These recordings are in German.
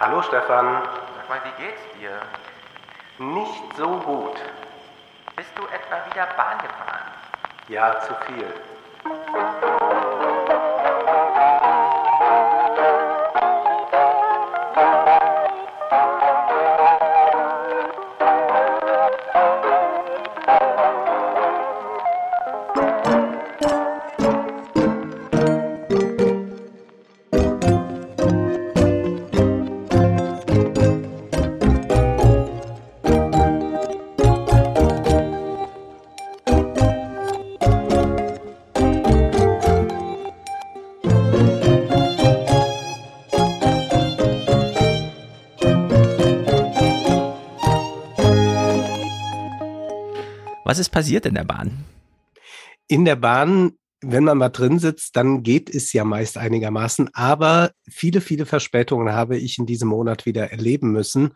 Hallo Stefan. Sag mal, wie geht's dir? Nicht so gut. Bist du etwa wieder Bahn gefahren? Ja, zu viel. Ist passiert in der Bahn? In der Bahn, wenn man mal drin sitzt, dann geht es ja meist einigermaßen. Aber viele, viele Verspätungen habe ich in diesem Monat wieder erleben müssen.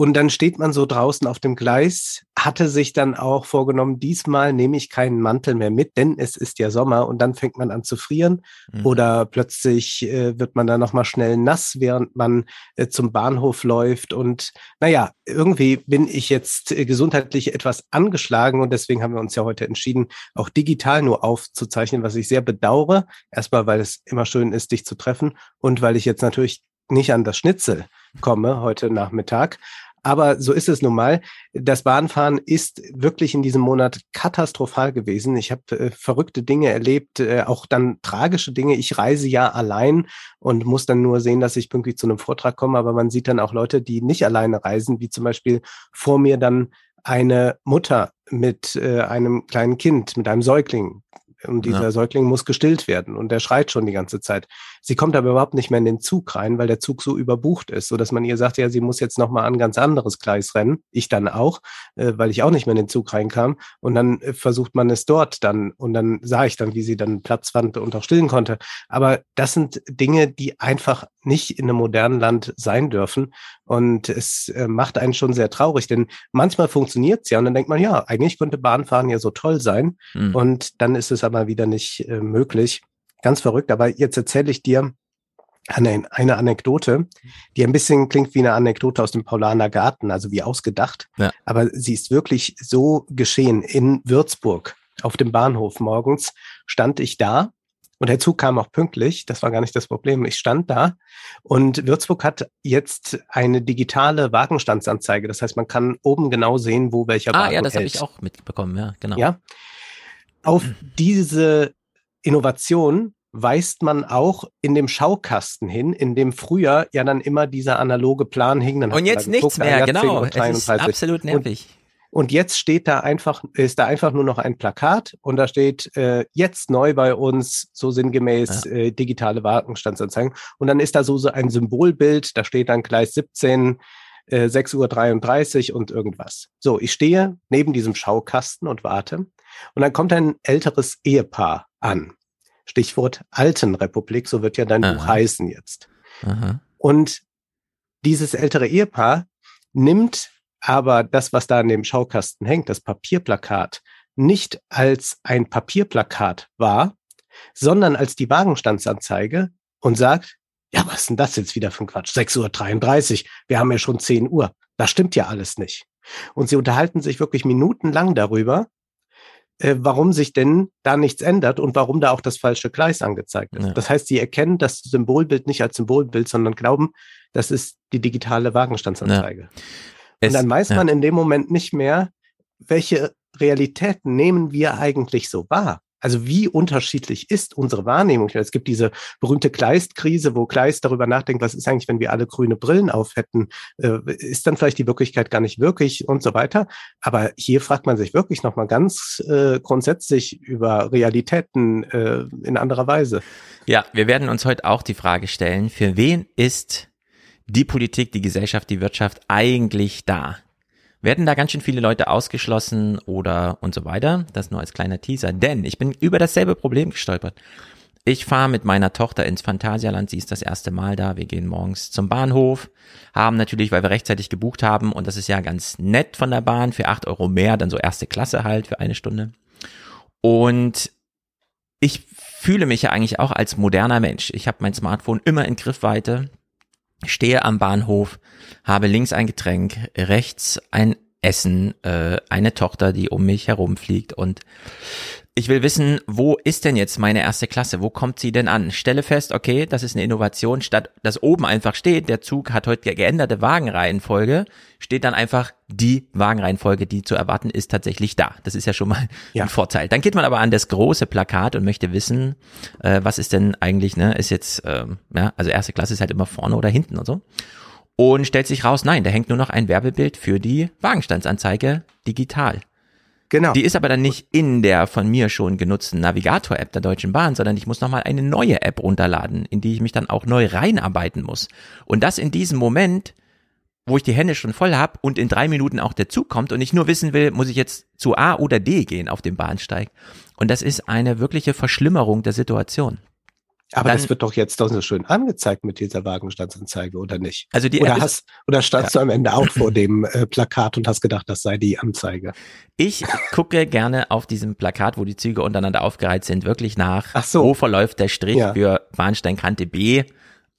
Und dann steht man so draußen auf dem Gleis, hatte sich dann auch vorgenommen, diesmal nehme ich keinen Mantel mehr mit, denn es ist ja Sommer und dann fängt man an zu frieren mhm. oder plötzlich äh, wird man dann nochmal schnell nass, während man äh, zum Bahnhof läuft. Und naja, irgendwie bin ich jetzt äh, gesundheitlich etwas angeschlagen und deswegen haben wir uns ja heute entschieden, auch digital nur aufzuzeichnen, was ich sehr bedauere. Erstmal, weil es immer schön ist, dich zu treffen und weil ich jetzt natürlich nicht an das Schnitzel komme heute Nachmittag. Aber so ist es nun mal. Das Bahnfahren ist wirklich in diesem Monat katastrophal gewesen. Ich habe äh, verrückte Dinge erlebt, äh, auch dann tragische Dinge. Ich reise ja allein und muss dann nur sehen, dass ich pünktlich zu einem Vortrag komme. Aber man sieht dann auch Leute, die nicht alleine reisen, wie zum Beispiel vor mir dann eine Mutter mit äh, einem kleinen Kind, mit einem Säugling, und dieser ja. Säugling muss gestillt werden und der schreit schon die ganze Zeit. Sie kommt aber überhaupt nicht mehr in den Zug rein, weil der Zug so überbucht ist, so dass man ihr sagt, ja, sie muss jetzt noch mal an ein ganz anderes Gleis rennen. Ich dann auch, äh, weil ich auch nicht mehr in den Zug reinkam. Und dann äh, versucht man es dort dann und dann sah ich dann, wie sie dann Platz fand und auch stillen konnte. Aber das sind Dinge, die einfach nicht in einem modernen Land sein dürfen. Und es äh, macht einen schon sehr traurig, denn manchmal funktioniert es ja und dann denkt man, ja, eigentlich könnte Bahnfahren ja so toll sein. Mhm. Und dann ist es aber wieder nicht äh, möglich. Ganz verrückt. Aber jetzt erzähle ich dir eine, eine Anekdote, die ein bisschen klingt wie eine Anekdote aus dem Paulaner Garten, also wie ausgedacht. Ja. Aber sie ist wirklich so geschehen. In Würzburg auf dem Bahnhof morgens stand ich da und der Zug kam auch pünktlich. Das war gar nicht das Problem. Ich stand da und Würzburg hat jetzt eine digitale Wagenstandsanzeige. Das heißt, man kann oben genau sehen, wo welcher ah, Wagen Ah ja, das habe ich auch mitbekommen. Ja, genau. Ja. Auf diese Innovation weist man auch in dem Schaukasten hin, in dem früher ja dann immer dieser analoge Plan hing. Und jetzt nichts mehr, genau. Es ist absolut nervig. Und, jetzt steht da einfach, ist da einfach nur noch ein Plakat und da steht äh, jetzt neu bei uns, so sinngemäß ja. äh, digitale Wagenstandsanzeigen. Und dann ist da so, so ein Symbolbild, da steht dann Gleis 17, äh, 6.33 Uhr und irgendwas. So, ich stehe neben diesem Schaukasten und warte. Und dann kommt ein älteres Ehepaar an. Stichwort Altenrepublik, so wird ja dein Aha. Buch heißen jetzt. Aha. Und dieses ältere Ehepaar nimmt aber das, was da an dem Schaukasten hängt, das Papierplakat, nicht als ein Papierplakat wahr, sondern als die Wagenstandsanzeige und sagt, ja, was ist denn das jetzt wieder für ein Quatsch? 6.33 Uhr, wir haben ja schon 10 Uhr. Das stimmt ja alles nicht. Und sie unterhalten sich wirklich minutenlang darüber, äh, warum sich denn da nichts ändert und warum da auch das falsche Gleis angezeigt ist. Ja. Das heißt, sie erkennen das Symbolbild nicht als Symbolbild, sondern glauben, das ist die digitale Wagenstandsanzeige. Ja. Es, und dann weiß man in dem Moment nicht mehr, welche Realitäten nehmen wir eigentlich so wahr. Also wie unterschiedlich ist unsere Wahrnehmung? Es gibt diese berühmte Kleist-Krise, wo Kleist darüber nachdenkt, was ist eigentlich, wenn wir alle grüne Brillen auf hätten? Äh, ist dann vielleicht die Wirklichkeit gar nicht wirklich und so weiter? Aber hier fragt man sich wirklich nochmal ganz äh, grundsätzlich über Realitäten äh, in anderer Weise. Ja, wir werden uns heute auch die Frage stellen, für wen ist die Politik, die Gesellschaft, die Wirtschaft eigentlich da? werden da ganz schön viele Leute ausgeschlossen oder und so weiter. Das nur als kleiner Teaser. Denn ich bin über dasselbe Problem gestolpert. Ich fahre mit meiner Tochter ins Phantasialand, sie ist das erste Mal da. Wir gehen morgens zum Bahnhof, haben natürlich, weil wir rechtzeitig gebucht haben, und das ist ja ganz nett von der Bahn, für acht Euro mehr, dann so erste Klasse halt für eine Stunde. Und ich fühle mich ja eigentlich auch als moderner Mensch. Ich habe mein Smartphone immer in Griffweite stehe am Bahnhof, habe links ein Getränk, rechts ein Essen, äh, eine Tochter, die um mich herumfliegt und ich will wissen, wo ist denn jetzt meine erste Klasse? Wo kommt sie denn an? Stelle fest, okay, das ist eine Innovation, statt dass oben einfach steht, der Zug hat heute geänderte Wagenreihenfolge, steht dann einfach die Wagenreihenfolge, die zu erwarten ist, tatsächlich da. Das ist ja schon mal ja. ein Vorteil. Dann geht man aber an das große Plakat und möchte wissen, äh, was ist denn eigentlich, ne, ist jetzt, ähm, ja, also erste Klasse ist halt immer vorne oder hinten und so. Und stellt sich raus, nein, da hängt nur noch ein Werbebild für die Wagenstandsanzeige digital. Genau. Die ist aber dann nicht in der von mir schon genutzten Navigator-App der Deutschen Bahn, sondern ich muss nochmal eine neue App runterladen, in die ich mich dann auch neu reinarbeiten muss. Und das in diesem Moment, wo ich die Hände schon voll habe und in drei Minuten auch der Zug kommt und ich nur wissen will, muss ich jetzt zu A oder D gehen auf dem Bahnsteig. Und das ist eine wirkliche Verschlimmerung der Situation. Aber dann, das wird doch jetzt doch so schön angezeigt mit dieser Wagenstandsanzeige, oder nicht? Also die oder, hast, oder standst ja. du am Ende auch vor dem äh, Plakat und hast gedacht, das sei die Anzeige? Ich gucke gerne auf diesem Plakat, wo die Züge untereinander aufgereiht sind, wirklich nach, Ach so. wo verläuft der Strich ja. für Bahnsteinkante B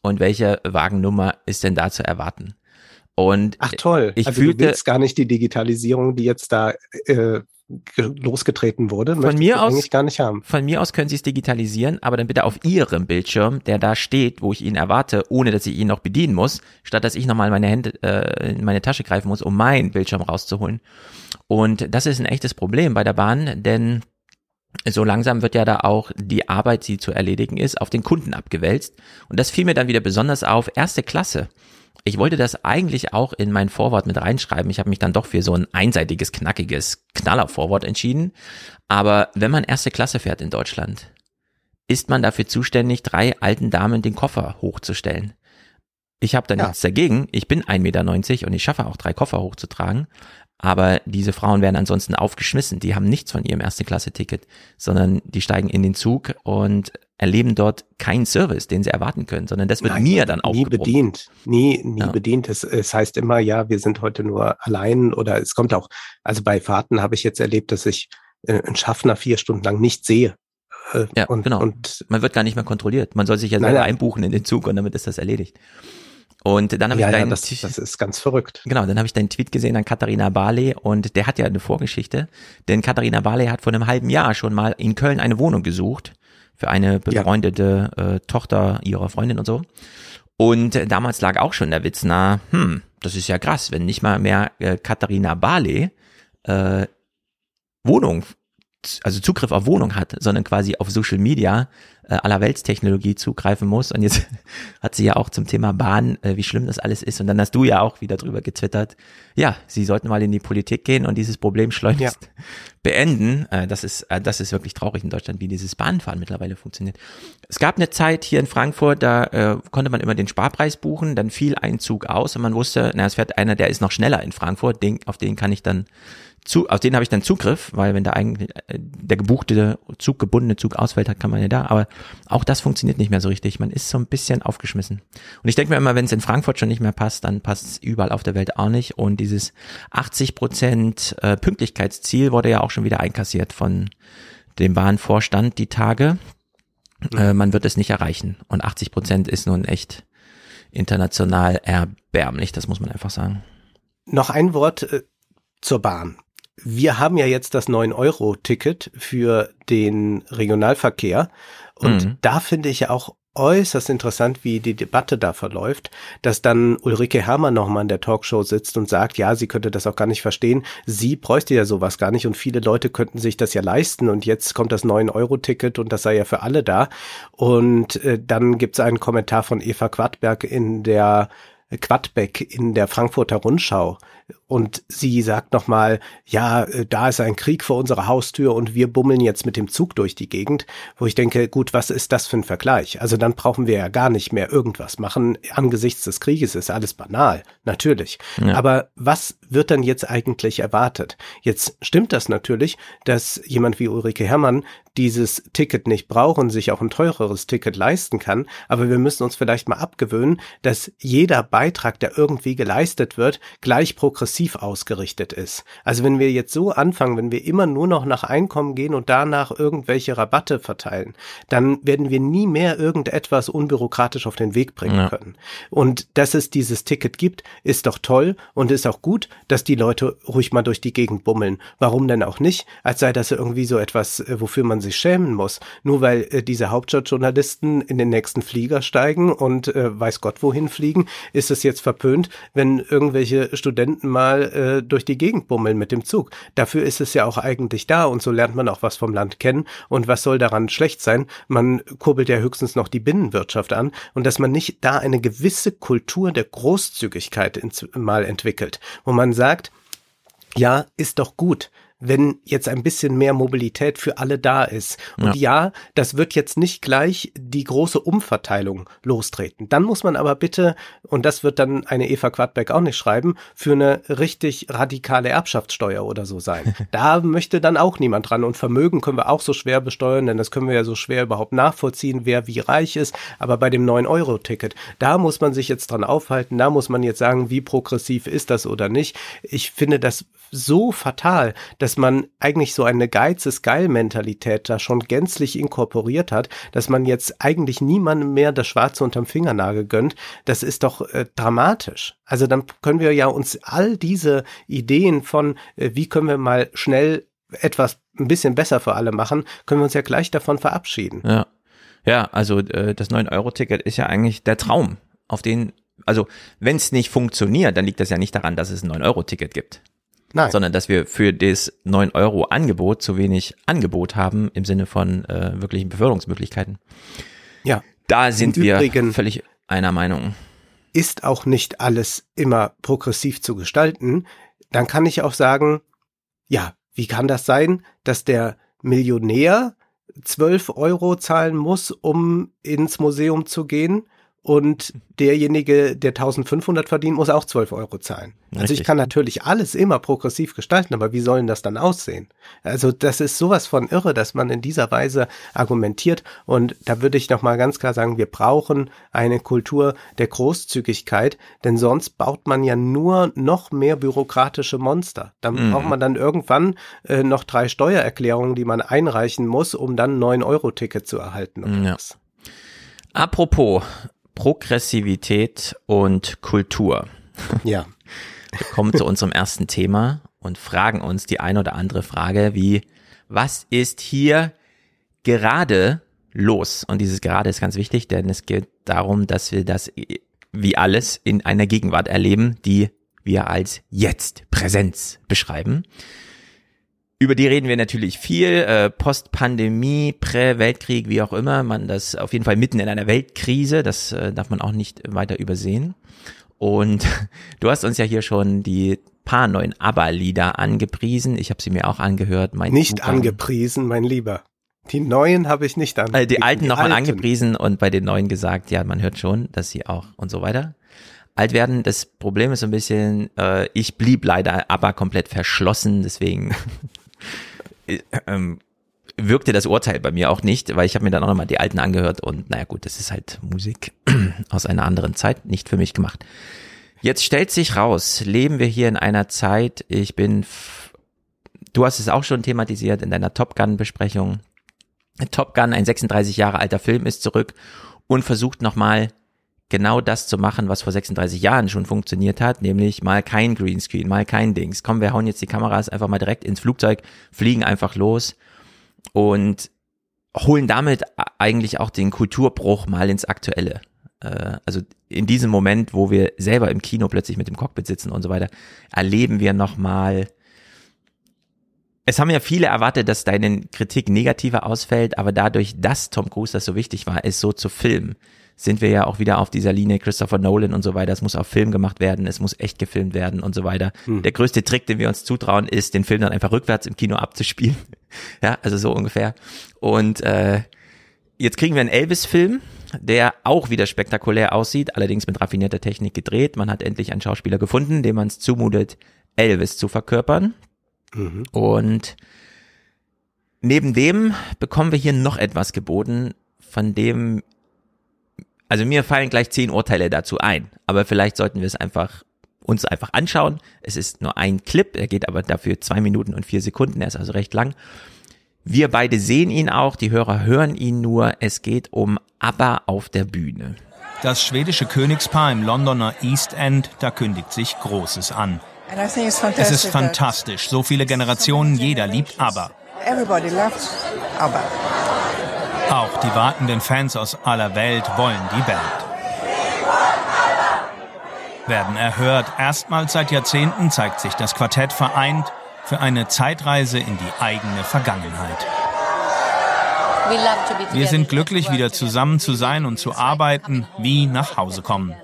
und welche Wagennummer ist denn da zu erwarten? Und Ach toll, ich also fühlte, du willst gar nicht die Digitalisierung, die jetzt da äh, losgetreten wurde, von mir aus eigentlich gar nicht haben. Von mir aus können Sie es digitalisieren, aber dann bitte auf Ihrem Bildschirm, der da steht, wo ich ihn erwarte, ohne dass ich ihn noch bedienen muss, statt dass ich nochmal meine Hände äh, in meine Tasche greifen muss, um meinen Bildschirm rauszuholen. Und das ist ein echtes Problem bei der Bahn, denn so langsam wird ja da auch die Arbeit, die zu erledigen ist, auf den Kunden abgewälzt. Und das fiel mir dann wieder besonders auf. Erste Klasse ich wollte das eigentlich auch in mein Vorwort mit reinschreiben. Ich habe mich dann doch für so ein einseitiges, knackiges Knaller-Vorwort entschieden. Aber wenn man erste Klasse fährt in Deutschland, ist man dafür zuständig, drei alten Damen den Koffer hochzustellen. Ich habe da ja. nichts dagegen. Ich bin 1,90 Meter und ich schaffe auch drei Koffer hochzutragen. Aber diese Frauen werden ansonsten aufgeschmissen. Die haben nichts von ihrem Erste-Klasse-Ticket, sondern die steigen in den Zug und erleben dort keinen Service, den sie erwarten können, sondern das wird Nein, mir dann auch nie bedient, nie, nie ja. bedient. Es, es heißt immer, ja, wir sind heute nur allein oder es kommt auch, also bei Fahrten habe ich jetzt erlebt, dass ich äh, einen Schaffner vier Stunden lang nicht sehe. Äh, ja, und, genau. Und man wird gar nicht mehr kontrolliert. Man soll sich ja selber einbuchen in den Zug und damit ist das erledigt. Und dann habe ja, ich deinen, ja, das, das ist ganz verrückt. Genau, dann habe ich deinen Tweet gesehen an Katharina Barley und der hat ja eine Vorgeschichte, denn Katharina Barley hat vor einem halben Jahr schon mal in Köln eine Wohnung gesucht für eine befreundete ja. äh, Tochter ihrer Freundin und so. Und äh, damals lag auch schon der Witz nah, hm, das ist ja krass, wenn nicht mal mehr äh, Katharina Barley äh, Wohnung, also Zugriff auf Wohnung hat, sondern quasi auf Social Media äh, allerweltstechnologie zugreifen muss. Und jetzt hat sie ja auch zum Thema Bahn, äh, wie schlimm das alles ist. Und dann hast du ja auch wieder drüber getwittert. Ja, sie sollten mal in die Politik gehen und dieses Problem schleunigst ja. beenden. Äh, das ist, äh, das ist wirklich traurig in Deutschland, wie dieses Bahnfahren mittlerweile funktioniert. Es gab eine Zeit hier in Frankfurt, da äh, konnte man immer den Sparpreis buchen, dann fiel ein Zug aus und man wusste, na, es fährt einer, der ist noch schneller in Frankfurt, den, auf den kann ich dann zu, auf den habe ich dann Zugriff, weil wenn da eigentlich äh, der gebuchte Zug, gebundene Zug ausfällt, hat, kann man ja da. Aber auch das funktioniert nicht mehr so richtig. Man ist so ein bisschen aufgeschmissen. Und ich denke mir immer, wenn es in Frankfurt schon nicht mehr passt, dann passt es überall auf der Welt auch nicht. Und dieses 80 Prozent äh, Pünktlichkeitsziel wurde ja auch schon wieder einkassiert von dem Bahnvorstand die Tage. Äh, man wird es nicht erreichen. Und 80 Prozent ist nun echt international erbärmlich, das muss man einfach sagen. Noch ein Wort äh, zur Bahn wir haben ja jetzt das 9-Euro-Ticket für den Regionalverkehr. Und mhm. da finde ich ja auch äußerst interessant, wie die Debatte da verläuft, dass dann Ulrike Herrmann nochmal in der Talkshow sitzt und sagt, ja, sie könnte das auch gar nicht verstehen. Sie bräuchte ja sowas gar nicht und viele Leute könnten sich das ja leisten und jetzt kommt das 9-Euro-Ticket und das sei ja für alle da. Und äh, dann gibt es einen Kommentar von Eva Quadberg in der Quadbeck in der Frankfurter Rundschau, und sie sagt nochmal, ja, äh, da ist ein Krieg vor unserer Haustür und wir bummeln jetzt mit dem Zug durch die Gegend, wo ich denke, gut, was ist das für ein Vergleich? Also dann brauchen wir ja gar nicht mehr irgendwas machen. Angesichts des Krieges ist alles banal, natürlich. Ja. Aber was wird dann jetzt eigentlich erwartet? Jetzt stimmt das natürlich, dass jemand wie Ulrike Herrmann dieses Ticket nicht braucht und sich auch ein teureres Ticket leisten kann. Aber wir müssen uns vielleicht mal abgewöhnen, dass jeder Beitrag, der irgendwie geleistet wird, gleich pro progressiv ausgerichtet ist. Also wenn wir jetzt so anfangen, wenn wir immer nur noch nach Einkommen gehen und danach irgendwelche Rabatte verteilen, dann werden wir nie mehr irgendetwas unbürokratisch auf den Weg bringen Ja. können. Und dass es dieses Ticket gibt, ist doch toll und ist auch gut, dass die Leute ruhig mal durch die Gegend bummeln. Warum denn auch nicht? Als sei das irgendwie so etwas, äh, wofür man sich schämen muss. Nur weil äh, diese Hauptstadtjournalisten in den nächsten Flieger steigen und äh, weiß Gott wohin fliegen, ist es jetzt verpönt, wenn irgendwelche Studenten mal äh, durch die Gegend bummeln mit dem Zug. Dafür ist es ja auch eigentlich da und so lernt man auch was vom Land kennen. Und was soll daran schlecht sein? Man kurbelt ja höchstens noch die Binnenwirtschaft an und dass man nicht da eine gewisse Kultur der Großzügigkeit ins, mal entwickelt, wo man sagt, ja, ist doch gut, wenn jetzt ein bisschen mehr Mobilität für alle da ist. Und ja. das wird jetzt nicht gleich die große Umverteilung lostreten. Dann muss man aber bitte, und das wird dann eine Eva Quadbeck auch nicht schreiben, für eine richtig radikale Erbschaftssteuer oder so sein. da möchte dann auch niemand dran. Und Vermögen können wir auch so schwer besteuern, denn das können wir ja so schwer überhaupt nachvollziehen, wer wie reich ist. Aber bei dem 9-Euro-Ticket, da muss man sich jetzt dran aufhalten, da muss man jetzt sagen, wie progressiv ist das oder nicht. Ich finde das so fatal, dass man eigentlich so eine Geiz ist geil Mentalität da schon gänzlich inkorporiert hat, dass man jetzt eigentlich niemandem mehr das Schwarze unterm Fingernagel gönnt. Das ist doch äh, dramatisch. Also dann können wir ja uns all diese Ideen von, äh, wie können wir mal schnell etwas ein bisschen besser für alle machen, können wir uns ja gleich davon verabschieden. Ja. Ja, also äh, das 9-Euro-Ticket ist ja eigentlich der Traum, auf den, also wenn es nicht funktioniert, dann liegt das ja nicht daran, dass es ein 9-Euro-Ticket gibt, Nein. sondern dass wir für das 9-Euro-Angebot zu wenig Angebot haben im Sinne von äh, wirklichen Beförderungsmöglichkeiten. ja. Da sind Im wir Übrigen- völlig einer Meinung. ist auch nicht alles immer progressiv zu gestalten, dann kann ich auch sagen, ja, wie kann das sein, dass der Millionär 12 Euro zahlen muss, um ins Museum zu gehen und derjenige, der 1500 verdient, muss auch 12 Euro zahlen. Also ich kann natürlich alles immer progressiv gestalten, aber wie sollen das dann aussehen? Also das ist sowas von irre, dass man in dieser Weise argumentiert und da würde ich noch mal ganz klar sagen, wir brauchen eine Kultur der Großzügigkeit, denn sonst baut man ja nur noch mehr bürokratische Monster. Dann Mhm. braucht man dann irgendwann äh, noch drei Steuererklärungen, die man einreichen muss, um dann ein 9-Euro-Ticket zu erhalten. Oder Ja. was. Apropos Progressivität und Kultur. ja. Wir kommen zu unserem ersten Thema und fragen uns die ein oder andere Frage wie, was ist hier gerade los? Und dieses gerade ist ganz wichtig, denn es geht darum, dass wir das wie alles in einer Gegenwart erleben, die wir als jetzt Präsenz beschreiben. Über die reden wir natürlich viel, äh, Postpandemie, Prä-Weltkrieg, wie auch immer, man das auf jeden Fall mitten in einer Weltkrise, das äh, darf man auch nicht weiter übersehen. Und du hast uns ja hier schon die paar neuen ABBA-Lieder angepriesen. Ich habe sie mir auch angehört. Mein Nicht Zugang- angepriesen, mein Lieber. Die neuen habe ich nicht äh, angepriesen. Die alten nochmal angepriesen und bei den neuen gesagt, ja, man hört schon, dass sie auch und so weiter alt werden. Das Problem ist so ein bisschen, äh, ich blieb leider ABBA komplett verschlossen, deswegen äh, ähm, wirkte das Urteil bei mir auch nicht, weil ich habe mir dann auch nochmal die alten angehört und naja gut, das ist halt Musik aus einer anderen Zeit, nicht für mich gemacht. Jetzt stellt sich raus, leben wir hier in einer Zeit, ich bin, du hast es auch schon thematisiert in deiner Top Gun Besprechung. Top Gun, ein 36 Jahre alter Film, ist zurück und versucht nochmal genau das zu machen, was vor 36 Jahren schon funktioniert hat, nämlich mal kein Greenscreen, mal kein Dings. Komm, wir hauen jetzt die Kameras einfach mal direkt ins Flugzeug, fliegen einfach los und holen damit eigentlich auch den Kulturbruch mal ins Aktuelle. Äh, Also in diesem Moment, wo wir selber im Kino plötzlich mit dem Cockpit sitzen und so weiter, erleben wir nochmal es haben ja viele erwartet, dass deine Kritik negativer ausfällt, aber dadurch, dass Tom Cruise das so wichtig war, es so zu filmen, sind wir ja auch wieder auf dieser Linie Christopher Nolan und so weiter. Es muss auf Film gemacht werden, es muss echt gefilmt werden und so weiter. Der größte Trick, den wir uns zutrauen, ist, den Film dann einfach rückwärts im Kino abzuspielen. ja, also so ungefähr. Und äh, jetzt kriegen wir einen Elvis-Film, der auch wieder spektakulär aussieht, allerdings mit raffinierter Technik gedreht. Man hat endlich einen Schauspieler gefunden, dem man es zumutet, Elvis zu verkörpern. Mhm. Und neben dem bekommen wir hier noch etwas geboten, von dem, also mir fallen gleich zehn Urteile dazu ein, aber vielleicht sollten wir es einfach uns einfach anschauen. Es ist nur ein Clip, er geht aber dafür zwei Minuten und vier Sekunden, er ist also recht lang. Wir beide sehen ihn auch, die Hörer hören ihn nur. Es geht um ABBA auf der Bühne. Das schwedische Königspaar im Londoner East End, da kündigt sich Großes an. Es ist fantastisch, so viele Generationen, jeder liebt ABBA. Auch die wartenden Fans aus aller Welt wollen die Band. Werden erhört. Erstmals seit Jahrzehnten zeigt sich das Quartett vereint für eine Zeitreise in die eigene Vergangenheit. Wir sind glücklich, wieder zusammen zu sein und zu arbeiten, wie nach Hause kommen.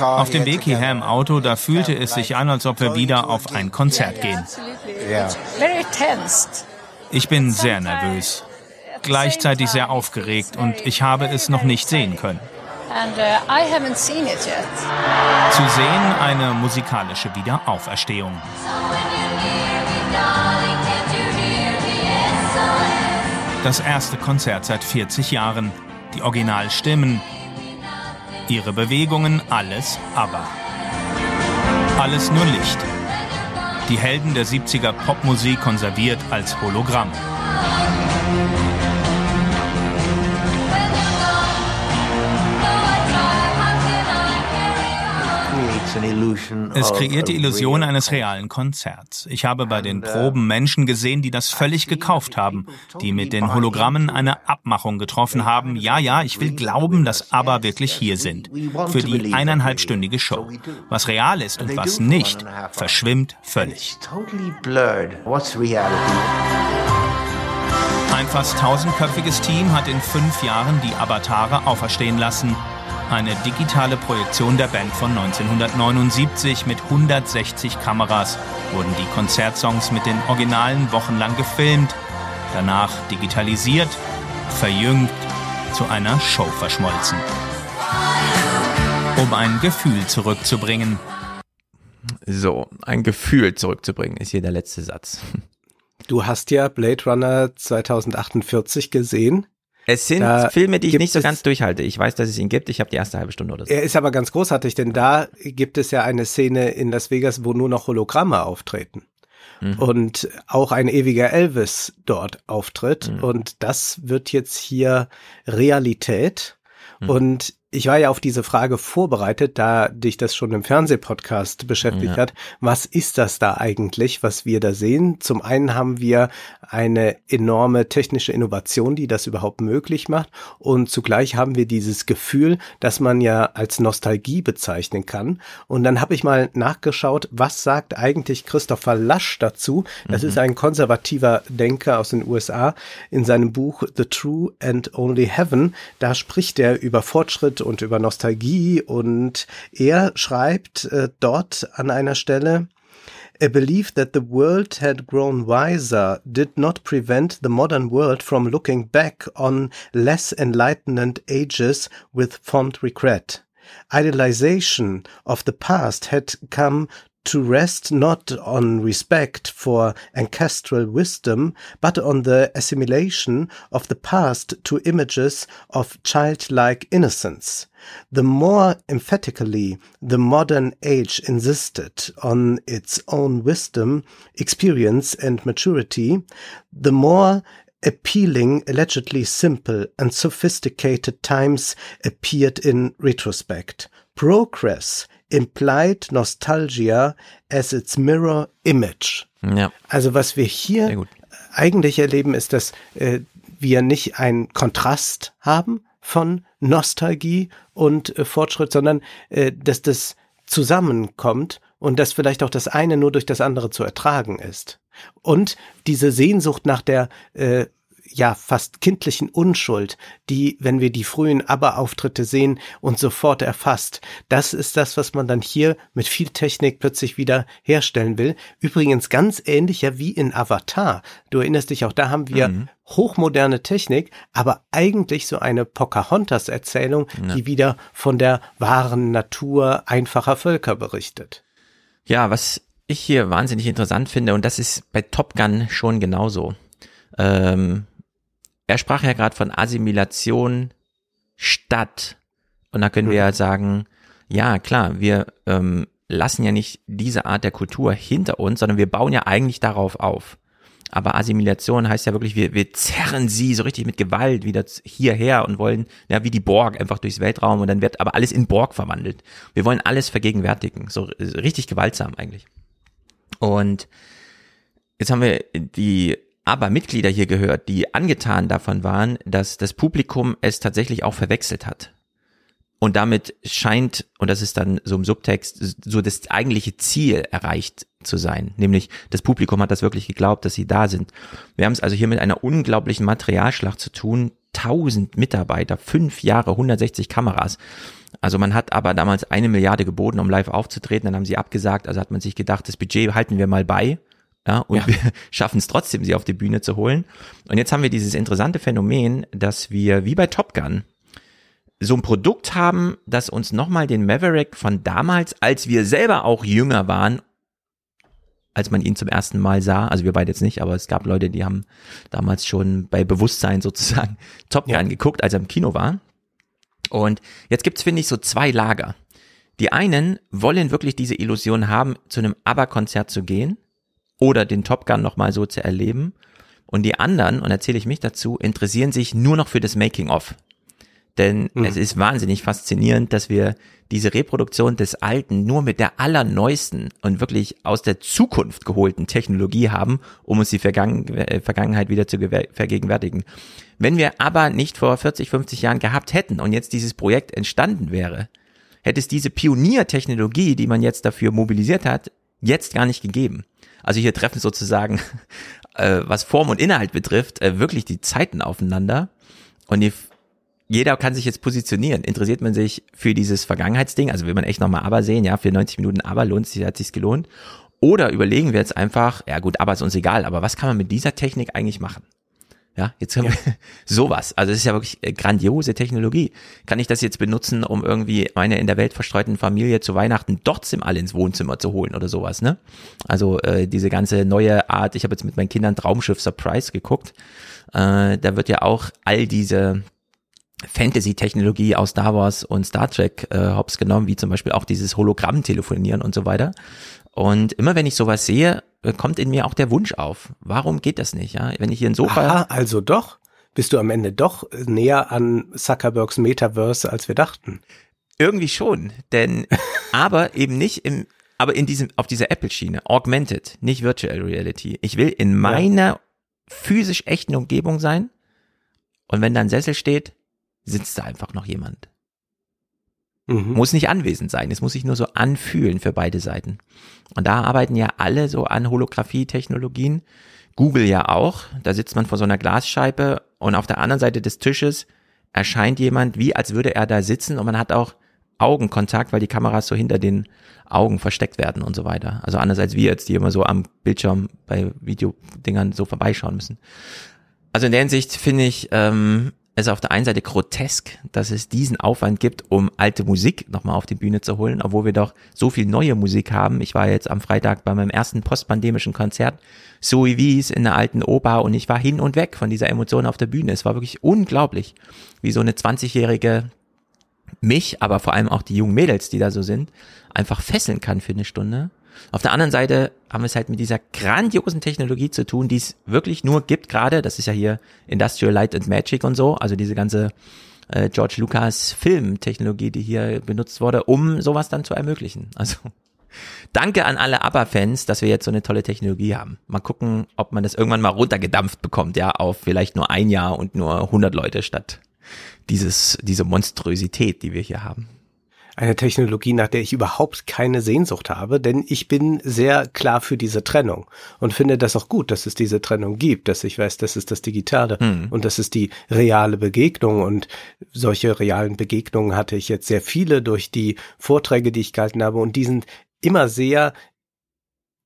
Auf dem Weg hierher im Auto, da fühlte es sich an, als ob wir wieder auf ein Konzert gehen. Ich bin sehr nervös, gleichzeitig sehr aufgeregt und ich habe es noch nicht sehen können. Uh, zu sehen eine musikalische Wiederauferstehung. Das erste Konzert seit 40 Jahren. Die Originalstimmen, ihre Bewegungen, alles aber. Alles nur Licht. Die Helden der 70er Popmusik konserviert als Hologramm. Es kreiert die Illusion eines realen Konzerts. Ich habe bei den uh, Proben Menschen gesehen, die das völlig gekauft haben, die mit den Hologrammen eine Abmachung getroffen haben. Ja, ja, ich will glauben, dass ABBA wirklich hier sind. Für die eineinhalbstündige Show. Was real ist und was nicht, verschwimmt völlig. Ein fast tausendköpfiges Team hat in fünf Jahren die Avatare auferstehen lassen eine digitale Projektion der Band von 1979 mit 160 Kameras wurden die Konzertsongs mit den Originalen wochenlang gefilmt, danach digitalisiert, verjüngt, zu einer Show verschmolzen. Um ein Gefühl zurückzubringen. So, ein Gefühl zurückzubringen ist hier der letzte Satz. Du hast ja Blade Runner 2048 gesehen. Es sind da Filme, die ich nicht so ganz durchhalte. Ich weiß, dass es ihn gibt. Ich habe die erste halbe Stunde oder so. Er ist aber ganz großartig, denn da gibt es ja eine Szene in Las Vegas, wo nur noch Hologramme auftreten. Mhm. Und auch ein ewiger Elvis dort auftritt. Mhm. Und das wird jetzt hier Realität. Mhm. Und ich war ja auf diese Frage vorbereitet, da dich das schon im Fernsehpodcast beschäftigt ja. hat. Was ist das da eigentlich, was wir da sehen? Zum einen haben wir eine enorme technische Innovation, die das überhaupt möglich macht. Und zugleich haben wir dieses Gefühl, dass man ja als Nostalgie bezeichnen kann. Und dann habe ich mal nachgeschaut, was sagt eigentlich Christopher Lasch dazu? Das mhm. ist ein konservativer Denker aus den USA in seinem Buch The True and Only Heaven. Da spricht er über Fortschritt und über Nostalgie und er schreibt äh, dort an einer Stelle, A belief that the world had grown wiser did not prevent the modern world from looking back on less enlightened ages with fond regret. Idealization of the past had come to rest not on respect for ancestral wisdom, but on the assimilation of the past to images of childlike innocence. The more emphatically the modern age insisted on its own wisdom, experience, and maturity, the more appealing, allegedly simple and sophisticated times appeared in retrospect. Progress implied nostalgia as its mirror image. Ja. Also was wir hier eigentlich erleben, ist, dass äh, wir nicht einen Kontrast haben von Nostalgie und äh, Fortschritt, sondern äh, dass das zusammenkommt und dass vielleicht auch das eine nur durch das andere zu ertragen ist. Und diese Sehnsucht nach der äh, ja fast kindlichen Unschuld, die, wenn wir die frühen ABBA-Auftritte sehen, uns sofort erfasst. Das ist das, was man dann hier mit viel Technik plötzlich wieder herstellen will. Übrigens ganz ähnlich ja wie in Avatar. Du erinnerst dich auch, da haben wir mhm. hochmoderne Technik, aber eigentlich so eine Pocahontas-Erzählung, ja. die wieder von der wahren Natur einfacher Völker berichtet. Ja, was ich hier wahnsinnig interessant finde, und das ist bei Top Gun schon genauso. Ähm, er sprach ja gerade von Assimilation statt. Und da können wir ja mhm. sagen, ja klar, wir ähm, lassen ja nicht diese Art der Kultur hinter uns, sondern wir bauen ja eigentlich darauf auf. Aber Assimilation heißt ja wirklich, wir, wir zerren sie so richtig mit Gewalt wieder hierher und wollen, ja, wie die Borg einfach durchs Weltraum und dann wird aber alles in Borg verwandelt. Wir wollen alles vergegenwärtigen. So richtig gewaltsam eigentlich. Und jetzt haben wir die aber Mitglieder hier gehört, die angetan davon waren, dass das Publikum es tatsächlich auch verwechselt hat. Und damit scheint, und das ist dann so im Subtext, so das eigentliche Ziel erreicht zu sein. Nämlich das Publikum hat das wirklich geglaubt, dass sie da sind. Wir haben es also hier mit einer unglaublichen Materialschlacht zu tun. 1000 Mitarbeiter, fünf Jahre, 160 Kameras. Also man hat aber damals eine Milliarde geboten, um live aufzutreten. Dann haben sie abgesagt. Also hat man sich gedacht, das Budget halten wir mal bei. Ja, und ja. wir schaffen es trotzdem, sie auf die Bühne zu holen. Und jetzt haben wir dieses interessante Phänomen, dass wir wie bei Top Gun so ein Produkt haben, das uns nochmal den Maverick von damals, als wir selber auch jünger waren, als man ihn zum ersten Mal sah, also wir beide jetzt nicht, aber es gab Leute, die haben damals schon bei Bewusstsein sozusagen Top Gun ja. geguckt, als er im Kino war. Und jetzt gibt's finde ich, so zwei Lager. Die einen wollen wirklich diese Illusion haben, zu einem ABBA-Konzert zu gehen oder den Top Gun nochmal so zu erleben. Und die anderen, und erzähle ich mich dazu, interessieren sich nur noch für das Making-of. Denn mhm. es ist wahnsinnig faszinierend, dass wir diese Reproduktion des Alten nur mit der allerneuesten und wirklich aus der Zukunft geholten Technologie haben, um uns die Vergangen äh, Vergangenheit wieder zu vergegenwärtigen. Wenn wir aber nicht vor 40, 50 Jahren gehabt hätten und jetzt dieses Projekt entstanden wäre, hätte es diese Pioniertechnologie, die man jetzt dafür mobilisiert hat, jetzt gar nicht gegeben. Also hier treffen sozusagen, äh, was Form und Inhalt betrifft, äh, wirklich die Zeiten aufeinander. Und die jeder kann sich jetzt positionieren. Interessiert man sich für dieses Vergangenheitsding, also will man echt nochmal aber sehen, ja, für 90 Minuten aber lohnt sich, hat sich's gelohnt. Oder überlegen wir jetzt einfach, ja gut, aber ist uns egal, aber was kann man mit dieser Technik eigentlich machen? Ja, jetzt haben ja. wir sowas. Also es ist ja wirklich äh, grandiose Technologie. Kann ich das jetzt benutzen, um irgendwie meine in der Welt verstreuten Familie zu Weihnachten trotzdem alle ins Wohnzimmer zu holen oder sowas, ne? Also äh, diese ganze neue Art, ich habe jetzt mit meinen Kindern Traumschiff Surprise geguckt. Äh, da wird ja auch all diese Fantasy-Technologie aus Star Wars und Star Trek äh, hops genommen, wie zum Beispiel auch dieses Hologramm-Telefonieren und so weiter. Und immer wenn ich sowas sehe, äh, kommt in mir auch der Wunsch auf. Warum geht das nicht? Ja, wenn ich hier ein Sofa. Aha, also doch. Bist du am Ende doch näher an Zuckerbergs Metaverse, als wir dachten? Irgendwie schon, denn aber eben nicht im, aber in diesem, auf dieser Apple-Schiene, augmented, nicht Virtual Reality. Ich will in meiner ja. physisch echten Umgebung sein. Und wenn da ein Sessel steht, sitzt da einfach noch jemand. Mhm. Muss nicht anwesend sein, es muss sich nur so anfühlen für beide Seiten. Und da arbeiten ja alle so an Holographie-Technologien. Google ja auch. Da sitzt man vor so einer Glasscheibe und auf der anderen Seite des Tisches erscheint jemand, wie als würde er da sitzen und man hat auch Augenkontakt, weil die Kameras so hinter den Augen versteckt werden und so weiter. Also anders als wir jetzt, die immer so am Bildschirm bei Videodingern so vorbeischauen müssen. Also in der Hinsicht finde ich, ähm, es ist auf der einen Seite grotesk, dass es diesen Aufwand gibt, um alte Musik nochmal auf die Bühne zu holen, obwohl wir doch so viel neue Musik haben. Ich war jetzt am Freitag bei meinem ersten postpandemischen Konzert, so wie es in der alten Oper und ich war hin und weg von dieser Emotion auf der Bühne. Es war wirklich unglaublich, wie so eine 20-jährige mich, aber vor allem auch die jungen Mädels, die da so sind, einfach fesseln kann für eine Stunde. Auf der anderen Seite haben wir es halt mit dieser grandiosen Technologie zu tun, die es wirklich nur gibt gerade. Das ist ja hier Industrial Light and Magic und so, also diese ganze äh, George Lucas Filmtechnologie, die hier benutzt wurde, um sowas dann zu ermöglichen. Also danke an alle ABBA-Fans, dass wir jetzt so eine tolle Technologie haben. Mal gucken, ob man das irgendwann mal runtergedampft bekommt, ja, auf vielleicht nur ein Jahr und nur 100 Leute statt dieses, diese Monstrosität, die wir hier haben eine Technologie, nach der ich überhaupt keine Sehnsucht habe, denn ich bin sehr klar für diese Trennung und finde das auch gut, dass es diese Trennung gibt, dass ich weiß, das ist das Digitale hm. und das ist die reale Begegnung und solche realen Begegnungen hatte ich jetzt sehr viele durch die Vorträge, die ich gehalten habe und die sind immer sehr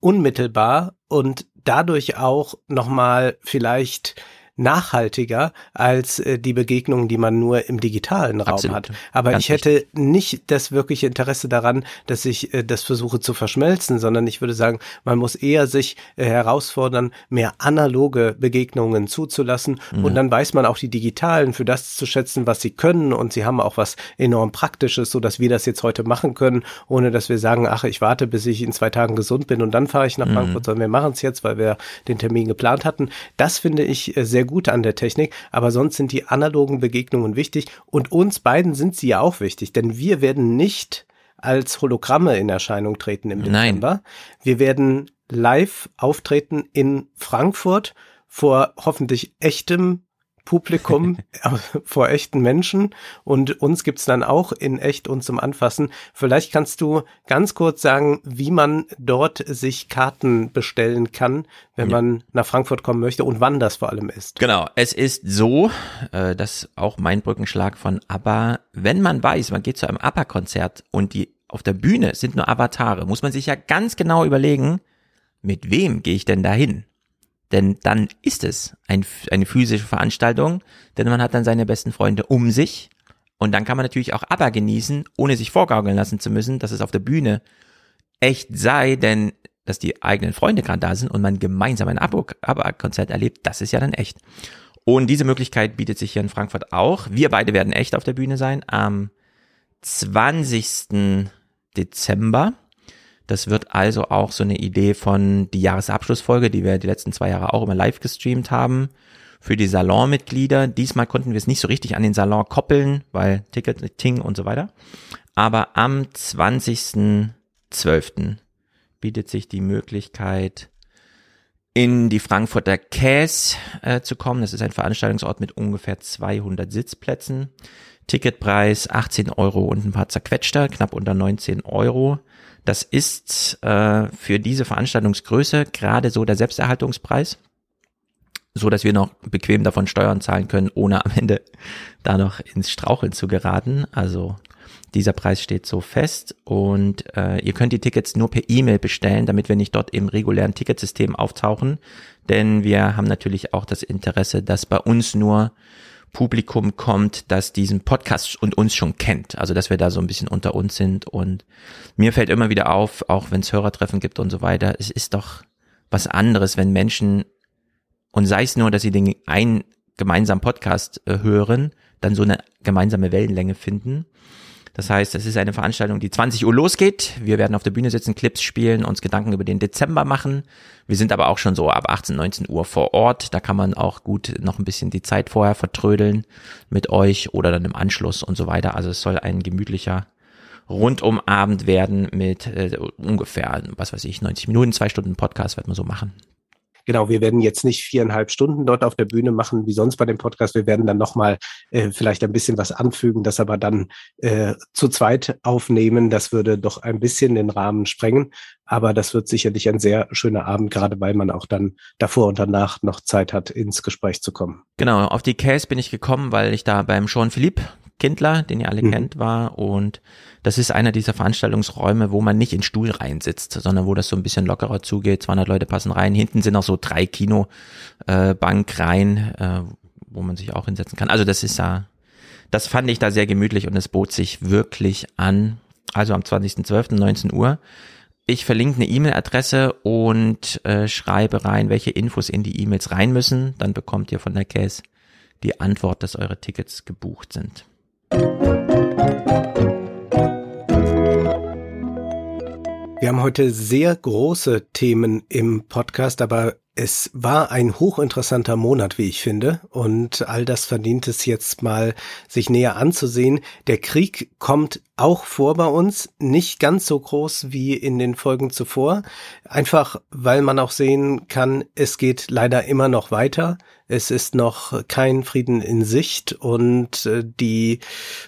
unmittelbar und dadurch auch nochmal vielleicht nachhaltiger als äh, die Begegnungen, die man nur im digitalen Raum Absolut. hat. Aber Ganz ich hätte nicht das wirkliche Interesse daran, dass ich äh, das versuche zu verschmelzen, sondern ich würde sagen, man muss eher sich äh, herausfordern, mehr analoge Begegnungen zuzulassen Mhm. und dann weiß man auch die digitalen für das zu schätzen, was sie können und sie haben auch was enorm Praktisches, so dass wir das jetzt heute machen können, ohne dass wir sagen, ach, ich warte, bis ich in zwei Tagen gesund bin und dann fahre ich nach Mhm. Frankfurt, sondern wir machen es jetzt, weil wir den Termin geplant hatten. Das finde ich äh, sehr gut an der Technik, aber sonst sind die analogen Begegnungen wichtig und uns beiden sind sie ja auch wichtig, denn wir werden nicht als Hologramme in Erscheinung treten im Nein. Dezember. Wir werden live auftreten in Frankfurt vor hoffentlich echtem Publikum, äh, vor echten Menschen und uns gibt's dann auch in echt und zum Anfassen. Vielleicht kannst du ganz kurz sagen, wie man dort sich Karten bestellen kann, wenn Ja. man nach Frankfurt kommen möchte und wann das vor allem ist. Genau, es ist so, äh, das ist auch mein Brückenschlag von ABBA, wenn man weiß, man geht zu einem ABBA-Konzert und die auf der Bühne sind nur Avatare, muss man sich ja ganz genau überlegen, mit wem gehe ich denn dahin? Denn dann ist es ein, eine physische Veranstaltung, denn man hat dann seine besten Freunde um sich und dann kann man natürlich auch ABBA genießen, ohne sich vorgaukeln lassen zu müssen, dass es auf der Bühne echt sei, denn dass die eigenen Freunde gerade da sind und man gemeinsam ein ABBA-Konzert erlebt, das ist ja dann echt. Und diese Möglichkeit bietet sich hier in Frankfurt auch. Wir beide werden echt auf der Bühne sein am 20. Dezember. Das wird also auch so eine Idee von die Jahresabschlussfolge, die wir die letzten zwei Jahre auch immer live gestreamt haben. Für die Salonmitglieder. Diesmal konnten wir es nicht so richtig an den Salon koppeln, weil Ticketing und so weiter. Aber am 20.12. bietet sich die Möglichkeit, in die Frankfurter Käs äh, zu kommen. Das ist ein Veranstaltungsort mit ungefähr 200 Sitzplätzen. Ticketpreis 18 Euro und ein paar zerquetschter, knapp unter 19 Euro. Das ist äh, für diese Veranstaltungsgröße gerade so der Selbsterhaltungspreis, so dass wir noch bequem davon Steuern zahlen können, ohne am Ende da noch ins Straucheln zu geraten. Also dieser Preis steht so fest und äh, ihr könnt die Tickets nur per E-Mail bestellen, damit wir nicht dort im regulären Ticketsystem auftauchen. Denn wir haben natürlich auch das Interesse, dass bei uns nur Publikum kommt, das diesen Podcast und uns schon kennt. Also dass wir da so ein bisschen unter uns sind. Und mir fällt immer wieder auf, auch wenn es Hörertreffen gibt und so weiter, es ist doch was anderes, wenn Menschen und sei es nur, dass sie den einen gemeinsamen Podcast äh, hören, dann so eine gemeinsame Wellenlänge finden. Das heißt, es ist eine Veranstaltung, die 20 Uhr losgeht. Wir werden auf der Bühne sitzen, Clips spielen, uns Gedanken über den Dezember machen. Wir sind aber auch schon so ab 18, 19 Uhr vor Ort. Da kann man auch gut noch ein bisschen die Zeit vorher vertrödeln mit euch oder dann im Anschluss und so weiter. Also es soll ein gemütlicher Rundumabend werden mit äh, ungefähr, was weiß ich, 90 Minuten, zwei Stunden Podcast wird man so machen. Genau, wir werden jetzt nicht viereinhalb Stunden dort auf der Bühne machen, wie sonst bei dem Podcast. Wir werden dann nochmal äh, vielleicht ein bisschen was anfügen, das aber dann äh, zu zweit aufnehmen. Das würde doch ein bisschen den Rahmen sprengen. Aber das wird sicherlich ein sehr schöner Abend, gerade weil man auch dann davor und danach noch Zeit hat, ins Gespräch zu kommen. Genau, auf die Case bin ich gekommen, weil ich da beim Sean Philippe Kindler, den ihr alle Mhm. kennt, war. Und das ist einer dieser Veranstaltungsräume, wo man nicht in Stuhl reinsitzt, sondern wo das so ein bisschen lockerer zugeht. 200 Leute passen rein. Hinten sind noch so drei Kino äh, Bankreihen, äh, wo man sich auch hinsetzen kann. Also das ist da, das fand ich da sehr gemütlich und es bot sich wirklich an. Also am 20.12. 19 Uhr. Ich verlinke eine E-Mail-Adresse und äh, schreibe rein, welche Infos in die E-Mails rein müssen. Dann bekommt ihr von der Case die Antwort, dass eure Tickets gebucht sind. Wir haben heute sehr große Themen im Podcast, aber es war ein hochinteressanter Monat, wie ich finde. Und all das verdient es jetzt mal, sich näher anzusehen. Der Krieg kommt auch vor bei uns, nicht ganz so groß wie in den Folgen zuvor. Einfach, weil man auch sehen kann, es geht leider immer noch weiter. Es ist noch kein Frieden in Sicht und äh, die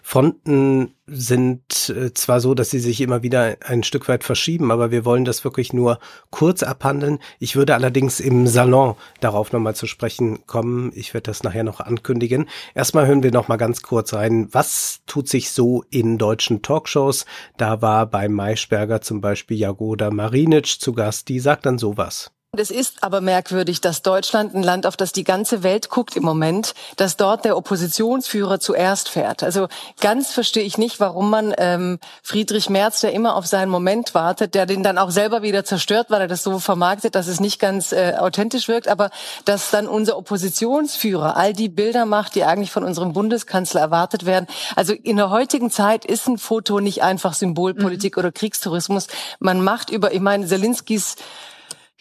Fronten sind äh, zwar so, dass sie sich immer wieder ein Stück weit verschieben, aber wir wollen das wirklich nur kurz abhandeln. Ich würde allerdings im Salon darauf nochmal zu sprechen kommen. Ich werde das nachher noch ankündigen. Erstmal hören wir nochmal ganz kurz rein. Was tut sich so in deutschen Talkshows? Da war bei Maischberger zum Beispiel Jagoda Marinic zu Gast. Die sagt dann sowas. Es ist aber merkwürdig, dass Deutschland, ein Land, auf das die ganze Welt guckt im Moment, dass dort der Oppositionsführer zuerst fährt. Also ganz verstehe ich nicht, warum man ähm, Friedrich Merz, der immer auf seinen Moment wartet, der den dann auch selber wieder zerstört, weil er das so vermarktet, dass es nicht ganz äh, authentisch wirkt, aber dass dann unser Oppositionsführer all die Bilder macht, die eigentlich von unserem Bundeskanzler erwartet werden. Also in der heutigen Zeit ist ein Foto nicht einfach Symbolpolitik mhm. oder Kriegstourismus. Man macht über, ich meine, Zelinskis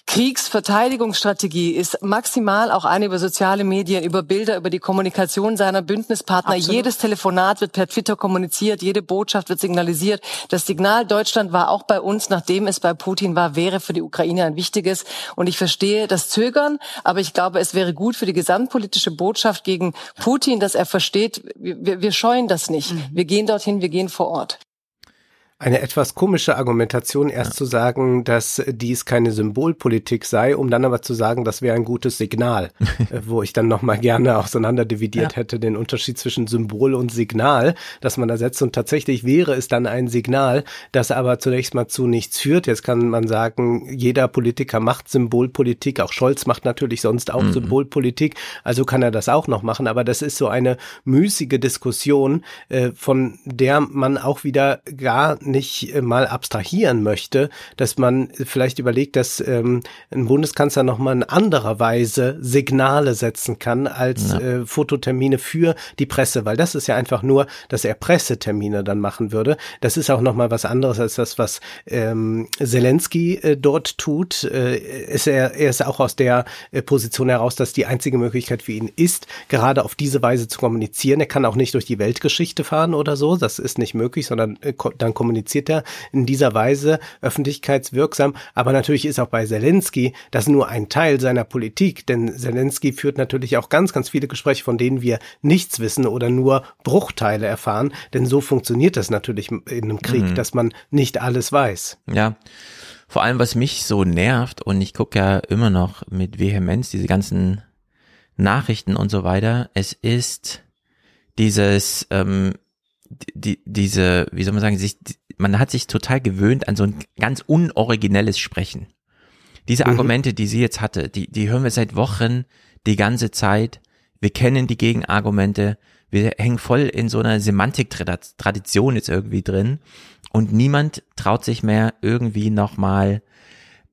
Kriegsverteidigungsstrategie ist maximal auch eine über soziale Medien, über Bilder, über die Kommunikation seiner Bündnispartner. Absolut. Jedes Telefonat wird per Twitter kommuniziert, jede Botschaft wird signalisiert. Das Signal Deutschland war auch bei uns, nachdem es bei Putin war, wäre für die Ukraine ein wichtiges. Und ich verstehe das Zögern, aber ich glaube, es wäre gut für die gesamtpolitische Botschaft gegen Putin, dass er versteht, wir, wir scheuen das nicht. Mhm. Wir gehen dorthin, wir gehen vor Ort eine etwas komische Argumentation, erst ja. zu sagen, dass dies keine Symbolpolitik sei, um dann aber zu sagen, das wäre ein gutes Signal, äh, wo ich dann nochmal gerne auseinanderdividiert ja. hätte, den Unterschied zwischen Symbol und Signal, dass man da setzt. Und tatsächlich wäre es dann ein Signal, das aber zunächst mal zu nichts führt. Jetzt kann man sagen, jeder Politiker macht Symbolpolitik, auch Scholz macht natürlich sonst auch mhm. Symbolpolitik, also kann er das auch noch machen. Aber das ist so eine müßige Diskussion, äh, von der man auch wieder gar nicht äh, mal abstrahieren möchte, dass man vielleicht überlegt, dass ähm, ein Bundeskanzler nochmal in anderer Weise Signale setzen kann als ja. äh, Fototermine für die Presse, weil das ist ja einfach nur, dass er Pressetermine dann machen würde. Das ist auch nochmal was anderes als das, was ähm, Zelensky äh, dort tut. Äh, ist er, er ist auch aus der äh, Position heraus, dass die einzige Möglichkeit für ihn ist, gerade auf diese Weise zu kommunizieren. Er kann auch nicht durch die Weltgeschichte fahren oder so, das ist nicht möglich, sondern äh, dann kommuniziert kommuniziert er in dieser Weise öffentlichkeitswirksam. Aber natürlich ist auch bei Zelensky das nur ein Teil seiner Politik, denn Zelensky führt natürlich auch ganz, ganz viele Gespräche, von denen wir nichts wissen oder nur Bruchteile erfahren. Denn so funktioniert das natürlich in einem Krieg, mhm. dass man nicht alles weiß. Ja. Vor allem, was mich so nervt, und ich gucke ja immer noch mit Vehemenz diese ganzen Nachrichten und so weiter, es ist dieses, ähm, die, diese, wie soll man sagen, sich, man hat sich total gewöhnt an so ein ganz unoriginelles Sprechen. Diese mhm. Argumente, die sie jetzt hatte, die, die hören wir seit Wochen die ganze Zeit. Wir kennen die Gegenargumente. Wir hängen voll in so einer Semantik-Tradition jetzt irgendwie drin. Und niemand traut sich mehr irgendwie nochmal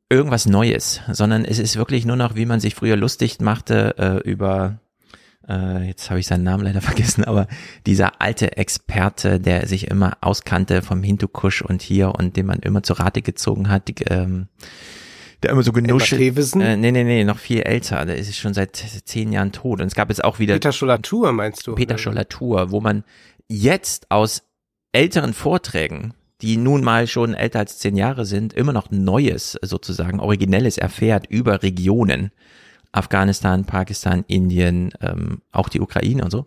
irgendwas Neues, sondern es ist wirklich nur noch, wie man sich früher lustig machte äh, über äh, jetzt habe ich seinen Namen leider vergessen, aber dieser alte Experte, der sich immer auskannte vom Hindukusch und hier und den man immer zu Rate gezogen hat, die, ähm, der immer so genuschelt. Äh, nee, nee, nee, noch viel älter. Der ist schon seit zehn Jahren tot. Und es gab jetzt auch wieder. Peter Scholatur, meinst du? Peter Scholatur, wo man jetzt aus älteren Vorträgen, die nun mal schon älter als zehn Jahre sind, immer noch Neues, sozusagen, Originelles erfährt über Regionen. Afghanistan, Pakistan, Indien, ähm, auch die Ukraine und so.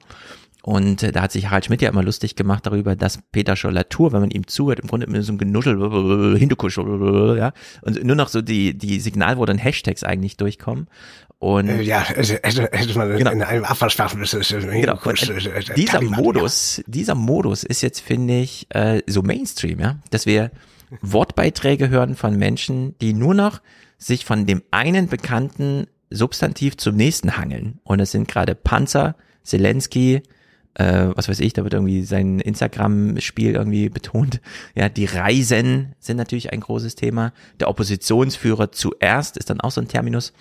Und äh, da hat sich Harald Schmidt ja immer lustig gemacht darüber, dass Peter Schollatur, wenn man ihm zuhört, im Grunde mit so einem Genuschel, Hindukusch, ja, und nur noch so die, die Signalworte und Hashtags eigentlich durchkommen. Und äh, ja, hätte man genau. in einem Abwaschsprachen genau. Dieser Modus, dieser Modus ist jetzt, finde ich, äh, so Mainstream, ja, dass wir Wortbeiträge hören von Menschen, die nur noch sich von dem einen bekannten Substantiv zum nächsten hangeln. Und es sind gerade Panzer, Zelensky, äh, was weiß ich, da wird irgendwie sein Instagram-Spiel irgendwie betont. Ja, die Reisen sind natürlich ein großes Thema. Der Oppositionsführer zuerst ist dann auch so ein Terminus.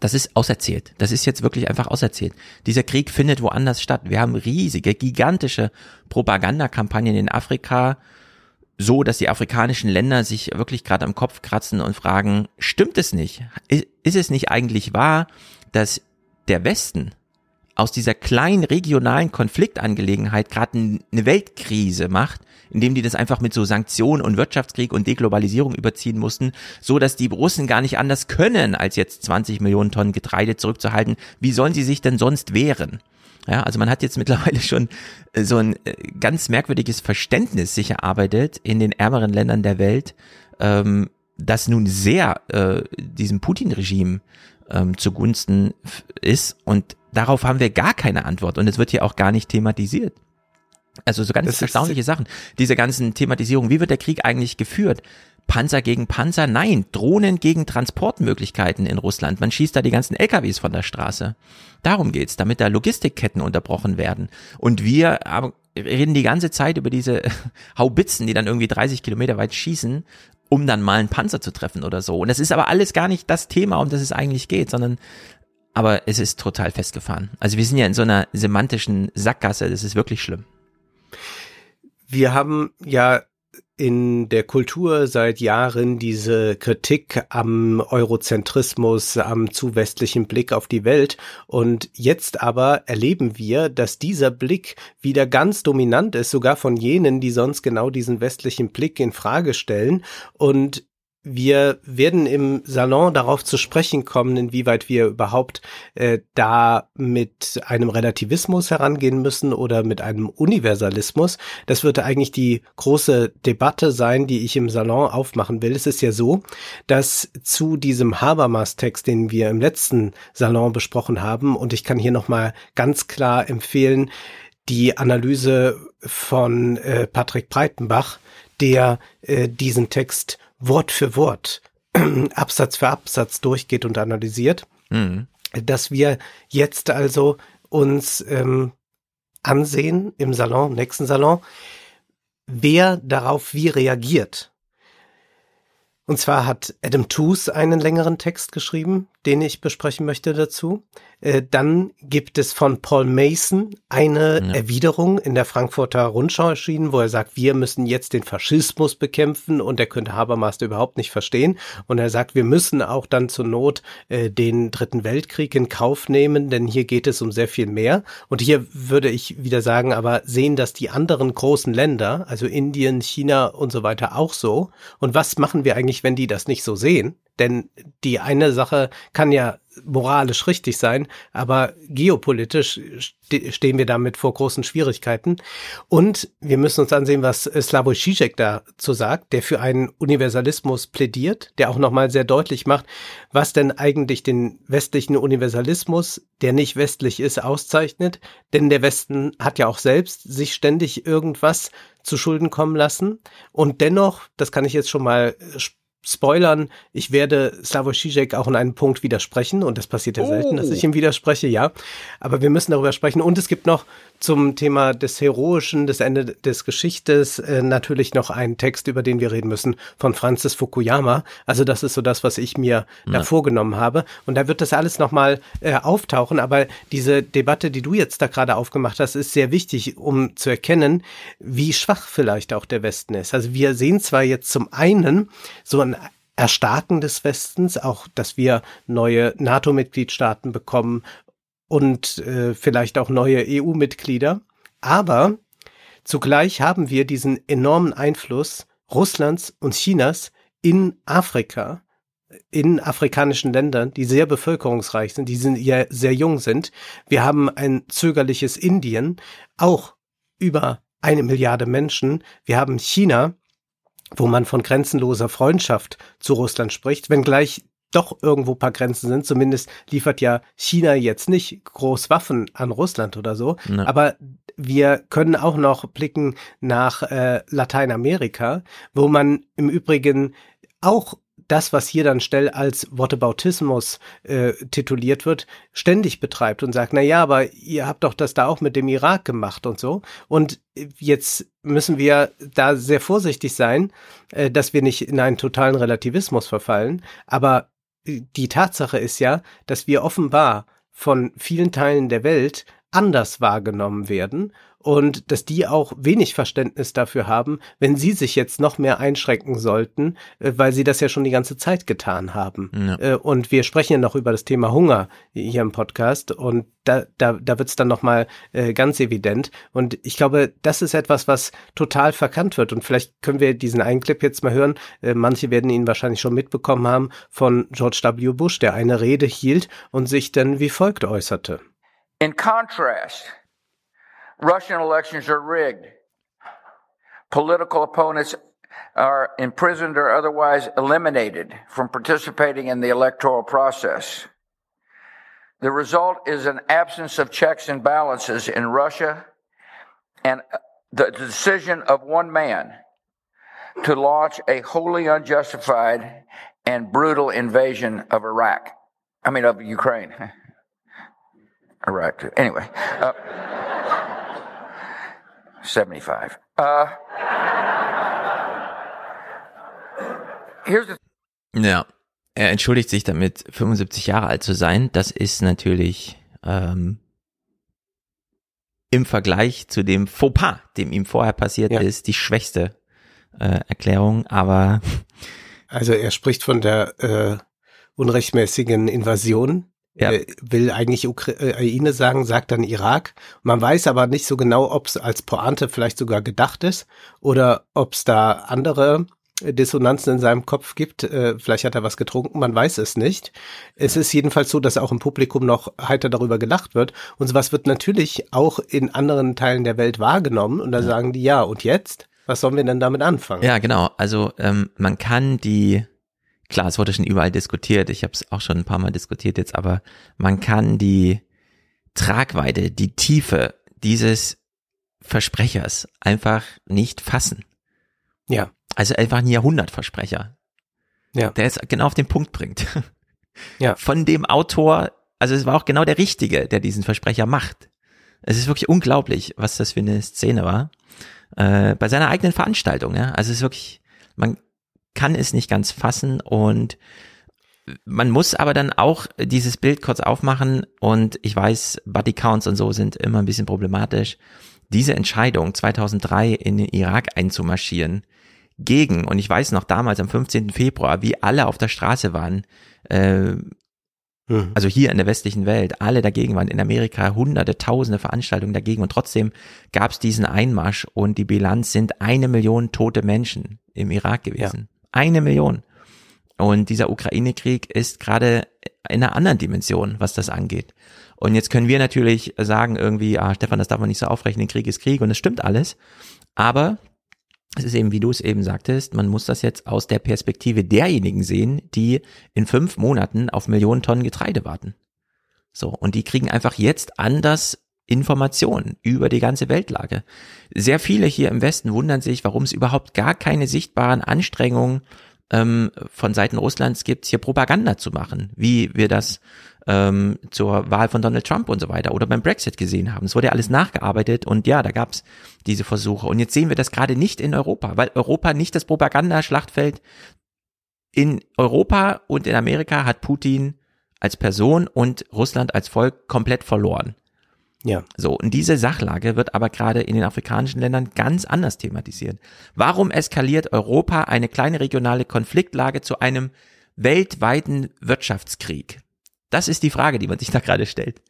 Das ist auserzählt. Das ist jetzt wirklich einfach auserzählt. Dieser Krieg findet woanders statt. Wir haben riesige, gigantische Propagandakampagnen in Afrika, so, dass die afrikanischen Länder sich wirklich gerade am Kopf kratzen und fragen, stimmt es nicht? Ist es nicht eigentlich wahr, dass der Westen aus dieser kleinen regionalen Konfliktangelegenheit gerade eine Weltkrise macht, indem die das einfach mit so Sanktionen und Wirtschaftskrieg und Deglobalisierung überziehen mussten, so dass die Russen gar nicht anders können, als jetzt 20 Millionen Tonnen Getreide zurückzuhalten. Wie sollen sie sich denn sonst wehren? Ja, also man hat jetzt mittlerweile schon äh, so ein äh, ganz merkwürdiges Verständnis sich erarbeitet in den ärmeren Ländern der Welt, ähm, das nun sehr äh, diesem Putin-Regime ähm, zugunsten ist und darauf haben wir gar keine Antwort und es wird hier auch gar nicht thematisiert. Also so ganz Das ist- erstaunliche Sachen. Diese ganzen Thematisierung, wie wird der Krieg eigentlich geführt? Panzer gegen Panzer? Nein, Drohnen gegen Transportmöglichkeiten in Russland. Man schießt da die ganzen LKWs von der Straße. Darum geht's, damit da Logistikketten unterbrochen werden. Und wir aber reden die ganze Zeit über diese Haubitzen, die dann irgendwie 30 Kilometer weit schießen, um dann mal einen Panzer zu treffen oder so. Und das ist aber alles gar nicht das Thema, um das es eigentlich geht, sondern aber es ist total festgefahren. Also wir sind ja in so einer semantischen Sackgasse, das ist wirklich schlimm. Wir haben ja in der Kultur seit Jahren diese Kritik am Eurozentrismus, am zu westlichen Blick auf die Welt. Und jetzt aber erleben wir, dass dieser Blick wieder ganz dominant ist, sogar von jenen, die sonst genau diesen westlichen Blick in Frage stellen. Und wir werden im Salon darauf zu sprechen kommen, inwieweit wir überhaupt äh, da mit einem Relativismus herangehen müssen oder mit einem Universalismus. Das wird eigentlich die große Debatte sein, die ich im Salon aufmachen will. Es ist ja so, dass zu diesem Habermas-Text, den wir im letzten Salon besprochen haben, und ich kann hier nochmal ganz klar empfehlen, die Analyse von äh, Patrick Breitenbach, der äh, diesen Text Wort für Wort, Absatz für Absatz durchgeht und analysiert, Mhm. dass wir jetzt also uns ähm, ansehen im Salon, im nächsten Salon, wer darauf wie reagiert. Und zwar hat Adam Tooze einen längeren Text geschrieben, den ich besprechen möchte dazu. Äh, dann gibt es von Paul Mason eine Ja. Erwiderung in der Frankfurter Rundschau erschienen, wo er sagt, wir müssen jetzt den Faschismus bekämpfen und er könnte Habermas überhaupt nicht verstehen. Und er sagt, wir müssen auch dann zur Not äh, den Dritten Weltkrieg in Kauf nehmen, denn hier geht es um sehr viel mehr. Und hier würde ich wieder sagen, aber sehen das die anderen großen Länder, also Indien, China und so weiter auch so. Und was machen wir eigentlich, wenn die das nicht so sehen? Denn die eine Sache kann ja moralisch richtig sein, aber geopolitisch ste stehen wir damit vor großen Schwierigkeiten. Und wir müssen uns ansehen, was Slavoj Žižek dazu sagt, der für einen Universalismus plädiert, der auch nochmal sehr deutlich macht, was denn eigentlich den westlichen Universalismus, der nicht westlich ist, auszeichnet. Denn der Westen hat ja auch selbst sich ständig irgendwas zu Schulden kommen lassen. Und dennoch, das kann ich jetzt schon mal spoilern, ich werde Slavoj Žižek auch in einem Punkt widersprechen und das passiert ja selten, dass Oh. ich ihm widerspreche, ja. Aber wir müssen darüber sprechen und es gibt noch zum Thema des Heroischen, des Ende des Geschichtes äh, natürlich noch einen Text, über den wir reden müssen, von Francis Fukuyama. Also das ist so das, was ich mir da vorgenommen habe und da wird das alles nochmal äh, auftauchen, aber diese Debatte, die du jetzt da gerade aufgemacht hast, ist sehr wichtig, um zu erkennen, wie schwach vielleicht auch der Westen ist. Also wir sehen zwar jetzt zum einen so ein Erstarken des Westens, auch dass wir neue NATO-Mitgliedstaaten bekommen und äh, vielleicht auch neue EU-Mitglieder, aber zugleich haben wir diesen enormen Einfluss Russlands und Chinas in Afrika, in afrikanischen Ländern, die sehr bevölkerungsreich sind, die sind ja sehr jung sind. Wir haben ein zögerliches Indien, auch über eine Milliarde Menschen. Wir haben China, wo man von grenzenloser Freundschaft zu Russland spricht, wenngleich doch irgendwo paar Grenzen sind. Zumindest liefert ja China jetzt nicht groß Waffen an Russland oder so. Ne. Aber wir können auch noch blicken nach äh, Lateinamerika, wo man im Übrigen auch das, was hier dann schnell als Whataboutismus äh, tituliert wird, ständig betreibt und sagt, na ja, aber ihr habt doch das da auch mit dem Irak gemacht und so. Und jetzt müssen wir da sehr vorsichtig sein, äh, dass wir nicht in einen totalen Relativismus verfallen. Aber äh, die Tatsache ist ja, dass wir offenbar von vielen Teilen der Welt anders wahrgenommen werden und dass die auch wenig Verständnis dafür haben, wenn sie sich jetzt noch mehr einschränken sollten, äh, weil sie das ja schon die ganze Zeit getan haben. Ja. Äh, Und wir sprechen ja noch über das Thema Hunger hier im Podcast und da, da, da wird es dann nochmal äh, ganz evident. Und ich glaube, das ist etwas, was total verkannt wird. Und vielleicht können wir diesen einen Clip jetzt mal hören. Äh, manche werden ihn wahrscheinlich schon mitbekommen haben von George W. Bush, der eine Rede hielt und sich dann wie folgt äußerte. In contrast, Russian elections are rigged. Political opponents are imprisoned or otherwise eliminated from participating in the electoral process. The result is an absence of checks and balances in Russia and the decision of one man to launch a wholly unjustified and brutal invasion of Iraq. I mean, of Ukraine. Iraq. Anyway, uh, 75. Uh, here's the Ja, er entschuldigt sich damit, 75 Jahre alt zu sein. Das ist natürlich ähm, im Vergleich zu dem Fauxpas, dem ihm vorher passiert Ja. ist, die schwächste äh, Erklärung. Aber Also er spricht von der äh, unrechtmäßigen Invasion. Ja. Er will eigentlich Ukraine sagen, sagt dann Irak. Man weiß aber nicht so genau, ob es als Pointe vielleicht sogar gedacht ist oder ob es da andere Dissonanzen in seinem Kopf gibt. Äh, vielleicht hat er was getrunken, man weiß es nicht. Es ist jedenfalls so, dass auch im Publikum noch heiter darüber gelacht wird. Und sowas wird natürlich auch in anderen Teilen der Welt wahrgenommen. Und da sagen die, ja, und jetzt? Was sollen wir denn damit anfangen? ja, genau. Also ähm, man kann die, klar, es wurde schon überall diskutiert. Ich habe es auch schon ein paar Mal diskutiert jetzt, aber man kann die Tragweite, die Tiefe dieses Versprechers einfach nicht fassen. Ja. Also einfach ein Jahrhundertversprecher. Ja. Der es genau auf den Punkt bringt. Ja. Von dem Autor, also es war auch genau der Richtige, der diesen Versprecher macht. Es ist wirklich unglaublich, was das für eine Szene war. Äh, bei seiner eigenen Veranstaltung, ja. Also es ist wirklich, man kann es nicht ganz fassen und man muss aber dann auch dieses Bild kurz aufmachen und ich weiß, Buddy Counts und so sind immer ein bisschen problematisch. Diese Entscheidung 2003 in den Irak einzumarschieren gegen, und ich weiß noch damals am 15. Februar, wie alle auf der Straße waren, äh, Mhm. also hier in der westlichen Welt, alle dagegen waren, in Amerika hunderte, tausende Veranstaltungen dagegen und trotzdem gab es diesen Einmarsch und die Bilanz sind eine Million tote Menschen im Irak gewesen. Eine Million. Und dieser Ukraine-Krieg ist gerade in einer anderen Dimension, was das angeht. Und jetzt können wir natürlich sagen irgendwie, ah, Stefan, das darf man nicht so aufrechnen, Krieg ist Krieg und es stimmt alles. Aber es ist eben, wie du es eben sagtest, man muss das jetzt aus der Perspektive derjenigen sehen, die in fünf Monaten auf Millionen Tonnen Getreide warten. So, und die kriegen einfach jetzt anders Informationen über die ganze Weltlage. Sehr viele hier im Westen wundern sich, warum es überhaupt gar keine sichtbaren Anstrengungen ähm, von Seiten Russlands gibt, hier Propaganda zu machen, wie wir das ähm, zur Wahl von Donald Trump und so weiter oder beim Brexit gesehen haben. Es wurde ja alles nachgearbeitet und ja, da gab es diese Versuche. Und jetzt sehen wir das gerade nicht in Europa, weil Europa nicht das Propagandaschlachtfeld in Europa und in Amerika hat Putin als Person und Russland als Volk komplett verloren. Ja. So, und diese Sachlage wird aber gerade in den afrikanischen Ländern ganz anders thematisiert. Warum eskaliert Europa eine kleine regionale Konfliktlage zu einem weltweiten Wirtschaftskrieg? Das ist die Frage, die man sich da gerade stellt.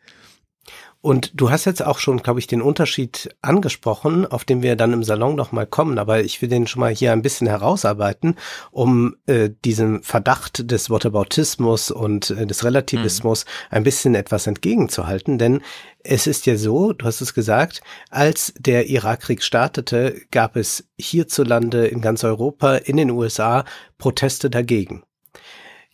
Und du hast jetzt auch schon, glaube ich, den Unterschied angesprochen, auf den wir dann im Salon nochmal kommen, aber ich will den schon mal hier ein bisschen herausarbeiten, um äh, diesem Verdacht des Whataboutismus und äh, des Relativismus ein bisschen etwas entgegenzuhalten, denn es ist ja so, du hast es gesagt, als der Irakkrieg startete, gab es hierzulande in ganz Europa, in den USA Proteste dagegen.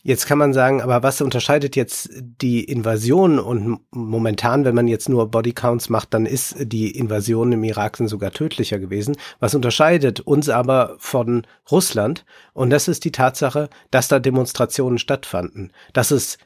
Jetzt kann man sagen, aber was unterscheidet jetzt die Invasion und momentan, wenn man jetzt nur Bodycounts macht, dann ist die Invasion im Irak sogar tödlicher gewesen. Was unterscheidet uns aber von Russland? Und das ist die Tatsache, dass da Demonstrationen stattfanden, dass es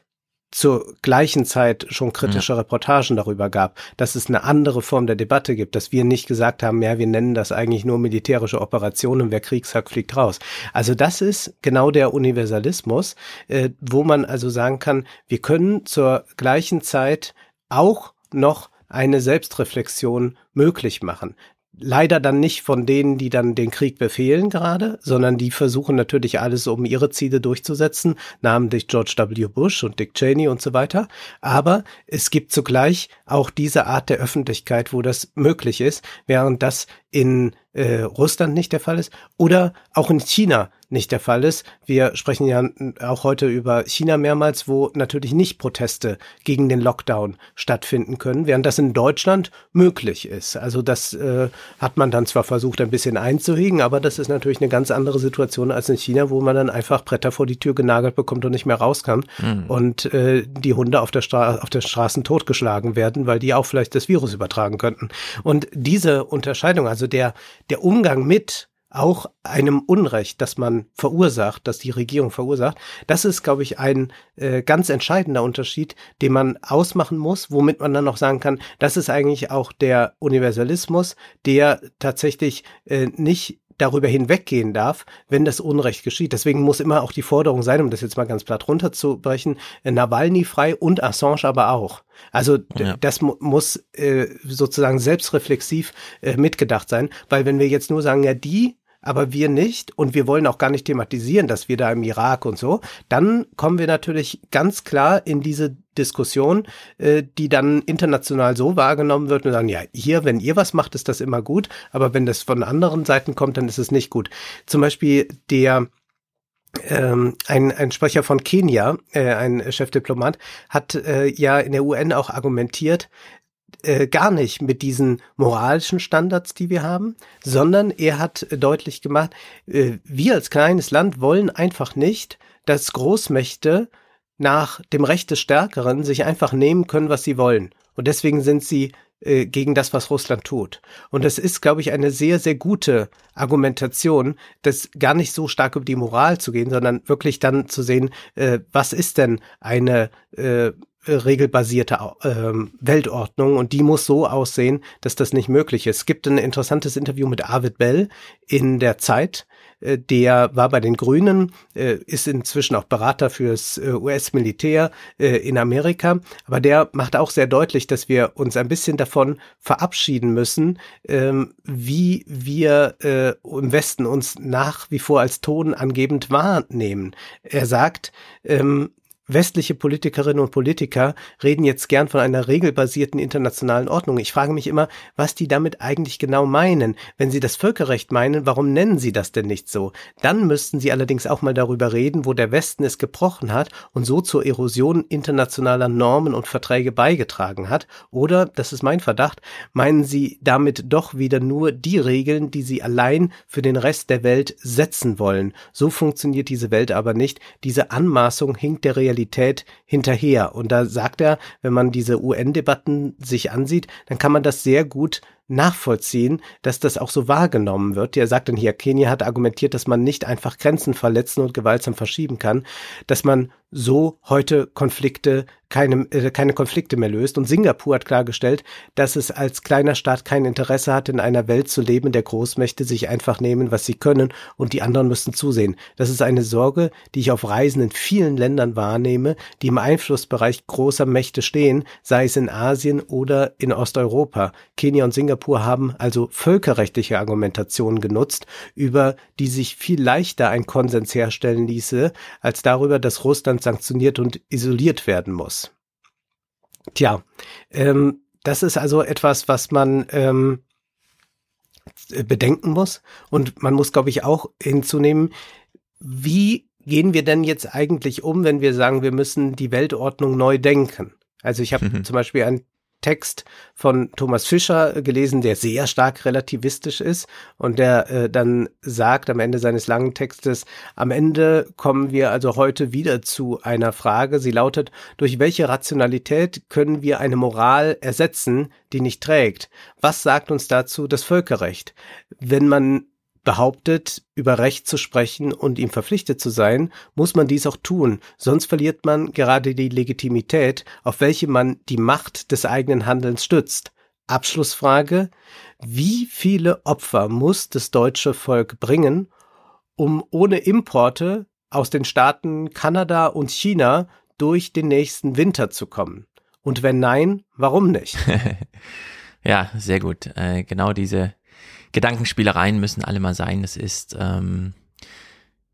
zur gleichen Zeit schon kritische Reportagen darüber gab, dass es eine andere Form der Debatte gibt, dass wir nicht gesagt haben, ja, wir nennen das eigentlich nur militärische Operationen, wer Krieg sagt, fliegt raus. Also das ist genau der Universalismus, äh, wo man also sagen kann, wir können zur gleichen Zeit auch noch eine Selbstreflexion möglich machen. Leider dann nicht von denen, die dann den Krieg befehlen gerade, sondern die versuchen natürlich alles, um ihre Ziele durchzusetzen, namentlich George W. Bush und Dick Cheney und so weiter. Aber es gibt zugleich auch diese Art der Öffentlichkeit, wo das möglich ist, während das in äh, Russland nicht der Fall ist oder auch in China nicht der Fall ist. Wir sprechen ja auch heute über China mehrmals, wo natürlich nicht Proteste gegen den Lockdown stattfinden können, während das in Deutschland möglich ist. Also das äh, hat man dann zwar versucht, ein bisschen einzuhegen, aber das ist natürlich eine ganz andere Situation als in China, wo man dann einfach Bretter vor die Tür genagelt bekommt und nicht mehr rauskommt und äh, die Hunde auf der, Stra auf der Straßen totgeschlagen werden, weil die auch vielleicht das Virus übertragen könnten. Und diese Unterscheidung, also Also der, der Umgang mit auch einem Unrecht, das man verursacht, das die Regierung verursacht, das ist, glaube ich, ein äh, ganz entscheidender Unterschied, den man ausmachen muss, womit man dann noch sagen kann, das ist eigentlich auch der Universalismus, der tatsächlich äh, nicht darüber hinweggehen darf, wenn das Unrecht geschieht. Deswegen muss immer auch die Forderung sein, um das jetzt mal ganz platt runterzubrechen, äh, Nawalny frei und Assange aber auch. Also ja. das mu muss äh, sozusagen selbstreflexiv äh, mitgedacht sein, weil wenn wir jetzt nur sagen, ja, die aber wir nicht und wir wollen auch gar nicht thematisieren, dass wir da im Irak und so, dann kommen wir natürlich ganz klar in diese Diskussion, äh, die dann international so wahrgenommen wird und sagen, ja, hier, wenn ihr was macht, ist das immer gut, aber wenn das von anderen Seiten kommt, dann ist es nicht gut. Zum Beispiel der ähm, ein, ein Sprecher von Kenia, äh, ein Chefdiplomat, hat äh, ja in der UN auch argumentiert, äh, gar nicht mit diesen moralischen Standards, die wir haben, sondern er hat deutlich gemacht, äh, wir als kleines Land wollen einfach nicht, dass Großmächte nach dem Recht des Stärkeren sich einfach nehmen können, was sie wollen. Und deswegen sind sie äh, gegen das, was Russland tut. Und das ist, glaube ich, eine sehr, sehr gute Argumentation, das gar nicht so stark über die Moral zu gehen, sondern wirklich dann zu sehen, äh, was ist denn eine äh, regelbasierte ähm, Weltordnung und die muss so aussehen, dass das nicht möglich ist. Es gibt ein interessantes Interview mit Arvid Bell in der Zeit. Äh, der war bei den Grünen, äh, ist inzwischen auch Berater fürs äh, US-Militär äh, in Amerika, aber der macht auch sehr deutlich, dass wir uns ein bisschen davon verabschieden müssen, ähm, wie wir äh, im Westen uns nach wie vor als tonangebend wahrnehmen. Er sagt, ähm, westliche Politikerinnen und Politiker reden jetzt gern von einer regelbasierten internationalen Ordnung. Ich frage mich immer, was die damit eigentlich genau meinen. Wenn sie das Völkerrecht meinen, warum nennen sie das denn nicht so? Dann müssten sie allerdings auch mal darüber reden, wo der Westen es gebrochen hat und so zur Erosion internationaler Normen und Verträge beigetragen hat. Oder, das ist mein Verdacht, meinen sie damit doch wieder nur die Regeln, die sie allein für den Rest der Welt setzen wollen. So funktioniert diese Welt aber nicht. Diese Anmaßung hinkt der Realität Realität hinterher. Und da sagt er, wenn man diese UN-Debatten sich ansieht, dann kann man das sehr gut nachvollziehen, dass das auch so wahrgenommen wird. Er sagt dann hier, Kenia hat argumentiert, dass man nicht einfach Grenzen verletzen und gewaltsam verschieben kann, dass man so heute Konflikte keine, äh, keine Konflikte mehr löst. Und Singapur hat klargestellt, dass es als kleiner Staat kein Interesse hat, in einer Welt zu leben, der Großmächte sich einfach nehmen, was sie können, und die anderen müssen zusehen. Das ist eine Sorge, die ich auf Reisen in vielen Ländern wahrnehme, die im Einflussbereich großer Mächte stehen, sei es in Asien oder in Osteuropa. Kenia und Singapur haben also völkerrechtliche Argumentationen genutzt, über die sich viel leichter ein Konsens herstellen ließe, als darüber, dass Russland sanktioniert und isoliert werden muss. Tja, ähm, das ist also etwas, was man ähm, bedenken muss. Und man muss, glaube ich, auch hinzunehmen, wie gehen wir denn jetzt eigentlich um, wenn wir sagen, wir müssen die Weltordnung neu denken? Also ich habe mhm. zum Beispiel ein Text von Thomas Fischer gelesen, der sehr stark relativistisch ist und der äh, dann sagt am Ende seines langen Textes, am Ende kommen wir also heute wieder zu einer Frage, sie lautet, durch welche Rationalität können wir eine Moral ersetzen, die nicht trägt? Was sagt uns dazu das Völkerrecht? Wenn man behauptet, über Recht zu sprechen und ihm verpflichtet zu sein, muss man dies auch tun, sonst verliert man gerade die Legitimität, auf welche man die Macht des eigenen Handelns stützt. Abschlussfrage. Wie viele Opfer muss das deutsche Volk bringen, um ohne Importe aus den Staaten Kanada und China durch den nächsten Winter zu kommen? Und wenn nein, warum nicht? ja, sehr gut. Äh, genau diese Gedankenspielereien müssen alle mal sein. Es ist ähm,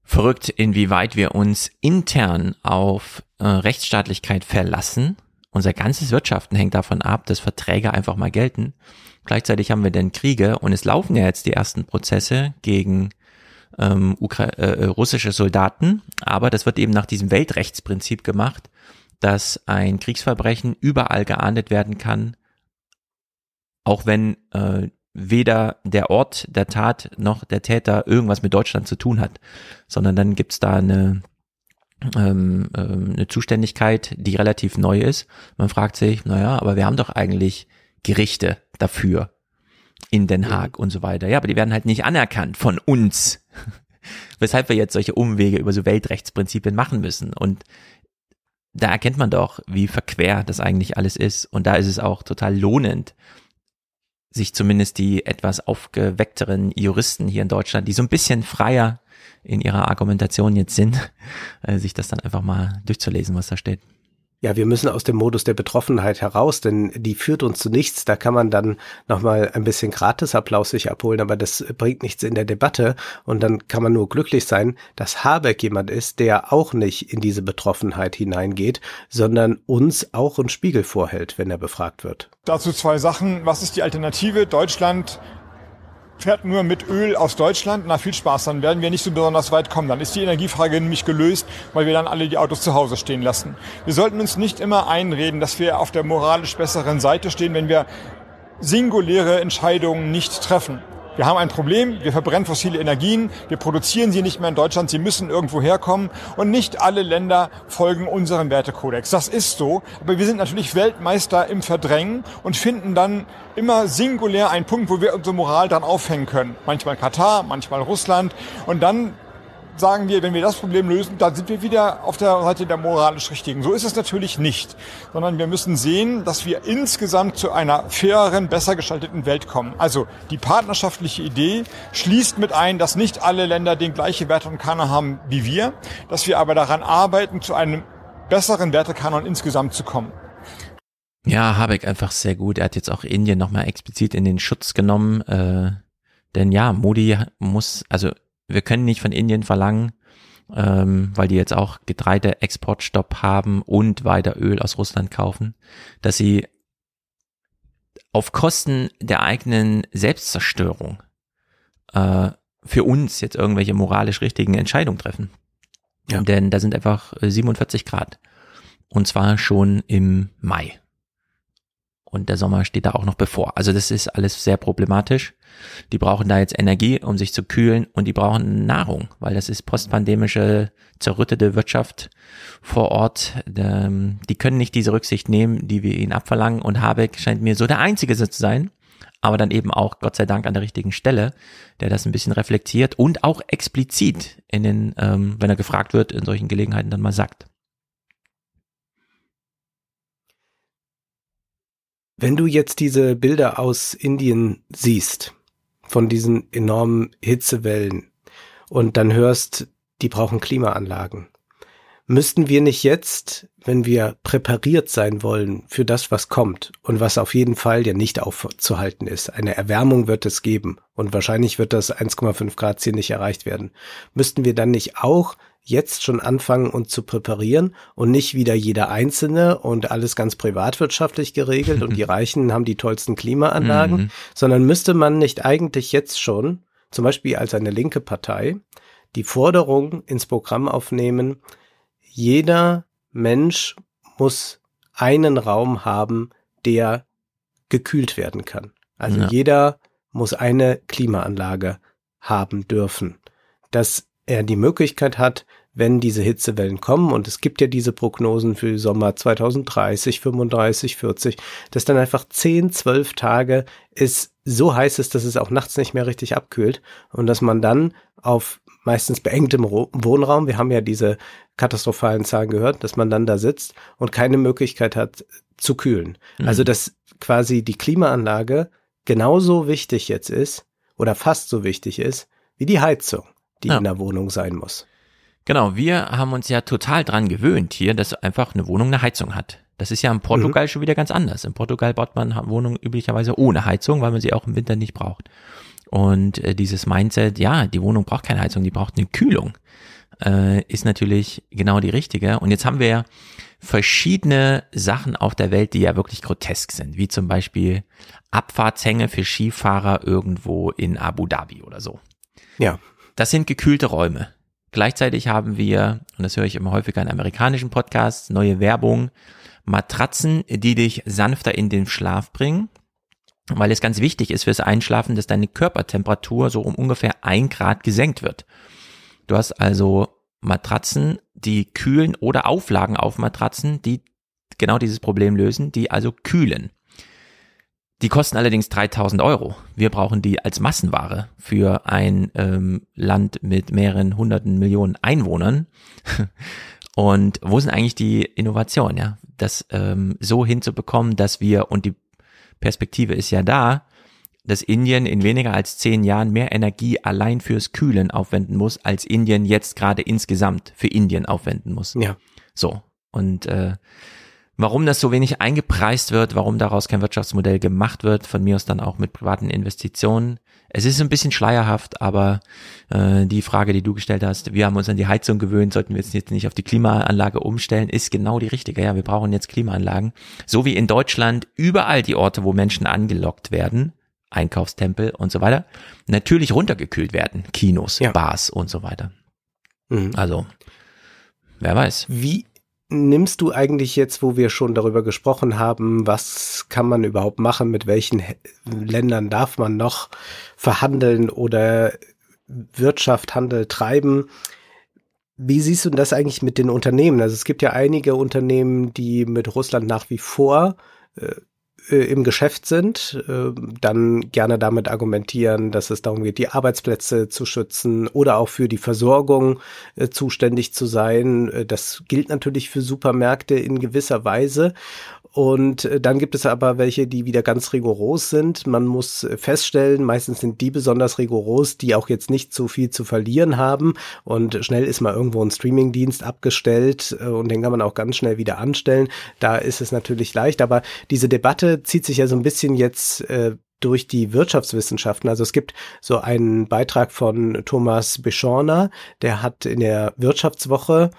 verrückt, inwieweit wir uns intern auf äh, Rechtsstaatlichkeit verlassen. Unser ganzes Wirtschaften hängt davon ab, dass Verträge einfach mal gelten. Gleichzeitig haben wir denn Kriege und es laufen ja jetzt die ersten Prozesse gegen ähm, Ukra äh, russische Soldaten, aber das wird eben nach diesem Weltrechtsprinzip gemacht, dass ein Kriegsverbrechen überall geahndet werden kann, auch wenn äh, weder der Ort der Tat noch der Täter irgendwas mit Deutschland zu tun hat, sondern dann gibt's da eine, ähm, ähm, eine Zuständigkeit, die relativ neu ist. Man fragt sich, naja, aber wir haben doch eigentlich Gerichte dafür. in Den Haag und so weiter. Ja, aber die werden halt nicht anerkannt von uns. Weshalb wir jetzt solche Umwege über so Weltrechtsprinzipien machen müssen. Und da erkennt man doch, wie verquer das eigentlich alles ist. Und da ist es auch total lohnend, sich zumindest die etwas aufgeweckteren Juristen hier in Deutschland, die so ein bisschen freier in ihrer Argumentation jetzt sind, äh, sich das dann einfach mal durchzulesen, was da steht. Ja, wir müssen aus dem Modus der Betroffenheit heraus, denn die führt uns zu nichts. Da kann man dann nochmal ein bisschen Gratisapplaus sich abholen, aber das bringt nichts in der Debatte. Und dann kann man nur glücklich sein, dass Habeck jemand ist, der auch nicht in diese Betroffenheit hineingeht, sondern uns auch einen Spiegel vorhält, wenn er befragt wird. Dazu zwei Sachen. Was ist die Alternative? Deutschland fährt nur mit Öl aus Deutschland, na viel Spaß, dann werden wir nicht so besonders weit kommen. Dann ist die Energiefrage nämlich gelöst, weil wir dann alle die Autos zu Hause stehen lassen. Wir sollten uns nicht immer einreden, dass wir auf der moralisch besseren Seite stehen, wenn wir singuläre Entscheidungen nicht treffen. Wir haben ein Problem, wir verbrennen fossile Energien, wir produzieren sie nicht mehr in Deutschland, sie müssen irgendwo herkommen. Und nicht alle Länder folgen unserem Wertekodex. Das ist so, aber wir sind natürlich Weltmeister im Verdrängen und finden dann immer singulär einen Punkt, wo wir unsere Moral dann aufhängen können. Manchmal Katar, manchmal Russland. Und dann sagen wir, wenn wir das Problem lösen, dann sind wir wieder auf der Seite der moralisch Richtigen. So ist es natürlich nicht, sondern wir müssen sehen, dass wir insgesamt zu einer faireren, besser gestalteten Welt kommen. Also die partnerschaftliche Idee schließt mit ein, dass nicht alle Länder den gleichen Werte und Kanon haben wie wir, dass wir aber daran arbeiten, zu einem besseren Wertekanon insgesamt zu kommen. Ja, Habeck einfach sehr gut. Er hat jetzt auch Indien nochmal explizit in den Schutz genommen. Äh, denn ja, Modi muss, also wir können nicht von Indien verlangen, ähm, weil die jetzt auch Getreideexportstopp haben und weiter Öl aus Russland kaufen, dass sie auf Kosten der eigenen Selbstzerstörung äh, für uns jetzt irgendwelche moralisch richtigen Entscheidungen treffen. Ja. Denn da sind einfach 47 Grad. Und zwar schon im Mai. Und der Sommer steht da auch noch bevor. Also das ist alles sehr problematisch. Die brauchen da jetzt Energie, um sich zu kühlen und die brauchen Nahrung, weil das ist postpandemische, zerrüttete Wirtschaft vor Ort. Ähm, die können nicht diese Rücksicht nehmen, die wir ihnen abverlangen und Habeck scheint mir so der Einzige zu sein, aber dann eben auch Gott sei Dank an der richtigen Stelle, der das ein bisschen reflektiert und auch explizit in den, ähm, wenn er gefragt wird, in solchen Gelegenheiten dann mal sagt. Wenn du jetzt diese Bilder aus Indien siehst, von diesen enormen Hitzewellen und dann hörst, die brauchen Klimaanlagen, müssten wir nicht jetzt, wenn wir präpariert sein wollen für das, was kommt und was auf jeden Fall ja nicht aufzuhalten ist, eine Erwärmung wird es geben und wahrscheinlich wird das 1,5 Grad Ziel nicht erreicht werden, müssten wir dann nicht auch jetzt schon anfangen und zu präparieren und nicht wieder jeder Einzelne und alles ganz privatwirtschaftlich geregelt und die Reichen haben die tollsten Klimaanlagen, mhm. sondern müsste man nicht eigentlich jetzt schon, zum Beispiel als eine linke Partei, die Forderung ins Programm aufnehmen, jeder Mensch muss einen Raum haben, der gekühlt werden kann. Also ja. jeder muss eine Klimaanlage haben dürfen. Das er die Möglichkeit hat, wenn diese Hitzewellen kommen, und es gibt ja diese Prognosen für Sommer 2030, 35, 40, dass dann einfach 10, 12 Tage es so heiß ist, dass es auch nachts nicht mehr richtig abkühlt und dass man dann auf meistens beengtem Wohnraum, wir haben ja diese katastrophalen Zahlen gehört, dass man dann da sitzt und keine Möglichkeit hat zu kühlen. Mhm. Also dass quasi die Klimaanlage genauso wichtig jetzt ist oder fast so wichtig ist wie die Heizung die ja. in der Wohnung sein muss. Genau, wir haben uns ja total dran gewöhnt hier, dass einfach eine Wohnung eine Heizung hat. Das ist ja in Portugal mhm. schon wieder ganz anders. In Portugal baut man Wohnungen üblicherweise ohne Heizung, weil man sie auch im Winter nicht braucht. Und äh, dieses Mindset, ja, die Wohnung braucht keine Heizung, die braucht eine Kühlung, äh, ist natürlich genau die richtige. Und jetzt haben wir ja verschiedene Sachen auf der Welt, die ja wirklich grotesk sind, wie zum Beispiel Abfahrtshänge für Skifahrer irgendwo in Abu Dhabi oder so. Ja. Das sind gekühlte Räume. Gleichzeitig haben wir, und das höre ich immer häufiger in amerikanischen Podcasts, neue Werbung, Matratzen, die dich sanfter in den Schlaf bringen, weil es ganz wichtig ist fürs Einschlafen, dass deine Körpertemperatur so um ungefähr ein Grad gesenkt wird. Du hast also Matratzen, die kühlen oder Auflagen auf Matratzen, die genau dieses Problem lösen, die also kühlen. Die kosten allerdings 3000 Euro. Wir brauchen die als Massenware für ein ähm, Land mit mehreren hunderten Millionen Einwohnern. Und wo sind eigentlich die Innovationen, ja? Das ähm, so hinzubekommen, dass wir, und die Perspektive ist ja da, dass Indien in weniger als zehn Jahren mehr Energie allein fürs Kühlen aufwenden muss, als Indien jetzt gerade insgesamt für Indien aufwenden muss. Ja. So. Und äh, warum das so wenig eingepreist wird, warum daraus kein Wirtschaftsmodell gemacht wird, von mir aus dann auch mit privaten Investitionen. Es ist ein bisschen schleierhaft, aber äh, die Frage, die du gestellt hast, wir haben uns an die Heizung gewöhnt, sollten wir jetzt nicht auf die Klimaanlage umstellen, ist genau die richtige. Ja, wir brauchen jetzt Klimaanlagen. So wie in Deutschland überall die Orte, wo Menschen angelockt werden, Einkaufstempel und so weiter, natürlich runtergekühlt werden. Kinos, Ja. Bars und so weiter. Mhm. Also, wer weiß. Wie nimmst du eigentlich jetzt, wo wir schon darüber gesprochen haben, was kann man überhaupt machen, mit welchen He- Ländern darf man noch verhandeln oder Wirtschaft, Handel treiben? Wie siehst du das eigentlich mit den Unternehmen? Also es gibt ja einige Unternehmen, die mit Russland nach wie vor äh, äh, im Geschäft sind, äh, dann gerne damit argumentieren, dass es darum geht, die Arbeitsplätze zu schützen oder auch für die Versorgung äh, zuständig zu sein. Das gilt natürlich für Supermärkte in gewisser Weise. Und dann gibt es aber welche, die wieder ganz rigoros sind. Man muss feststellen, meistens sind die besonders rigoros, die auch jetzt nicht so viel zu verlieren haben. Und schnell ist mal irgendwo ein Streamingdienst abgestellt und den kann man auch ganz schnell wieder anstellen. Da ist es natürlich leicht. Aber diese Debatte zieht sich ja so ein bisschen jetzt äh, durch die Wirtschaftswissenschaften. Also es gibt so einen Beitrag von Thomas Beschorner, der hat in der Wirtschaftswoche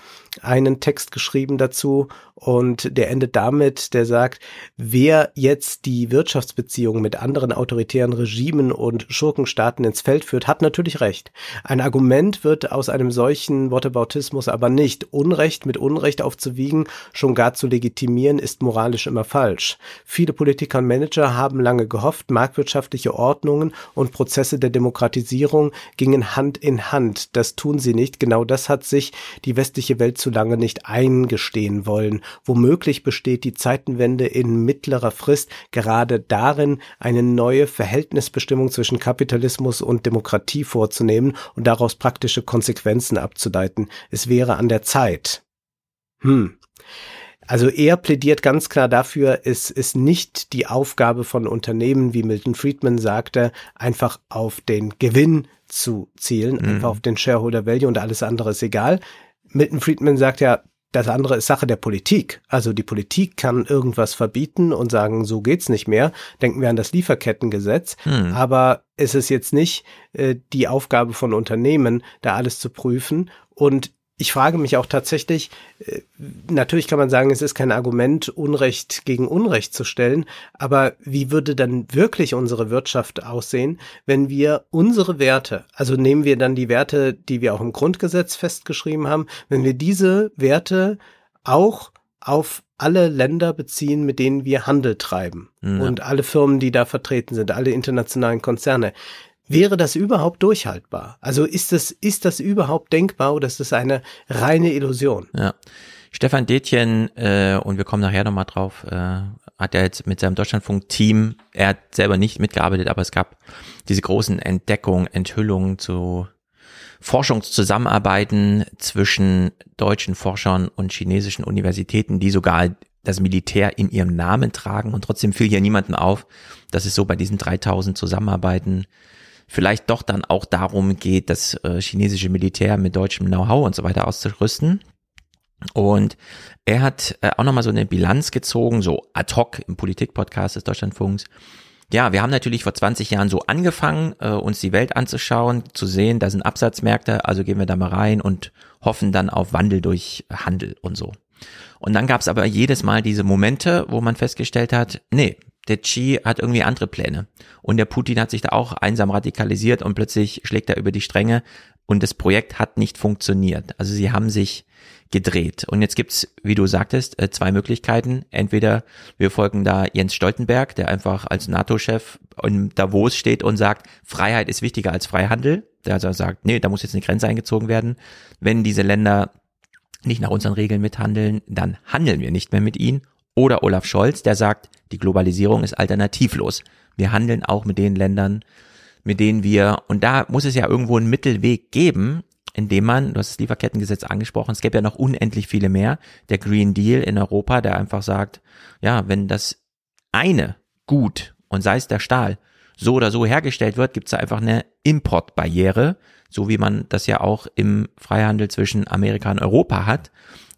einen Text geschrieben dazu und der endet damit, der sagt, wer jetzt die Wirtschaftsbeziehungen mit anderen autoritären Regimen und Schurkenstaaten ins Feld führt, hat natürlich recht. Ein Argument wird aus einem solchen Wortebautismus aber nicht. Unrecht mit Unrecht aufzuwiegen, schon gar zu legitimieren, ist moralisch immer falsch. Viele Politiker und Manager haben lange gehofft, marktwirtschaftliche Ordnungen und Prozesse der Demokratisierung gingen Hand in Hand. Das tun sie nicht. Genau das hat sich die westliche Welt zu lange nicht eingestehen wollen. Womöglich besteht die Zeitenwende in mittlerer Frist gerade darin, eine neue Verhältnisbestimmung zwischen Kapitalismus und Demokratie vorzunehmen und daraus praktische Konsequenzen abzuleiten. Es wäre an der Zeit. Hm. Also er plädiert ganz klar dafür, es ist nicht die Aufgabe von Unternehmen, wie Milton Friedman sagte, einfach auf den Gewinn zu zielen, Mhm. einfach auf den Shareholder Value und alles andere ist egal. Milton Friedman sagt ja, das andere ist Sache der Politik. Also die Politik kann irgendwas verbieten und sagen, so geht's nicht mehr. Denken wir an das Lieferkettengesetz. Hm. Aber es ist jetzt nicht äh, die Aufgabe von Unternehmen, da alles zu prüfen. Und ich frage mich auch tatsächlich, äh, natürlich kann man sagen, es ist kein Argument, Unrecht gegen Unrecht zu stellen, aber wie würde dann wirklich unsere Wirtschaft aussehen, wenn wir unsere Werte, also nehmen wir dann die Werte, die wir auch im Grundgesetz festgeschrieben haben, wenn wir diese Werte auch auf alle Länder beziehen, mit denen wir Handel treiben Ja. und alle Firmen, die da vertreten sind, alle internationalen Konzerne. Wäre das überhaupt durchhaltbar? Also ist das, ist das überhaupt denkbar oder ist das eine reine Illusion? Ja. Stefan Detjen, äh, und wir kommen nachher nochmal drauf, äh, hat ja jetzt mit seinem Deutschlandfunk-Team, er hat selber nicht mitgearbeitet, aber es gab diese großen Entdeckungen, Enthüllungen zu Forschungszusammenarbeiten zwischen deutschen Forschern und chinesischen Universitäten, die sogar das Militär in ihrem Namen tragen und trotzdem fiel hier niemandem auf, dass es so bei diesen 3000 Zusammenarbeiten vielleicht doch dann auch darum geht, das äh, chinesische Militär mit deutschem Know-how und so weiter auszurüsten. Und er hat äh, auch nochmal so eine Bilanz gezogen, so ad hoc im Politik-Podcast des Deutschlandfunks. Ja, wir haben natürlich vor 20 Jahren so angefangen, äh, uns die Welt anzuschauen, zu sehen, da sind Absatzmärkte, also gehen wir da mal rein und hoffen dann auf Wandel durch Handel und so. Und dann gab es aber jedes Mal diese Momente, wo man festgestellt hat, nee, der Xi hat irgendwie andere Pläne. Und der Putin hat sich da auch einsam radikalisiert und plötzlich schlägt er über die Stränge und das Projekt hat nicht funktioniert. Also sie haben sich gedreht. Und jetzt gibt's, wie du sagtest, äh, zwei Möglichkeiten. Entweder wir folgen da Jens Stoltenberg, der einfach als NATO-Chef in Davos steht und sagt, Freiheit ist wichtiger als Freihandel. Der also sagt, nee, da muss jetzt eine Grenze eingezogen werden. Wenn diese Länder nicht nach unseren Regeln mithandeln, dann handeln wir nicht mehr mit ihnen. Oder Olaf Scholz, der sagt, die Globalisierung ist alternativlos. Wir handeln auch mit den Ländern, mit denen wir, und da muss es ja irgendwo einen Mittelweg geben, indem man, du hast das Lieferkettengesetz angesprochen, es gäbe ja noch unendlich viele mehr, der Green Deal in Europa, der einfach sagt, ja, wenn das eine Gut, und sei es der Stahl, so oder so hergestellt wird, gibt es da einfach eine Importbarriere, so wie man das ja auch im Freihandel zwischen Amerika und Europa hat.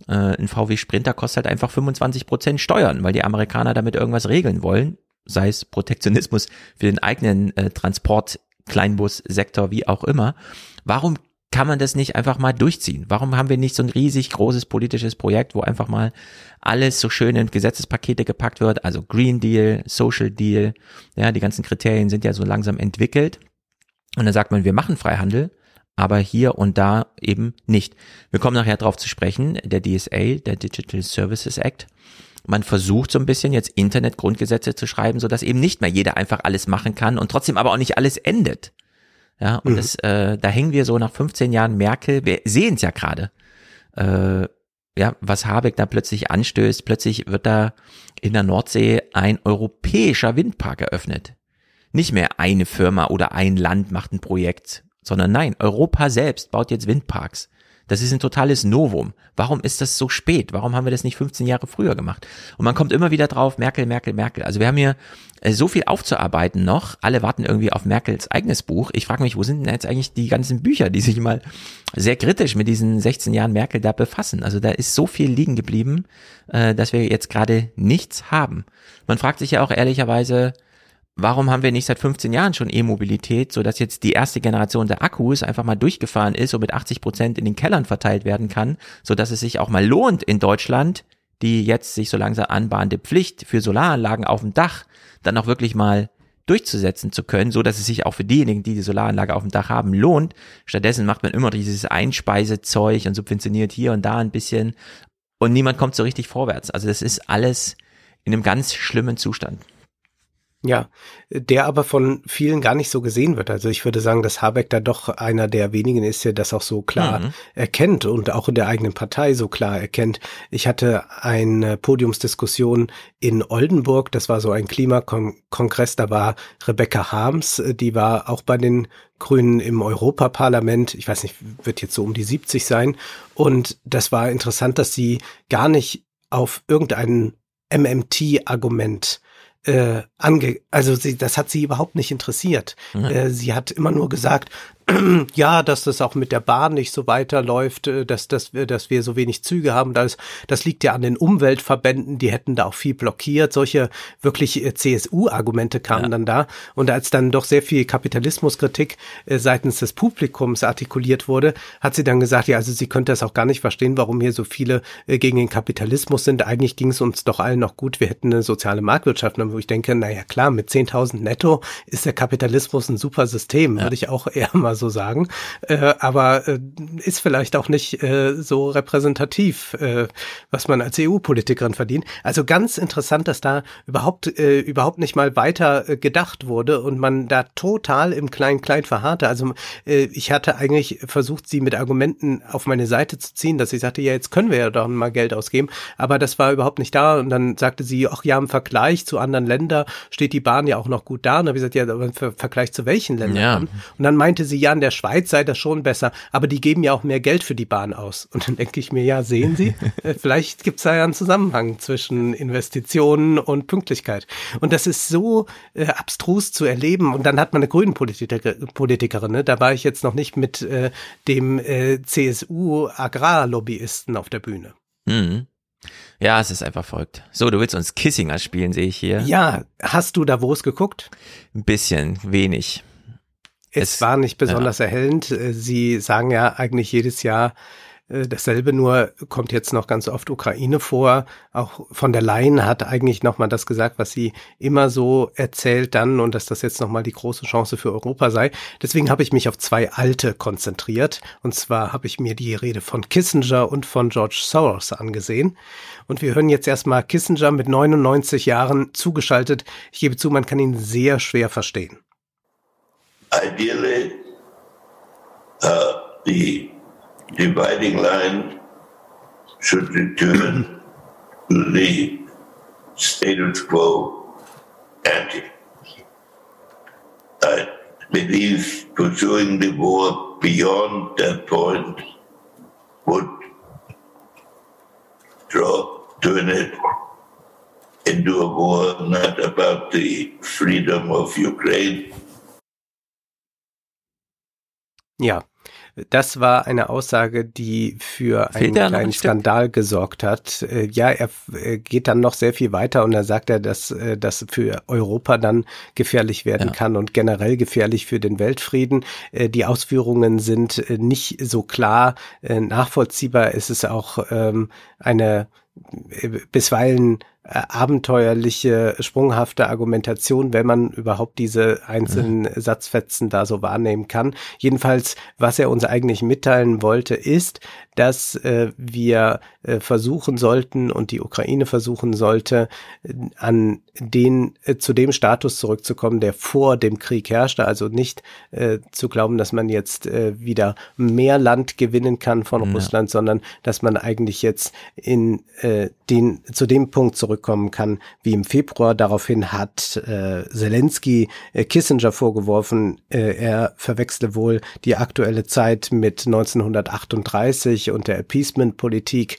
Äh, ein VW Sprinter kostet halt einfach 25 Prozent Steuern, weil die Amerikaner damit irgendwas regeln wollen, sei es Protektionismus für den eigenen äh, Transport, Kleinbussektor, wie auch immer. Warum kann man das nicht einfach mal durchziehen? Warum haben wir nicht so ein riesig großes politisches Projekt, wo einfach mal alles so schön in Gesetzespakete gepackt wird? Also Green Deal, Social Deal, ja, die ganzen Kriterien sind ja so langsam entwickelt. Und dann sagt man, wir machen Freihandel, aber hier und da eben nicht. Wir kommen nachher drauf zu sprechen, der DSA, der Digital Services Act. Man versucht so ein bisschen jetzt Internetgrundgesetze zu schreiben, so dass eben nicht mehr jeder einfach alles machen kann und trotzdem aber auch nicht alles endet. Ja, und mhm. das, äh, da hängen wir so nach 15 Jahren Merkel, wir sehen es ja gerade. Äh, ja, was Habeck da plötzlich anstößt, plötzlich wird da in der Nordsee ein europäischer Windpark eröffnet. Nicht mehr eine Firma oder ein Land macht ein Projekt, sondern nein, Europa selbst baut jetzt Windparks. Das ist ein totales Novum. Warum ist das so spät? Warum haben wir das nicht 15 Jahre früher gemacht? Und man kommt immer wieder drauf, Merkel, Merkel, Merkel. Also wir haben hier äh, so viel aufzuarbeiten noch. Alle warten irgendwie auf Merkels eigenes Buch. Ich frage mich, wo sind denn jetzt eigentlich die ganzen Bücher, die sich mal sehr kritisch mit diesen 16 Jahren Merkel da befassen? Also da ist so viel liegen geblieben, äh, dass wir jetzt gerade nichts haben. Man fragt sich ja auch ehrlicherweise, warum haben wir nicht seit 15 Jahren schon E-Mobilität, so dass jetzt die erste Generation der Akkus einfach mal durchgefahren ist und mit 80 Prozent in den Kellern verteilt werden kann, so dass es sich auch mal lohnt in Deutschland, die jetzt sich so langsam anbahnende Pflicht für Solaranlagen auf dem Dach dann auch wirklich mal durchzusetzen zu können, so dass es sich auch für diejenigen, die die Solaranlage auf dem Dach haben, lohnt. Stattdessen macht man immer dieses Einspeisezeug und subventioniert hier und da ein bisschen und niemand kommt so richtig vorwärts. Also das ist alles in einem ganz schlimmen Zustand. Ja, der aber von vielen gar nicht so gesehen wird. Also ich würde sagen, dass Habeck da doch einer der wenigen ist, der das auch so klar mhm. erkennt und auch in der eigenen Partei so klar erkennt. Ich hatte eine Podiumsdiskussion in Oldenburg, das war so ein Klimakongress, da war Rebecca Harms, die war auch bei den Grünen im Europaparlament, ich weiß nicht, wird jetzt so um die 70 sein. Und das war interessant, dass sie gar nicht auf irgendein MMT-Argument äh, ange, also sie, das hat sie überhaupt nicht interessiert. Mhm. Äh, sie hat immer nur gesagt, ja, dass das auch mit der Bahn nicht so weiterläuft, äh, dass, dass, wir, dass wir so wenig Züge haben. Das, das liegt ja an den Umweltverbänden, die hätten da auch viel blockiert. Solche wirklich äh, CSU-Argumente kamen ja. dann da. Und als dann doch sehr viel Kapitalismuskritik äh, seitens des Publikums artikuliert wurde, hat sie dann gesagt, ja, also sie könnte das auch gar nicht verstehen, warum hier so viele gegen den Kapitalismus sind. Eigentlich ging es uns doch allen noch gut. Wir hätten eine soziale Marktwirtschaft. Und wo ich denke, naja, klar, mit 10.000 netto ist der Kapitalismus ein super System. Ja. Würde ich auch eher mal so sagen. Äh, aber äh, ist vielleicht auch nicht äh, so repräsentativ, äh, was man als EU-Politikerin verdient. Also ganz interessant, dass da überhaupt, äh, überhaupt nicht mal weiter äh, gedacht wurde und man da total im Klein-Klein verharrte. Also äh, ich hatte eigentlich versucht, sie mit Argumenten auf meine Seite zu ziehen, dass sie sagte, ja, jetzt können wir ja doch mal Geld ausgeben. Aber das war überhaupt nicht da. Und dann sagte sie, ach ja, im Vergleich zu anderen Ländern steht die Bahn ja auch noch gut da. Und dann habe ich gesagt, ja, aber im Vergleich zu welchen Ländern? Ja. Und dann meinte sie, ja, in der Schweiz sei das schon besser, aber die geben ja auch mehr Geld für die Bahn aus. Und dann denke ich mir, ja, sehen Sie, äh, vielleicht gibt es da ja einen Zusammenhang zwischen Investitionen und Pünktlichkeit. Und das ist so äh, abstrus zu erleben. Und dann hat man eine grünen Politiker, Politikerin, ne? da war ich jetzt noch nicht mit äh, dem äh, CSU-Agrarlobbyisten auf der Bühne. Mhm. Ja, es ist einfach verrückt. So, du willst uns Kissinger spielen, sehe ich hier. Ja, hast du da wo es geguckt? Ein bisschen, wenig. Es, es war nicht besonders ja. erhellend. Äh, sie sagen ja eigentlich jedes Jahr äh, dasselbe, nur kommt jetzt noch ganz oft Ukraine vor. Auch von der Leyen hat eigentlich nochmal das gesagt, was sie immer so erzählt dann und dass das jetzt nochmal die große Chance für Europa sei. Deswegen habe ich mich auf zwei alte konzentriert. Und zwar habe ich mir die Rede von Kissinger und von George Soros angesehen. Und wir hören jetzt erstmal Kissinger mit 99 Jahren zugeschaltet. Ich gebe zu, man kann ihn sehr schwer verstehen. Ideally, uh, the dividing line should return to the status quo ante. I believe pursuing the war beyond that point would draw turn it into a war not about the freedom of Ukraine. Ja, das war eine Aussage, die für einen kleinen Skandal gesorgt hat. Äh, Ja, er äh, geht dann noch sehr viel weiter und da sagt er, dass äh, das für Europa dann gefährlich werden Ja. kann und generell gefährlich für den Weltfrieden. Die Ausführungen sind nicht so klar nachvollziehbar. Es ist auch ähm, eine bisweilen abenteuerliche, sprunghafte Argumentation, wenn man überhaupt diese einzelnen Satzfetzen da so wahrnehmen kann. Jedenfalls, was er uns eigentlich mitteilen wollte, ist, dass äh, wir äh, versuchen sollten und die Ukraine versuchen sollte, äh, an den äh, zu dem Status zurückzukommen, der vor dem Krieg herrschte. Also nicht äh, zu glauben, dass man jetzt äh, wieder mehr Land gewinnen kann von Ja. Russland, sondern dass man eigentlich jetzt in äh, den zu dem Punkt zurückkommen kann, wie im Februar. Daraufhin hat äh, Zelensky äh, Kissinger vorgeworfen, äh, er verwechsle wohl die aktuelle Zeit mit 1938 und der Appeasement-Politik.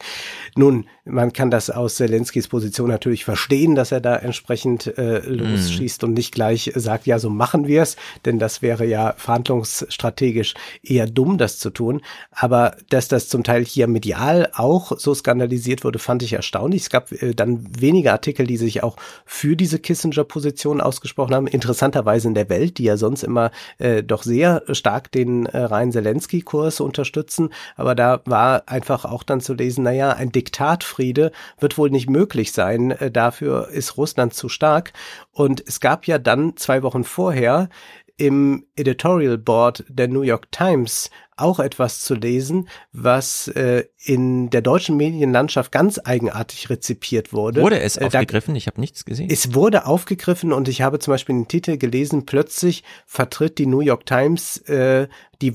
Nun, man kann das aus Zelenskys Position natürlich verstehen, dass er da entsprechend äh, losschießt und nicht gleich sagt, ja, so machen wir es, denn das wäre ja verhandlungsstrategisch eher dumm, das zu tun. Aber dass das zum Teil hier medial auch so skandalisiert wurde, fand ich erstaunlich. Es gab äh, dann wenige Artikel, die sich auch für diese Kissinger-Position ausgesprochen haben. Interessanterweise in der Welt, die ja sonst immer äh, doch sehr stark den äh, rein Zelensky-Kurs unterstützen. Aber da war einfach auch dann zu lesen, naja, ein Diktatfriede wird wohl nicht möglich sein. Äh, dafür ist Russland zu stark. Und es gab ja dann zwei Wochen vorher im Editorial Board der New York Times auch etwas zu lesen, was äh, in der deutschen Medienlandschaft ganz eigenartig rezipiert wurde. Wurde es Äh, da- aufgegriffen? Ich habe nichts gesehen. es wurde aufgegriffen und ich habe zum Beispiel den Titel gelesen, plötzlich vertritt die New York Times äh, die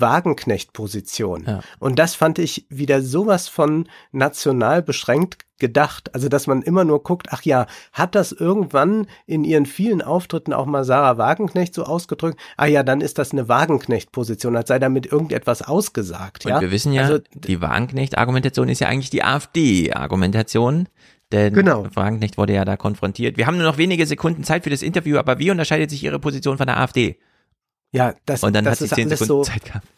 Wagenknecht-Position. Ja. Und das fand ich wieder sowas von national beschränkt gedacht. Also, dass man immer nur guckt, ach ja, hat das irgendwann in ihren vielen Auftritten auch mal Sarah Wagenknecht so ausgedrückt? Ah ja, dann ist das eine Wagenknecht-Position, als sei damit irgendetwas ausgesagt. Und ja? wir wissen ja, also, die Wagenknecht-Argumentation ist ja eigentlich die AfD-Argumentation. Denn Genau. Wagenknecht wurde ja da konfrontiert. Wir haben nur noch wenige Sekunden Zeit für das Interview, aber wie unterscheidet sich Ihre Position von der AfD? ja, das, Und dann das hat sie ist zehn Sekunden so, Zeit gehabt.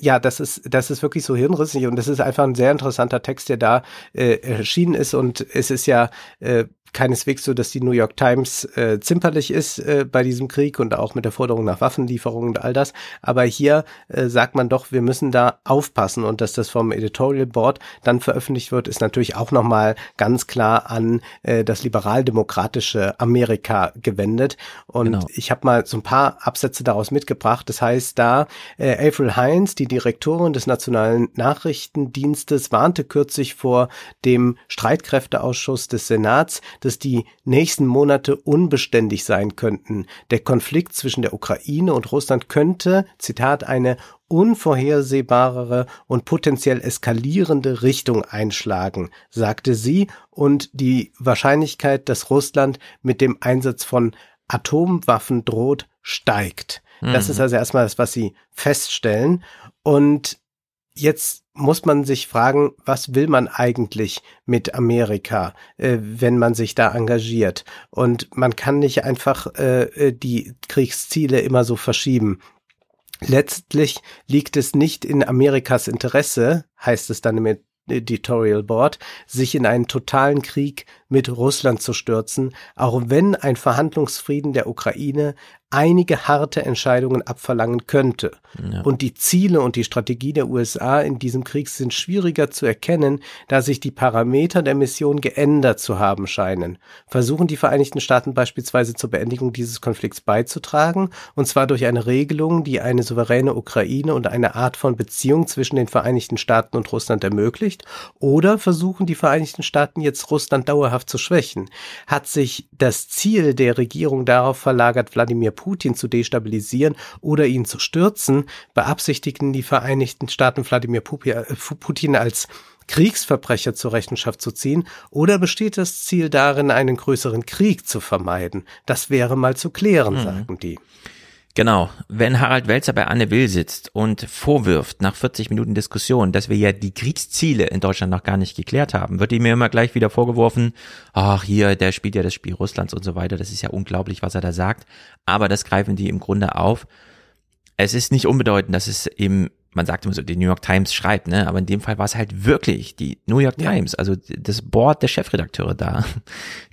Ja, das ist, das ist wirklich so hirnrissig und das ist einfach ein sehr interessanter Text, der da äh, erschienen ist und es ist ja äh, keineswegs so, dass die New York Times äh, zimperlich ist äh, bei diesem Krieg und auch mit der Forderung nach Waffenlieferungen und all das. Aber hier äh, sagt man doch, wir müssen da aufpassen und dass das vom Editorial Board dann veröffentlicht wird, ist natürlich auch nochmal ganz klar an äh, das liberal-demokratische Amerika gewendet. Und Genau. ich habe mal so ein paar Absätze daraus mitgebracht. Das heißt, da äh, April Heinz, die Direktorin des Nationalen Nachrichtendienstes, warnte kürzlich vor dem Streitkräfteausschuss des Senats, dass die nächsten Monate unbeständig sein könnten. Der Konflikt zwischen der Ukraine und Russland könnte, Zitat, eine unvorhersehbarere und potenziell eskalierende Richtung einschlagen, sagte sie, und die Wahrscheinlichkeit, dass Russland mit dem Einsatz von Atomwaffen droht, steigt. Das Mhm. ist also erstmal das, was sie feststellen. Und jetzt muss man sich fragen, was will man eigentlich mit Amerika, äh, wenn man sich da engagiert? Und man kann nicht einfach äh, äh, die Kriegsziele immer so verschieben. Letztlich liegt es nicht in Amerikas Interesse, heißt es dann im Editorial Board, sich in einen totalen Krieg mit Russland zu stürzen, auch wenn ein Verhandlungsfrieden der Ukraine einige harte Entscheidungen abverlangen könnte. Ja. Und die Ziele und die Strategie der USA in diesem Krieg sind schwieriger zu erkennen, da sich die Parameter der Mission geändert zu haben scheinen. Versuchen die Vereinigten Staaten beispielsweise zur Beendigung dieses Konflikts beizutragen, und zwar durch eine Regelung, die eine souveräne Ukraine und eine Art von Beziehung zwischen den Vereinigten Staaten und Russland ermöglicht, oder versuchen die Vereinigten Staaten jetzt Russland dauerhaft zu schwächen? Hat sich das Ziel der Regierung darauf verlagert, Wladimir Putin zu destabilisieren oder ihn zu stürzen, beabsichtigten die Vereinigten Staaten Wladimir äh, Putin als Kriegsverbrecher zur Rechenschaft zu ziehen, oder besteht das Ziel darin, einen größeren Krieg zu vermeiden? Das wäre mal zu klären, mhm. sagen die. Genau. Wenn Harald Welzer bei Anne Will sitzt und vorwirft, nach 40 Minuten Diskussion, dass wir ja die Kriegsziele in Deutschland noch gar nicht geklärt haben, wird ihm immer gleich wieder vorgeworfen, ach hier, der spielt ja das Spiel Russlands und so weiter. Das ist ja unglaublich, was er da sagt. Aber das greifen die im Grunde auf. Es ist nicht unbedeutend, dass es im man sagt immer so, die New York Times schreibt, ne? Aber in dem Fall war es halt wirklich die New York ja. Times, also das Board der Chefredakteure da,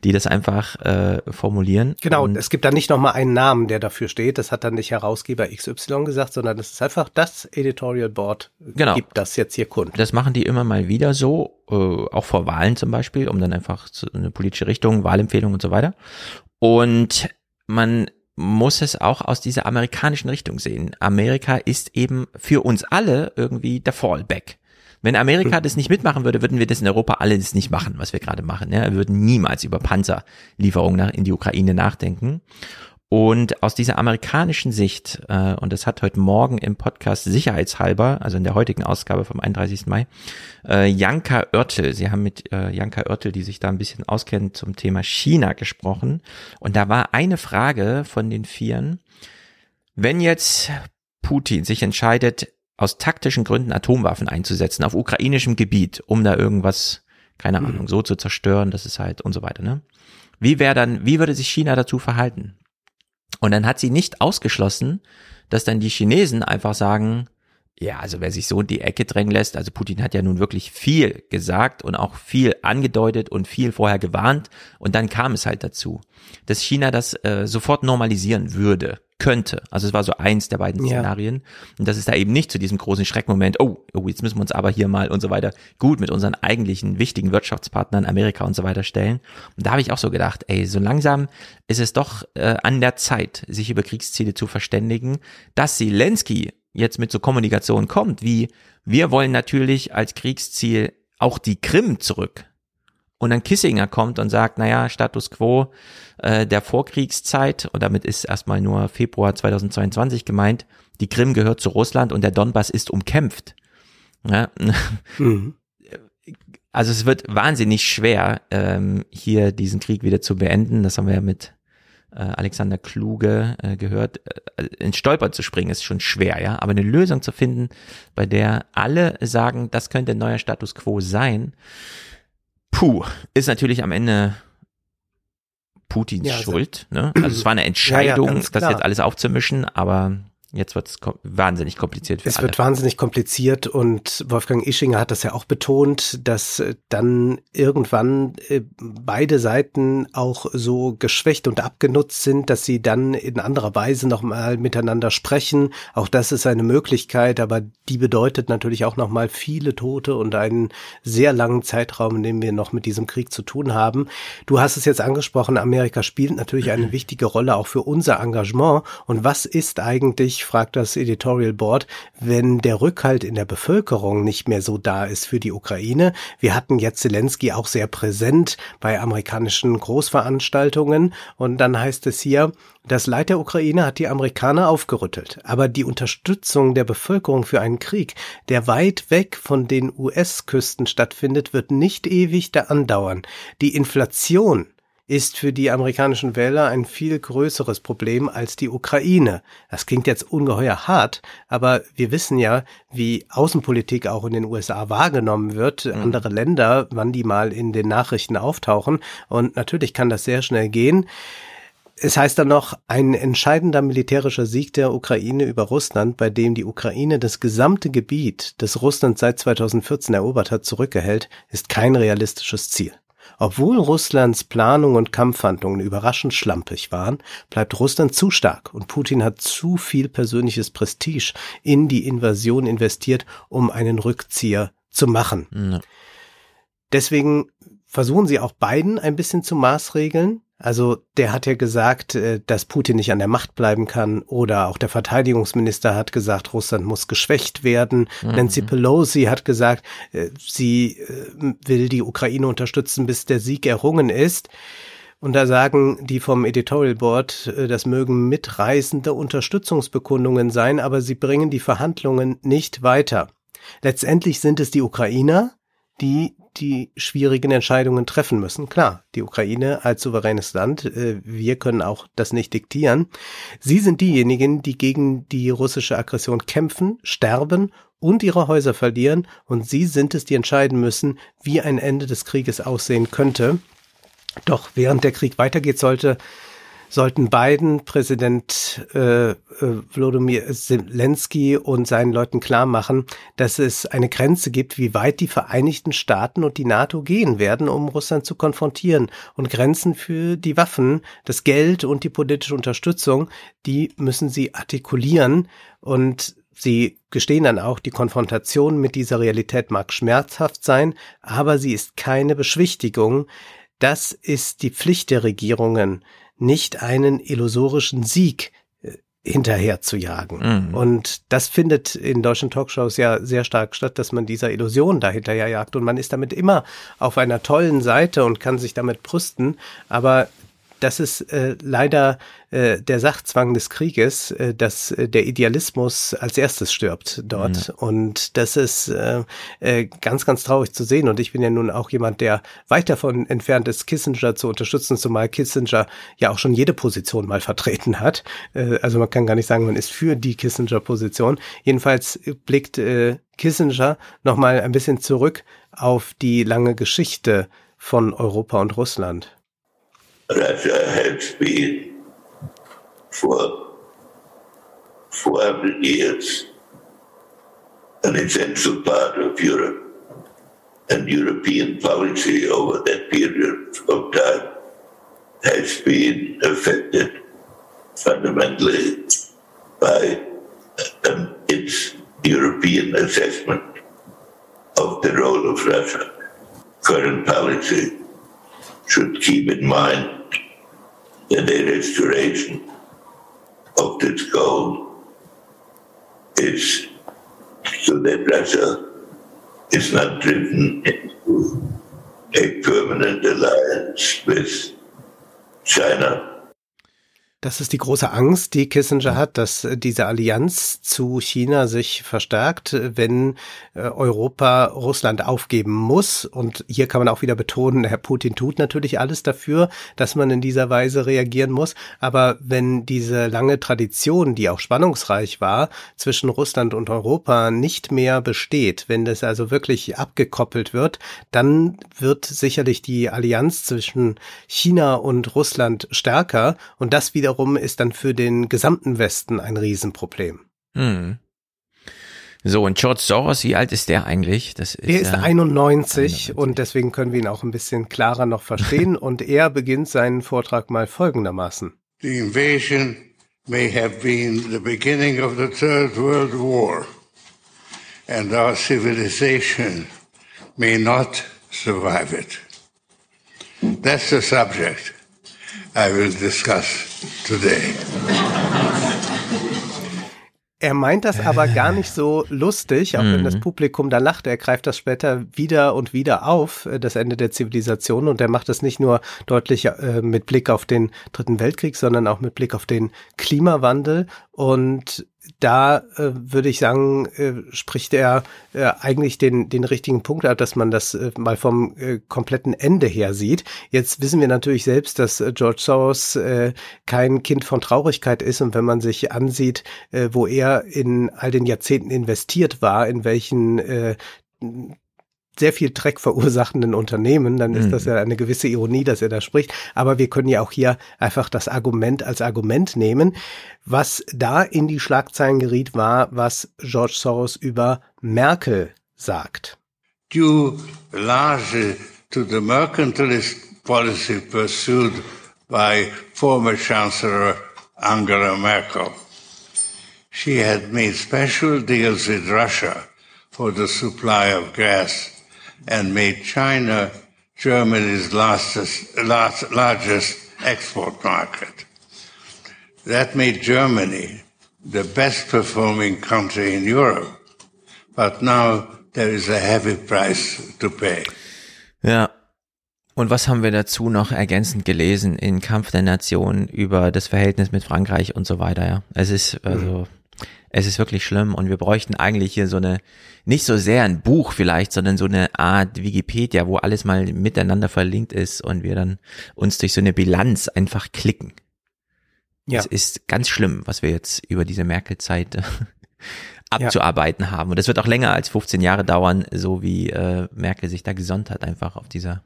die das einfach äh, formulieren. Genau, und es gibt da nicht nochmal einen Namen, der dafür steht. Das hat dann nicht Herausgeber XY gesagt, sondern es ist einfach das Editorial Board genau. gibt das jetzt hier kund. Das machen die immer mal wieder so, äh, auch vor Wahlen zum Beispiel, um dann einfach eine politische Richtung, Wahlempfehlung und so weiter. Und man muss es auch aus dieser amerikanischen Richtung sehen. Amerika ist eben für uns alle irgendwie der Fallback. Wenn Amerika das nicht mitmachen würde, würden wir das in Europa alles nicht machen, was wir gerade machen. Ja? Wir würden niemals über Panzerlieferungen in die Ukraine nachdenken. Und aus dieser amerikanischen Sicht, äh, und das hat heute Morgen im Podcast sicherheitshalber, also in der heutigen Ausgabe vom 31. Mai, äh, Janka Oertel, Sie haben mit äh, Janka Oertel, die sich da ein bisschen auskennt, zum Thema China gesprochen. Und da war eine Frage von den Vieren, wenn jetzt Putin sich entscheidet, aus taktischen Gründen Atomwaffen einzusetzen auf ukrainischem Gebiet, um da irgendwas, keine. Ahnung, so zu zerstören, das ist halt und so weiter, ne? Wie wäre dann, wie würde sich China dazu verhalten? Und dann hat sie nicht ausgeschlossen, dass dann die Chinesen einfach sagen, ja, also wer sich so in die Ecke drängen lässt, also Putin hat ja nun wirklich viel gesagt und auch viel angedeutet und viel vorher gewarnt. Und dann kam es halt dazu, dass China das äh, sofort normalisieren würde könnte. Also es war so eins der beiden Szenarien. Ja. Und das ist da eben nicht zu diesem großen Schreckmoment, oh, oh, jetzt müssen wir uns aber hier mal und so weiter gut mit unseren eigentlichen wichtigen Wirtschaftspartnern Amerika und so weiter stellen. Und da habe ich auch so gedacht, ey, so langsam ist es doch äh, an der Zeit, sich über Kriegsziele zu verständigen, dass Zelensky jetzt mit so Kommunikation kommt, wie wir wollen natürlich als Kriegsziel auch die Krim zurück und dann Kissinger kommt und sagt, naja, Status quo äh, der Vorkriegszeit, und damit ist erstmal nur Februar 2022 gemeint, die Krim gehört zu Russland und der Donbass ist umkämpft. Ja? Mhm. Also es wird wahnsinnig schwer, ähm, hier diesen Krieg wieder zu beenden. Das haben wir ja mit äh, Alexander Kluge äh, gehört. Äh, ins Stolper zu springen ist schon schwer, ja. Aber eine Lösung zu finden, bei der alle sagen, das könnte ein neuer Status quo sein, Puh, ist natürlich am Ende Putins ja, also, Schuld. Ne? Also es war eine Entscheidung, ja, ja, das jetzt alles aufzumischen, aber Jetzt wird es wahnsinnig kompliziert für es alle. Wird wahnsinnig kompliziert und Wolfgang Ischinger hat das ja auch betont, dass äh, dann irgendwann äh, beide Seiten auch so geschwächt und abgenutzt sind, dass sie dann in anderer Weise nochmal miteinander sprechen. Auch das ist eine Möglichkeit, aber die bedeutet natürlich auch nochmal viele Tote und einen sehr langen Zeitraum, in dem wir noch mit diesem Krieg zu tun haben. Du hast es jetzt angesprochen, Amerika spielt natürlich eine wichtige Rolle auch für unser Engagement. Und was ist eigentlich fragt das Editorial Board, wenn der Rückhalt in der Bevölkerung nicht mehr so da ist für die Ukraine. Wir hatten jetzt Zelensky auch sehr präsent bei amerikanischen Großveranstaltungen und dann heißt es hier, das Leid der Ukraine hat die Amerikaner aufgerüttelt, aber die Unterstützung der Bevölkerung für einen Krieg, der weit weg von den US-Küsten stattfindet, wird nicht ewig da andauern. Die Inflation ist für die amerikanischen Wähler ein viel größeres Problem als die Ukraine. Das klingt jetzt ungeheuer hart, aber wir wissen ja, wie Außenpolitik auch in den USA wahrgenommen wird, mhm. andere Länder, wann die mal in den Nachrichten auftauchen. Und natürlich kann das sehr schnell gehen. Es heißt dann noch, ein entscheidender militärischer Sieg der Ukraine über Russland, bei dem die Ukraine das gesamte Gebiet, das Russland seit 2014 erobert hat, zurückgehält, ist kein realistisches Ziel. Obwohl Russlands Planung und Kampfhandlungen überraschend schlampig waren, bleibt Russland zu stark und Putin hat zu viel persönliches Prestige in die Invasion investiert, um einen Rückzieher zu machen. Mhm. Deswegen versuchen sie auch beiden ein bisschen zu maßregeln. Also der hat ja gesagt, äh, dass Putin nicht an der Macht bleiben kann oder auch der Verteidigungsminister hat gesagt, Russland muss geschwächt werden. Mhm. Nancy Pelosi hat gesagt, äh, sie äh, will die Ukraine unterstützen, bis der Sieg errungen ist. Und da sagen die vom Editorial Board, das mögen mitreißende Unterstützungsbekundungen sein, aber sie bringen die Verhandlungen nicht weiter. Letztendlich sind es die Ukrainer, die die schwierigen Entscheidungen treffen müssen. Klar, die Ukraine als souveränes Land, äh, wir können auch das nicht diktieren. Sie sind diejenigen, die gegen die russische Aggression kämpfen, sterben und ihre Häuser verlieren und sie sind es, die entscheiden müssen, wie ein Ende des Krieges aussehen könnte. Doch während der Krieg weitergeht, sollte sollten Biden, Präsident äh, äh, Wladimir Zelensky und seinen Leuten klar machen, dass es eine Grenze gibt, wie weit die Vereinigten Staaten und die NATO gehen werden, um Russland zu konfrontieren. Und Grenzen für die Waffen, das Geld und die politische Unterstützung, die müssen sie artikulieren. Und Sie gestehen dann auch, die Konfrontation mit dieser Realität mag schmerzhaft sein, aber sie ist keine Beschwichtigung. Das ist die Pflicht der Regierungen nicht einen illusorischen Sieg äh, hinterher zu jagen. Mhm. Und das findet in deutschen Talkshows ja sehr stark statt, dass man dieser Illusion dahinterher jagt. Und man ist damit immer auf einer tollen Seite und kann sich damit brüsten. Aber das ist äh, leider äh, der Sachzwang des Krieges, äh, dass äh, der Idealismus als erstes stirbt dort. Mhm. Und das ist äh, äh, ganz, ganz traurig zu sehen. Und ich bin ja nun auch jemand, der weit davon entfernt ist, Kissinger zu unterstützen, zumal Kissinger ja auch schon jede Position mal vertreten hat. Äh, also man kann gar nicht sagen, man ist für die Kissinger-Position. Jedenfalls blickt äh, Kissinger nochmal ein bisschen zurück auf die lange Geschichte von Europa und Russland. Russia has been for 400 years an essential part of Europe. And European policy over that period of time has been affected fundamentally by um, its European assessment of the role of Russia. Current policy should keep in mind that the restoration of this goal is so that Russia is not driven into a permanent alliance with China Das ist die große Angst, die Kissinger hat, dass diese Allianz zu China sich verstärkt, wenn äh, Europa Russland aufgeben muss. Und hier kann man auch wieder betonen, Herr Putin tut natürlich alles dafür, dass man in dieser Weise reagieren muss. Aber wenn diese lange Tradition, die auch spannungsreich war, zwischen Russland und Europa nicht mehr besteht, wenn das also wirklich abgekoppelt wird, dann wird sicherlich die Allianz zwischen China und Russland stärker und das wieder wiederum ist dann für den gesamten Westen ein Riesenproblem. Hm. So, und George Soros, wie alt ist der eigentlich? Das ist der ist 91, 91, und deswegen können wir ihn auch ein bisschen klarer noch verstehen. und er beginnt seinen Vortrag mal folgendermaßen. The invasion may have been the beginning of the Third World War, and our civilization may not survive it. That's the subject. I will discuss today. Er meint das aber gar nicht so lustig, auch wenn das mhm. Publikum da lacht. Er greift das später wieder und wieder auf, äh, das Ende der Zivilisation. Und er macht das nicht nur deutlich äh, mit Blick auf den Dritten Weltkrieg, sondern auch mit Blick auf den Klimawandel. Und da äh, würde ich sagen, äh, spricht er äh, eigentlich den, den richtigen Punkt ab, dass man das äh, mal vom äh, kompletten Ende her sieht. Jetzt wissen wir natürlich selbst, dass äh, George Soros äh, kein Kind von Traurigkeit ist und wenn man sich ansieht, äh, wo er in all den Jahrzehnten investiert war, in welchen äh, sehr viel Dreck verursachenden Unternehmen, dann ist mhm. das ja eine gewisse Ironie, dass er da spricht. Aber wir können ja auch hier einfach das Argument als Argument nehmen. Was da in die Schlagzeilen geriet, war, was George Soros über Merkel sagt. Due largely to the mercantilist policy pursued by former Chancellor Angela Merkel. She had made special deals with Russia for the supply of gas and made China Germany's largest, largest export market. That made Germany the best performing country in Europe. But now there is a heavy price to pay. Ja. Und was haben wir dazu noch ergänzend gelesen in Kampf der Nationen über das Verhältnis mit Frankreich und so weiter, ja? Es ist also, Es ist wirklich schlimm und wir bräuchten eigentlich hier so eine, nicht so sehr ein Buch vielleicht, sondern so eine Art Wikipedia, wo alles mal miteinander verlinkt ist und wir dann uns durch so eine Bilanz einfach klicken. Ja. Es ist ganz schlimm, was wir jetzt über diese Merkel-Zeit äh, abzuarbeiten haben. Und das wird auch länger als 15 Jahre dauern, so wie äh, Merkel sich da gesonnt hat, einfach auf dieser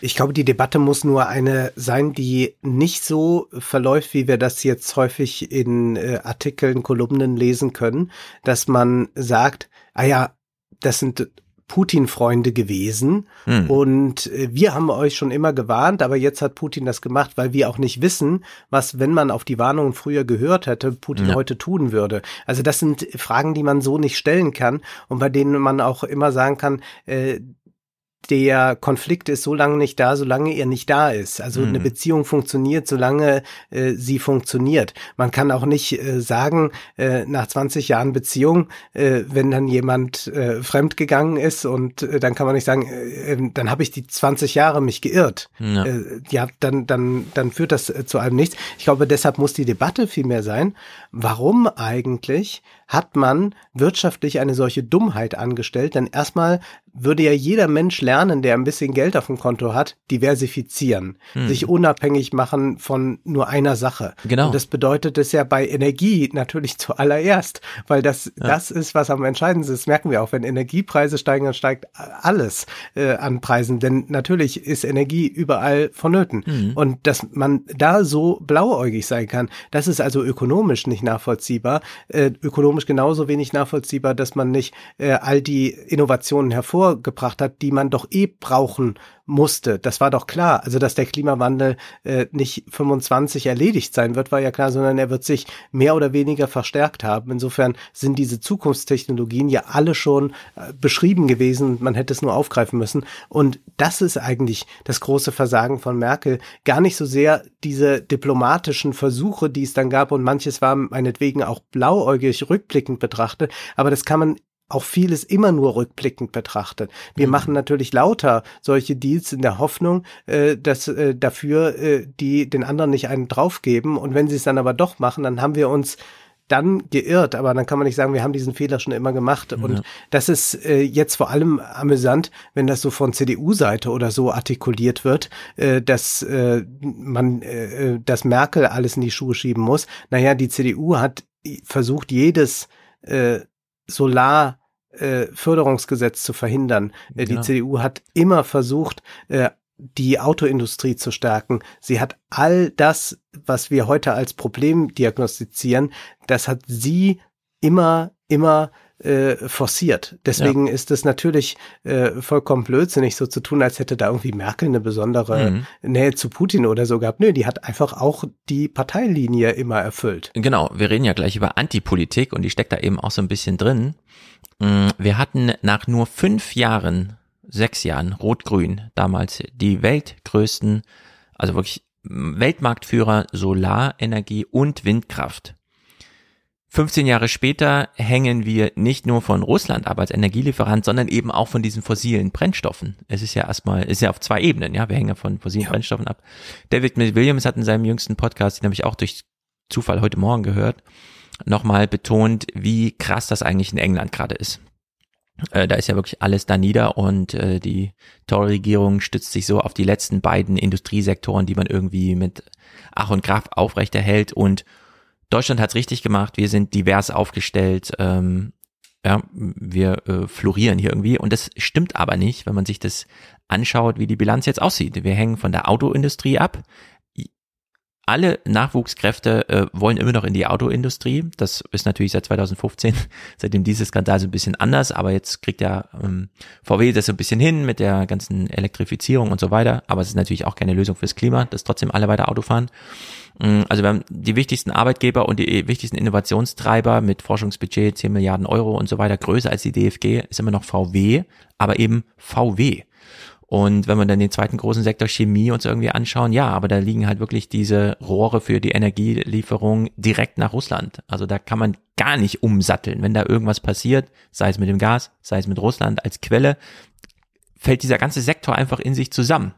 Ich glaube, die Debatte muss nur eine sein, die nicht so verläuft, wie wir das jetzt häufig in äh, Artikeln, Kolumnen lesen können, dass man sagt, ah ja, das sind Putin-Freunde gewesen Hm. und äh, wir haben euch schon immer gewarnt, aber jetzt hat Putin das gemacht, weil wir auch nicht wissen, was, wenn man auf die Warnungen früher gehört hätte, Putin Ja. heute tun würde. Also das sind Fragen, die man so nicht stellen kann und bei denen man auch immer sagen kann, äh, der Konflikt ist so lange nicht da, solange er nicht da ist. Also Mhm. eine Beziehung funktioniert, solange äh, sie funktioniert. Man kann auch nicht äh, sagen, äh, nach 20 Jahren Beziehung, äh, wenn dann jemand äh, fremdgegangen ist und äh, dann kann man nicht sagen, äh, äh, dann habe ich die 20 Jahre mich geirrt. Ja. Äh, ja, dann, dann, dann führt das äh, zu einem nichts. Ich glaube, deshalb muss die Debatte vielmehr sein, warum eigentlich hat man wirtschaftlich eine solche Dummheit angestellt? Denn erstmal würde ja jeder Mensch lernen, der ein bisschen Geld auf dem Konto hat, diversifizieren, Hm. sich unabhängig machen von nur einer Sache. Genau. Und das bedeutet es ja bei Energie natürlich zuallererst, weil das, das ist, was am entscheidendsten ist. Das merken wir auch, wenn Energiepreise steigen, dann steigt alles äh, an Preisen. Denn natürlich ist Energie überall vonnöten. Mhm. Und dass man da so blauäugig sein kann, das ist also ökonomisch nicht nachvollziehbar. Äh, ökonomisch genauso wenig nachvollziehbar, dass man nicht äh, all die Innovationen hervorgebracht hat, die man doch eh brauchen musste. Das war doch klar. Also, dass der Klimawandel äh, nicht 25 erledigt sein wird, war ja klar, sondern er wird sich mehr oder weniger verstärkt haben. Insofern sind diese Zukunftstechnologien ja alle schon äh, beschrieben gewesen. Man hätte es nur aufgreifen müssen. Und das ist eigentlich das große Versagen von Merkel. Gar nicht so sehr diese diplomatischen Versuche, die es dann gab. Und manches war meinetwegen auch blauäugig rückblickend betrachtet. Aber das kann man auch vieles immer nur rückblickend betrachtet. Wir machen natürlich lauter solche Deals in der Hoffnung, äh, dass äh, dafür äh, die den anderen nicht einen draufgeben. Und wenn sie es dann aber doch machen, dann haben wir uns dann geirrt, aber dann kann man nicht sagen, wir haben diesen Fehler schon immer gemacht. Und das ist äh, jetzt vor allem amüsant, wenn das so von CDU-Seite oder so artikuliert wird, äh, dass äh, man, äh, äh, dass Merkel alles in die Schuhe schieben muss. Naja, die CDU hat versucht, jedes äh, Solar äh, Förderungsgesetz zu verhindern. Äh, Genau. Die CDU hat immer versucht, äh, die Autoindustrie zu stärken. Sie hat all das, was wir heute als Problem diagnostizieren, das hat sie immer, immer äh, forciert. Deswegen ist es natürlich äh, vollkommen blödsinnig, so zu tun, als hätte da irgendwie Merkel eine besondere Mhm. Nähe zu Putin oder so gehabt. Nö, die hat einfach auch die Parteilinie immer erfüllt. Genau, wir reden ja gleich über Antipolitik und die steckt da eben auch so ein bisschen drin. Mm, Wir hatten nach nur fünf Jahren, sechs Jahren, Rot-Grün, damals die weltgrößten, also wirklich mm, Weltmarktführer Solarenergie und Windkraft. 15 Jahre später hängen wir nicht nur von Russland ab als Energielieferant, sondern eben auch von diesen fossilen Brennstoffen. Es ist ja erstmal, es ist ja auf zwei Ebenen, ja, wir hängen ja von fossilen Brennstoffen ab. David Williams hat in seinem jüngsten Podcast, den habe ich auch durch Zufall heute Morgen gehört, nochmal betont, wie krass das eigentlich in England gerade ist. Äh, da ist ja wirklich alles da nieder und äh, die Tory-Regierung stützt sich so auf die letzten beiden Industriesektoren, die man irgendwie mit Ach und Krach aufrechterhält und Deutschland hat's richtig gemacht, wir sind divers aufgestellt, ähm, ja, wir äh, florieren hier irgendwie und das stimmt aber nicht, wenn man sich das anschaut, wie die Bilanz jetzt aussieht. Wir hängen von der Autoindustrie ab. Alle Nachwuchskräfte äh, wollen immer noch in die Autoindustrie. Das ist natürlich seit 2015, seitdem dieses Skandal so ein bisschen anders, aber jetzt kriegt ja ähm, VW das so ein bisschen hin mit der ganzen Elektrifizierung und so weiter. Aber es ist natürlich auch keine Lösung fürs Klima, dass trotzdem alle weiter Auto fahren. Mm, Also wir haben die wichtigsten Arbeitgeber und die wichtigsten Innovationstreiber mit Forschungsbudget 10 Milliarden Euro und so weiter. Größer als die DFG ist immer noch VW, aber eben VW. Und wenn man dann den zweiten großen Sektor Chemie uns irgendwie anschauen, ja, aber da liegen halt wirklich diese Rohre für die Energielieferung direkt nach Russland. Also da kann man gar nicht umsatteln. Wenn da irgendwas passiert, sei es mit dem Gas, sei es mit Russland als Quelle, fällt dieser ganze Sektor einfach in sich zusammen.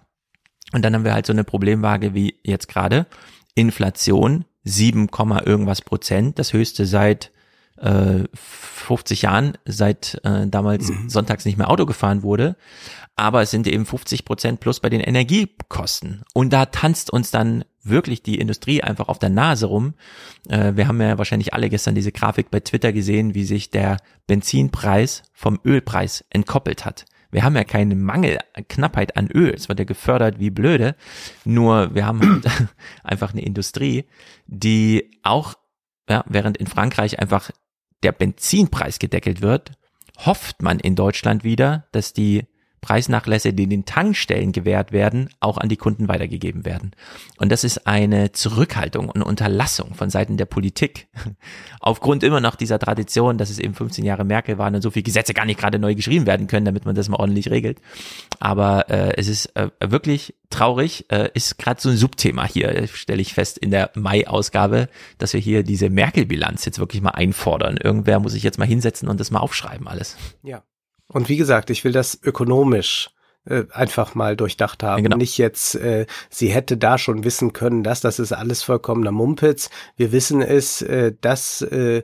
Und dann haben wir halt so eine Problemwaage wie jetzt gerade. Inflation 7, irgendwas Prozent, das höchste seit äh, 50 Jahren, seit äh, damals Mhm. sonntags nicht mehr Auto gefahren wurde. Aber es sind eben 50 Prozent plus bei den Energiekosten. Und da tanzt uns dann wirklich die Industrie einfach auf der Nase rum. Äh, wir haben ja wahrscheinlich alle gestern diese Grafik bei Twitter gesehen, wie sich der Benzinpreis vom Ölpreis entkoppelt hat. Wir haben ja keinen Mangel, Knappheit an Öl. Es wird ja gefördert wie blöde. Nur wir haben halt einfach eine Industrie, die auch, ja, während in Frankreich einfach der Benzinpreis gedeckelt wird, hofft man in Deutschland wieder, dass die Preisnachlässe, die den Tankstellen gewährt werden, auch an die Kunden weitergegeben werden. Und das ist eine Zurückhaltung und Unterlassung von Seiten der Politik. Aufgrund immer noch dieser Tradition, dass es eben 15 Jahre Merkel waren und so viele Gesetze gar nicht gerade neu geschrieben werden können, damit man das mal ordentlich regelt. Aber äh, es ist äh, wirklich traurig, äh, ist gerade so ein Subthema hier, stelle ich fest, in der Mai-Ausgabe, dass wir hier diese Merkel-Bilanz jetzt wirklich mal einfordern. Irgendwer muss sich jetzt mal hinsetzen und das mal aufschreiben alles. Ja. Und wie gesagt, ich will das ökonomisch äh, einfach mal durchdacht haben. Genau. Nicht jetzt, äh, sie hätte da schon wissen können, dass das ist alles vollkommener Mumpitz. Wir wissen es, äh, dass äh,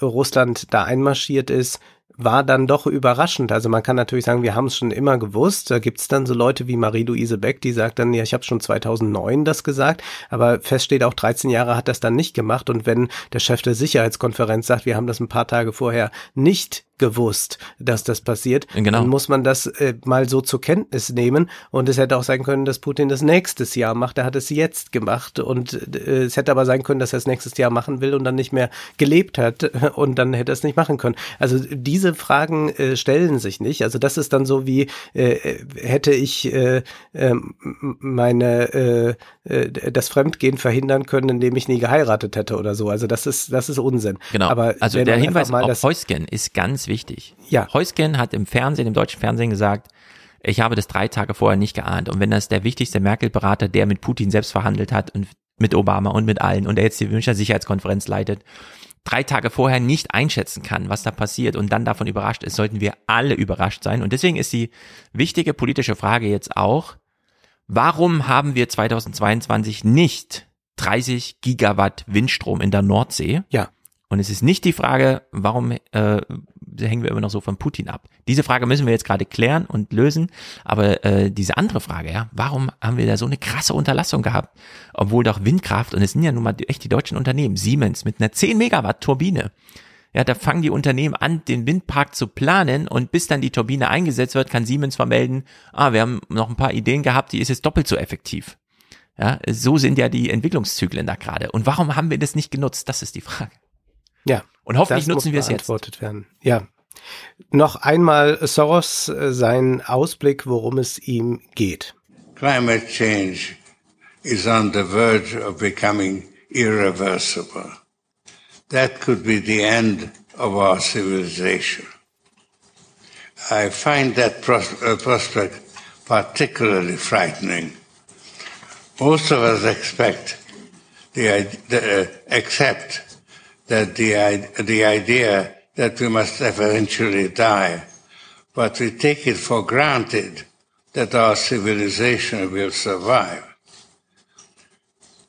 Russland da einmarschiert ist war dann doch überraschend. Also man kann natürlich sagen, wir haben es schon immer gewusst. Da gibt's dann so Leute wie Marie-Louise Beck, die sagt dann, ja, ich habe schon 2009 das gesagt, aber fest steht auch 13 Jahre hat das dann nicht gemacht. Und wenn der Chef der Sicherheitskonferenz sagt, wir haben das ein paar Tage vorher nicht gewusst, dass das passiert, Genau. dann muss man das äh, mal so zur Kenntnis nehmen. Und es hätte auch sein können, dass Putin das nächstes Jahr macht. Er hat es jetzt gemacht. Und äh, es hätte aber sein können, dass er es nächstes Jahr machen will und dann nicht mehr gelebt hat. Und dann hätte er es nicht machen können. Also diese Fragen äh, stellen sich nicht. Also das ist dann so wie, äh, hätte ich äh, ähm, meine äh, äh, das Fremdgehen verhindern können, indem ich nie geheiratet hätte oder so. Also das ist das ist Unsinn. Genau. Aber also der Hinweis mal auf Heusgen ist ganz wichtig. Ja. Heusgen hat im Fernsehen, im deutschen Fernsehen gesagt, ich habe das drei Tage vorher nicht geahnt. Und wenn das der wichtigste Merkel-Berater, der mit Putin selbst verhandelt hat und mit Obama und mit allen und der jetzt die Münchner Sicherheitskonferenz leitet, drei Tage vorher nicht einschätzen kann, was da passiert und dann davon überrascht ist, sollten wir alle überrascht sein. Und deswegen ist die wichtige politische Frage jetzt auch, warum haben wir 2022 nicht 30 Gigawatt Windstrom in der Nordsee? Ja. Und es ist nicht die Frage, warum äh, hängen wir immer noch so von Putin ab. Diese Frage müssen wir jetzt gerade klären und lösen. Aber äh, diese andere Frage, ja, warum haben wir da so eine krasse Unterlassung gehabt? Obwohl doch Windkraft, und es sind ja nun mal echt die deutschen Unternehmen, Siemens mit einer 10 Megawatt Turbine. Ja, da fangen die Unternehmen an, den Windpark zu planen und bis dann die Turbine eingesetzt wird, kann Siemens vermelden, ah, wir haben noch ein paar Ideen gehabt, die ist jetzt doppelt so effektiv. Ja, so sind ja die Entwicklungszyklen da gerade. Und warum haben wir das nicht genutzt? Das ist die Frage. Ja. Und hoffentlich das nutzen wir es jetzt. beantwortet werden. Ja. Noch einmal Soros, äh, sein Ausblick, worum es ihm geht. Climate change is on the verge of becoming irreversible. That could be the end of our civilization. I find that pros- uh, prospect particularly frightening. Most of us expect the, id- the uh, accept that the the idea that we must eventually die, but we take it for granted that our civilization will survive.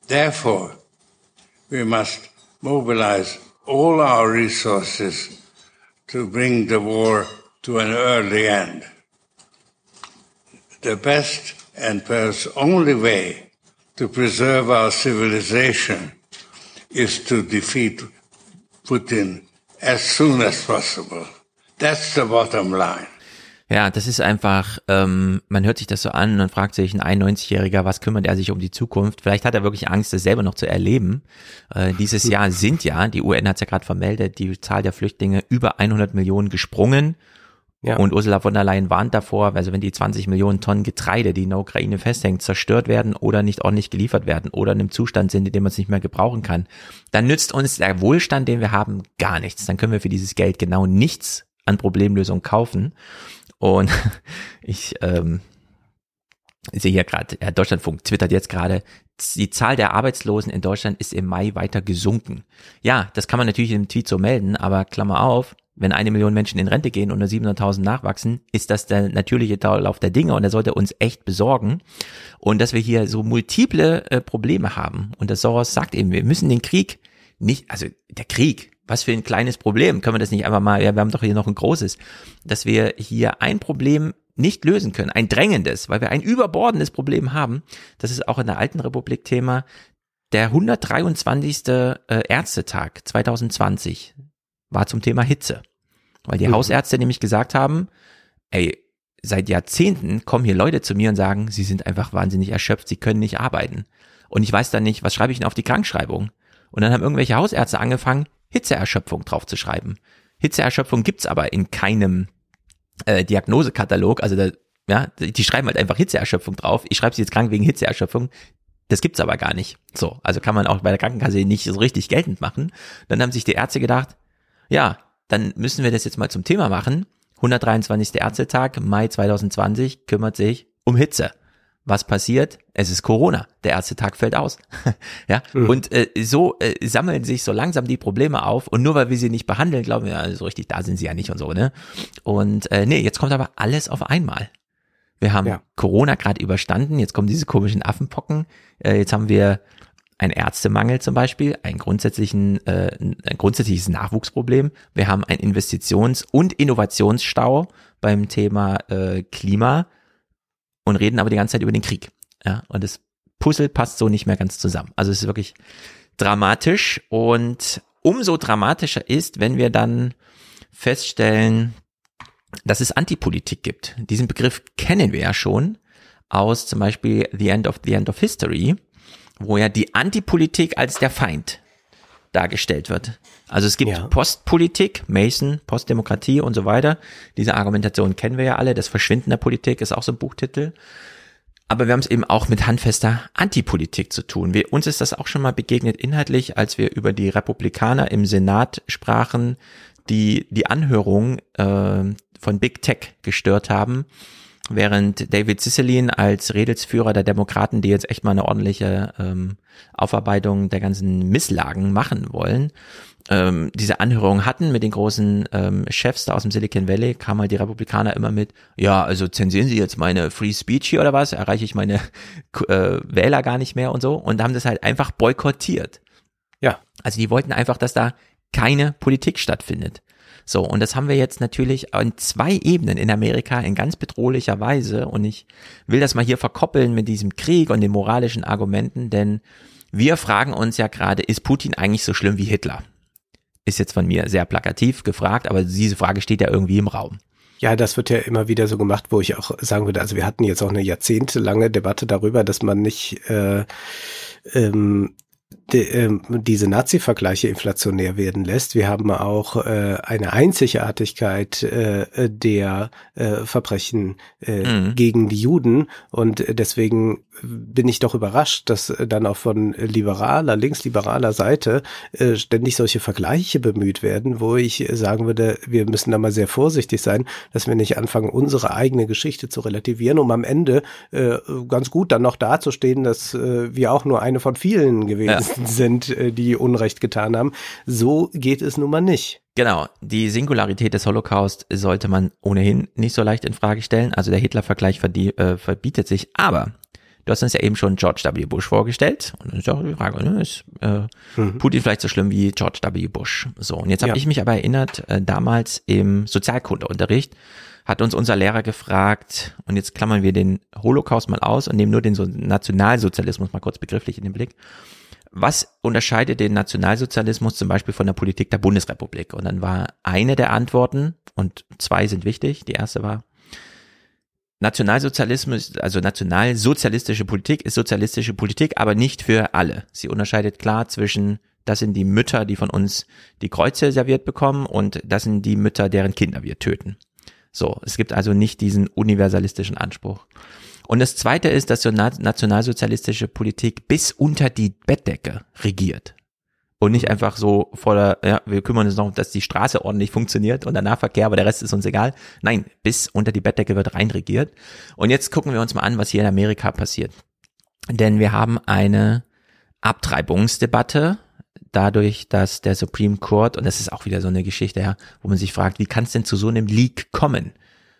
Therefore, we must mobilize all our resources to bring the war to an early end. The best and perhaps only way to preserve our civilization is to defeat Putin as soon as possible. That's the bottom line. Ja, das ist einfach, ähm, man hört sich das so an und fragt sich, ein 91-Jähriger, was kümmert er sich um die Zukunft? Vielleicht hat er wirklich Angst, das selber noch zu erleben. Äh, dieses Jahr sind ja, die UN hat es ja gerade vermeldet, die Zahl der Flüchtlinge über 100 Millionen gesprungen. Ja. Und Ursula von der Leyen warnt davor, also wenn die 20 Millionen Tonnen Getreide, die in der Ukraine festhängen, zerstört werden oder nicht ordentlich geliefert werden oder in einem Zustand sind, in dem man es nicht mehr gebrauchen kann, dann nützt uns der Wohlstand, den wir haben, gar nichts. Dann können wir für dieses Geld genau nichts an Problemlösung kaufen. Und ich ähm, sehe hier gerade, ja, Deutschlandfunk twittert jetzt gerade, die Zahl der Arbeitslosen in Deutschland ist im Mai weiter gesunken. Ja, das kann man natürlich im Tweet so melden, aber Klammer auf, wenn eine Million Menschen in Rente gehen und nur 700.000 nachwachsen, ist das der natürliche Lauf der Dinge und der sollte uns echt besorgen. Und dass wir hier so multiple äh, Probleme haben und das Soros sagt eben, wir müssen den Krieg nicht, also der Krieg, was für ein kleines Problem. Können wir das nicht einfach mal, ja, wir haben doch hier noch ein großes, dass wir hier ein Problem nicht lösen können, ein drängendes, weil wir ein überbordendes Problem haben. Das ist auch in der alten Republik Thema. Der 123. Äh, Ärztetag 2020 war zum Thema Hitze, weil die mhm. Hausärzte nämlich gesagt haben, ey, seit Jahrzehnten kommen hier Leute zu mir und sagen, sie sind einfach wahnsinnig erschöpft, sie können nicht arbeiten. Und ich weiß dann nicht, was schreibe ich denn auf die Krankschreibung? Und dann haben irgendwelche Hausärzte angefangen, Hitzeerschöpfung draufzuschreiben. Hitzeerschöpfung gibt's aber in keinem äh, Diagnosekatalog. Also da, ja, die schreiben halt einfach Hitzeerschöpfung drauf. Ich schreibe sie jetzt krank wegen Hitzeerschöpfung. Das gibt's aber gar nicht. So, also kann man auch bei der Krankenkasse nicht so richtig geltend machen. Dann haben sich die Ärzte gedacht, ja, dann müssen wir das jetzt mal zum Thema machen. 123. Ärztetag, Mai 2020, kümmert sich um Hitze. Was passiert? Es ist Corona. Der Ärztetag fällt aus. ja. Mhm. Und äh, so äh, sammeln sich so langsam die Probleme auf. Und nur weil wir sie nicht behandeln, glauben wir, also so richtig da sind sie ja nicht und so, ne? Und äh, nee, jetzt kommt aber alles auf einmal. Wir haben ja. Corona gerade überstanden, jetzt kommen diese komischen Affenpocken, äh, jetzt haben wir ein Ärztemangel zum Beispiel, ein, grundsätzlichen, äh, ein grundsätzliches Nachwuchsproblem. Wir haben ein Investitions- und Innovationsstau beim Thema äh, Klima und reden aber die ganze Zeit über den Krieg. Ja, und das Puzzle passt so nicht mehr ganz zusammen. Also es ist wirklich dramatisch und umso dramatischer ist, wenn wir dann feststellen, dass es Antipolitik gibt. Diesen Begriff kennen wir ja schon aus zum Beispiel The End of the End of History wo ja die Antipolitik als der Feind dargestellt wird. Also es gibt ja. Postpolitik, Mason, Postdemokratie und so weiter. Diese Argumentation kennen wir ja alle. Das Verschwinden der Politik ist auch so ein Buchtitel. Aber wir haben es eben auch mit handfester Antipolitik zu tun. Wir, uns ist das auch schon mal begegnet inhaltlich, als wir über die Republikaner im Senat sprachen, die die Anhörung äh, von Big Tech gestört haben während David Cicilline als Redelsführer der Demokraten, die jetzt echt mal eine ordentliche ähm, Aufarbeitung der ganzen Misslagen machen wollen, ähm, diese Anhörung hatten mit den großen ähm, Chefs da aus dem Silicon Valley, kamen halt die Republikaner immer mit, ja, also zensieren Sie jetzt meine Free Speech hier oder was? Erreiche ich meine äh, Wähler gar nicht mehr und so und haben das halt einfach boykottiert. Ja. Also die wollten einfach, dass da keine Politik stattfindet. So, und das haben wir jetzt natürlich in zwei Ebenen in Amerika in ganz bedrohlicher Weise. Und ich will das mal hier verkoppeln mit diesem Krieg und den moralischen Argumenten, denn wir fragen uns ja gerade, ist Putin eigentlich so schlimm wie Hitler? Ist jetzt von mir sehr plakativ gefragt, aber diese Frage steht ja irgendwie im Raum. Ja, das wird ja immer wieder so gemacht, wo ich auch sagen würde, also wir hatten jetzt auch eine jahrzehntelange Debatte darüber, dass man nicht äh, ähm, die, äh, diese Nazi-Vergleiche inflationär werden lässt. Wir haben auch äh, eine Einzigartigkeit äh, der äh, Verbrechen äh, mhm. gegen die Juden und deswegen bin ich doch überrascht, dass dann auch von liberaler, linksliberaler Seite äh, ständig solche Vergleiche bemüht werden, wo ich sagen würde, wir müssen da mal sehr vorsichtig sein, dass wir nicht anfangen, unsere eigene Geschichte zu relativieren, um am Ende äh, ganz gut dann noch dazustehen, dass äh, wir auch nur eine von vielen gewesen ja. Sind, äh, die Unrecht getan haben. So geht es nun mal nicht. Genau, die Singularität des Holocaust sollte man ohnehin nicht so leicht in Frage stellen. Also der Hitler-Vergleich äh, verbietet sich. Aber Du hast uns ja eben schon George W. Bush vorgestellt. Und dann ist auch die Frage, ne, ist äh, mhm. Putin vielleicht so schlimm wie George W. Bush? So, und jetzt habe ja. ich mich aber erinnert, äh, damals im Sozialkundeunterricht hat uns unser Lehrer gefragt, und jetzt klammern wir den Holocaust mal aus und nehmen nur den so Nationalsozialismus mal kurz begrifflich in den Blick. Was unterscheidet den Nationalsozialismus zum Beispiel von der Politik der Bundesrepublik? Und dann war eine der Antworten, und zwei sind wichtig, die erste war, Nationalsozialismus, also nationalsozialistische Politik ist sozialistische Politik, aber nicht für alle. Sie unterscheidet klar zwischen, das sind die Mütter, die von uns die Kreuze serviert bekommen und das sind die Mütter, deren Kinder wir töten. So, es gibt also nicht diesen universalistischen Anspruch. Und das zweite ist, dass so nationalsozialistische Politik bis unter die Bettdecke regiert und nicht einfach so voller, ja, wir kümmern uns noch, dass die Straße ordentlich funktioniert und der Nahverkehr, aber der Rest ist uns egal. Nein, bis unter die Bettdecke wird reinregiert. Und jetzt gucken wir uns mal an, was hier in Amerika passiert. Denn wir haben eine Abtreibungsdebatte dadurch, dass der Supreme Court, und das ist auch wieder so eine Geschichte, ja, wo man sich fragt, wie kann es denn zu so einem Leak kommen?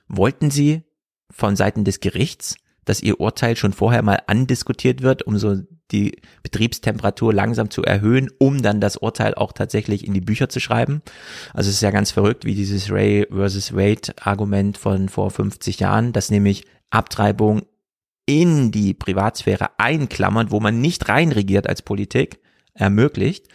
Wollten sie von Seiten des Gerichts, dass ihr Urteil schon vorher mal andiskutiert wird, um so die Betriebstemperatur langsam zu erhöhen, um dann das Urteil auch tatsächlich in die Bücher zu schreiben. Also es ist ja ganz verrückt, wie dieses Ray versus Wade Argument von vor 50 Jahren, dass nämlich Abtreibung in die Privatsphäre einklammert, wo man nicht reinregiert als Politik, ermöglicht.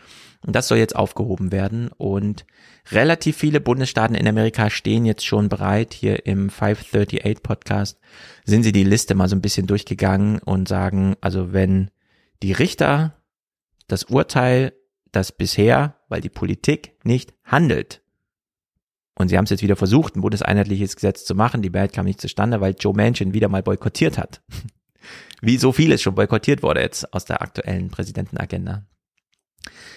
Und das soll jetzt aufgehoben werden. Und relativ viele Bundesstaaten in Amerika stehen jetzt schon bereit. Hier im 538 Podcast sind sie die Liste mal so ein bisschen durchgegangen und sagen, also wenn die Richter das Urteil, das bisher, weil die Politik nicht handelt, und sie haben es jetzt wieder versucht, ein bundeseinheitliches Gesetz zu machen, die Mehrheit kam nicht zustande, weil Joe Manchin wieder mal boykottiert hat. Wie so vieles schon boykottiert wurde jetzt aus der aktuellen Präsidentenagenda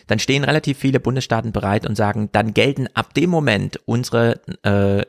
dann stehen relativ viele Bundesstaaten bereit und sagen, dann gelten ab dem Moment unsere äh,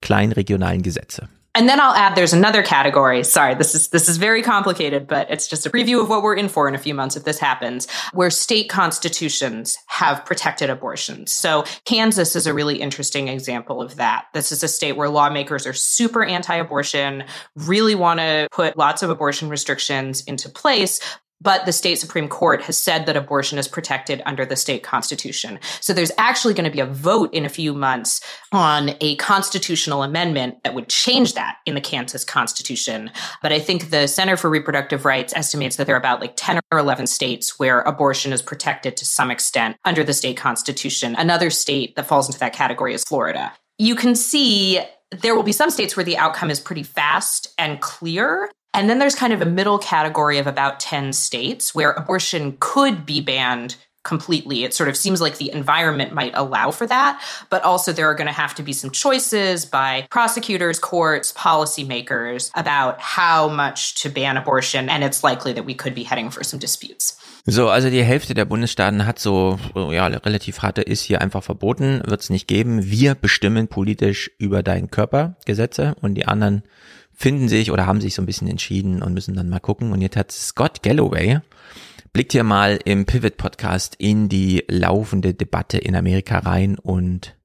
kleinen regionalen Gesetze. And then I'll add there's another category. Sorry, this is this is very complicated, but it's just a preview of what we're in for in a few months if this happens, where state constitutions have protected abortions. So Kansas is a really interesting example of that. This is a state where lawmakers are super anti-abortion, really want to put lots of abortion restrictions into place, but the state Supreme Court has said that abortion is protected under the state constitution. So there's actually going to be a vote in a few months on a constitutional amendment that would change that in the Kansas Constitution. But I think the Center for Reproductive Rights estimates that there are about like 10 or 11 states where abortion is protected to some extent under the state constitution. Another state that falls into that category is Florida. You can see there will be some states where the outcome is pretty fast and clear. And then there's kind of a middle category of about 10 states where abortion could be banned completely. It sort of seems like the environment might allow for that, but also there are going to have to be some choices by prosecutors, courts, policymakers about how much to ban abortion. And it's likely that we could be heading for some disputes. So, also die Hälfte der Bundesstaaten hat so, oh ja, relativ harte ist hier einfach verboten, wird es nicht geben. Wir bestimmen politisch über deinen Körper Gesetze und die anderen finden sich oder haben sich so ein bisschen entschieden und müssen dann mal gucken. Und jetzt hat Scott Galloway, blickt hier mal im Pivot Podcast in die laufende Debatte in Amerika rein und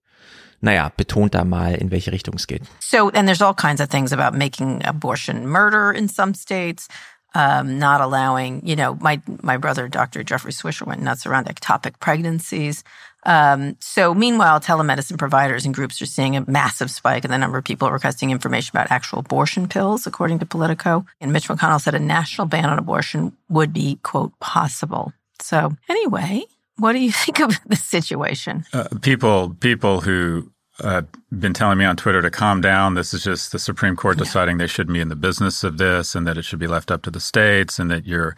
naja, betont da mal, in welche Richtung es geht. So, and there's all kinds of things about making abortion murder in some states. Um, not allowing, you know, my my brother, Dr. Jeffrey Swisher, went nuts around ectopic pregnancies. Um, so, meanwhile, telemedicine providers and groups are seeing a massive spike in the number of people requesting information about actual abortion pills, according to Politico. And Mitch McConnell said a national ban on abortion would be, quote, possible. So, anyway, what do you think of the situation? Uh, people, people who uh, been telling me on Twitter to calm down. This is just the Supreme Court deciding yeah. they shouldn't be in the business of this, and that it should be left up to the states, and that you're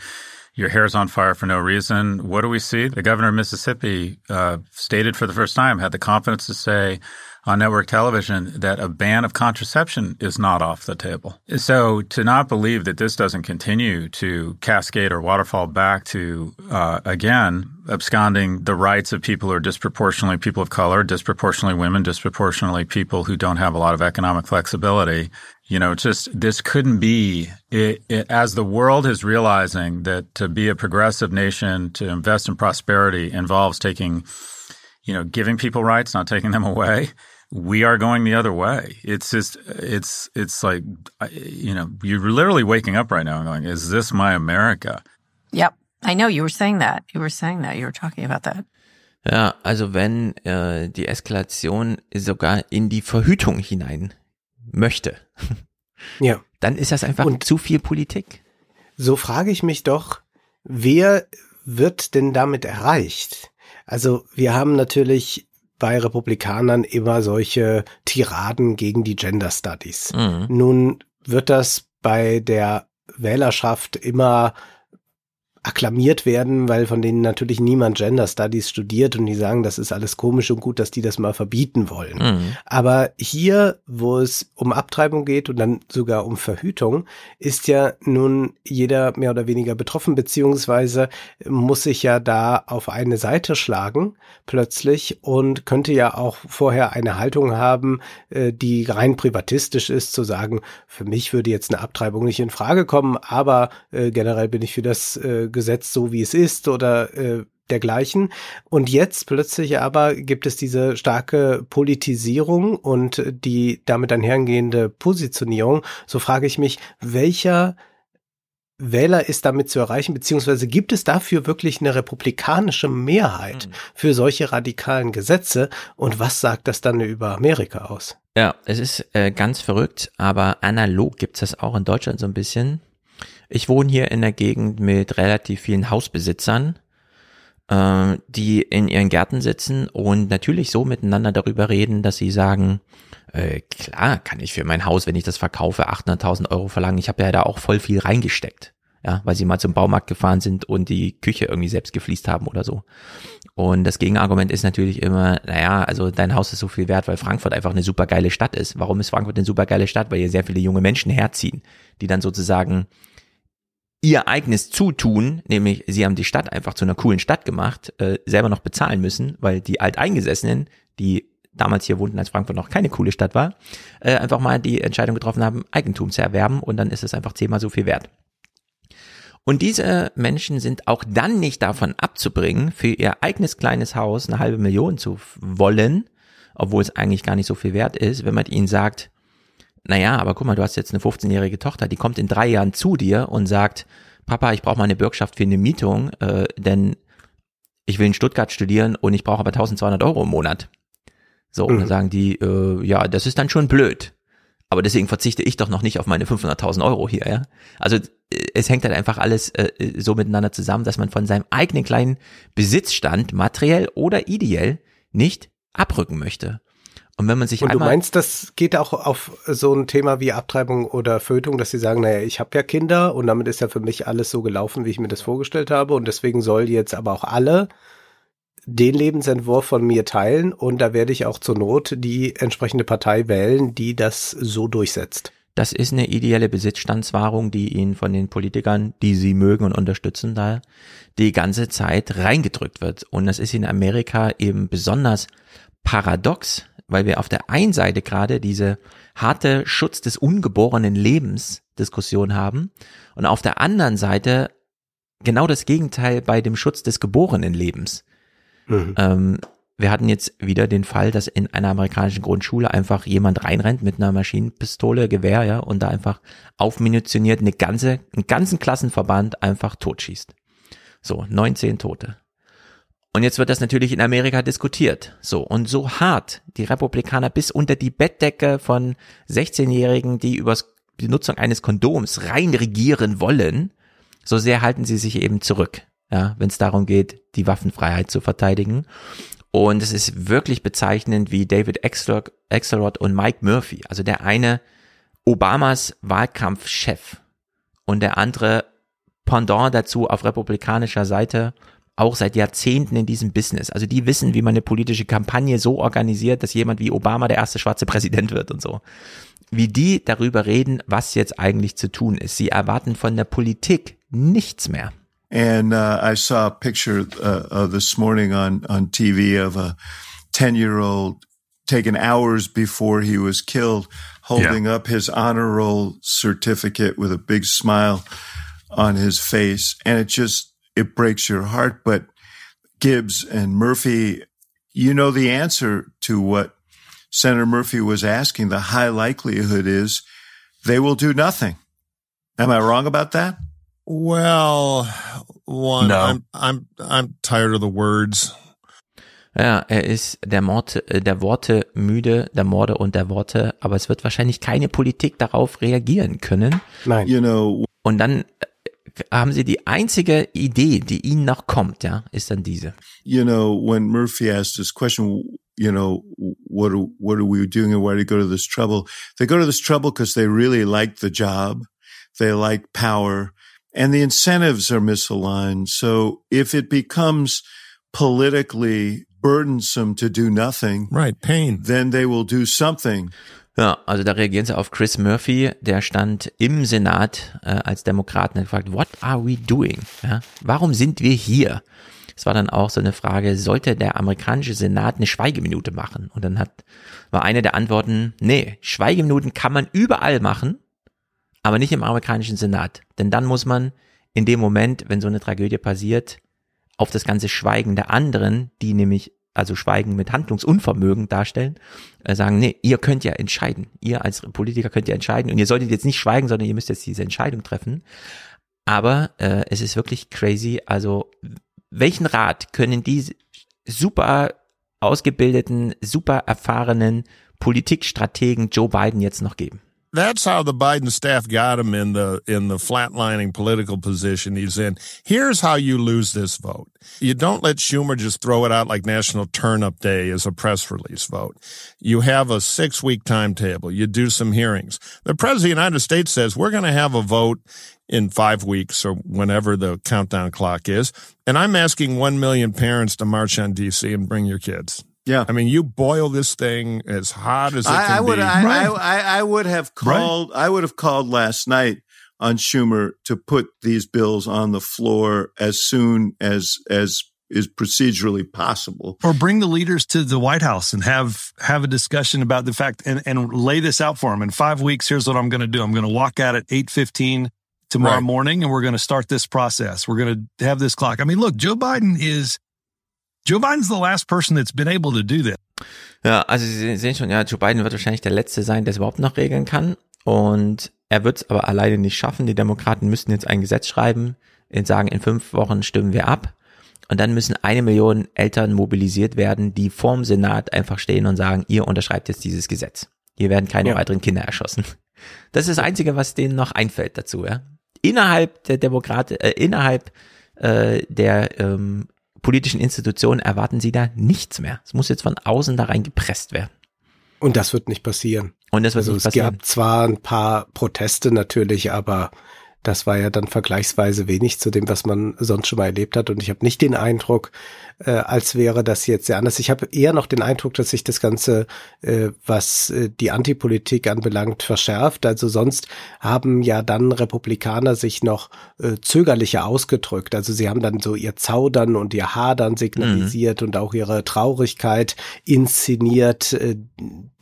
your hair's on fire for no reason. What do we see? The governor of Mississippi uh, stated for the first time, had the confidence to say on network television that a ban of contraception is not off the table. So to not believe that this doesn't continue to cascade or waterfall back to, uh, again, absconding the rights of people who are disproportionately people of color, disproportionately women, disproportionately people who don't have a lot of economic flexibility you know, just this couldn't be it, it, as the world is realizing that to be a progressive nation, to invest in prosperity involves taking, you know, giving people rights, not taking them away. We are going the other way. It's just, it's, it's like, you know, you're literally waking up right now and going, is this my America? Yep. I know you were saying that. You were saying that. You were talking about that. Ja, also wenn äh, die Eskalation sogar in die Verhütung hinein möchte, ja. dann ist das einfach Und zu viel Politik. So frage ich mich doch, wer wird denn damit erreicht? Also wir haben natürlich bei Republikanern immer solche Tiraden gegen die Gender Studies. Mhm. Nun wird das bei der Wählerschaft immer akklamiert werden, weil von denen natürlich niemand Gender Studies studiert und die sagen, das ist alles komisch und gut, dass die das mal verbieten wollen. Mhm. Aber hier, wo es um Abtreibung geht und dann sogar um Verhütung, ist ja nun jeder mehr oder weniger betroffen, beziehungsweise muss sich ja da auf eine Seite schlagen plötzlich und könnte ja auch vorher eine Haltung haben, äh, die rein privatistisch ist, zu sagen, für mich würde jetzt eine Abtreibung nicht in Frage kommen, aber äh, generell bin ich für das äh, Gesetz so, wie es ist oder äh, dergleichen. Und jetzt plötzlich aber gibt es diese starke Politisierung und die damit einhergehende Positionierung. So frage ich mich, welcher Wähler ist damit zu erreichen, beziehungsweise gibt es dafür wirklich eine republikanische Mehrheit Mhm. für solche radikalen Gesetze? Und was sagt das dann über Amerika aus? Ja, es ist äh, ganz verrückt, aber analog gibt's das auch in Deutschland so ein bisschen. Ich wohne hier in der Gegend mit relativ vielen Hausbesitzern, äh, die in ihren Gärten sitzen und natürlich so miteinander darüber reden, dass sie sagen, äh, klar kann ich für mein Haus, wenn ich das verkaufe, 800.000 Euro verlangen. Ich habe ja da auch voll viel reingesteckt. Ja, weil sie mal zum Baumarkt gefahren sind und die Küche irgendwie selbst gefliest haben oder so. Und das Gegenargument ist natürlich immer, naja, also dein Haus ist so viel wert, weil Frankfurt einfach eine super geile Stadt ist. Warum ist Frankfurt eine super geile Stadt? Weil hier sehr viele junge Menschen herziehen, die dann sozusagen ihr eigenes Zutun, nämlich sie haben die Stadt einfach zu einer coolen Stadt gemacht, äh, selber noch bezahlen müssen, weil die Alteingesessenen, die damals hier wohnten, als Frankfurt noch keine coole Stadt war, äh, einfach mal die Entscheidung getroffen haben, Eigentum zu erwerben und dann ist es einfach zehnmal so viel wert. Und diese Menschen sind auch dann nicht davon abzubringen, für ihr eigenes kleines Haus eine halbe Million zu wollen, obwohl es eigentlich gar nicht so viel wert ist, wenn man ihnen sagt, naja, aber guck mal, du hast jetzt eine 15-jährige Tochter, die kommt in drei Jahren zu dir und sagt, Papa, ich brauche mal eine Bürgschaft für eine Mietung, äh, denn ich will in Stuttgart studieren und ich brauche aber 1200 Euro im Monat. So, und dann Mhm. sagen die, äh, ja, das ist dann schon blöd. Aber deswegen verzichte ich doch noch nicht auf meine 500.000 Euro hier, ja. Also äh, es hängt halt einfach alles äh, so miteinander zusammen, dass man von seinem eigenen kleinen Besitzstand, materiell oder ideell, nicht abrücken möchte. Und wenn man sich Und du meinst, das geht auch auf so ein Thema wie Abtreibung oder Fötung, dass sie sagen, naja, ich habe ja Kinder und damit ist ja für mich alles so gelaufen, wie ich mir das vorgestellt habe und deswegen soll jetzt aber auch alle den Lebensentwurf von mir teilen und da werde ich auch zur Not die entsprechende Partei wählen, die das so durchsetzt. Das ist eine ideelle Besitzstandswahrung, die ihnen von den Politikern, die sie mögen und unterstützen, da die ganze Zeit reingedrückt wird. Und das ist in Amerika eben besonders paradox, weil wir auf der einen Seite gerade diese harte Schutz des ungeborenen Lebens Diskussion haben und auf der anderen Seite genau das Gegenteil bei dem Schutz des geborenen Lebens. Mhm. Ähm, wir hatten jetzt wieder den Fall, dass in einer amerikanischen Grundschule einfach jemand reinrennt mit einer Maschinenpistole, Gewehr, ja, und da einfach aufmunitioniert eine ganze, einen ganzen Klassenverband einfach totschießt. So, 19 Tote. Und jetzt wird das natürlich in Amerika diskutiert. So, und so hart die Republikaner bis unter die Bettdecke von 16-Jährigen, die über die Nutzung eines Kondoms rein regieren wollen, so sehr halten sie sich eben zurück, ja, wenn es darum geht, die Waffenfreiheit zu verteidigen. Und es ist wirklich bezeichnend, wie David Axelrod und Mike Murphy, also der eine Obamas Wahlkampfchef und der andere Pendant dazu auf republikanischer Seite, auch seit Jahrzehnten in diesem Business. Also die wissen, wie man eine politische Kampagne so organisiert, dass jemand wie Obama der erste schwarze Präsident wird und so. Wie die darüber reden, was jetzt eigentlich zu tun ist. Sie erwarten von der Politik nichts mehr. And uh, I saw a picture uh, uh, this morning on, on TV of a 10 year old taken hours before he was killed, holding up his honor roll certificate with a big smile on his face. And it just, it breaks your heart. But Gibbs and Murphy, you know the answer to what Senator Murphy was asking. The high likelihood is they will do nothing. Am I wrong about that? Well, one, No. I'm, I'm, I'm tired of the words. Ja, er ist der Mord, äh, der Worte müde, der Morde und der Worte, aber es wird wahrscheinlich keine Politik darauf reagieren können. Nein. You know, Und dann haben sie die einzige Idee, die ihnen noch kommt, ja, ist dann diese. you know, when Murphy asked this question, you know, what are, what are we doing and why do you go to this trouble? They go to this trouble because they really like the job. They like power and the incentives are misaligned. So if it becomes politically burdensome to do nothing, Right. Pain. then they will do something. Ja, also da reagieren sie auf Chris Murphy, der stand im Senat äh, als Demokraten und gefragt, what are we doing? Ja, warum sind wir hier? Es war dann auch so eine Frage, sollte der amerikanische Senat eine Schweigeminute machen? Und dann hat, war eine der Antworten, nee, Schweigeminuten kann man überall machen, aber nicht im amerikanischen Senat. Denn dann muss man in dem Moment, wenn so eine Tragödie passiert, auf das ganze Schweigen der anderen, die nämlich also Schweigen mit Handlungsunvermögen darstellen, äh, sagen, nee, ihr könnt ja entscheiden. Ihr als Politiker könnt ja entscheiden und ihr solltet jetzt nicht schweigen, sondern ihr müsst jetzt diese Entscheidung treffen. Aber äh, es ist wirklich crazy. Also welchen Rat können die super ausgebildeten, super erfahrenen Politikstrategen Joe Biden jetzt noch geben? That's how the Biden staff got him in the in the flatlining political position he's in. Here's how you lose this vote. You don't let Schumer just throw it out like National Turn-Up Day as a press release vote. You have a six-week timetable. You do some hearings. The President of the United States says we're going to have a vote in five weeks or whenever the countdown clock is. And I'm asking 1 million parents to march on DC and bring your kids. Yeah. I mean, you boil this thing as hot as it I, can I would, be. I, I, I would have called, I would have called last night on Schumer to put these bills on the floor as soon as, as is procedurally possible. Or bring the leaders to the White House and have have a discussion about the fact and, and lay this out for them. In five weeks, here's what I'm going to do. I'm going to walk out at 8:15 tomorrow Right. morning, and we're going to start this process. We're going to have this clock. I mean, look, Joe Biden is Joe Biden's the last person that's been able to do this. Ja, also Sie sehen schon, ja, Joe Biden wird wahrscheinlich der Letzte sein, der es überhaupt noch regeln kann. Und er wird es aber alleine nicht schaffen. Die Demokraten müssten jetzt ein Gesetz schreiben, und sagen, in fünf Wochen stimmen wir ab. Und dann müssen eine Million Eltern mobilisiert werden, die vorm Senat einfach stehen und sagen, ihr unterschreibt jetzt dieses Gesetz. Hier werden keine Ja. weiteren Kinder erschossen. Das ist das Einzige, was denen noch einfällt dazu, ja. Innerhalb der Demokraten, äh, innerhalb äh, der ähm, politischen Institutionen erwarten sie da nichts mehr. Es muss jetzt von außen da rein gepresst werden. Und das wird nicht passieren. Und das wird also nicht es passieren. gab zwar ein paar Proteste natürlich, aber das war ja dann vergleichsweise wenig zu dem, was man sonst schon mal erlebt hat. Und ich habe nicht den Eindruck, äh, als wäre das jetzt sehr anders. Ich habe eher noch den Eindruck, dass sich das Ganze, äh, was äh, die Antipolitik anbelangt, verschärft. Also sonst haben ja dann Republikaner sich noch äh, zögerlicher ausgedrückt. Also sie haben dann so ihr Zaudern und ihr Hadern signalisiert und auch ihre Traurigkeit inszeniert, äh,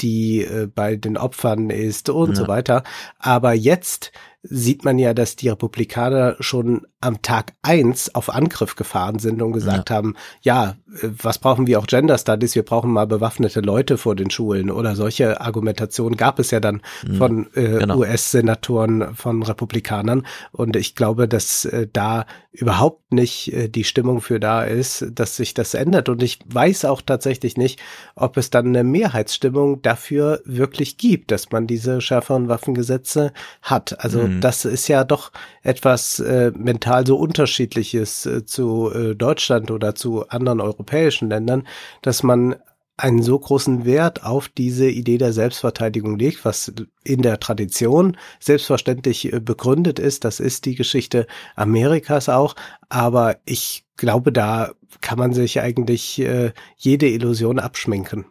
die äh, bei den Opfern ist und Ja. so weiter. Aber jetzt sieht man ja, dass die Republikaner schon am Tag eins auf Angriff gefahren sind und gesagt haben, ja, äh, was brauchen wir auch Gender Studies? Wir brauchen mal bewaffnete Leute vor den Schulen oder solche Argumentationen gab es ja dann Mhm. von äh, Genau. US-Senatoren, von Republikanern. Und ich glaube, dass äh, da überhaupt nicht äh, die Stimmung für da ist, dass sich das ändert. Und ich weiß auch tatsächlich nicht, ob es dann eine Mehrheitsstimmung dafür wirklich gibt, dass man diese schärferen Waffengesetze hat. Also Mhm. das ist ja doch etwas äh, mental so unterschiedliches äh, zu äh, Deutschland oder zu anderen europäischen Ländern, dass man einen so großen Wert auf diese Idee der Selbstverteidigung legt, was in der Tradition selbstverständlich äh, begründet ist. Das ist die Geschichte Amerikas auch. Aber ich glaube, da kann man sich eigentlich äh, jede Illusion abschminken.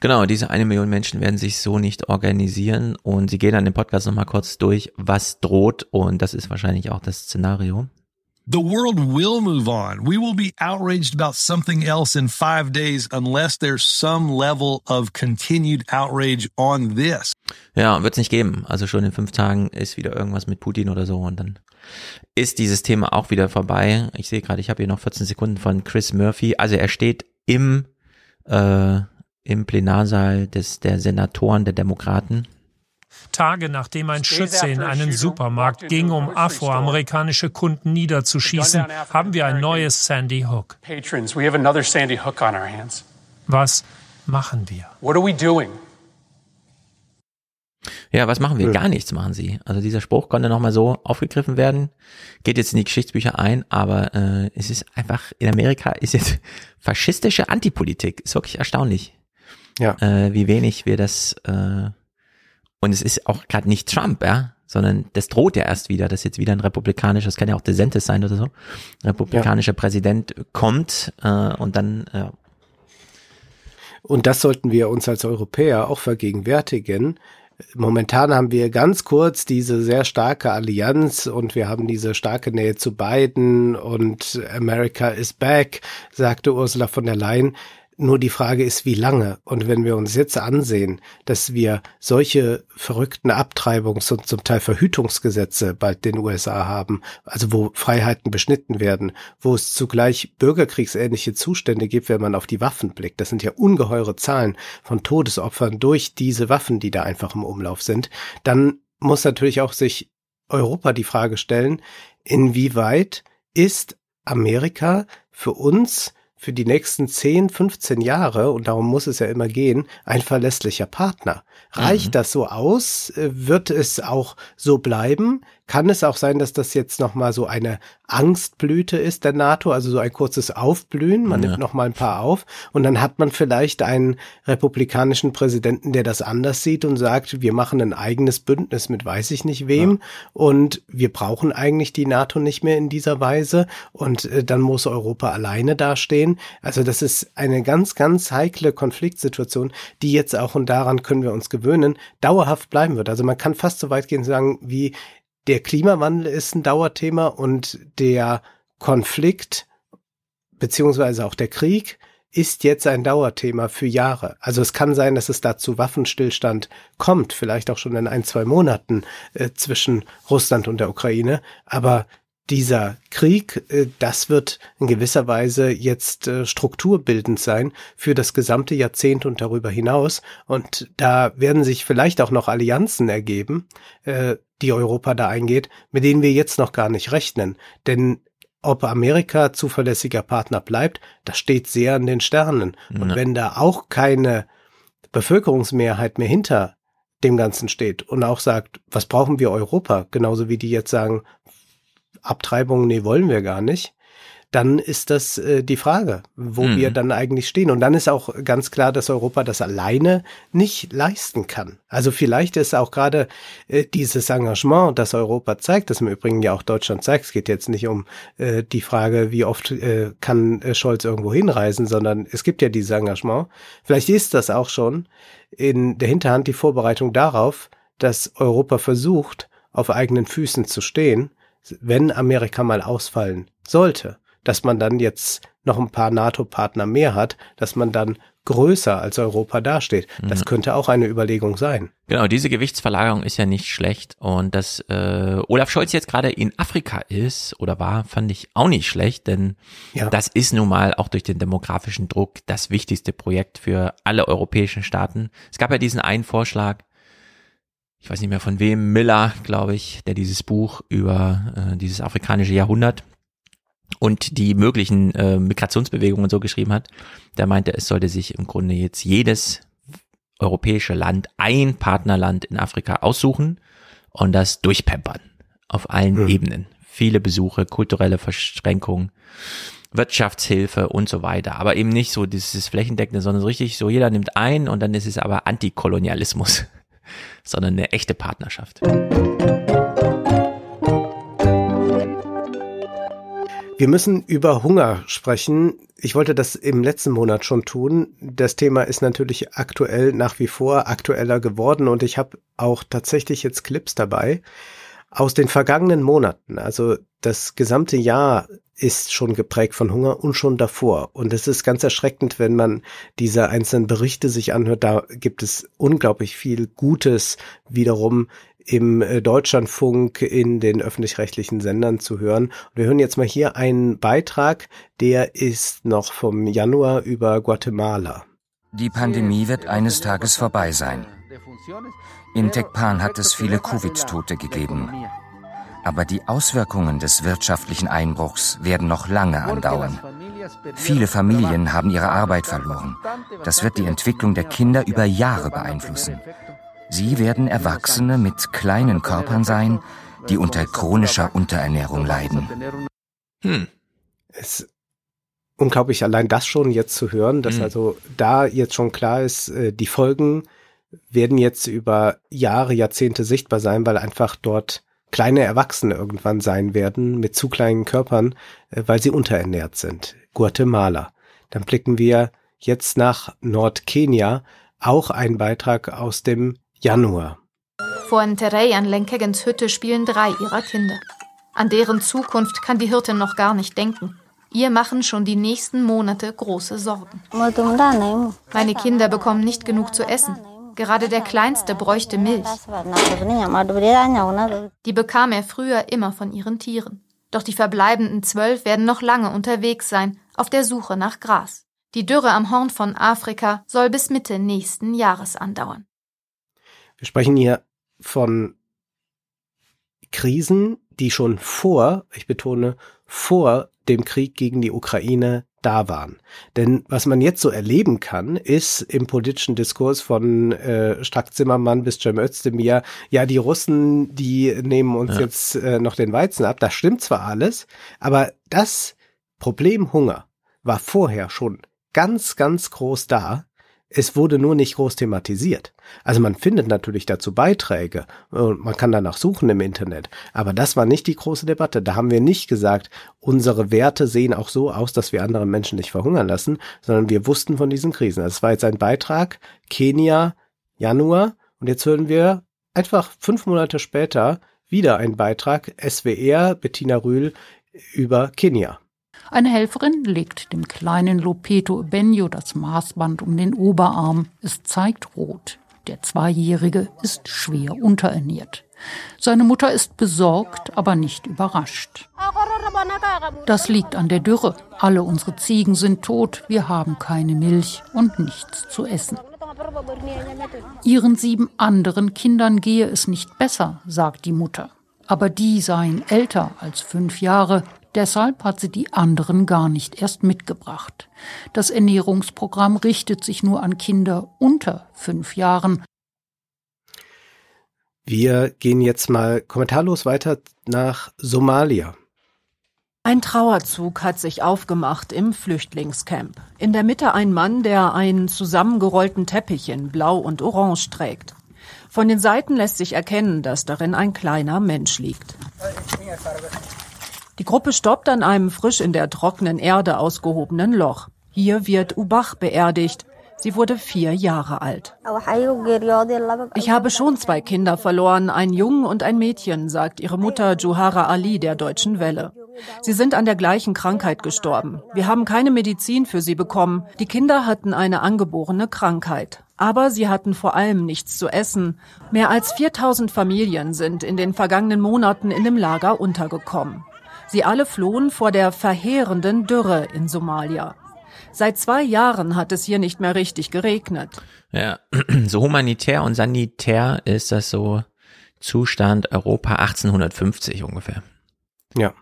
Genau, diese eine Million Menschen werden sich so nicht organisieren und sie gehen dann im Podcast nochmal kurz durch, was droht und das ist wahrscheinlich auch das Szenario. The world will move on. We will be outraged about something else in five days unless there's some level of continued outrage on this. Ja, wird es nicht geben. Also schon in fünf Tagen ist wieder irgendwas mit Putin oder so und dann ist dieses Thema auch wieder vorbei. Ich sehe gerade, ich habe hier noch 14 Sekunden von Chris Murphy. Also er steht im, äh, im Plenarsaal des, der Senatoren der Demokraten. Tage nachdem ein Schütze in einen Supermarkt ging, um afroamerikanische Kunden niederzuschießen, haben wir ein neues Sandy Hook. Patrons, we have another Sandy Hook on our hands. Was machen wir? What are we doing? Ja, was machen wir? Gar nichts machen sie. Also dieser Spruch konnte nochmal so aufgegriffen werden, geht jetzt in die Geschichtsbücher ein, aber äh, es ist einfach, in Amerika ist jetzt faschistische Antipolitik. Ist wirklich erstaunlich. Ja. Äh, wie wenig wir das, äh, und es ist auch gerade nicht Trump, ja, sondern das droht ja erst wieder, dass jetzt wieder ein republikanischer, das kann ja auch DeSantis sein oder so, republikanischer Präsident kommt äh, und dann, ja, Und das sollten wir uns als Europäer auch vergegenwärtigen. Momentan haben wir ganz kurz diese sehr starke Allianz und wir haben diese starke Nähe zu Biden und America is back, sagte Ursula von der Leyen. Nur die Frage ist, wie lange? Und wenn wir uns jetzt ansehen, dass wir solche verrückten Abtreibungs- und zum Teil Verhütungsgesetze bald den USA haben, also wo Freiheiten beschnitten werden, wo es zugleich bürgerkriegsähnliche Zustände gibt, wenn man auf die Waffen blickt. Das sind ja ungeheure Zahlen von Todesopfern durch diese Waffen, die da einfach im Umlauf sind. Dann muss natürlich auch sich Europa die Frage stellen, inwieweit ist Amerika für uns für die nächsten 10, 15 Jahre, und darum muss es ja immer gehen, ein verlässlicher Partner. Reicht mhm. das so aus? Äh, wird es auch so bleiben? Kann es auch sein, dass das jetzt nochmal so eine Angstblüte ist der NATO, also so ein kurzes Aufblühen, man ja. nimmt nochmal ein paar auf und dann hat man vielleicht einen republikanischen Präsidenten, der das anders sieht und sagt, wir machen ein eigenes Bündnis mit weiß ich nicht wem ja. und wir brauchen eigentlich die NATO nicht mehr in dieser Weise und äh, dann muss Europa alleine dastehen. Also das ist eine ganz, ganz heikle Konfliktsituation, die jetzt auch, und daran können wir uns gewöhnen, dauerhaft bleiben wird. Also man kann fast so weit gehen sagen, wie der Klimawandel ist ein Dauerthema und der Konflikt beziehungsweise auch der Krieg ist jetzt ein Dauerthema für Jahre. Also es kann sein, dass es da zu Waffenstillstand kommt, vielleicht auch schon in ein, zwei Monaten äh, zwischen Russland und der Ukraine. Aber dieser Krieg, äh, das wird in gewisser Weise jetzt äh, strukturbildend sein für das gesamte Jahrzehnt und darüber hinaus. Und da werden sich vielleicht auch noch Allianzen ergeben, äh, die Europa da eingeht, mit denen wir jetzt noch gar nicht rechnen. Denn ob Amerika zuverlässiger Partner bleibt, das steht sehr an den Sternen. Und wenn da auch keine Bevölkerungsmehrheit mehr hinter dem Ganzen steht und auch sagt, was brauchen wir Europa, genauso wie die jetzt sagen, Abtreibung, nee, wollen wir gar nicht, dann ist das äh, die Frage, wo mhm. wir dann eigentlich stehen. Und dann ist auch ganz klar, dass Europa das alleine nicht leisten kann. Also vielleicht ist auch gerade äh, dieses Engagement, das Europa zeigt, das im Übrigen ja auch Deutschland zeigt, es geht jetzt nicht um äh, die Frage, wie oft äh, kann äh, Scholz irgendwo hinreisen, sondern es gibt ja dieses Engagement. Vielleicht ist das auch schon in der Hinterhand die Vorbereitung darauf, dass Europa versucht, auf eigenen Füßen zu stehen wenn Amerika mal ausfallen sollte, dass man dann jetzt noch ein paar NATO-Partner mehr hat, dass man dann größer als Europa dasteht. Das mhm. könnte auch eine Überlegung sein. Genau, diese Gewichtsverlagerung ist ja nicht schlecht. Und dass äh, Olaf Scholz jetzt gerade in Afrika ist oder war, fand ich auch nicht schlecht, denn ja. das ist nun mal auch durch den demografischen Druck das wichtigste Projekt für alle europäischen Staaten. Es gab ja diesen einen Vorschlag, ich weiß nicht mehr von wem, Miller, glaube ich, der dieses Buch über äh, dieses afrikanische Jahrhundert und die möglichen äh, Migrationsbewegungen so geschrieben hat, der meinte, es sollte sich im Grunde jetzt jedes europäische Land ein Partnerland in Afrika aussuchen und das durchpempern auf allen mhm. Ebenen. Viele Besuche, kulturelle Verschränkungen, Wirtschaftshilfe und so weiter. Aber eben nicht so dieses Flächendeckende, sondern so richtig so, jeder nimmt ein und dann ist es aber Antikolonialismus sondern eine echte Partnerschaft. Wir müssen über Hunger sprechen. Ich wollte das im letzten Monat schon tun. Das Thema ist natürlich aktuell nach wie vor aktueller geworden und ich habe auch tatsächlich jetzt Clips dabei aus den vergangenen Monaten. Also das gesamte Jahr ist schon geprägt von Hunger und schon davor. Und es ist ganz erschreckend, wenn man diese einzelnen Berichte sich anhört. Da gibt es unglaublich viel Gutes wiederum im äh, Deutschlandfunk in den öffentlich-rechtlichen Sendern zu hören. Und wir hören jetzt mal hier einen Beitrag, der ist noch vom Januar über Guatemala. Die Pandemie wird eines Tages vorbei sein. In Tekpan hat es viele Covid-Tote gegeben. Aber die Auswirkungen des wirtschaftlichen Einbruchs werden noch lange andauern. Viele Familien haben ihre Arbeit verloren. Das wird die Entwicklung der Kinder über Jahre beeinflussen. Sie werden Erwachsene mit kleinen Körpern sein, die unter chronischer Unterernährung leiden. Hm. Es unglaublich allein das schon jetzt zu hören, dass hm. also da jetzt schon klar ist, äh, die Folgen werden jetzt über Jahre, Jahrzehnte sichtbar sein, weil einfach dort kleine Erwachsene irgendwann sein werden mit zu kleinen Körpern, äh, weil sie unterernährt sind. Guatemala. Dann blicken wir jetzt nach Nordkenia, auch ein Beitrag aus dem Januar. Vor Nterey an Lenkegens Hütte spielen drei ihrer Kinder. An deren Zukunft kann die Hirtin noch gar nicht denken. Ihr machen schon die nächsten Monate große Sorgen. Meine Kinder bekommen nicht genug zu essen. Gerade der Kleinste bräuchte Milch. Die bekam er früher immer von ihren Tieren. Doch die verbleibenden zwölf werden noch lange unterwegs sein, auf der Suche nach Gras. Die Dürre am Horn von Afrika soll bis Mitte nächsten Jahres andauern. Wir sprechen hier von Krisen, die schon vor, ich betone, vor dem Krieg gegen die Ukraine da waren. Denn was man jetzt so erleben kann, ist im politischen Diskurs von äh, Strack Zimmermann bis Cem Özdemir, ja, die Russen, die nehmen uns ja. jetzt äh, noch den Weizen ab. Das stimmt zwar alles, aber das Problem Hunger war vorher schon ganz, ganz groß da es wurde nur nicht groß thematisiert. Also man findet natürlich dazu Beiträge und man kann danach suchen im Internet. Aber das war nicht die große Debatte. Da haben wir nicht gesagt, unsere Werte sehen auch so aus, dass wir andere Menschen nicht verhungern lassen, sondern wir wussten von diesen Krisen. Das war jetzt ein Beitrag, Kenia, Januar. Und jetzt hören wir einfach fünf Monate später wieder einen Beitrag, SWR, Bettina Rühl, über Kenia. Eine Helferin legt dem kleinen Lopeto Benjo das Maßband um den Oberarm. Es zeigt rot. Der Zweijährige ist schwer unterernährt. Seine Mutter ist besorgt, aber nicht überrascht. Das liegt an der Dürre. Alle unsere Ziegen sind tot, wir haben keine Milch und nichts zu essen. Ihren sieben anderen Kindern gehe es nicht besser, sagt die Mutter. Aber die seien älter als fünf Jahre, Deshalb hat sie die anderen gar nicht erst mitgebracht. Das Ernährungsprogramm richtet sich nur an Kinder unter fünf Jahren. Wir gehen jetzt mal kommentarlos weiter nach Somalia. Ein Trauerzug hat sich aufgemacht im Flüchtlingscamp. In der Mitte ein Mann, der einen zusammengerollten Teppich in Blau und Orange trägt. Von den Seiten lässt sich erkennen, dass darin ein kleiner Mensch liegt. Die Gruppe stoppt an einem frisch in der trockenen Erde ausgehobenen Loch. Hier wird Ubach beerdigt. Sie wurde vier Jahre alt. Ich habe schon zwei Kinder verloren, einen Jungen und ein Mädchen, sagt ihre Mutter Juhara Ali der Deutschen Welle. Sie sind an der gleichen Krankheit gestorben. Wir haben keine Medizin für sie bekommen. Die Kinder hatten eine angeborene Krankheit. Aber sie hatten vor allem nichts zu essen. Mehr als 4000 Familien sind in den vergangenen Monaten in dem Lager untergekommen. Sie alle flohen vor der verheerenden Dürre in Somalia. Seit zwei Jahren hat es hier nicht mehr richtig geregnet. Ja, so humanitär und sanitär ist das so Zustand Europa 1850 ungefähr. Ja.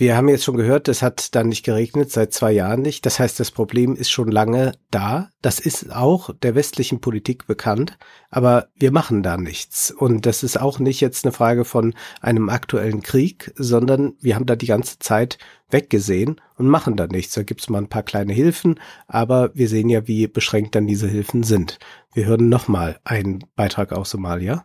Wir haben jetzt schon gehört, es hat dann nicht geregnet, seit zwei Jahren nicht. Das heißt, das Problem ist schon lange da. Das ist auch der westlichen Politik bekannt, aber wir machen da nichts. Und das ist auch nicht jetzt eine Frage von einem aktuellen Krieg, sondern wir haben da die ganze Zeit weggesehen und machen da nichts. Da gibt's mal ein paar kleine Hilfen, aber wir sehen ja, wie beschränkt dann diese Hilfen sind. Wir hören nochmal einen Beitrag aus Somalia.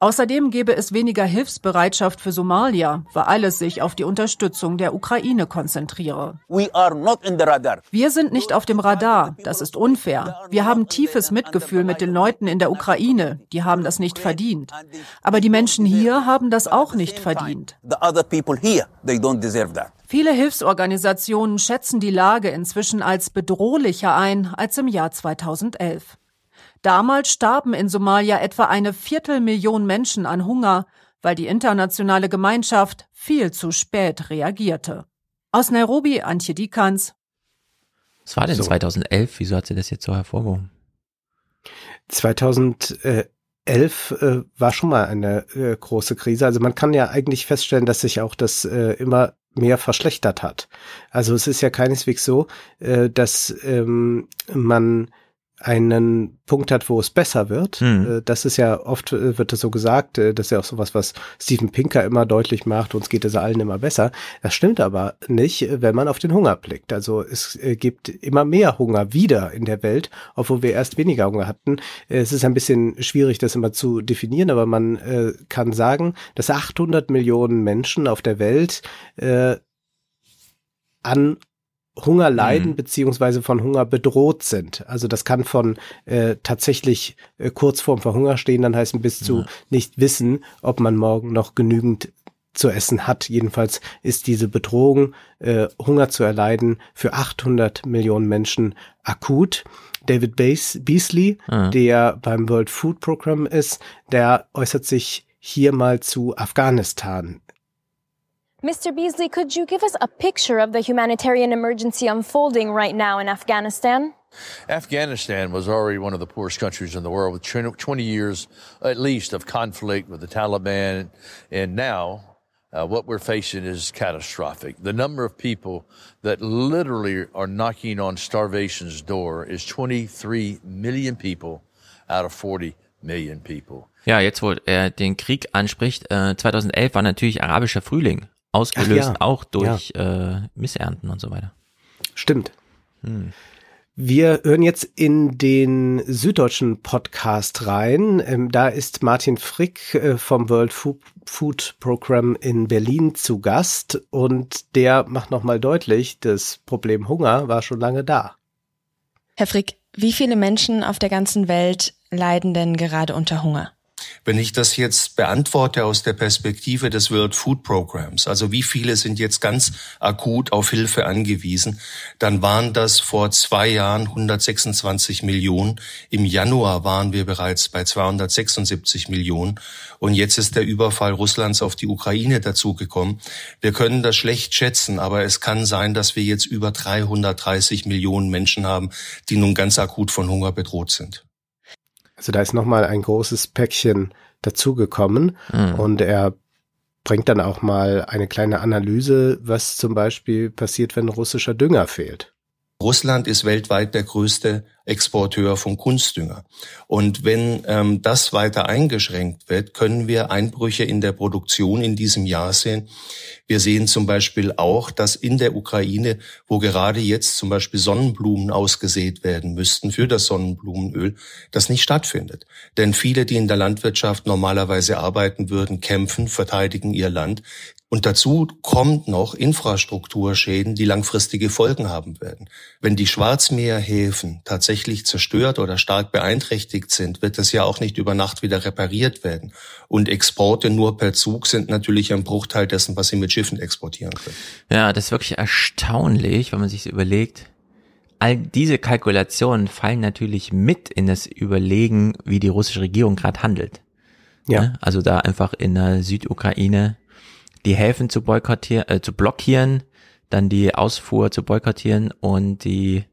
Außerdem gebe es weniger Hilfsbereitschaft für Somalia, weil alles sich auf die Unterstützung der Ukraine konzentriere. Wir sind nicht auf dem Radar. Das ist unfair. Wir haben tiefes Mitgefühl mit den Leuten in der Ukraine. Die haben das nicht verdient. Aber die Menschen hier haben das auch nicht verdient. Viele Hilfsorganisationen schätzen die Lage inzwischen als bedrohlicher ein als im Jahr 2011. Damals starben in Somalia etwa eine Viertelmillion Menschen an Hunger, weil die internationale Gemeinschaft viel zu spät reagierte. Aus Nairobi, Antje Dikans. Was war denn so. 2011? Wieso hat sie das jetzt so hervorgehoben? 2011 äh, war schon mal eine äh, große Krise. Also man kann ja eigentlich feststellen, dass sich auch das äh, immer mehr verschlechtert hat. Also es ist ja keineswegs so, äh, dass ähm, man einen Punkt hat, wo es besser wird. Mhm. Das ist ja oft, äh, wird das so gesagt, äh, das ist ja auch sowas, was Steven Pinker immer deutlich macht, uns geht es allen immer besser. Das stimmt aber nicht, wenn man auf den Hunger blickt. Also es gibt immer mehr Hunger wieder in der Welt, obwohl wir erst weniger Hunger hatten. Es ist ein bisschen schwierig, das immer zu definieren, aber man kann sagen, dass 800 Millionen Menschen auf der Welt an Hunger leiden mhm. beziehungsweise von Hunger bedroht sind. Also das kann von äh, tatsächlich äh, kurz vorm Verhunger stehen, dann heißen bis zu nicht wissen, ob man morgen noch genügend zu essen hat. Jedenfalls ist diese Bedrohung, äh, Hunger zu erleiden, für 800 Millionen Menschen akut. David Beasley, ah. der beim World Food Program ist, der äußert sich hier mal zu Afghanistan Mr. Beasley, could you give us a picture of the humanitarian emergency unfolding right now in Afghanistan? Afghanistan was already one of the poorest countries in the world with 20 years at least of conflict with the Taliban. And now uh, what we're facing is catastrophic. The number of people that literally are knocking on starvation's door is 23 million people out of 40 million people. Ja, jetzt wo er den Krieg anspricht, äh, 2011 war natürlich arabischer Frühling, ausgelöst ja. auch durch ja. äh, Missernten und so weiter. Stimmt. Hm. Wir hören jetzt in den süddeutschen Podcast rein. Ähm, da ist Martin Frick äh, vom World Food Program in Berlin zu Gast und der macht nochmal deutlich, das Problem Hunger war schon lange da. Herr Frick, wie viele Menschen auf der ganzen Welt leiden denn gerade unter Hunger? Wenn ich das jetzt beantworte aus der Perspektive des World Food Programs, also wie viele sind jetzt ganz akut auf Hilfe angewiesen, dann waren das vor zwei Jahren 126 Millionen. Im Januar waren wir bereits bei 276 Millionen. Und jetzt ist der Überfall Russlands auf die Ukraine dazugekommen. Wir können das schlecht schätzen, aber es kann sein, dass wir jetzt über 330 Millionen Menschen haben, die nun ganz akut von Hunger bedroht sind. Also da ist nochmal ein großes Päckchen dazugekommen mhm. und er bringt dann auch mal eine kleine Analyse, was zum Beispiel passiert, wenn russischer Dünger fehlt. Russland ist weltweit der größte Exporteur von Kunstdünger. Und wenn ähm, das weiter eingeschränkt wird, können wir Einbrüche in der Produktion in diesem Jahr sehen. Wir sehen zum Beispiel auch, dass in der Ukraine, wo gerade jetzt zum Beispiel Sonnenblumen ausgesät werden müssten für das Sonnenblumenöl, das nicht stattfindet. Denn viele, die in der Landwirtschaft normalerweise arbeiten würden, kämpfen, verteidigen ihr Land. Und dazu kommt noch Infrastrukturschäden, die langfristige Folgen haben werden. Wenn die Schwarzmeerhäfen tatsächlich zerstört oder stark beeinträchtigt sind, wird das ja auch nicht über Nacht wieder repariert werden. Und Exporte nur per Zug sind natürlich ein Bruchteil dessen, was sie mit Schiffen exportieren können. Ja, das ist wirklich erstaunlich, wenn man sich überlegt. All diese Kalkulationen fallen natürlich mit in das Überlegen, wie die russische Regierung gerade handelt. Ja. Also da einfach in der Südukraine die Häfen zu boykottieren, äh, zu blockieren, dann die Ausfuhr zu boykottieren und die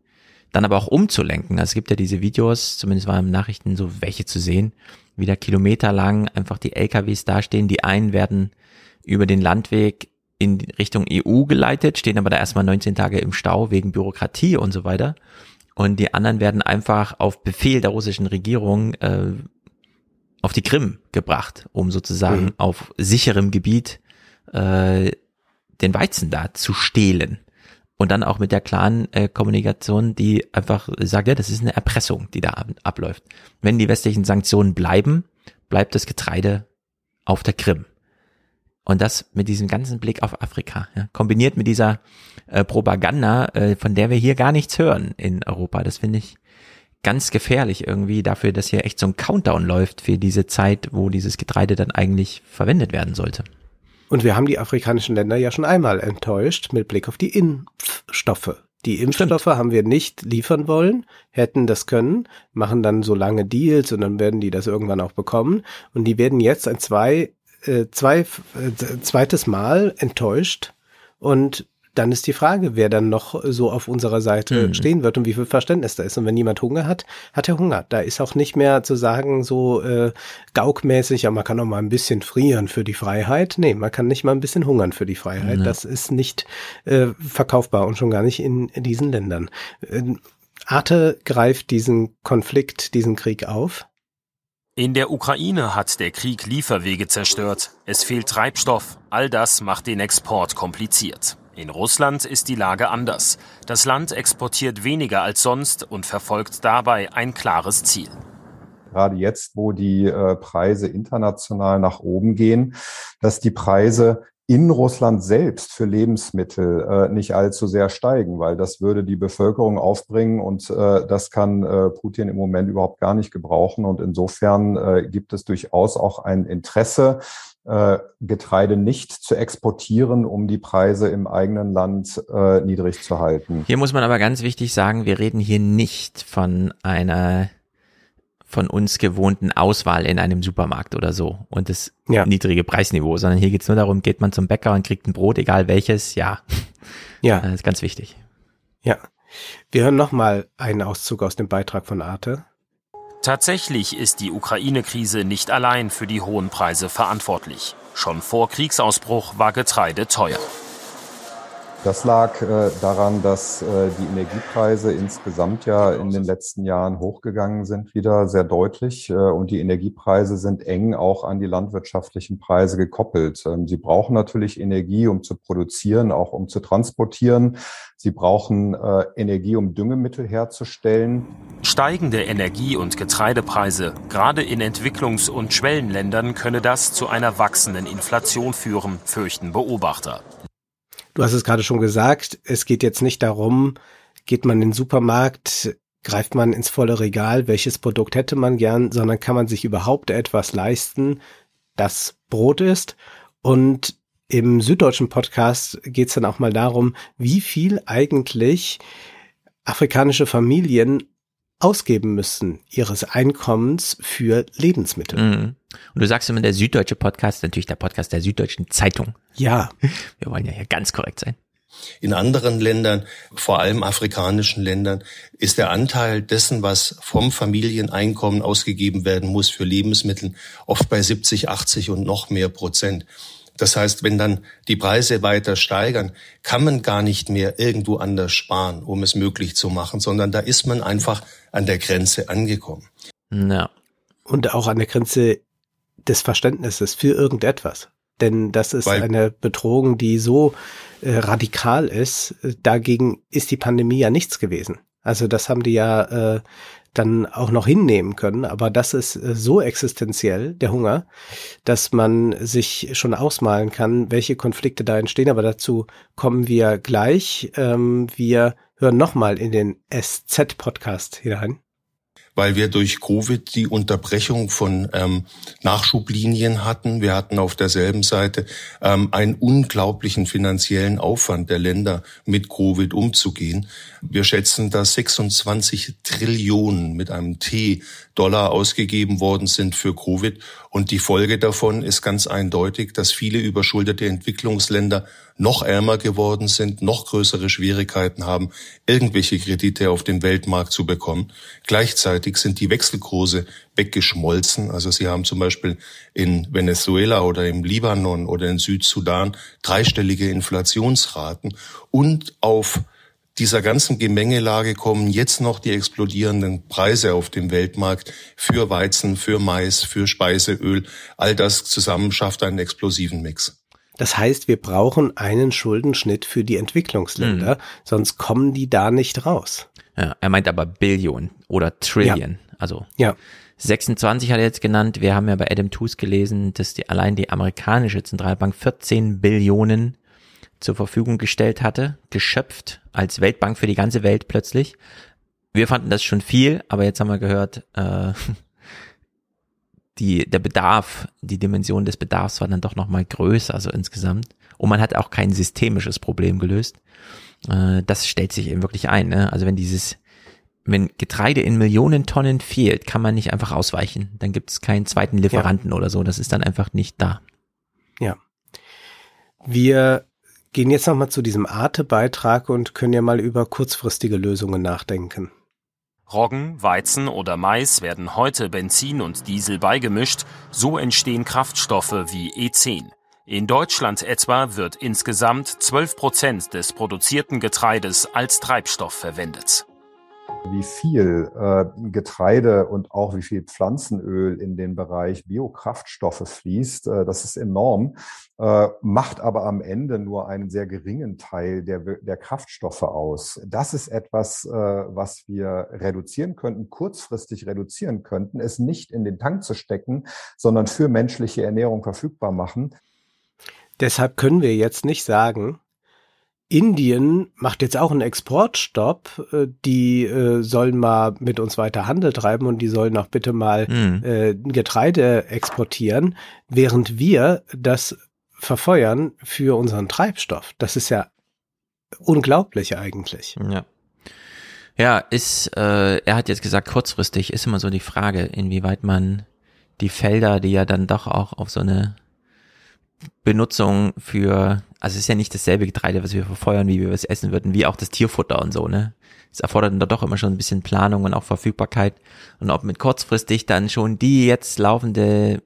dann aber auch umzulenken. Also es gibt ja diese Videos, zumindest war im Nachrichten so welche zu sehen, wieder kilometerlang einfach die LKWs dastehen. Die einen werden über den Landweg in Richtung EU geleitet, stehen aber da erstmal 19 Tage im Stau wegen Bürokratie und so weiter. Und die anderen werden einfach auf Befehl der russischen Regierung äh, auf die Krim gebracht, um sozusagen mhm. auf sicherem Gebiet äh, den Weizen da zu stehlen. Und dann auch mit der klaren äh, Kommunikation, die einfach sagt, ja, das ist eine Erpressung, die da ab, abläuft. Wenn die westlichen Sanktionen bleiben, bleibt das Getreide auf der Krim. Und das mit diesem ganzen Blick auf Afrika, ja, kombiniert mit dieser äh, Propaganda, äh, von der wir hier gar nichts hören in Europa. Das finde ich ganz gefährlich irgendwie dafür, dass hier echt so ein Countdown läuft für diese Zeit, wo dieses Getreide dann eigentlich verwendet werden sollte. Und wir haben die afrikanischen Länder ja schon einmal enttäuscht mit Blick auf die Impfstoffe. Die Impfstoffe Stimmt. haben wir nicht liefern wollen, hätten das können, machen dann so lange Deals und dann werden die das irgendwann auch bekommen. Und die werden jetzt ein zwei, äh, zwei, äh, zweites Mal enttäuscht und dann ist die Frage, wer dann noch so auf unserer Seite mhm. stehen wird und wie viel Verständnis da ist. Und wenn jemand Hunger hat, hat er Hunger. Da ist auch nicht mehr zu sagen, so äh, gaukmäßig, ja, man kann auch mal ein bisschen frieren für die Freiheit. Nee, man kann nicht mal ein bisschen hungern für die Freiheit. Ja. Das ist nicht äh, verkaufbar und schon gar nicht in, in diesen Ländern. Äh, Arte greift diesen Konflikt, diesen Krieg auf. In der Ukraine hat der Krieg Lieferwege zerstört. Es fehlt Treibstoff. All das macht den Export kompliziert. In Russland ist die Lage anders. Das Land exportiert weniger als sonst und verfolgt dabei ein klares Ziel. Gerade jetzt, wo die äh, Preise international nach oben gehen, dass die Preise in Russland selbst für Lebensmittel äh, nicht allzu sehr steigen, weil das würde die Bevölkerung aufbringen und äh, das kann äh, Putin im Moment überhaupt gar nicht gebrauchen. Und insofern äh, gibt es durchaus auch ein Interesse, Getreide nicht zu exportieren, um die Preise im eigenen Land äh, niedrig zu halten. Hier muss man aber ganz wichtig sagen, wir reden hier nicht von einer von uns gewohnten Auswahl in einem Supermarkt oder so und das ja. niedrige Preisniveau, sondern hier geht's nur darum, geht man zum Bäcker und kriegt ein Brot, egal welches, ja. Ja. Das ist ganz wichtig. Ja. Wir hören nochmal einen Auszug aus dem Beitrag von Arte. Tatsächlich ist die Ukraine-Krise nicht allein für die hohen Preise verantwortlich. Schon vor Kriegsausbruch war Getreide teuer. Das lag äh, daran, dass äh, die Energiepreise insgesamt ja in den letzten Jahren hochgegangen sind, wieder sehr deutlich. Äh, und die Energiepreise sind eng auch an die landwirtschaftlichen Preise gekoppelt. Ähm, sie brauchen natürlich Energie, um zu produzieren, auch um zu transportieren. Sie brauchen äh, Energie, um Düngemittel herzustellen. Steigende Energie- und Getreidepreise, gerade in Entwicklungs- und Schwellenländern, könne das zu einer wachsenden Inflation führen, fürchten Beobachter. Du hast es gerade schon gesagt, es geht jetzt nicht darum, geht man in den Supermarkt, greift man ins volle Regal, welches Produkt hätte man gern, sondern kann man sich überhaupt etwas leisten, das Brot ist. Und im süddeutschen Podcast geht es dann auch mal darum, wie viel eigentlich afrikanische Familien ausgeben müssen ihres Einkommens für Lebensmittel. Mhm. Und du sagst immer, der süddeutsche Podcast, natürlich der Podcast der Süddeutschen Zeitung. Ja. Wir wollen ja hier ganz korrekt sein. In anderen Ländern, vor allem afrikanischen Ländern, ist der Anteil dessen, was vom Familieneinkommen ausgegeben werden muss für Lebensmittel, oft bei 70, 80 und noch mehr Prozent. Das heißt, wenn dann die Preise weiter steigern, kann man gar nicht mehr irgendwo anders sparen, um es möglich zu machen, sondern da ist man einfach an der Grenze angekommen. Ja. Und auch an der Grenze des Verständnisses für irgendetwas. Denn das ist Weil, eine Bedrohung, die so äh, radikal ist. Dagegen ist die Pandemie ja nichts gewesen. Also das haben die ja äh, dann auch noch hinnehmen können. Aber das ist äh, so existenziell, der Hunger, dass man sich schon ausmalen kann, welche Konflikte da entstehen. Aber dazu kommen wir gleich. Ähm, wir hören nochmal in den SZ-Podcast hinein weil wir durch Covid die Unterbrechung von ähm, Nachschublinien hatten. Wir hatten auf derselben Seite ähm, einen unglaublichen finanziellen Aufwand der Länder, mit Covid umzugehen. Wir schätzen, dass 26 Trillionen mit einem T Dollar ausgegeben worden sind für Covid. Und die Folge davon ist ganz eindeutig, dass viele überschuldete Entwicklungsländer noch ärmer geworden sind, noch größere Schwierigkeiten haben, irgendwelche Kredite auf dem Weltmarkt zu bekommen. Gleichzeitig sind die Wechselkurse weggeschmolzen. Also sie haben zum Beispiel in Venezuela oder im Libanon oder in Südsudan dreistellige Inflationsraten und auf dieser ganzen Gemengelage kommen jetzt noch die explodierenden Preise auf dem Weltmarkt für Weizen, für Mais, für Speiseöl. All das zusammen schafft einen explosiven Mix. Das heißt, wir brauchen einen Schuldenschnitt für die Entwicklungsländer, mhm. sonst kommen die da nicht raus. Ja, er meint aber Billion oder Trillion. Ja. Also ja. 26 hat er jetzt genannt. Wir haben ja bei Adam Tooze gelesen, dass die allein die amerikanische Zentralbank 14 Billionen zur Verfügung gestellt hatte, geschöpft als Weltbank für die ganze Welt plötzlich. Wir fanden das schon viel, aber jetzt haben wir gehört, äh, die, der Bedarf, die Dimension des Bedarfs war dann doch nochmal größer, also insgesamt. Und man hat auch kein systemisches Problem gelöst. Äh, das stellt sich eben wirklich ein. Ne? Also wenn dieses, wenn Getreide in Millionen Tonnen fehlt, kann man nicht einfach ausweichen. Dann gibt es keinen zweiten Lieferanten ja. oder so. Das ist dann einfach nicht da. Ja. Wir gehen jetzt nochmal zu diesem Arte-Beitrag und können ja mal über kurzfristige Lösungen nachdenken. Roggen, Weizen oder Mais werden heute Benzin und Diesel beigemischt, so entstehen Kraftstoffe wie E10. In Deutschland etwa wird insgesamt 12 Prozent des produzierten Getreides als Treibstoff verwendet wie viel äh, Getreide und auch wie viel Pflanzenöl in den Bereich Biokraftstoffe fließt, äh, das ist enorm, äh, macht aber am Ende nur einen sehr geringen Teil der, der Kraftstoffe aus. Das ist etwas, äh, was wir reduzieren könnten, kurzfristig reduzieren könnten, es nicht in den Tank zu stecken, sondern für menschliche Ernährung verfügbar machen. Deshalb können wir jetzt nicht sagen, Indien macht jetzt auch einen Exportstopp. Äh, die äh, sollen mal mit uns weiter Handel treiben und die sollen auch bitte mal mhm. äh, Getreide exportieren, während wir das verfeuern für unseren Treibstoff. Das ist ja unglaublich eigentlich. Ja. Ja, ist, äh, er hat jetzt gesagt, kurzfristig ist immer so die Frage, inwieweit man die Felder, die ja dann doch auch auf so eine Benutzung für Also es ist ja nicht dasselbe Getreide, was wir verfeuern, wie wir es essen würden, wie auch das Tierfutter und so, ne? Es erfordert dann doch immer schon ein bisschen Planung und auch Verfügbarkeit. Und ob mit kurzfristig dann schon die jetzt laufende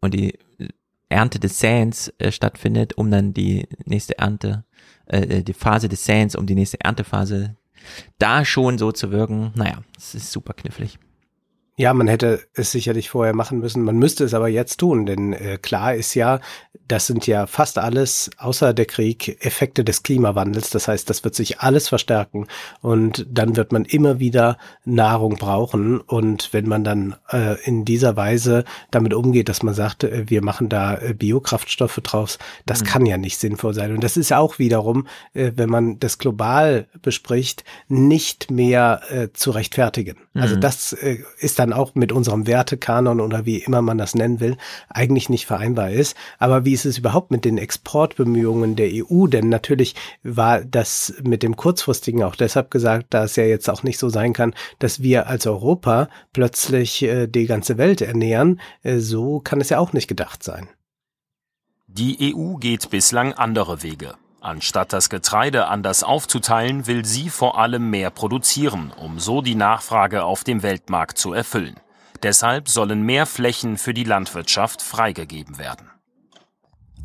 und die Ernte des Säens äh, stattfindet, um dann die nächste Ernte, äh, äh die Phase des Säens, um die nächste Erntephase da schon so zu wirken, naja, es ist super knifflig. Ja, man hätte es sicherlich vorher machen müssen. Man müsste es aber jetzt tun, denn äh, klar ist ja, das sind ja fast alles, außer der Krieg, Effekte des Klimawandels. Das heißt, das wird sich alles verstärken und dann wird man immer wieder Nahrung brauchen. Und wenn man dann äh, in dieser Weise damit umgeht, dass man sagt, äh, wir machen da äh, Biokraftstoffe draus, das mhm. kann ja nicht sinnvoll sein. Und das ist auch wiederum, äh, wenn man das global bespricht, nicht mehr äh, zu rechtfertigen. Also mhm. Also das äh, ist dann dann auch mit unserem Wertekanon oder wie immer man das nennen will, eigentlich nicht vereinbar ist. Aber wie ist es überhaupt mit den Exportbemühungen der EU? Denn natürlich war das mit dem kurzfristigen auch deshalb gesagt, da es ja jetzt auch nicht so sein kann, dass wir als Europa plötzlich äh, die ganze Welt ernähren. Äh, so kann es ja auch nicht gedacht sein. Die EU geht bislang andere Wege. Anstatt das Getreide anders aufzuteilen, will sie vor allem mehr produzieren, um so die Nachfrage auf dem Weltmarkt zu erfüllen. Deshalb sollen mehr Flächen für die Landwirtschaft freigegeben werden.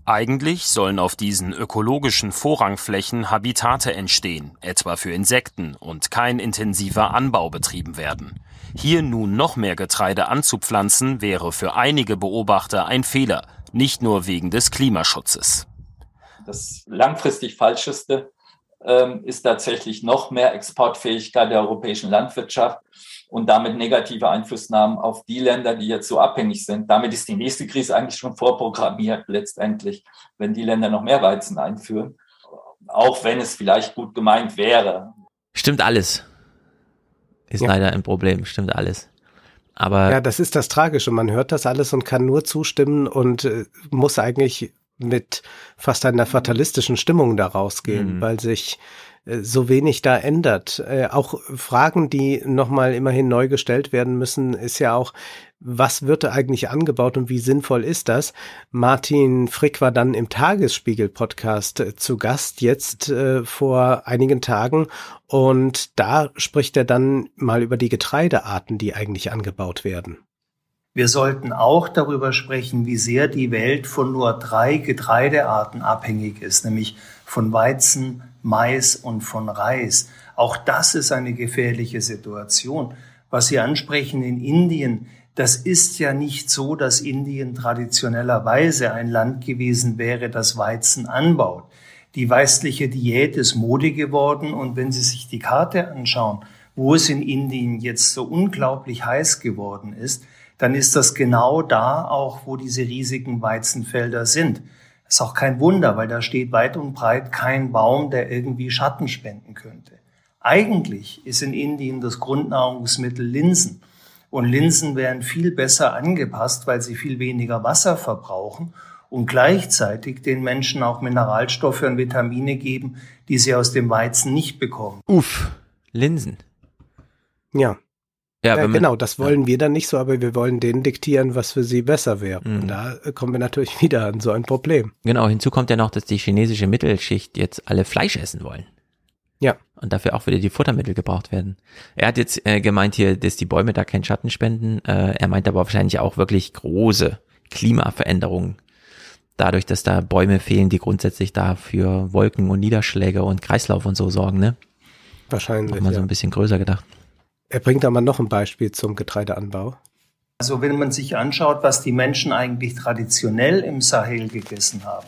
Eigentlich sollen auf diesen ökologischen Vorrangflächen Habitate entstehen, etwa für Insekten, und kein intensiver Anbau betrieben werden. Hier nun noch mehr Getreide anzupflanzen, wäre für einige Beobachter ein Fehler, nicht nur wegen des Klimaschutzes. Das langfristig Falscheste ähm, ist tatsächlich noch mehr Exportfähigkeit der europäischen Landwirtschaft und damit negative Einflussnahmen auf die Länder, die jetzt so abhängig sind. Damit ist die nächste Krise eigentlich schon vorprogrammiert letztendlich, wenn die Länder noch mehr Weizen einführen, auch wenn es vielleicht gut gemeint wäre. Stimmt alles. Ist ja. leider ein Problem, stimmt alles. Aber ja, das ist das Tragische. Man hört das alles und kann nur zustimmen und äh, muss eigentlich mit fast einer fatalistischen Stimmung da rausgehen, mhm. weil sich äh, so wenig da ändert. Äh, auch Fragen, die nochmal immerhin neu gestellt werden müssen, ist ja auch, was wird da eigentlich angebaut und wie sinnvoll ist das? Martin Frick war dann im Tagesspiegel-Podcast äh, zu Gast, jetzt äh, vor einigen Tagen. Und da spricht er dann mal über die Getreidearten, die eigentlich angebaut werden. Wir sollten auch darüber sprechen, wie sehr die Welt von nur drei Getreidearten abhängig ist, nämlich von Weizen, Mais und von Reis. Auch das ist eine gefährliche Situation. Was Sie ansprechen in Indien, das ist ja nicht so, dass Indien traditionellerweise ein Land gewesen wäre, das Weizen anbaut. Die westliche Diät ist Mode geworden und wenn Sie sich die Karte anschauen, wo es in Indien jetzt so unglaublich heiß geworden ist, dann ist das genau da auch, wo diese riesigen Weizenfelder sind. Ist auch kein Wunder, weil da steht weit und breit kein Baum, der irgendwie Schatten spenden könnte. Eigentlich ist in Indien das Grundnahrungsmittel Linsen. Und Linsen wären viel besser angepasst, weil sie viel weniger Wasser verbrauchen und gleichzeitig den Menschen auch Mineralstoffe und Vitamine geben, die sie aus dem Weizen nicht bekommen. Uff, Linsen. Ja. Ja, ja genau, das wollen ja. wir dann nicht so, aber wir wollen denen diktieren, was für sie besser wäre. Mhm. Und da kommen wir natürlich wieder an so ein Problem. Genau, hinzu kommt ja noch, dass die chinesische Mittelschicht jetzt alle Fleisch essen wollen. Ja. Und dafür auch wieder die Futtermittel gebraucht werden. Er hat jetzt äh, gemeint hier, dass die Bäume da keinen Schatten spenden. Äh, er meint aber wahrscheinlich auch wirklich große Klimaveränderungen. Dadurch, dass da Bäume fehlen, die grundsätzlich da für Wolken und Niederschläge und Kreislauf und so sorgen, ne? Wahrscheinlich. Hat man ja. so ein bisschen größer gedacht. Er bringt aber noch ein Beispiel zum Getreideanbau. Also wenn man sich anschaut, was die Menschen eigentlich traditionell im Sahel gegessen haben,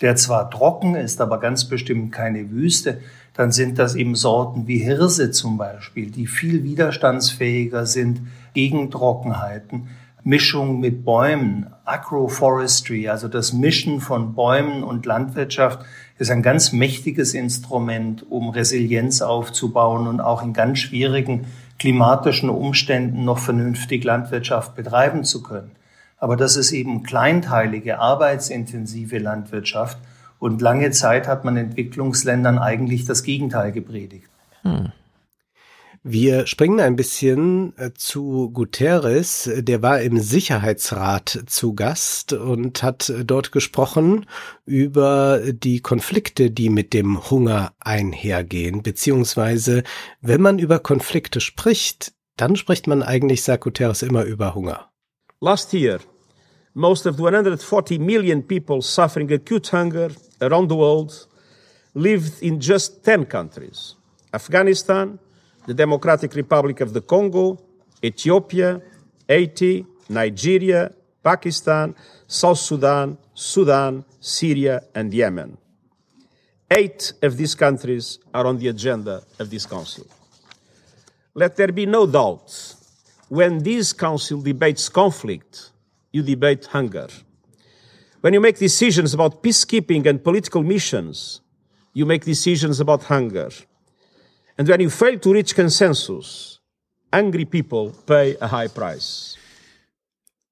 der zwar trocken ist, aber ganz bestimmt keine Wüste, dann sind das eben Sorten wie Hirse zum Beispiel, die viel widerstandsfähiger sind gegen Trockenheiten. Mischung mit Bäumen, Agroforestry, also das Mischen von Bäumen und Landwirtschaft ist ein ganz mächtiges Instrument, um Resilienz aufzubauen und auch in ganz schwierigen klimatischen Umständen noch vernünftig Landwirtschaft betreiben zu können. Aber das ist eben kleinteilige, arbeitsintensive Landwirtschaft. Und lange Zeit hat man Entwicklungsländern eigentlich das Gegenteil gepredigt. Hm. Wir springen ein bisschen äh, zu Guterres. Der war im Sicherheitsrat zu Gast und hat dort gesprochen über die Konflikte, die mit dem Hunger einhergehen. Beziehungsweise, wenn man über Konflikte spricht, dann spricht man eigentlich, sagt Guterres, immer über Hunger. Last year, most of the 140 million people suffering acute hunger around the world lived in just 10 countries. Afghanistan, the Democratic Republic of the Congo, Ethiopia, Haiti, Nigeria, Pakistan, South Sudan, Sudan, Syria, and Yemen. Eight of these countries are on the agenda of this Council. Let there be no doubt when this Council debates conflict, you debate hunger. When you make decisions about peacekeeping and political missions, you make decisions about hunger. And when you fail to reach consensus, angry people pay a high price.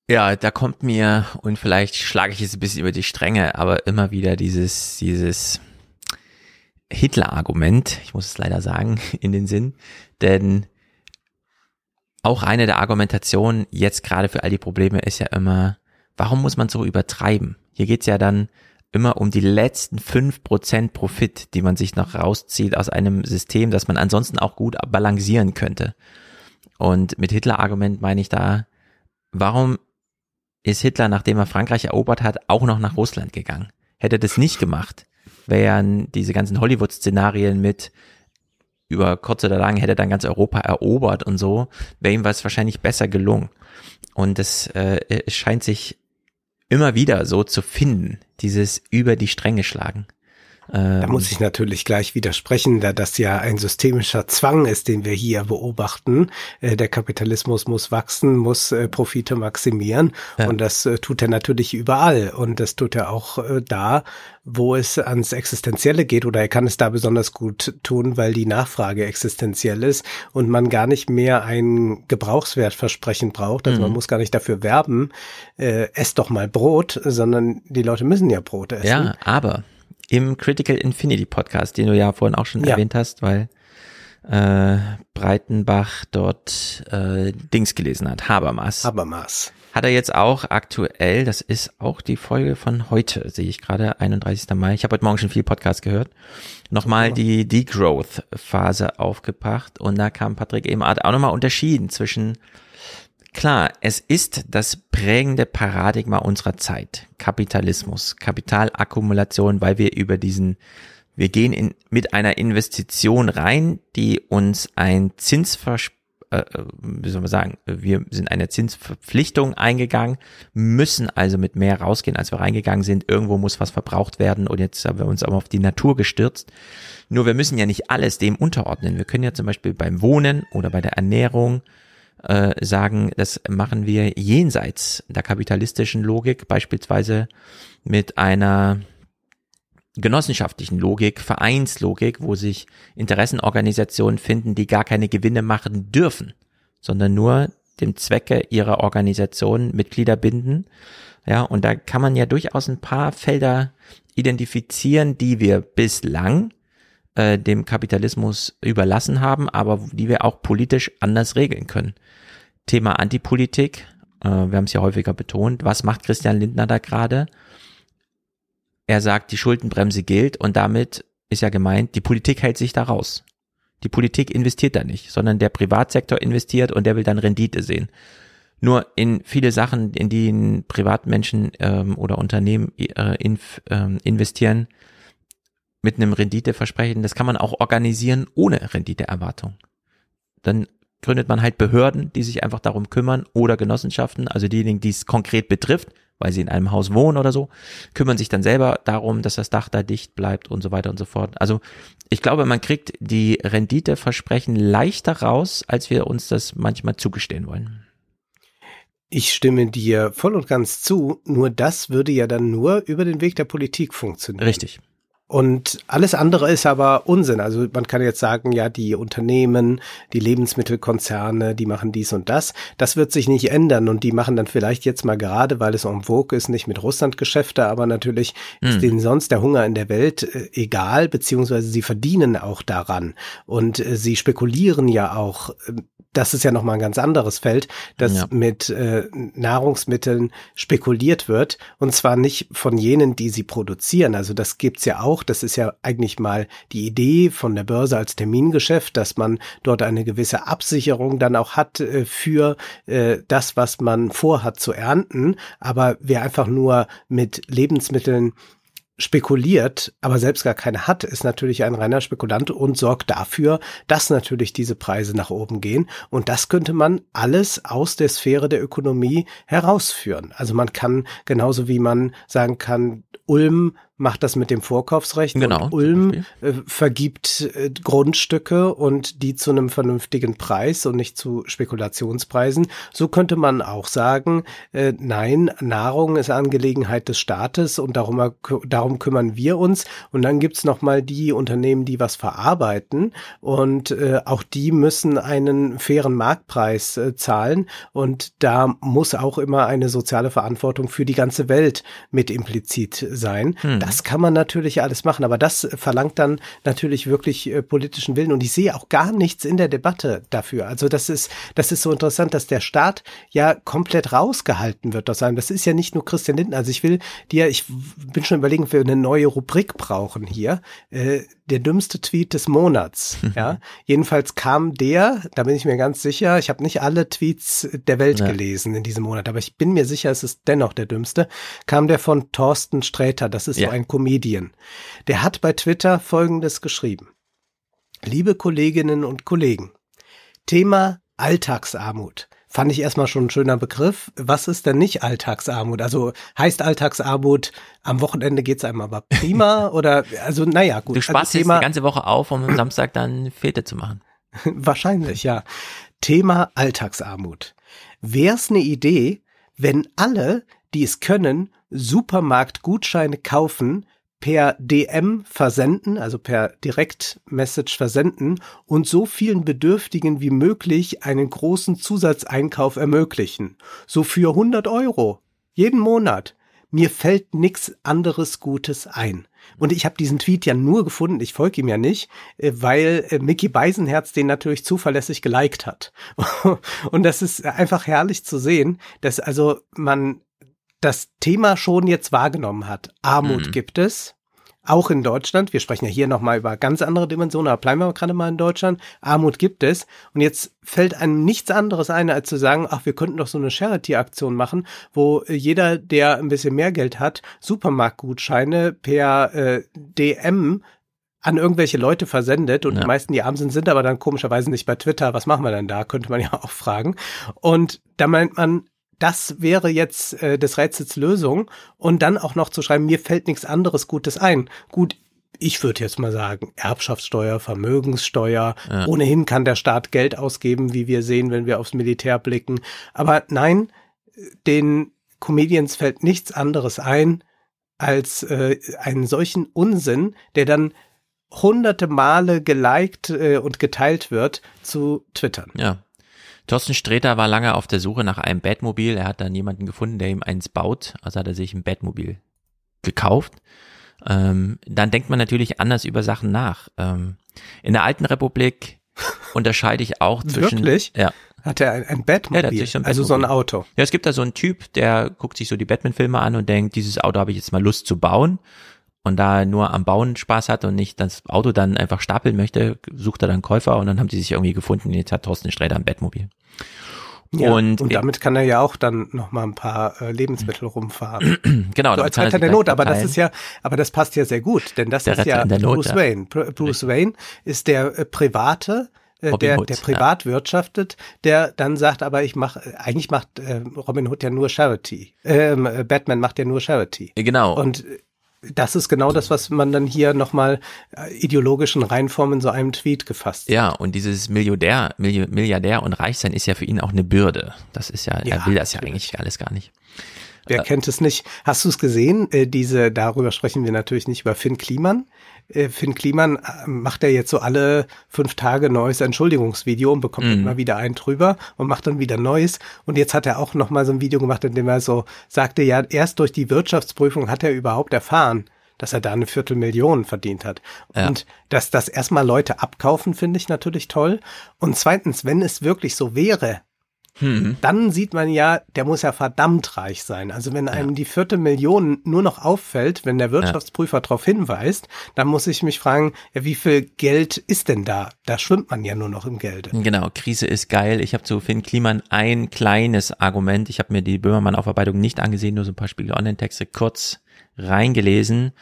Ja, da kommt mir, und vielleicht schlage ich es ein bisschen über die Stränge, aber immer wieder dieses, dieses Hitler-Argument, ich muss es leider sagen, in den Sinn, denn auch eine der Argumentationen jetzt gerade für all die Probleme ist ja immer, warum muss man so übertreiben? Hier geht's ja dann immer um die letzten fünf Prozent Profit, die man sich noch rauszieht aus einem System, das man ansonsten auch gut balancieren könnte. Und mit Hitler-Argument meine ich da, warum ist Hitler, nachdem er Frankreich erobert hat, auch noch nach Russland gegangen? Hätte das nicht gemacht, wären diese ganzen Hollywood-Szenarien mit über kurz oder lang hätte er dann ganz Europa erobert und so, wäre ihm was wahrscheinlich besser gelungen. Und es äh, scheint sich immer wieder so zu finden, dieses über die Stränge schlagen. Da ähm, muss ich natürlich gleich widersprechen, da das ja ein systemischer Zwang ist, den wir hier beobachten. Äh, der Kapitalismus muss wachsen, muss äh, Profite maximieren ja. und das äh, tut er natürlich überall und das tut er auch da, wo es ans Existenzielle geht oder er kann es da besonders gut tun, weil die Nachfrage existenziell ist und man gar nicht mehr ein Gebrauchswertversprechen braucht. Also mhm. man muss gar nicht dafür werben, äh, ess doch mal Brot, sondern die Leute müssen ja Brot essen. Ja, aber im Critical Infinity Podcast, den du ja vorhin auch schon ja. erwähnt hast, weil äh, Breitenbach dort äh, Dings gelesen hat, Habermas. Habermas. Hat er jetzt auch aktuell, das ist auch die Folge von heute, sehe ich gerade, 31. Mai. Ich habe heute Morgen schon viel Podcast gehört. Nochmal die Degrowth-Phase aufgebracht und da kam Patrick eben auch nochmal unterschieden zwischen Klar, es ist das prägende Paradigma unserer Zeit. Kapitalismus, Kapitalakkumulation, weil wir über diesen, wir gehen in, mit einer Investition rein, die uns ein Zinsvers äh, äh, wie soll man sagen, wir sind eine Zinsverpflichtung eingegangen, müssen also mit mehr rausgehen, als wir reingegangen sind. Irgendwo muss was verbraucht werden und jetzt haben wir uns aber auf die Natur gestürzt. Nur wir müssen ja nicht alles dem unterordnen. Wir können ja zum Beispiel beim Wohnen oder bei der Ernährung äh, sagen, das machen wir jenseits der kapitalistischen Logik, beispielsweise mit einer genossenschaftlichen Logik, Vereinslogik, wo sich Interessenorganisationen finden, die gar keine Gewinne machen dürfen, sondern nur dem Zwecke ihrer Organisation Mitglieder binden. Ja, und da kann man ja durchaus ein paar Felder identifizieren, die wir bislang äh, dem Kapitalismus überlassen haben, aber die wir auch politisch anders regeln können. Thema Antipolitik, äh, wir haben es ja häufiger betont, was macht Christian Lindner da gerade? Er sagt, die Schuldenbremse gilt und damit ist ja gemeint, die Politik hält sich da raus. Die Politik investiert da nicht, sondern der Privatsektor investiert und der will dann Rendite sehen. Nur in viele Sachen, in die Privatmenschen ähm, oder Unternehmen äh, in, ähm, investieren, mit einem Renditeversprechen, das kann man auch organisieren ohne Renditeerwartung. Dann gründet man halt Behörden, die sich einfach darum kümmern oder Genossenschaften, also diejenigen, die es konkret betrifft, weil sie in einem Haus wohnen oder so, kümmern sich dann selber darum, dass das Dach da dicht bleibt und so weiter und so fort. Also ich glaube, man kriegt die Renditeversprechen leichter raus, als wir uns das manchmal zugestehen wollen. Ich stimme dir voll und ganz zu, nur das würde ja dann nur über den Weg der Politik funktionieren. Richtig. Und alles andere ist aber Unsinn. Also man kann jetzt sagen, ja, die Unternehmen, die Lebensmittelkonzerne, die machen dies und das. Das wird sich nicht ändern und die machen dann vielleicht jetzt mal gerade, weil es en vogue ist, nicht mit Russland Geschäfte, aber natürlich hm. ist denen sonst der Hunger in der Welt äh, egal, beziehungsweise sie verdienen auch daran und äh, sie spekulieren ja auch äh, das ist ja nochmal ein ganz anderes Feld, dass ja. mit äh, Nahrungsmitteln spekuliert wird. Und zwar nicht von jenen, die sie produzieren. Also das gibt's ja auch. Das ist ja eigentlich mal die Idee von der Börse als Termingeschäft, dass man dort eine gewisse Absicherung dann auch hat äh, für äh, das, was man vorhat zu ernten. Aber wer einfach nur mit Lebensmitteln spekuliert, aber selbst gar keine hat, ist natürlich ein reiner Spekulant und sorgt dafür, dass natürlich diese Preise nach oben gehen. Und das könnte man alles aus der Sphäre der Ökonomie herausführen. Also man kann genauso wie man sagen kann, Ulm macht das mit dem Vorkaufsrecht genau, und Ulm äh, vergibt äh, Grundstücke und die zu einem vernünftigen Preis und nicht zu Spekulationspreisen. So könnte man auch sagen, äh, nein, Nahrung ist Angelegenheit des Staates und darum, darum kümmern wir uns. Und dann gibt's noch mal die Unternehmen, die was verarbeiten und auch die müssen einen fairen Marktpreis zahlen und da muss auch immer eine soziale Verantwortung für die ganze Welt mit implizit sein. Hm. Das kann man natürlich alles machen, aber das verlangt dann natürlich wirklich äh, politischen Willen und ich sehe auch gar nichts in der Debatte dafür. Also das ist, das ist so interessant, dass der Staat ja komplett rausgehalten wird aus einem. Das ist ja nicht nur Christian Lindner. Also ich will dir, ich bin schon überlegen, ob wir eine neue Rubrik brauchen hier. Äh, der dümmste Tweet des Monats. ja, jedenfalls kam der, da bin ich mir ganz sicher. Ich habe nicht alle Tweets der Welt ja. gelesen in diesem Monat, aber ich bin mir sicher, es ist dennoch der dümmste. Kam der von Thorsten Sträter. Das ist ja. so ein Comedian. Der hat bei Twitter Folgendes geschrieben. Liebe Kolleginnen und Kollegen, Thema Alltagsarmut. Fand ich erstmal schon ein schöner Begriff. Was ist denn nicht Alltagsarmut? Also heißt Alltagsarmut, am Wochenende geht's einem aber prima oder also naja, gut. Du also sparst also, jetzt die ganze Woche auf, um am Samstag dann Fete zu machen. Wahrscheinlich, ja. Thema Alltagsarmut. Wär's eine Idee, wenn alle, die es können, Supermarktgutscheine kaufen, per DM versenden, also per Direktmessage versenden und so vielen Bedürftigen wie möglich einen großen Zusatzeinkauf ermöglichen. So für 100 Euro. Jeden Monat. Mir fällt nichts anderes Gutes ein. Und ich habe diesen Tweet ja nur gefunden, ich folge ihm ja nicht, äh, weil äh, Mickey Beisenherz den natürlich zuverlässig geliked hat. Und das ist einfach herrlich zu sehen, dass also man das Thema schon jetzt wahrgenommen hat. Armut mhm. gibt es, auch in Deutschland. Wir sprechen ja hier nochmal über ganz andere Dimensionen, aber bleiben wir gerade mal in Deutschland. Armut gibt es. Und jetzt fällt einem nichts anderes ein, als zu sagen, ach, wir könnten doch so eine Charity-Aktion machen, wo jeder, der ein bisschen mehr Geld hat, Supermarktgutscheine per äh, DM an irgendwelche Leute versendet und ja. die meisten, die arm sind, sind aber dann komischerweise nicht bei Twitter. Was machen wir denn da? Könnte man ja auch fragen. Und da meint man, das wäre jetzt äh, des Rätsels Lösung und dann auch noch zu schreiben, mir fällt nichts anderes Gutes ein. Gut, ich würde jetzt mal sagen, Erbschaftssteuer, Vermögenssteuer, ja. ohnehin kann der Staat Geld ausgeben, wie wir sehen, wenn wir aufs Militär blicken. Aber nein, den Comedians fällt nichts anderes ein, als äh, einen solchen Unsinn, der dann hunderte Male geliked äh, und geteilt wird, zu twittern. Ja, Thorsten Sträter war lange auf der Suche nach einem Batmobil. Er hat dann jemanden gefunden, der ihm eins baut. Also hat er sich ein Batmobil gekauft. Ähm, dann denkt man natürlich anders über Sachen nach. Ähm, in der alten Republik unterscheide ich auch zwischen. Wirklich? Ja. Hat er ein, ein Batmobil? Ja, so ein also so ein Auto. Ja, es gibt da so einen Typ, der guckt sich so die Batman-Filme an und denkt, dieses Auto habe ich jetzt mal Lust zu bauen und da nur am Bauen Spaß hat und nicht das Auto dann einfach stapeln möchte, sucht er dann Käufer und dann haben sie sich irgendwie gefunden. Jetzt hat Thorsten Sträter ein Bettmobil. Ja, und, und damit kann er ja auch dann noch mal ein paar äh, Lebensmittel rumfahren. genau, so als Retter der Not. Aber das ist ja, aber das passt ja sehr gut, denn das der ist Retter ja Bruce Not, Wayne. Bruce ja. Wayne ist der äh, private, äh, der, Hood, der privat ja. wirtschaftet, der dann sagt, aber ich mache, eigentlich macht äh, Robin Hood ja nur Charity. Ähm, äh, Batman macht ja nur Charity. Genau. Und das ist genau das, was man dann hier nochmal äh, ideologischen Reinform in so einem Tweet gefasst Ja, und dieses Milliardär, Milliardär und Reichsein ist ja für ihn auch eine Bürde. Das ist ja, ja er will das ja eigentlich alles gar nicht. Wer äh, kennt es nicht? Hast du es gesehen? Äh, diese, darüber sprechen wir natürlich nicht über Finn Kliman. Äh, Finn Kliman äh, macht ja jetzt so alle fünf Tage neues Entschuldigungsvideo und bekommt mhm. immer wieder einen drüber und macht dann wieder neues. Und jetzt hat er auch noch mal so ein Video gemacht, in dem er so sagte, ja, erst durch die Wirtschaftsprüfung hat er überhaupt erfahren, dass er da eine Viertelmillion verdient hat. Ja. Und dass das erstmal Leute abkaufen, finde ich natürlich toll. Und zweitens, wenn es wirklich so wäre, hm. dann sieht man ja, der muss ja verdammt reich sein. Also wenn einem ja. die vierte Million nur noch auffällt, wenn der Wirtschaftsprüfer ja. darauf hinweist, dann muss ich mich fragen, ja, wie viel Geld ist denn da? Da schwimmt man ja nur noch im Gelde. Genau, Krise ist geil. Ich habe zu Finn Kliman ein kleines Argument. Ich habe mir die Böhmermann-Aufarbeitung nicht angesehen, nur so ein paar Spiegel Online-Texte kurz reingelesen.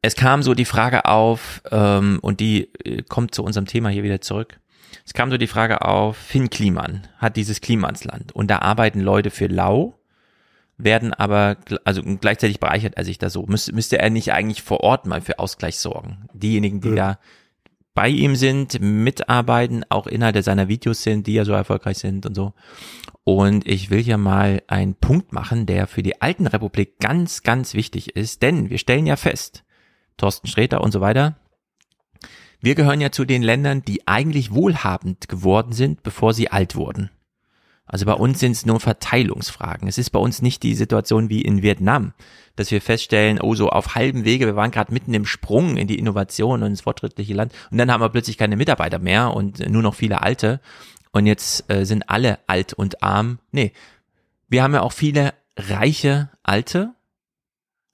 Es kam so die Frage auf, ähm, und die äh, kommt zu unserem Thema hier wieder zurück. Es kam so die Frage auf, Finn Kliman hat dieses Klimansland und da arbeiten Leute für lau, werden aber, also gleichzeitig bereichert er sich da so. Müsste, müsste er nicht eigentlich vor Ort mal für Ausgleich sorgen? Diejenigen, die ja. da bei ihm sind, mitarbeiten, auch Inhalte seiner Videos sind, die ja so erfolgreich sind und so. Und ich will hier mal einen Punkt machen, der für die alten Republik ganz, ganz wichtig ist, denn wir stellen ja fest, Thorsten Sträter und so weiter, wir gehören ja zu den Ländern, die eigentlich wohlhabend geworden sind, bevor sie alt wurden. Also bei uns sind es nur Verteilungsfragen. Es ist bei uns nicht die Situation wie in Vietnam, dass wir feststellen, oh so auf halbem Wege, wir waren gerade mitten im Sprung in die Innovation und ins fortschrittliche Land und dann haben wir plötzlich keine Mitarbeiter mehr und nur noch viele Alte und jetzt äh, sind alle alt und arm. Nee, wir haben ja auch viele reiche Alte.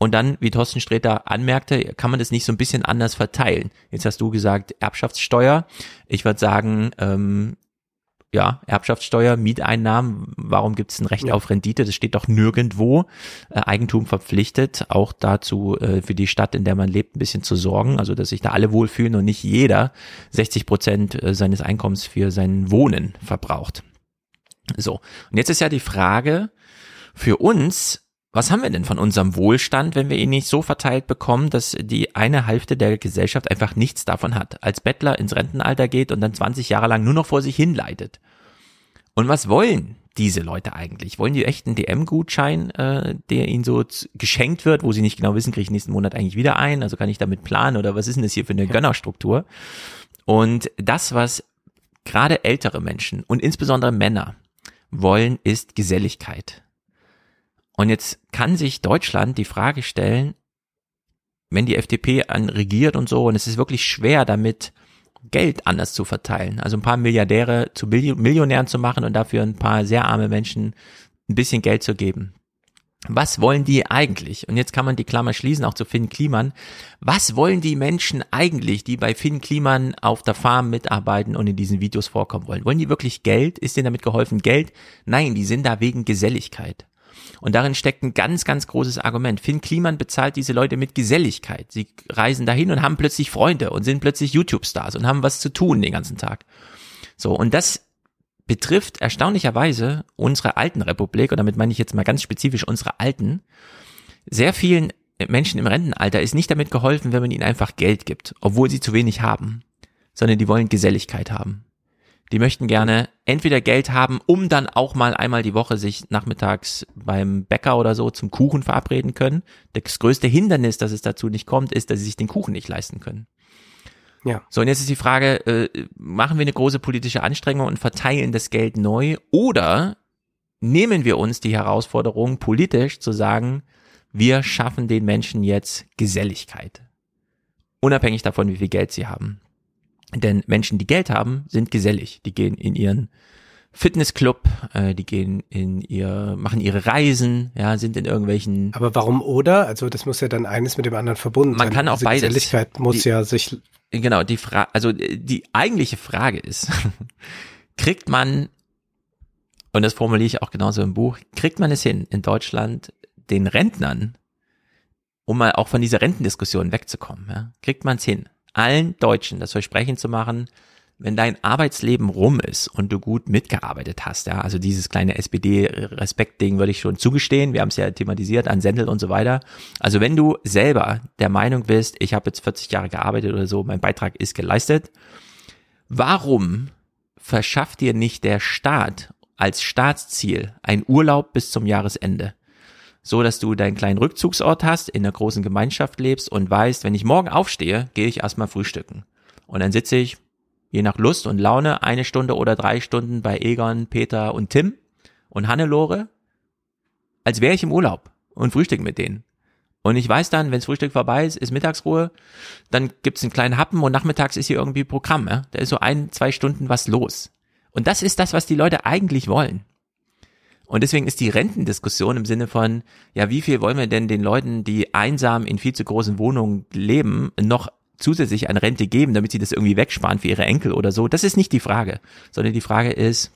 Und dann, wie Thorsten Sträter anmerkte, kann man das nicht so ein bisschen anders verteilen. Jetzt hast du gesagt, Erbschaftssteuer. Ich würde sagen, ähm, ja, Erbschaftssteuer, Mieteinnahmen, warum gibt es ein Recht ja. auf Rendite? Das steht doch nirgendwo. Äh, Eigentum verpflichtet, auch dazu äh, für die Stadt, in der man lebt, ein bisschen zu sorgen, also dass sich da alle wohlfühlen und nicht jeder 60 Prozent äh, seines Einkommens für sein Wohnen verbraucht. So, und jetzt ist ja die Frage für uns, was haben wir denn von unserem Wohlstand, wenn wir ihn nicht so verteilt bekommen, dass die eine Hälfte der Gesellschaft einfach nichts davon hat, als Bettler ins Rentenalter geht und dann 20 Jahre lang nur noch vor sich hinleidet? Und was wollen diese Leute eigentlich? Wollen die echt einen DM-Gutschein, äh, der ihnen so geschenkt wird, wo sie nicht genau wissen, kriege ich nächsten Monat eigentlich wieder ein? Also kann ich damit planen oder was ist denn das hier für eine Gönnerstruktur? Und das, was gerade ältere Menschen und insbesondere Männer wollen, ist Geselligkeit. Und jetzt kann sich Deutschland die Frage stellen, wenn die FDP an regiert und so, und es ist wirklich schwer damit, Geld anders zu verteilen. Also ein paar Milliardäre zu Millionären zu machen und dafür ein paar sehr arme Menschen ein bisschen Geld zu geben. Was wollen die eigentlich? Und jetzt kann man die Klammer schließen, auch zu Finn Kliman. Was wollen die Menschen eigentlich, die bei Finn Kliman auf der Farm mitarbeiten und in diesen Videos vorkommen wollen? Wollen die wirklich Geld? Ist denen damit geholfen Geld? Nein, die sind da wegen Geselligkeit. Und darin steckt ein ganz, ganz großes Argument. Finn Kliman bezahlt diese Leute mit Geselligkeit. Sie reisen dahin und haben plötzlich Freunde und sind plötzlich YouTube-Stars und haben was zu tun den ganzen Tag. So, und das betrifft erstaunlicherweise unsere alten Republik, und damit meine ich jetzt mal ganz spezifisch unsere alten, sehr vielen Menschen im Rentenalter ist nicht damit geholfen, wenn man ihnen einfach Geld gibt, obwohl sie zu wenig haben, sondern die wollen Geselligkeit haben. Die möchten gerne entweder Geld haben, um dann auch mal einmal die Woche sich nachmittags beim Bäcker oder so zum Kuchen verabreden können. Das größte Hindernis, dass es dazu nicht kommt, ist, dass sie sich den Kuchen nicht leisten können. Ja. So, und jetzt ist die Frage, äh, machen wir eine große politische Anstrengung und verteilen das Geld neu oder nehmen wir uns die Herausforderung, politisch zu sagen, wir schaffen den Menschen jetzt Geselligkeit. Unabhängig davon, wie viel Geld sie haben. Denn Menschen, die Geld haben, sind gesellig. Die gehen in ihren Fitnessclub, äh, die gehen in ihr, machen ihre Reisen, ja, sind in irgendwelchen. Aber warum oder? Also das muss ja dann eines mit dem anderen verbunden sein. Man kann auch also beides. Geselligkeit muss die, ja sich. Genau, die Frage, also die eigentliche Frage ist, kriegt man, und das formuliere ich auch genauso im Buch, kriegt man es hin, in Deutschland den Rentnern, um mal auch von dieser Rentendiskussion wegzukommen, ja, kriegt man es hin, allen Deutschen das Versprechen zu machen, wenn dein Arbeitsleben rum ist und du gut mitgearbeitet hast, ja, also dieses kleine SPD-Respekt-Ding würde ich schon zugestehen, wir haben es ja thematisiert an Sendel und so weiter. Also wenn du selber der Meinung bist, ich habe jetzt 40 Jahre gearbeitet oder so, mein Beitrag ist geleistet, warum verschafft dir nicht der Staat als Staatsziel ein Urlaub bis zum Jahresende? So dass du deinen kleinen Rückzugsort hast, in einer großen Gemeinschaft lebst und weißt, wenn ich morgen aufstehe, gehe ich erstmal frühstücken. Und dann sitze ich, je nach Lust und Laune, eine Stunde oder drei Stunden bei Egon, Peter und Tim und Hannelore, als wäre ich im Urlaub und frühstück mit denen. Und ich weiß dann, wenns Frühstück vorbei ist, ist Mittagsruhe, dann gibt's einen kleinen Happen und nachmittags ist hier irgendwie Programm. Ja? Da ist so ein, zwei Stunden was los. Und das ist das, was die Leute eigentlich wollen. Und deswegen ist die Rentendiskussion im Sinne von, ja, wie viel wollen wir denn den Leuten, die einsam in viel zu großen Wohnungen leben, noch zusätzlich an Rente geben, damit sie das irgendwie wegsparen für ihre Enkel oder so? Das ist nicht die Frage, sondern die Frage ist,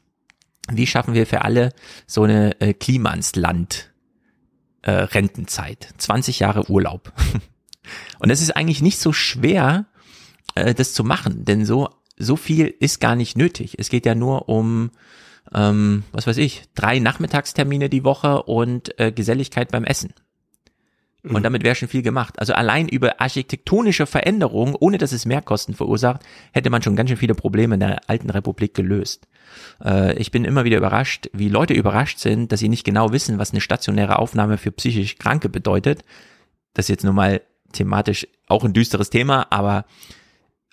wie schaffen wir für alle so eine äh, Klimansland äh, Rentenzeit, 20 Jahre Urlaub. Und es ist eigentlich nicht so schwer, äh, das zu machen, denn so so viel ist gar nicht nötig. Es geht ja nur um ähm, was weiß ich, drei Nachmittagstermine die Woche und äh, Geselligkeit beim Essen. Und mhm. damit wäre schon viel gemacht. Also allein über architektonische Veränderungen, ohne dass es Mehrkosten verursacht, hätte man schon ganz schön viele Probleme in der alten Republik gelöst. Äh, ich bin immer wieder überrascht, wie Leute überrascht sind, dass sie nicht genau wissen, was eine stationäre Aufnahme für psychisch Kranke bedeutet. Das ist jetzt nun mal thematisch auch ein düsteres Thema, aber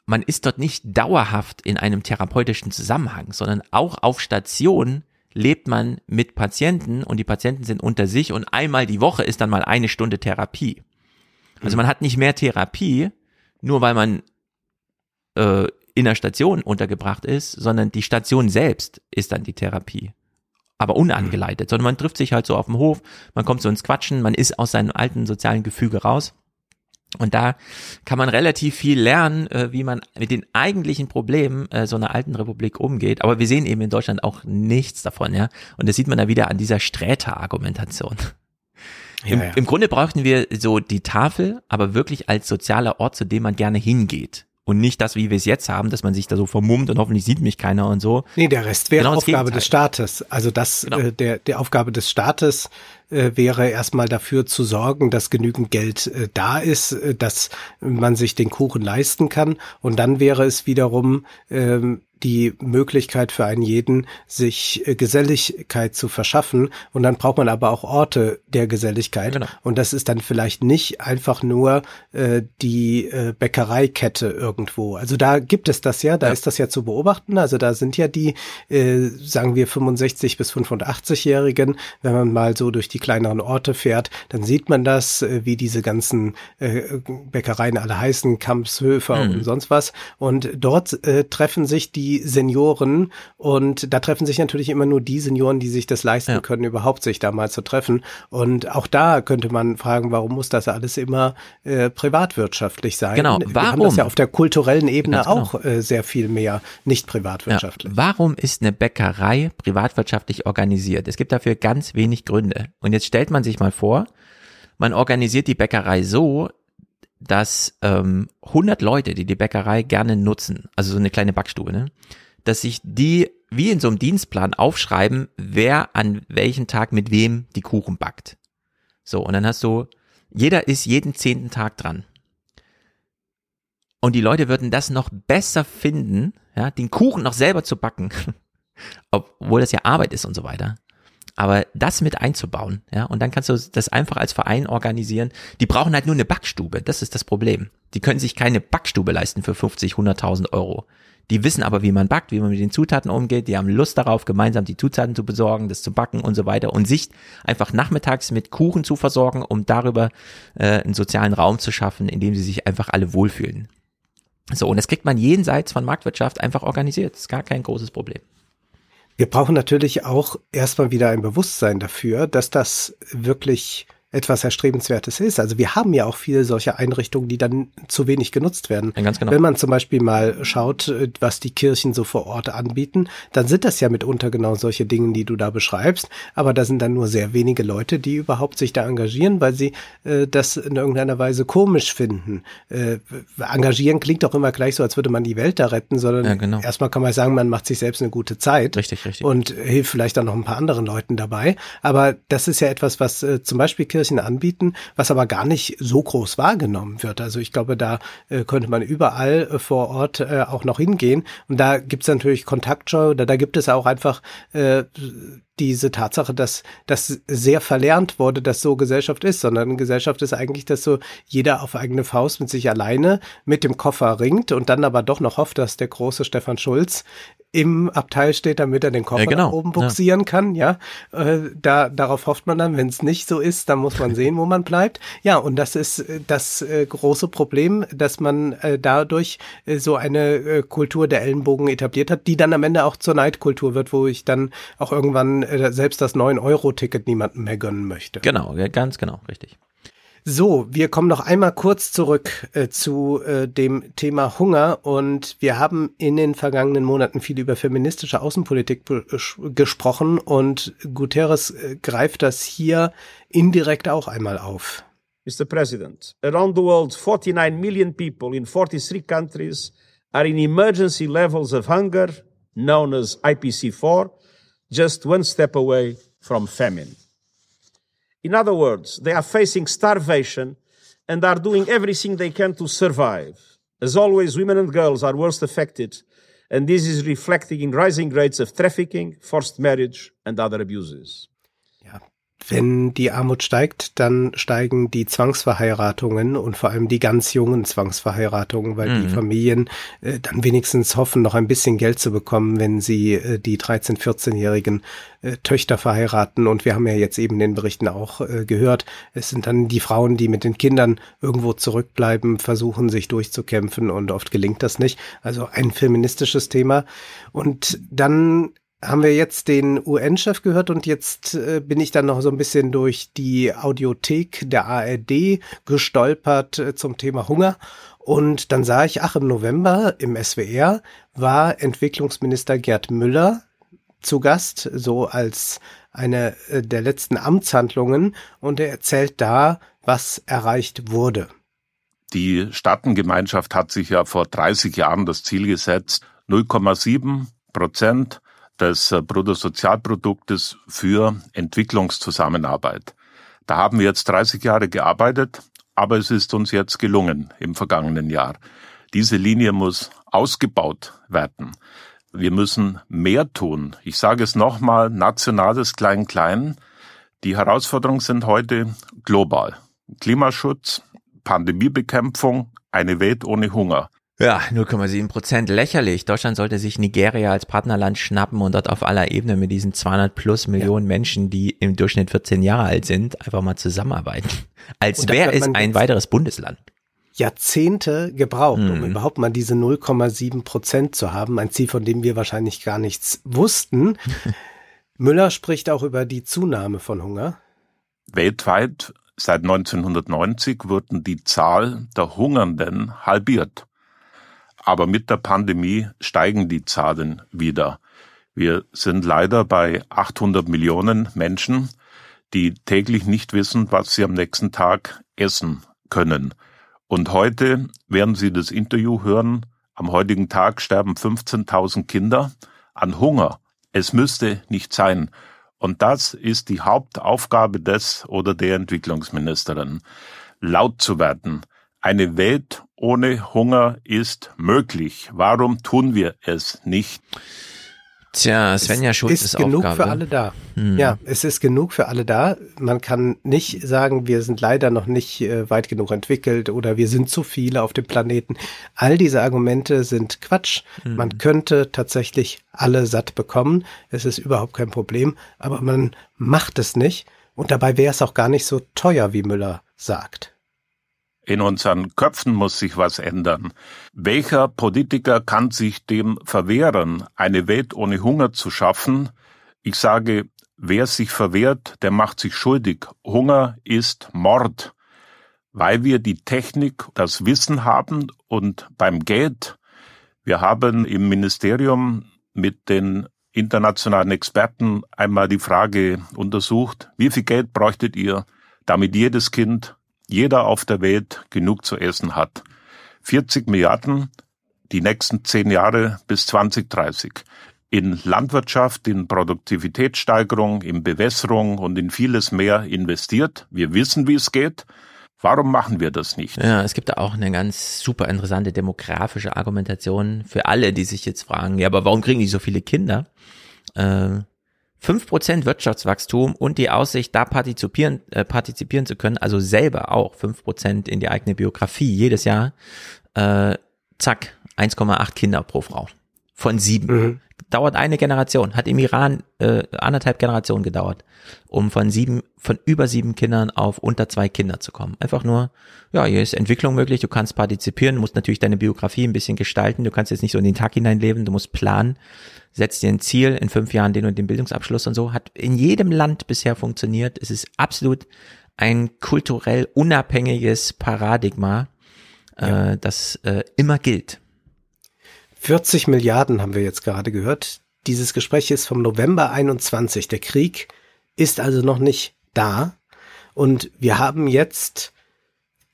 man ist dort nicht dauerhaft in einem therapeutischen Zusammenhang, sondern auch auf Station lebt man mit Patienten und die Patienten sind unter sich und einmal die Woche ist dann mal eine Stunde Therapie. Also man hat nicht mehr Therapie, nur weil man äh, in der Station untergebracht ist, sondern die Station selbst ist dann die Therapie. Aber unangeleitet, sondern man trifft sich halt so auf dem Hof, man kommt so ins Quatschen, man ist aus seinem alten sozialen Gefüge raus. Und da kann man relativ viel lernen, äh, wie man mit den eigentlichen Problemen äh, so einer alten Republik umgeht. Aber wir sehen eben in Deutschland auch nichts davon, ja. Und das sieht man da wieder an dieser Sträter-Argumentation. Im, ja, ja. Im Grunde brauchten wir so die Tafel, aber wirklich als sozialer Ort, zu dem man gerne hingeht und nicht das, wie wir es jetzt haben, dass man sich da so vermummt und hoffentlich sieht mich keiner und so. Nee, der Rest wäre genau Aufgabe des Staates. Also das, genau. äh, der, der Aufgabe des Staates äh, wäre erstmal dafür zu sorgen, dass genügend Geld äh, da ist, äh, dass man sich den Kuchen leisten kann. Und dann wäre es wiederum ähm, die Möglichkeit für einen jeden, sich äh, Geselligkeit zu verschaffen. Und dann braucht man aber auch Orte der Geselligkeit. Genau. Und das ist dann vielleicht nicht einfach nur äh, die äh, Bäckereikette irgendwo. Also da gibt es das ja, da ja. ist das ja zu beobachten. Also da sind ja die, äh, sagen wir, 65 bis 85-Jährigen. Wenn man mal so durch die kleineren Orte fährt, dann sieht man das, äh, wie diese ganzen äh, Bäckereien alle heißen, Kampshöfer mhm. und sonst was. Und dort äh, treffen sich die die Senioren und da treffen sich natürlich immer nur die Senioren, die sich das leisten ja. können, überhaupt sich da mal zu treffen. Und auch da könnte man fragen, warum muss das alles immer äh, privatwirtschaftlich sein? Genau, warum? Wir haben das ja auf der kulturellen Ebene genau. auch äh, sehr viel mehr nicht privatwirtschaftlich. Ja. Warum ist eine Bäckerei privatwirtschaftlich organisiert? Es gibt dafür ganz wenig Gründe. Und jetzt stellt man sich mal vor, man organisiert die Bäckerei so, dass ähm, 100 Leute, die die Bäckerei gerne nutzen, also so eine kleine Backstube, ne, dass sich die wie in so einem Dienstplan aufschreiben, wer an welchem Tag mit wem die Kuchen backt. So, und dann hast du, jeder ist jeden zehnten Tag dran. Und die Leute würden das noch besser finden, ja, den Kuchen noch selber zu backen, obwohl das ja Arbeit ist und so weiter, aber das mit einzubauen, ja, und dann kannst du das einfach als Verein organisieren. Die brauchen halt nur eine Backstube, das ist das Problem. Die können sich keine Backstube leisten für 50, 100.000 Euro. Die wissen aber, wie man backt, wie man mit den Zutaten umgeht. Die haben Lust darauf, gemeinsam die Zutaten zu besorgen, das zu backen und so weiter und sich einfach nachmittags mit Kuchen zu versorgen, um darüber äh, einen sozialen Raum zu schaffen, in dem sie sich einfach alle wohlfühlen. So, und das kriegt man jenseits von Marktwirtschaft einfach organisiert. Das ist gar kein großes Problem. Wir brauchen natürlich auch erstmal wieder ein Bewusstsein dafür, dass das wirklich etwas Erstrebenswertes ist. Also wir haben ja auch viele solche Einrichtungen, die dann zu wenig genutzt werden. Ja, ganz genau. Wenn man zum Beispiel mal schaut, äh, was die Kirchen so vor Ort anbieten, dann sind das ja mitunter genau solche Dinge, die du da beschreibst. Aber da sind dann nur sehr wenige Leute, die überhaupt sich da engagieren, weil sie äh, das in irgendeiner Weise komisch finden. Äh, engagieren klingt doch immer gleich so, als würde man die Welt da retten, sondern ja, genau. erstmal kann man sagen, man macht sich selbst eine gute Zeit. Richtig, richtig. Und hilft vielleicht auch noch ein paar anderen Leuten dabei. Aber das ist ja etwas, was äh, zum Beispiel Kirchen Kirchen anbieten, was aber gar nicht so groß wahrgenommen wird. Also ich glaube, da äh, könnte man überall äh, vor Ort äh, auch noch hingehen. Und da gibt es natürlich Kontaktscheu oder da gibt es auch einfach äh, diese Tatsache, dass das sehr verlernt wurde, dass so Gesellschaft ist, sondern Gesellschaft ist eigentlich, dass so jeder auf eigene Faust mit sich alleine mit dem Koffer ringt und dann aber doch noch hofft, dass der große Stefan Schulz im Abteil steht, damit er den Koffer ja, genau. nach oben buxieren ja. kann. Ja, äh, da darauf hofft man dann. Wenn es nicht so ist, dann muss man sehen, wo man bleibt. Ja, und das ist äh, das äh, große Problem, dass man äh, dadurch äh, so eine äh, Kultur der Ellenbogen etabliert hat, die dann am Ende auch zur Neidkultur wird, wo ich dann auch irgendwann äh, selbst das 9-Euro-Ticket niemandem mehr gönnen möchte. Genau, ganz genau, richtig. So, wir kommen noch einmal kurz zurück äh, zu äh, dem Thema Hunger und wir haben in den vergangenen Monaten viel über feministische Außenpolitik gesprochen und Guterres äh, greift das hier indirekt auch einmal auf. Mr. President, around the world 49 million people in 43 countries are in emergency levels of hunger known as IPC4, just one step away from famine. In other words, they are facing starvation and are doing everything they can to survive. As always, women and girls are worst affected, and this is reflecting in rising rates of trafficking, forced marriage, and other abuses. Wenn die Armut steigt, dann steigen die Zwangsverheiratungen und vor allem die ganz jungen Zwangsverheiratungen, weil mhm. die Familien äh, dann wenigstens hoffen, noch ein bisschen Geld zu bekommen, wenn sie äh, die 13-, 14-jährigen äh, Töchter verheiraten. Und wir haben ja jetzt eben den Berichten auch äh, gehört, es sind dann die Frauen, die mit den Kindern irgendwo zurückbleiben, versuchen sich durchzukämpfen und oft gelingt das nicht. Also ein feministisches Thema. Und dann haben wir jetzt den UN-Chef gehört und jetzt äh, bin ich dann noch so ein bisschen durch die Audiothek der ARD gestolpert äh, zum Thema Hunger. Und dann sah ich, ach, im November im SWR war Entwicklungsminister Gerd Müller zu Gast, so als eine äh, der letzten Amtshandlungen. Und er erzählt da, was erreicht wurde. Die Staatengemeinschaft hat sich ja vor 30 Jahren das Ziel gesetzt, 0,7 Prozent des äh, Bruttosozialproduktes für Entwicklungszusammenarbeit. Da haben wir jetzt 30 Jahre gearbeitet, aber es ist uns jetzt gelungen im vergangenen Jahr. Diese Linie muss ausgebaut werden. Wir müssen mehr tun. Ich sage es nochmal, nationales Klein-Klein. Die Herausforderungen sind heute global. Klimaschutz, Pandemiebekämpfung, eine Welt ohne Hunger. Ja, 0,7 Prozent. Lächerlich. Deutschland sollte sich Nigeria als Partnerland schnappen und dort auf aller Ebene mit diesen 200 plus Millionen ja. Menschen, die im Durchschnitt 14 Jahre alt sind, einfach mal zusammenarbeiten. Als wäre es ein weiteres Bundesland. Jahrzehnte gebraucht, um mhm. überhaupt mal diese 0,7 Prozent zu haben. Ein Ziel, von dem wir wahrscheinlich gar nichts wussten. Müller spricht auch über die Zunahme von Hunger. Weltweit seit 1990 wurden die Zahl der Hungernden halbiert. Aber mit der Pandemie steigen die Zahlen wieder. Wir sind leider bei 800 Millionen Menschen, die täglich nicht wissen, was sie am nächsten Tag essen können. Und heute, während Sie das Interview hören, am heutigen Tag sterben 15.000 Kinder an Hunger. Es müsste nicht sein. Und das ist die Hauptaufgabe des oder der Entwicklungsministerin, laut zu werden. Eine Welt ohne Hunger ist möglich. Warum tun wir es nicht? Tja, Svenja Schulz ist, ist genug Aufgabe. für alle da. Hm. Ja, es ist genug für alle da. Man kann nicht sagen, wir sind leider noch nicht äh, weit genug entwickelt oder wir sind zu viele auf dem Planeten. All diese Argumente sind Quatsch. Hm. Man könnte tatsächlich alle satt bekommen. Es ist überhaupt kein Problem, aber man macht es nicht. Und dabei wäre es auch gar nicht so teuer, wie Müller sagt. In unseren Köpfen muss sich was ändern. Welcher Politiker kann sich dem verwehren, eine Welt ohne Hunger zu schaffen? Ich sage, wer sich verwehrt, der macht sich schuldig. Hunger ist Mord. Weil wir die Technik, das Wissen haben und beim Geld, wir haben im Ministerium mit den internationalen Experten einmal die Frage untersucht, wie viel Geld bräuchtet ihr, damit jedes Kind jeder auf der Welt genug zu essen hat. 40 Milliarden die nächsten zehn Jahre bis 2030. in Landwirtschaft, in Produktivitätssteigerung, in Bewässerung und in vieles mehr investiert. Wir wissen, wie es geht. Warum machen wir das nicht? Ja, es gibt da auch eine ganz super interessante demografische Argumentation für alle, die sich jetzt fragen, ja, aber warum kriegen die so viele Kinder? Äh, 5% Wirtschaftswachstum und die Aussicht, da partizipieren, äh, partizipieren zu können, also selber auch 5% in die eigene Biografie jedes Jahr, äh, zack, 1,8 Kinder pro Frau. Von sieben. Mhm. Dauert eine Generation. Hat im Iran äh, anderthalb Generationen gedauert, um von sieben, von über sieben Kindern auf unter zwei Kinder zu kommen. Einfach nur, ja, hier ist Entwicklung möglich, du kannst partizipieren, musst natürlich deine Biografie ein bisschen gestalten, du kannst jetzt nicht so in den Tag hineinleben, du musst planen setzt dir ein Ziel, in fünf Jahren den und den Bildungsabschluss und so, hat in jedem Land bisher funktioniert. Es ist absolut ein kulturell unabhängiges Paradigma, ja. äh, das äh, immer gilt. 40 Milliarden haben wir jetzt gerade gehört. Dieses Gespräch ist vom November 21. Der Krieg ist also noch nicht da. Und wir haben jetzt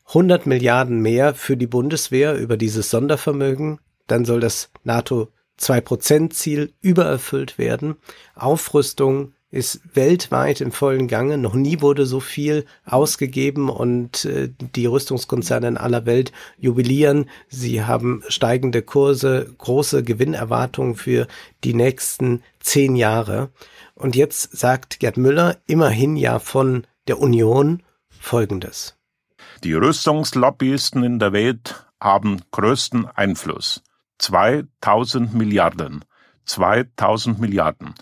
100 Milliarden mehr für die Bundeswehr über dieses Sondervermögen. Dann soll das NATO 2%-Ziel übererfüllt werden. Aufrüstung ist weltweit im vollen Gange. Noch nie wurde so viel ausgegeben und äh, die Rüstungskonzerne in aller Welt jubilieren. Sie haben steigende Kurse, große Gewinnerwartungen für die nächsten zehn Jahre. Und jetzt sagt Gerd Müller immerhin ja von der Union Folgendes. Die Rüstungslobbyisten in der Welt haben größten Einfluss. 2000 Milliarden. 2000 Milliarden.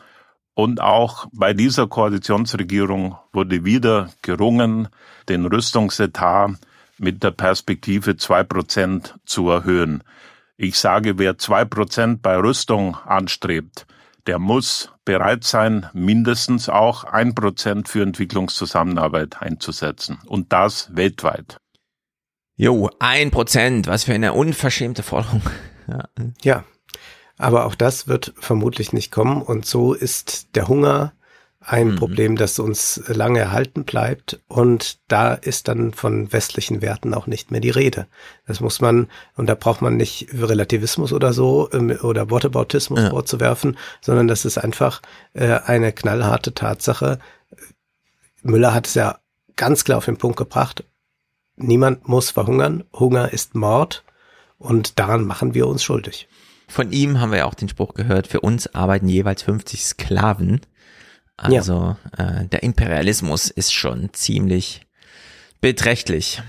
Und auch bei dieser Koalitionsregierung wurde wieder gerungen, den Rüstungsetat mit der Perspektive zwei Prozent zu erhöhen. Ich sage, wer zwei Prozent bei Rüstung anstrebt, der muss bereit sein, mindestens auch ein Prozent für Entwicklungszusammenarbeit einzusetzen. Und das weltweit. Jo, ein Prozent, was für eine unverschämte Forderung. Ja. ja, aber auch das wird vermutlich nicht kommen und so ist der Hunger ein mhm. Problem, das uns lange erhalten bleibt und da ist dann von westlichen Werten auch nicht mehr die Rede. Das muss man, und da braucht man nicht Relativismus oder so ähm, oder Wortebautismus ja. vorzuwerfen, sondern das ist einfach äh, eine knallharte Tatsache. Müller hat es ja ganz klar auf den Punkt gebracht. Niemand muss verhungern. Hunger ist Mord. Und daran machen wir uns schuldig. Von ihm haben wir ja auch den Spruch gehört, für uns arbeiten jeweils 50 Sklaven. Also ja. äh, der Imperialismus ist schon ziemlich beträchtlich.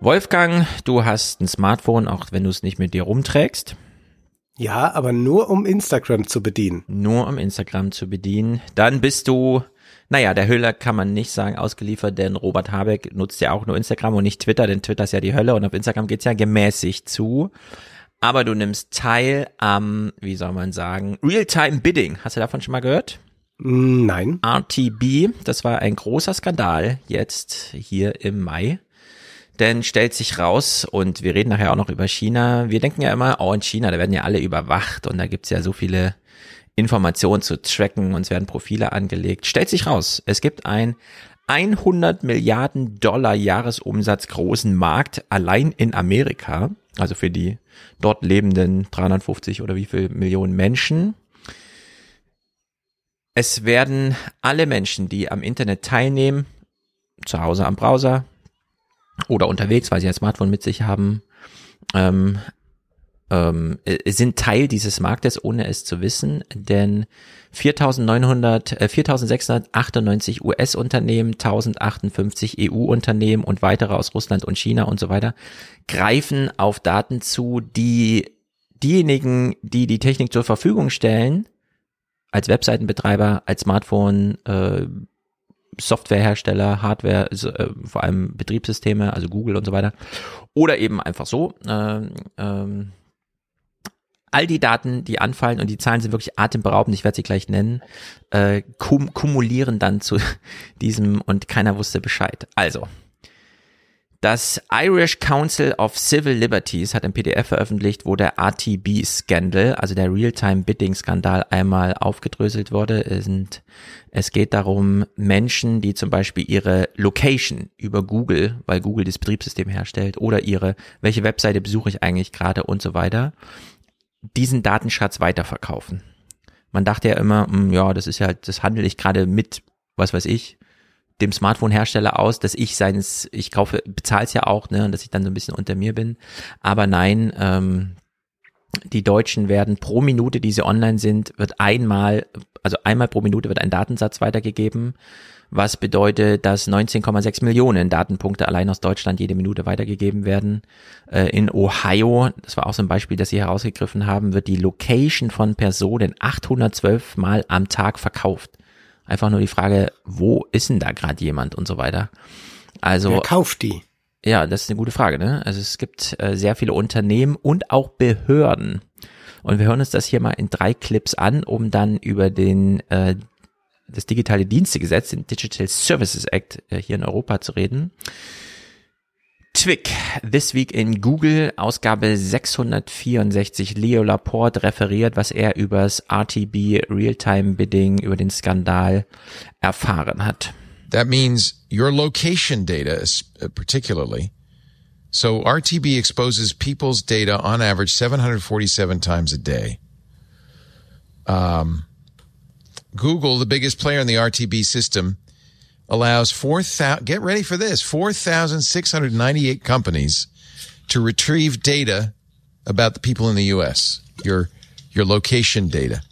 Wolfgang, du hast ein Smartphone, auch wenn du es nicht mit dir rumträgst. Ja, aber nur um Instagram zu bedienen. Nur um Instagram zu bedienen. Dann bist du naja, der Hölle kann man nicht sagen ausgeliefert, denn Robert Habeck nutzt ja auch nur Instagram und nicht Twitter, denn Twitter ist ja die Hölle und auf Instagram geht's ja gemäßigt zu. Aber du nimmst teil am, wie soll man sagen, Real-Time Bidding. Hast du davon schon mal gehört? Nein. RTB, das war ein großer Skandal jetzt hier im Mai. Denn stellt sich raus, und wir reden nachher auch noch über China, wir denken ja immer, oh, in China, da werden ja alle überwacht und da gibt's ja so viele Informationen zu tracken, uns werden Profile angelegt. Stellt sich raus, es gibt ein 100 Milliarden Dollar Jahresumsatz großen Markt allein in Amerika, also für die dort lebenden 350 oder wie viel Millionen Menschen. Es werden alle Menschen, die am Internet teilnehmen, zu Hause am Browser oder unterwegs, weil sie ein Smartphone mit sich haben, ähm, ähm, äh, sind Teil dieses Marktes, ohne es zu wissen, denn 4.900, äh, 4.698 US-Unternehmen, 1.058 EU-Unternehmen und weitere aus Russland und China und so weiter greifen auf Daten zu, die diejenigen, die die Technik zur Verfügung stellen, als Webseitenbetreiber, als Smartphone, äh, Softwarehersteller, Hardware, äh, vor allem Betriebssysteme, also Google und so weiter, oder eben einfach so, äh, äh, all die Daten, die anfallen und die Zahlen sind wirklich atemberaubend, ich werde sie gleich nennen, äh, kum kumulieren dann zu diesem und keiner wusste Bescheid. Also, Das Irish Council of Civil Liberties hat ein PDF veröffentlicht, wo der RTB-Skandal, also der Real-Time-Bidding-Skandal, einmal aufgedröselt wurde. Es geht darum, Menschen, die zum Beispiel ihre Location über Google, weil Google das Betriebssystem herstellt, oder ihre, welche Webseite besuche ich eigentlich gerade und so weiter, diesen Datenschatz weiterverkaufen. Man dachte ja immer, mh, hm, ja, das ist ja, das handle ich gerade mit, was weiß ich, dem Smartphone-Hersteller aus, dass ich seines, ich kaufe, bezahle es ja auch, ne, und dass ich dann so ein bisschen unter mir bin. Aber nein, ähm, die Deutschen werden pro Minute, die sie online sind, wird einmal, also einmal pro Minute wird ein Datensatz weitergegeben, was bedeutet, dass 19,6 Millionen Datenpunkte allein aus Deutschland jede Minute weitergegeben werden. Äh, in Ohio, das war auch so ein Beispiel, das sie herausgegriffen haben, wird die Location von Personen 812 Mal am Tag verkauft. Einfach nur die Frage, wo ist denn da gerade jemand und so weiter. Also Wer kauft die? Ja, das ist eine gute Frage. Ne? Also es gibt äh, sehr viele Unternehmen und auch Behörden. Und wir hören uns das hier mal in drei Clips an, um dann über den äh, das digitale Dienstegesetz, den Digital Services Act äh, hier in Europa zu reden. Twick, This Week in Google, Ausgabe 664. Leo Laporte referiert, was er übers RTB Realtime Bidding, über den Skandal erfahren hat. That means your location data, uh, particularly. So RTB exposes people's data on average 747 times a day. Um, Google, the biggest player in the RTB system, allows 4,000, get ready for this, 4,698 companies to retrieve data about the people in the U.S., your, your location data.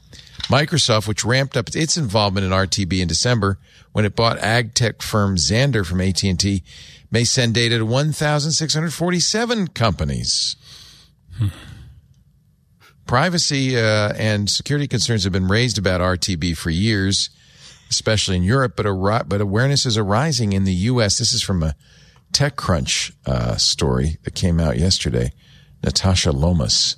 Microsoft, which ramped up its involvement in RTB in December when it bought ag tech firm Xander from AT&T, may send data to 1,647 companies. Hmm. Privacy uh, and security concerns have been raised about RTB for years especially in Europe, but, but awareness is arising in the U.S. This is from a TechCrunch uh, story that came out yesterday. Natasha Lomas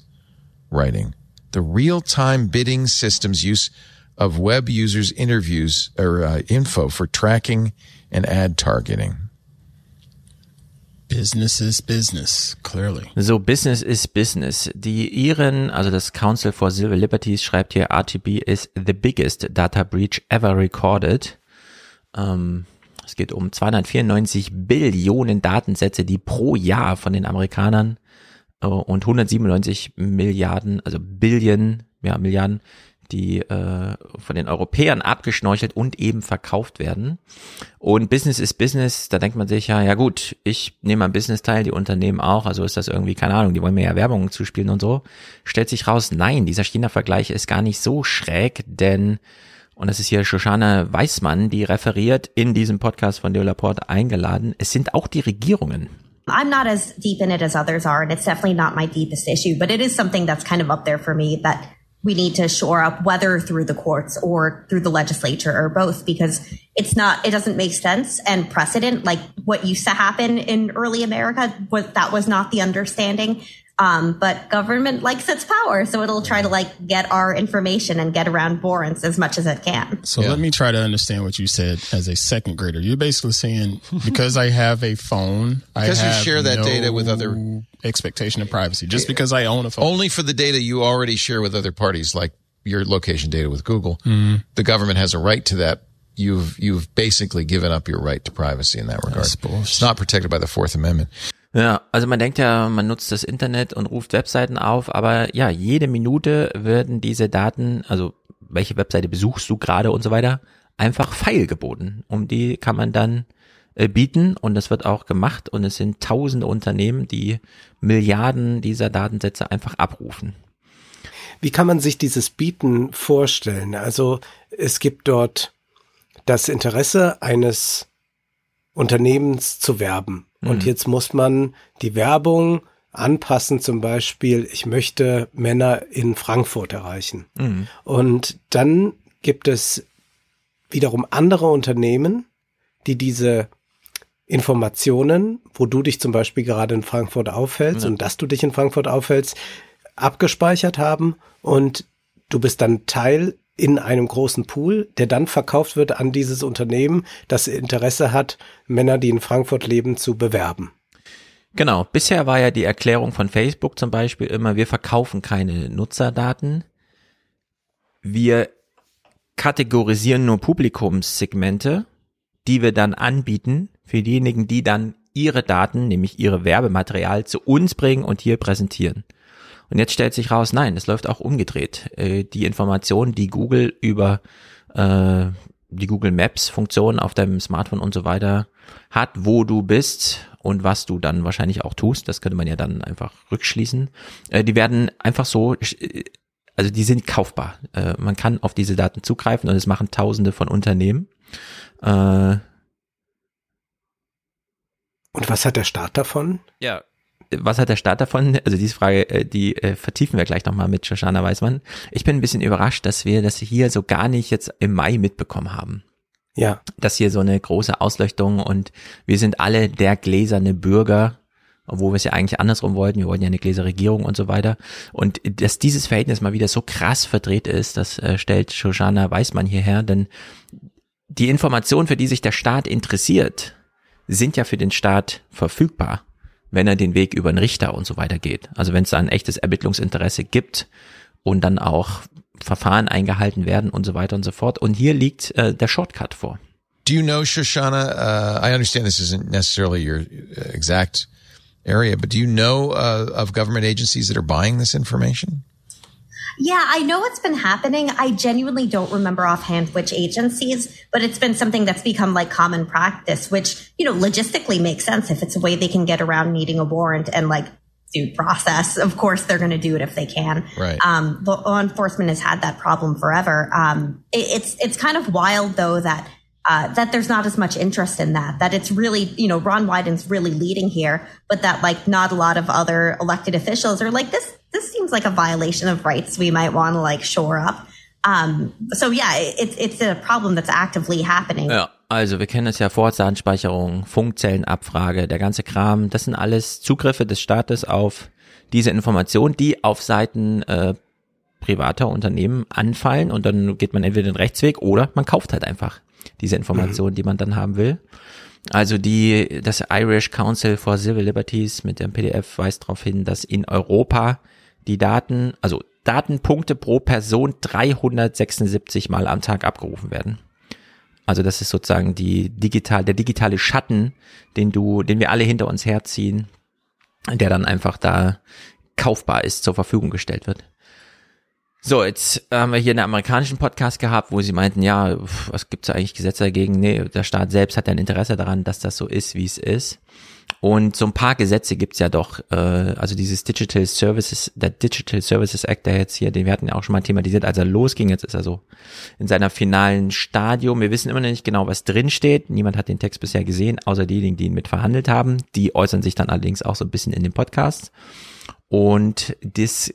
writing the real-time bidding systems use of web users' interviews or uh, info for tracking and ad targeting. Business is business, clearly. So, Business is business. Die Iren, also das Council for Civil Liberties schreibt hier, RTB is the biggest data breach ever recorded. Ähm, es geht um 294 Billionen Datensätze, die pro Jahr von den Amerikanern äh, und 197 Milliarden, also Billion, ja, Milliarden, die äh, von den Europäern abgeschnorchelt und eben verkauft werden. Und Business ist Business, da denkt man sich ja, ja gut, ich nehme am Business teil, die Unternehmen auch, also ist das irgendwie, keine Ahnung, die wollen mir ja Werbung zuspielen und so. Stellt sich raus, nein, dieser China-Vergleich ist gar nicht so schräg, denn und das ist hier Shoshana Weismann, die referiert in diesem Podcast von Leo Laporte eingeladen. Es sind auch die Regierungen. I'm not as deep in it as others are, and it's definitely not my deepest issue, but it is something that's kind of up there for me that we need to shore up whether through the courts or through the legislature or both because it's not it doesn't make sense and precedent like what used to happen in early america was that was not the understanding um, but government likes its power, so it'll try to like get our information and get around warrants as much as it can. So yeah. let me try to understand what you said as a second grader. You're basically saying because I have a phone, because I you share that no data with other expectation of privacy. Just because I own a phone, only for the data you already share with other parties, like your location data with Google, mm-hmm. the government has a right to that. You've you've basically given up your right to privacy in that regard. It's not protected by the Fourth Amendment. Ja, also man denkt ja, man nutzt das Internet und ruft Webseiten auf, aber ja, jede Minute werden diese Daten, also welche Webseite besuchst du gerade und so weiter, einfach feilgeboten. Um die kann man dann äh, bieten und das wird auch gemacht und es sind tausende Unternehmen, die Milliarden dieser Datensätze einfach abrufen. Wie kann man sich dieses Bieten vorstellen? Also es gibt dort das Interesse eines Unternehmens zu werben. Und mhm. jetzt muss man die Werbung anpassen, zum Beispiel, ich möchte Männer in Frankfurt erreichen. Mhm. Und dann gibt es wiederum andere Unternehmen, die diese Informationen, wo du dich zum Beispiel gerade in Frankfurt aufhältst ja. und dass du dich in Frankfurt aufhältst, abgespeichert haben und du bist dann Teil in einem großen Pool, der dann verkauft wird an dieses Unternehmen, das Interesse hat, Männer, die in Frankfurt leben, zu bewerben. Genau, bisher war ja die Erklärung von Facebook zum Beispiel immer, wir verkaufen keine Nutzerdaten, wir kategorisieren nur Publikumssegmente, die wir dann anbieten für diejenigen, die dann ihre Daten, nämlich ihre Werbematerial zu uns bringen und hier präsentieren. Und jetzt stellt sich raus, nein, es läuft auch umgedreht. Äh, die Informationen, die Google über äh, die Google Maps Funktion auf deinem Smartphone und so weiter hat, wo du bist und was du dann wahrscheinlich auch tust, das könnte man ja dann einfach rückschließen. Äh, die werden einfach so, äh, also die sind kaufbar. Äh, man kann auf diese Daten zugreifen und es machen Tausende von Unternehmen. Äh, und was hat der Staat davon? Ja, was hat der Staat davon? Also diese Frage, äh, die äh, vertiefen wir gleich nochmal mit Shoshana Weismann. Ich bin ein bisschen überrascht, dass wir das hier so gar nicht jetzt im Mai mitbekommen haben. Ja. Dass hier so eine große Ausleuchtung und wir sind alle der gläserne Bürger, obwohl wir es ja eigentlich andersrum wollten. Wir wollten ja eine gläserne Regierung und so weiter. Und dass dieses Verhältnis mal wieder so krass verdreht ist, das äh, stellt Shoshana Weismann hierher, denn die Information, für die sich der Staat interessiert, sind ja für den Staat verfügbar wenn er den Weg über einen Richter und so weiter geht. Also wenn es da ein echtes Ermittlungsinteresse gibt und dann auch Verfahren eingehalten werden und so weiter und so fort. Und hier liegt äh, der Shortcut vor. Do you know, Shoshana? Uh, I understand this isn't necessarily your uh, exact area, but do you know uh, of government agencies that are buying this information? Yeah, I know it's been happening. I genuinely don't remember offhand which agencies, but it's been something that's become like common practice, which, you know, logistically makes sense if it's a way they can get around needing a warrant and like due process. Of course, they're going to do it if they can. Right. Um, law enforcement has had that problem forever. Um, it, it's, it's kind of wild though that uh, that there's not as much interest in that. That it's really, you know, Ron Wyden's really leading here, but that like not a lot of other elected officials are like this. This seems like a violation of rights we might want to like shore up. Um, so yeah, it's it's a problem that's actively happening. Ja, also wir kennen es ja Vorratsdatenspeicherung, Funkzellenabfrage, der ganze Kram. Das sind alles Zugriffe des Staates auf diese Informationen, die auf Seiten äh, privater Unternehmen anfallen und dann geht man entweder den Rechtsweg oder man kauft halt einfach diese Informationen, mhm. die man dann haben will. Also die, das Irish Council for Civil Liberties mit dem PDF weist darauf hin, dass in Europa die Daten, also Datenpunkte pro Person 376 Mal am Tag abgerufen werden. Also das ist sozusagen die digital, der digitale Schatten, den du, den wir alle hinter uns herziehen, der dann einfach da kaufbar ist, zur Verfügung gestellt wird. So, jetzt haben wir hier einen amerikanischen Podcast gehabt, wo sie meinten, ja, was gibt's eigentlich Gesetze dagegen? Nee, der Staat selbst hat ein Interesse daran, dass das so ist, wie es ist. Und so ein paar Gesetze gibt's ja doch, äh, also dieses Digital Services, der Digital Services Act, der jetzt hier, den wir hatten ja auch schon mal thematisiert, als er losging, jetzt ist er so in seiner finalen Stadium. Wir wissen immer noch nicht genau, was drin steht. Niemand hat den Text bisher gesehen, außer diejenigen, die ihn mit verhandelt haben. Die äußern sich dann allerdings auch so ein bisschen in den Podcasts. Und das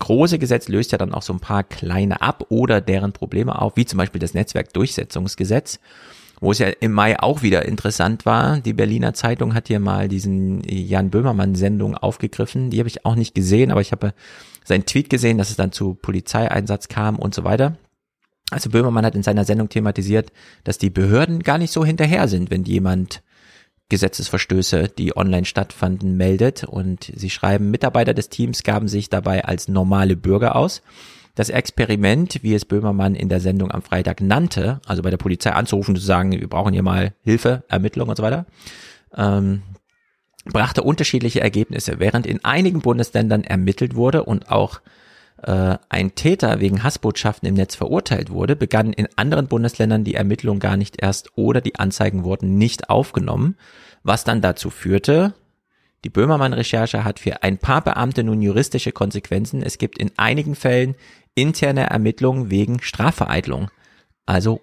große Gesetz löst ja dann auch so ein paar kleine ab oder deren Probleme auf, wie zum Beispiel das Netzwerkdurchsetzungsgesetz, wo es ja im Mai auch wieder interessant war. Die Berliner Zeitung hat hier mal diesen Jan Böhmermann-Sendung aufgegriffen. Die habe ich auch nicht gesehen, aber ich habe seinen Tweet gesehen, dass es dann zu Polizeieinsatz kam und so weiter. Also Böhmermann hat in seiner Sendung thematisiert, dass die Behörden gar nicht so hinterher sind, wenn jemand Gesetzesverstöße, die online stattfanden, meldet. Und sie schreiben, Mitarbeiter des Teams gaben sich dabei als normale Bürger aus. Das Experiment, wie es Böhmermann in der Sendung am Freitag nannte, also bei der Polizei anzurufen, zu sagen, wir brauchen hier mal Hilfe, Ermittlung und so weiter, ähm, brachte unterschiedliche Ergebnisse. Während in einigen Bundesländern ermittelt wurde und auch äh, ein Täter wegen Hassbotschaften im Netz verurteilt wurde, begannen in anderen Bundesländern die Ermittlungen gar nicht erst oder die Anzeigen wurden nicht aufgenommen, was dann dazu führte, die Böhmermann-Recherche hat für ein paar Beamte nun juristische Konsequenzen. Es gibt in einigen Fällen interne Ermittlungen wegen Strafvereitlung. Also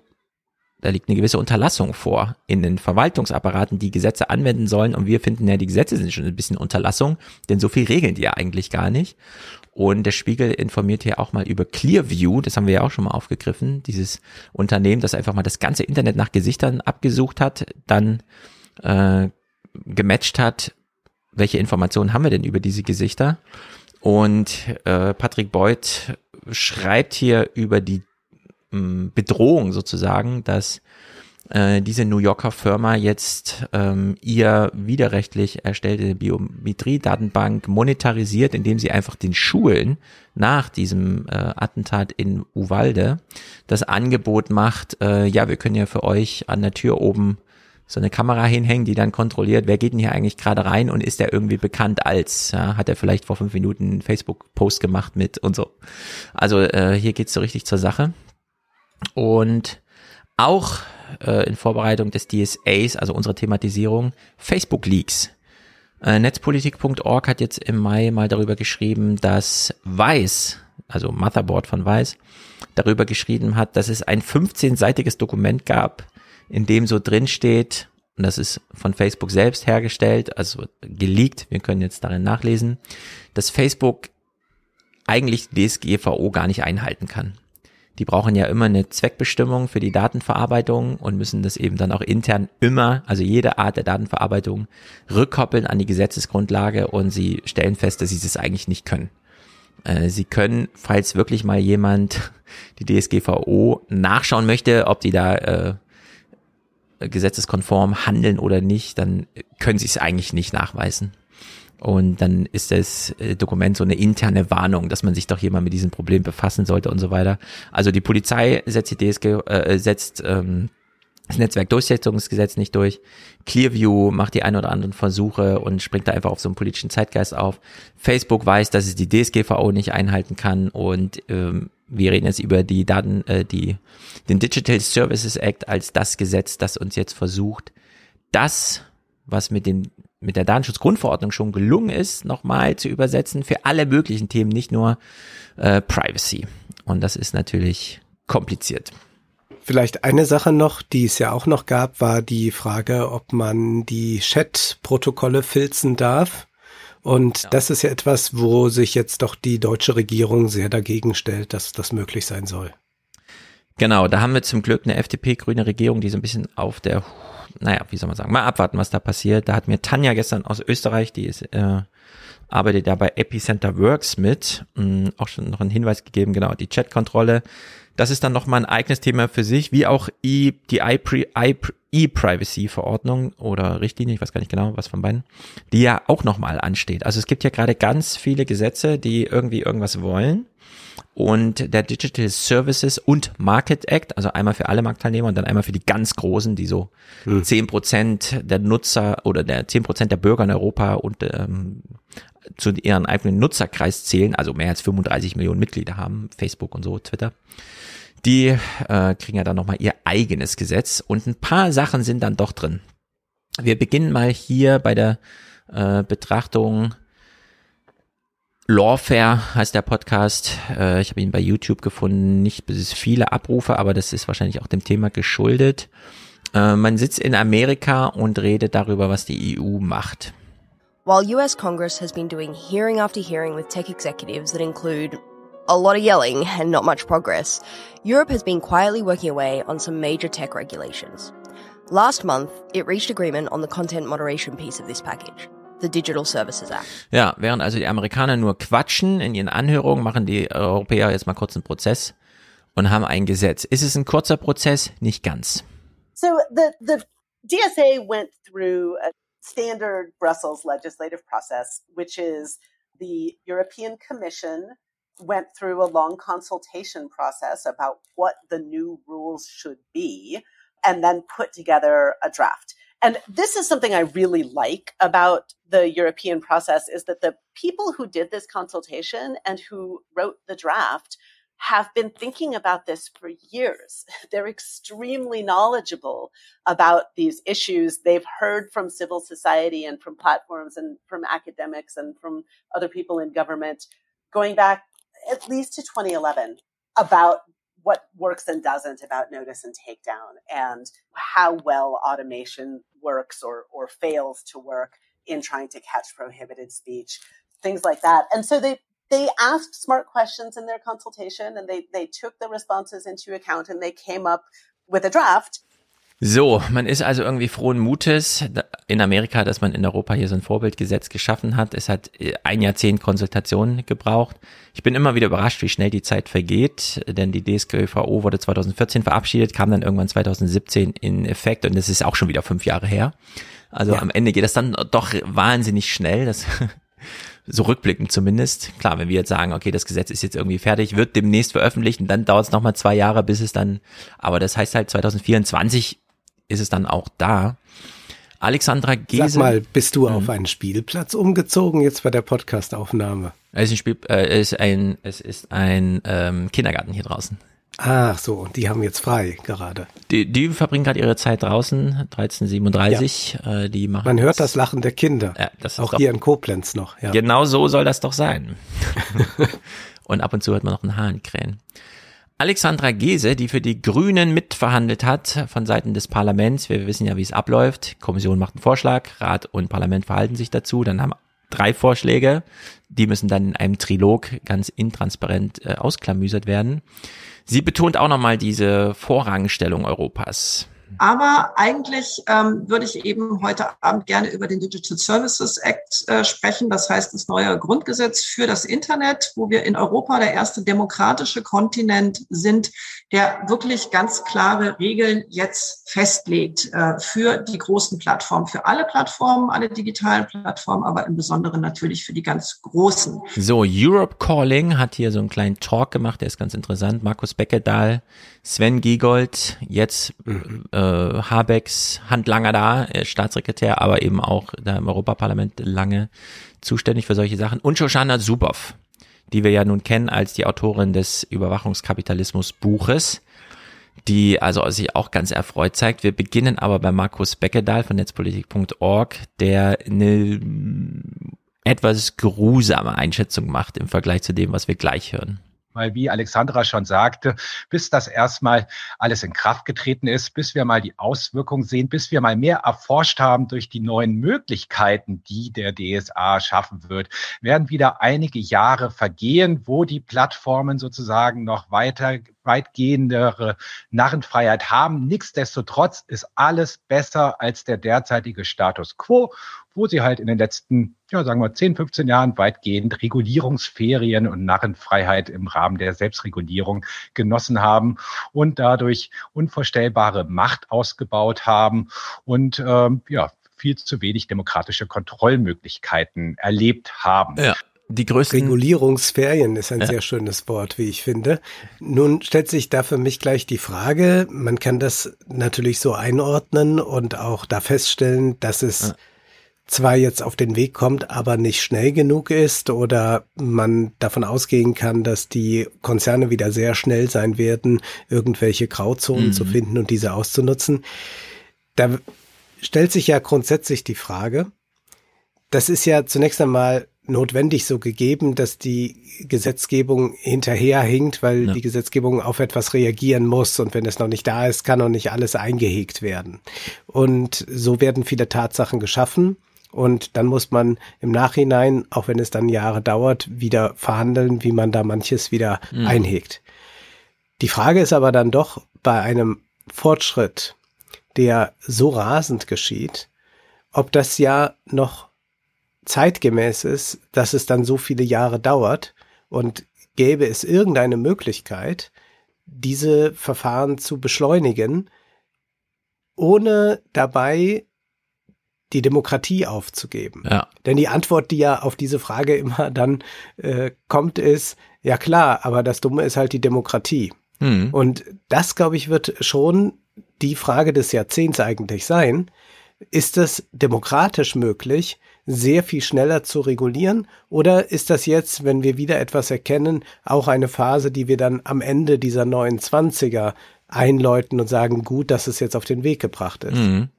da liegt eine gewisse Unterlassung vor in den Verwaltungsapparaten, die Gesetze anwenden sollen. Und wir finden ja, die Gesetze sind schon ein bisschen Unterlassung, denn so viel regeln die ja eigentlich gar nicht. Und der Spiegel informiert hier auch mal über Clearview, das haben wir ja auch schon mal aufgegriffen, dieses Unternehmen, das einfach mal das ganze Internet nach Gesichtern abgesucht hat, dann äh, gematcht hat, welche Informationen haben wir denn über diese Gesichter. Und äh, Patrick Beuth schreibt hier über die mh, Bedrohung sozusagen, dass äh, diese New Yorker Firma jetzt ähm, ihr widerrechtlich erstellte Biometriedatenbank monetarisiert, indem sie einfach den Schulen nach diesem äh, Attentat in Uvalde das Angebot macht, äh, ja, wir können ja für euch an der Tür oben so eine Kamera hinhängen, die dann kontrolliert, wer geht denn hier eigentlich gerade rein und ist er irgendwie bekannt als, ja, hat er vielleicht vor fünf Minuten einen Facebook-Post gemacht mit und so. Also äh, hier geht's so richtig zur Sache. Und auch äh, in Vorbereitung des DSAs, also unserer Thematisierung, Facebook-Leaks. Äh, Netzpolitik.org hat jetzt im Mai mal darüber geschrieben, dass Weiß, also Motherboard von Weiß, darüber geschrieben hat, dass es ein 15-seitiges Dokument gab, in dem so drin steht, und das ist von Facebook selbst hergestellt, also geleakt, wir können jetzt darin nachlesen, dass Facebook eigentlich DSGVO gar nicht einhalten kann. Die brauchen ja immer eine Zweckbestimmung für die Datenverarbeitung und müssen das eben dann auch intern immer, also jede Art der Datenverarbeitung, rückkoppeln an die Gesetzesgrundlage und sie stellen fest, dass sie das eigentlich nicht können. Äh, sie können, falls wirklich mal jemand die DSGVO nachschauen möchte, ob die da äh, gesetzeskonform handeln oder nicht, dann können sie es eigentlich nicht nachweisen. Und dann ist das äh, Dokument so eine interne Warnung, dass man sich doch mal mit diesem Problem befassen sollte und so weiter. Also die Polizei setzt die DSG, äh, setzt ähm, das Netzwerkdurchsetzungsgesetz nicht durch. Clearview macht die ein oder anderen Versuche und springt da einfach auf so einen politischen Zeitgeist auf. Facebook weiß, dass es die DSGVO nicht einhalten kann und ähm, wir reden jetzt über die Daten, äh, die den Digital Services Act als das Gesetz, das uns jetzt versucht, das, was mit den mit der Datenschutzgrundverordnung schon gelungen ist, nochmal zu übersetzen für alle möglichen Themen, nicht nur äh, Privacy. Und das ist natürlich kompliziert. Vielleicht eine Sache noch, die es ja auch noch gab, war die Frage, ob man die Chat-Protokolle filzen darf. Und ja. das ist ja etwas, wo sich jetzt doch die deutsche Regierung sehr dagegen stellt, dass das möglich sein soll. Genau, da haben wir zum Glück eine FDP-grüne Regierung, die so ein bisschen auf der naja, wie soll man sagen, mal abwarten, was da passiert. Da hat mir Tanja gestern aus Österreich, die ist, äh, arbeitet da bei Epicenter Works mit, mh, mm, auch schon noch einen Hinweis gegeben, genau, die Chatkontrolle. Das ist dann nochmal ein eigenes Thema für sich, wie auch e, die E-Privacy-Verordnung oder Richtlinie, ich weiß gar nicht genau, was von beiden, die ja auch nochmal ansteht. Also es gibt ja gerade ganz viele Gesetze, die irgendwie irgendwas wollen und der Digital Services und Market Act, also einmal für alle Marktteilnehmer und dann einmal für die ganz großen, die so zehn hm. Prozent der Nutzer oder der zehn Prozent der Bürger in Europa und ähm, zu ihren eigenen Nutzerkreis zählen, also mehr als 35 Millionen Mitglieder haben, Facebook und so, Twitter. Die äh, kriegen ja dann nochmal ihr eigenes Gesetz und ein paar Sachen sind dann doch drin. Wir beginnen mal hier bei der äh, Betrachtung Lawfare heißt der Podcast. Äh, ich habe ihn bei YouTube gefunden. Nicht bis viele Abrufe, aber das ist wahrscheinlich auch dem Thema geschuldet. Äh, man sitzt in Amerika und redet darüber, was die EU macht. While US Congress has been doing hearing after hearing with tech executives that include a lot of yelling and not much progress, Europe has been quietly working away on some major tech regulations. Last month, it reached agreement on the content moderation piece of this package. the Digital Services Act. Ja, während also die Amerikaner nur quatschen in ihren Anhörungen, machen die Europäer jetzt mal kurz einen Prozess und haben ein Gesetz. Ist es ein kurzer Prozess? Nicht ganz. So the, the DSA went through a standard Brussels legislative process, which is the European Commission went through a long consultation process about what the new rules should be and then put together a draft. And this is something I really like about the European process is that the people who did this consultation and who wrote the draft have been thinking about this for years. They're extremely knowledgeable about these issues. They've heard from civil society and from platforms and from academics and from other people in government going back at least to 2011 about what works and doesn't about notice and takedown and how well automation works or, or fails to work in trying to catch prohibited speech, things like that. And so they, they asked smart questions in their consultation and they, they took the responses into account and they came up with a draft So, man ist also irgendwie frohen Mutes in Amerika, dass man in Europa hier so ein Vorbildgesetz geschaffen hat. Es hat äh, ein Jahrzehnt Konsultation gebraucht. Ich bin immer wieder überrascht, wie schnell die Zeit vergeht, denn die DSGVO wurde 2014 verabschiedet, kam dann irgendwann 2017 in Effekt und das ist auch schon wieder fünf Jahre her. Also ja. am Ende geht das dann doch wahnsinnig schnell. Das so rückblickend zumindest. Klar, wenn wir jetzt sagen, okay, das Gesetz ist jetzt irgendwie fertig, wird demnächst veröffentlicht und dann dauert es nochmal zwei Jahre, bis es dann, aber das heißt halt 2024 ist es dann auch da. Alexandra Gese. Sag mal, bist du auf einen Spielplatz umgezogen jetzt bei der Podcastaufnahme? Es ist ein Spiel, äh, es ist ein, es ist ein ähm, Kindergarten hier draußen. Ach so, die haben jetzt frei gerade. Die, die verbringen gerade ihre Zeit draußen, 1337. Ja. Äh, die machen Man hört das Lachen der Kinder. Ja, das ist auch hier in Koblenz noch. Ja. Genau so soll das doch sein. und ab und zu hört man noch einen Hahn krähen. Alexandra Gese, die für die Grünen mitverhandelt hat von Seiten des Parlaments. Wir wissen ja, wie es abläuft. Kommission macht einen Vorschlag, Rat und Parlament verhalten sich dazu. Dann haben drei Vorschläge. Die müssen dann in einem Trilog ganz intransparent äh, ausklamüsert werden. Sie betont auch nochmal diese Vorrangstellung Europas. Aber eigentlich ähm, würde ich eben heute Abend gerne über den Digital Services Act äh, sprechen. Das heißt, das neue Grundgesetz für das Internet, wo wir in Europa der erste demokratische Kontinent sind, der wirklich ganz klare Regeln jetzt festlegt äh, für die großen Plattformen, für alle Plattformen, alle digitalen Plattformen, aber im Besonderen natürlich für die ganz großen. So, Europe Calling hat hier so einen kleinen Talk gemacht, der ist ganz interessant. Markus Beckedahl, Sven Giegold, jetzt mhm. Äh, Habecks Handlanger da, Staatssekretär, aber eben auch da im Europaparlament lange zuständig für solche Sachen. Und Shoshana Zuboff die wir ja nun kennen als die Autorin des Überwachungskapitalismus Buches, die also sich auch ganz erfreut zeigt. Wir beginnen aber bei Markus Beckedahl von netzpolitik.org, der eine etwas geruhsame Einschätzung macht im Vergleich zu dem, was wir gleich hören weil wie Alexandra schon sagte, bis das erstmal alles in Kraft getreten ist, bis wir mal die Auswirkungen sehen, bis wir mal mehr erforscht haben durch die neuen Möglichkeiten, die der DSA schaffen wird, werden wieder einige Jahre vergehen, wo die Plattformen sozusagen noch weiter weitgehendere Narrenfreiheit haben. Nichtsdestotrotz ist alles besser als der derzeitige Status quo, wo sie halt in den letzten, ja, sagen wir 10, 15 Jahren weitgehend Regulierungsferien und Narrenfreiheit im Rahmen der Selbstregulierung genossen haben und dadurch unvorstellbare Macht ausgebaut haben und ähm, ja, viel zu wenig demokratische Kontrollmöglichkeiten erlebt haben. Ja die größten Regulierungsferien ist ein ja. sehr schönes Wort, wie ich finde. Nun stellt sich da für mich gleich die Frage, man kann das natürlich so einordnen und auch da feststellen, dass es ja. Zwar jetzt auf den Weg kommt, aber nicht schnell genug ist oder man davon ausgehen kann, dass die Konzerne wieder sehr schnell sein werden, irgendwelche Grauzonen mhm. zu finden und diese auszunutzen. Da stellt sich ja grundsätzlich die Frage, das ist ja zunächst einmal notwendig so gegeben, dass die Gesetzgebung hinterherhinkt, weil ja. die Gesetzgebung auf etwas reagieren muss und wenn es noch nicht da ist, kann noch nicht alles eingehegt werden. Und so werden viele Tatsachen geschaffen und dann muss man im Nachhinein, auch wenn es dann Jahre dauert, wieder verhandeln, wie man da manches wieder mhm. einhegt. Die Frage ist aber dann doch bei einem Fortschritt, der so rasend geschieht, ob das ja noch zeitgemäß ist, dass es dann so viele Jahre dauert und gäbe es irgendeine Möglichkeit, diese Verfahren zu beschleunigen, ohne dabei die Demokratie aufzugeben. Ja. Denn die Antwort, die ja auf diese Frage immer dann äh, kommt, ist, ja klar, aber das Dumme ist halt die Demokratie. Mhm. Und das, glaube ich, wird schon die Frage des Jahrzehnts eigentlich sein. Ist es demokratisch möglich, sehr viel schneller zu regulieren? Oder ist das jetzt, wenn wir wieder etwas erkennen, auch eine Phase, die wir dann am Ende dieser 29er einläuten und sagen, gut, dass es jetzt auf den Weg gebracht ist? Mhm.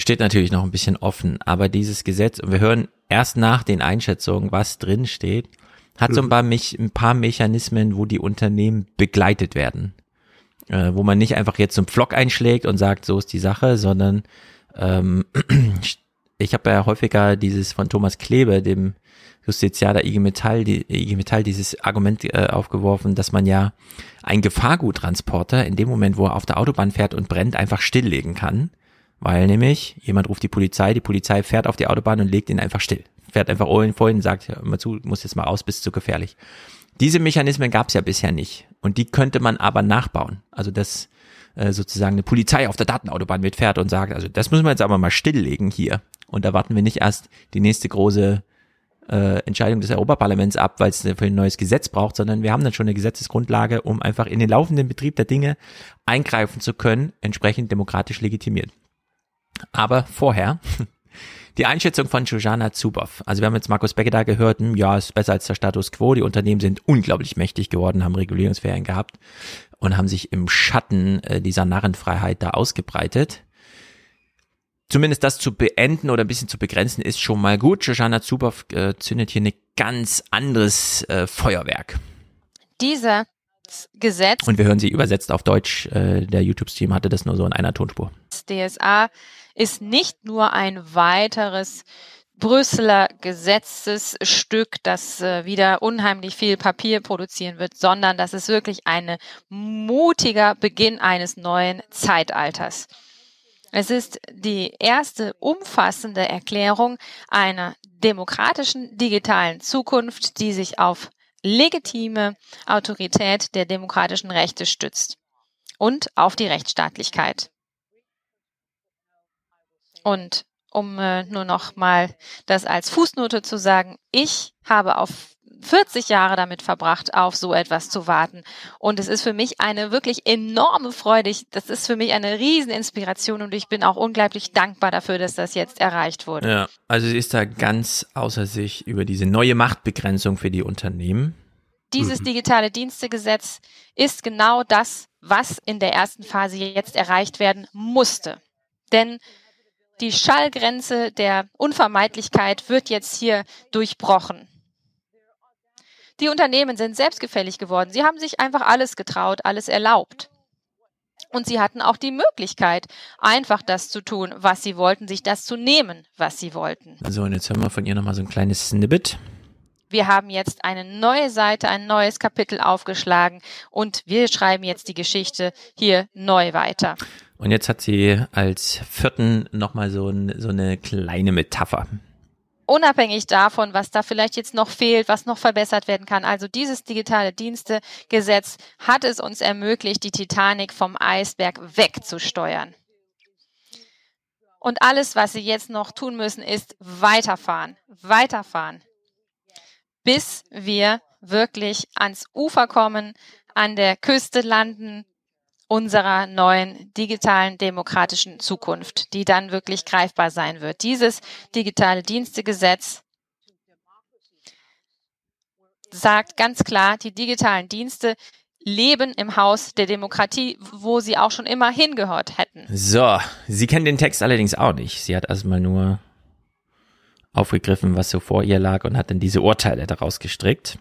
Steht natürlich noch ein bisschen offen, aber dieses Gesetz, und wir hören erst nach den Einschätzungen, was drin steht, hat so ein paar, Me ein paar Mechanismen, wo die Unternehmen begleitet werden. Äh, wo man nicht einfach jetzt zum Pflock einschlägt und sagt, so ist die Sache, sondern ähm, ich habe ja häufiger dieses von Thomas Klebe, dem Justizialer IG Metall, die, IG Metall dieses Argument äh, aufgeworfen, dass man ja ein Gefahrguttransporter in dem Moment, wo er auf der Autobahn fährt und brennt, einfach stilllegen kann. Weil nämlich jemand ruft die Polizei, die Polizei fährt auf die Autobahn und legt ihn einfach still. Fährt einfach vorhin und sagt, hör mal zu, muss jetzt mal raus, bist zu gefährlich. Diese Mechanismen gab es ja bisher nicht. Und die könnte man aber nachbauen. Also dass äh, sozusagen eine Polizei auf der Datenautobahn mitfährt und sagt, also das müssen wir jetzt aber mal stilllegen hier. Und da warten wir nicht erst die nächste große äh, Entscheidung des Europaparlaments ab, weil es für ein neues Gesetz braucht, sondern wir haben dann schon eine Gesetzesgrundlage, um einfach in den laufenden Betrieb der Dinge eingreifen zu können, entsprechend demokratisch legitimiert. Aber vorher die Einschätzung von Jojana Zuboff. Also wir haben jetzt Markus Becker da gehört, hm, ja, ist besser als der Status quo. Die Unternehmen sind unglaublich mächtig geworden, haben Regulierungsferien gehabt und haben sich im Schatten äh, dieser Narrenfreiheit da ausgebreitet zumindest das zu beenden oder ein bisschen zu begrenzen, ist schon mal gut. Shoshana Zuboff äh, zündet hier ein ganz anderes äh, Feuerwerk. Dieser Gesetz. Und wir hören sie übersetzt auf Deutsch. Äh, der YouTube-Stream hatte das nur so in einer Tonspur. DSA ist nicht nur ein weiteres Brüsseler Gesetzesstück, das äh, wieder unheimlich viel Papier produzieren wird, sondern das ist wirklich ein mutiger Beginn eines neuen Zeitalters. Es ist die erste umfassende Erklärung einer demokratischen digitalen Zukunft, die sich auf legitime Autorität der demokratischen Rechte stützt und auf die Rechtsstaatlichkeit. Und um äh, nur noch mal das als Fußnote zu sagen, ich habe auf 40 Jahre damit verbracht, auf so etwas zu warten. Und es ist für mich eine wirklich enorme Freude. Das ist für mich eine Rieseninspiration und ich bin auch unglaublich dankbar dafür, dass das jetzt erreicht wurde. Ja, also sie ist da ganz außer sich über diese neue Machtbegrenzung für die Unternehmen. Dieses mhm. digitale Dienstegesetz ist genau das, was in der ersten Phase jetzt erreicht werden musste. Denn die Schallgrenze der Unvermeidlichkeit wird jetzt hier durchbrochen. Die Unternehmen sind selbstgefällig geworden. Sie haben sich einfach alles getraut, alles erlaubt. Und sie hatten auch die Möglichkeit, einfach das zu tun, was sie wollten, sich das zu nehmen, was sie wollten. So, und jetzt hören wir von ihr nochmal so ein kleines Snippet. Wir haben jetzt eine neue Seite, ein neues Kapitel aufgeschlagen und wir schreiben jetzt die Geschichte hier neu weiter. Und jetzt hat sie als vierten nochmal so, so eine kleine Metapher unabhängig davon, was da vielleicht jetzt noch fehlt, was noch verbessert werden kann. Also dieses digitale Dienstegesetz hat es uns ermöglicht, die Titanic vom Eisberg wegzusteuern. Und alles, was Sie jetzt noch tun müssen, ist weiterfahren, weiterfahren, bis wir wirklich ans Ufer kommen, an der Küste landen, unserer neuen digitalen demokratischen Zukunft, die dann wirklich greifbar sein wird. Dieses digitale Dienstegesetz sagt ganz klar, die digitalen Dienste leben im Haus der Demokratie, wo sie auch schon immer hingehört hätten. So, sie kennt den Text allerdings auch nicht. Sie hat erstmal nur aufgegriffen, was so vor ihr lag und hat dann diese Urteile daraus gestrickt.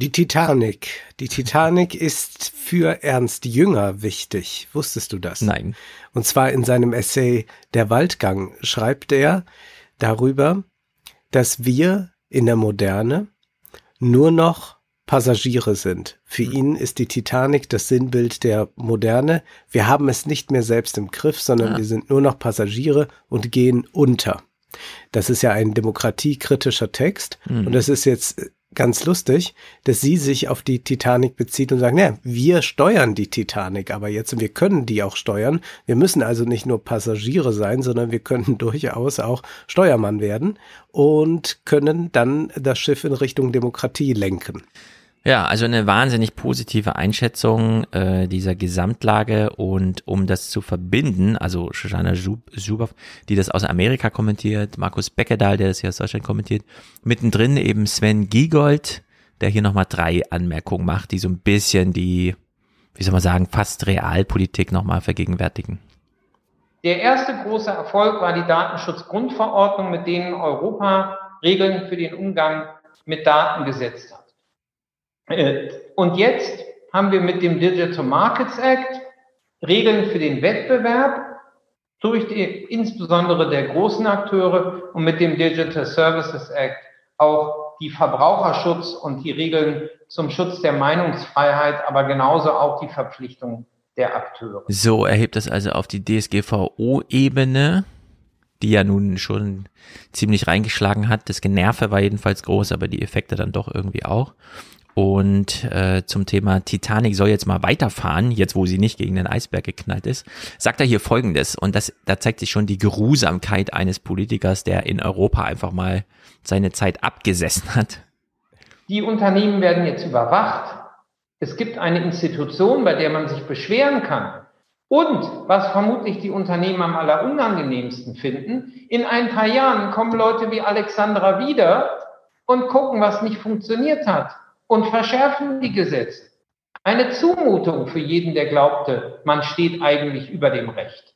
Die Titanic. Die Titanic ist für Ernst Jünger wichtig. Wusstest du das? Nein. Und zwar in seinem Essay Der Waldgang schreibt er darüber, dass wir in der Moderne nur noch Passagiere sind. Für ihn ist die Titanic das Sinnbild der Moderne. Wir haben es nicht mehr selbst im Griff, sondern ah. wir sind nur noch Passagiere und gehen unter. Das ist ja ein demokratiekritischer Text. Mhm. Und das ist jetzt ganz lustig, dass sie sich auf die Titanic bezieht und sagt, ne, wir steuern die Titanic aber jetzt und wir können die auch steuern. Wir müssen also nicht nur Passagiere sein, sondern wir können durchaus auch Steuermann werden und können dann das Schiff in Richtung Demokratie lenken. Ja, also eine wahnsinnig positive Einschätzung äh, dieser Gesamtlage und um das zu verbinden, also Shoshana Zuboff, die das aus Amerika kommentiert, Markus Beckedahl, der das hier aus Deutschland kommentiert, mittendrin eben Sven Giegold, der hier nochmal drei Anmerkungen macht, die so ein bisschen die, wie soll man sagen, fast Realpolitik nochmal vergegenwärtigen. Der erste große Erfolg war die Datenschutzgrundverordnung, mit denen Europa Regeln für den Umgang mit Daten gesetzt hat. Äh, und jetzt haben wir mit dem Digital Markets Act Regeln für den Wettbewerb durch die, insbesondere der großen Akteure und mit dem Digital Services Act auch die Verbraucherschutz und die Regeln zum Schutz der Meinungsfreiheit, aber genauso auch die Verpflichtung der Akteure. So erhebt das also auf die DSGVO-Ebene, die ja nun schon ziemlich reingeschlagen hat. Das Generve war jedenfalls groß, aber die Effekte dann doch irgendwie auch. Und äh, zum Thema Titanic soll jetzt mal weiterfahren, jetzt wo sie nicht gegen den Eisberg geknallt ist, sagt er hier Folgendes. Und das, da zeigt sich schon die Geruhsamkeit eines Politikers, der in Europa einfach mal seine Zeit abgesessen hat. Die Unternehmen werden jetzt überwacht. Es gibt eine Institution, bei der man sich beschweren kann. Und was vermutlich die Unternehmen am allerunangenehmsten finden, in ein paar Jahren kommen Leute wie Alexandra wieder und gucken, was nicht funktioniert hat und verschärfen die Gesetze. Eine Zumutung für jeden, der glaubte, man steht eigentlich über dem Recht.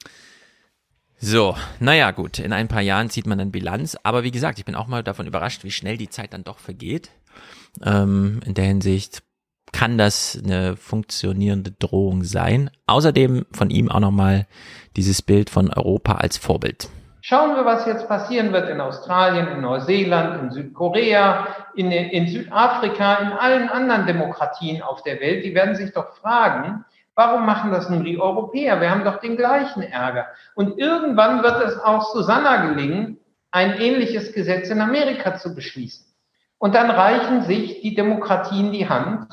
So, naja, gut, in ein paar Jahren zieht man dann Bilanz. Aber wie gesagt, ich bin auch mal davon überrascht, wie schnell die Zeit dann doch vergeht. Ähm, in der Hinsicht kann das eine funktionierende Drohung sein. Außerdem von ihm auch nochmal dieses Bild von Europa als Vorbild. Schauen wir, was jetzt passieren wird in Australien, in Neuseeland, in Südkorea, in, in Südafrika, in allen anderen Demokratien auf der Welt. Die werden sich doch fragen, warum machen das nur die Europäer? Wir haben doch den gleichen Ärger. Und irgendwann wird es auch Susanna gelingen, ein ähnliches Gesetz in Amerika zu beschließen. Und dann reichen sich die Demokratien die Hand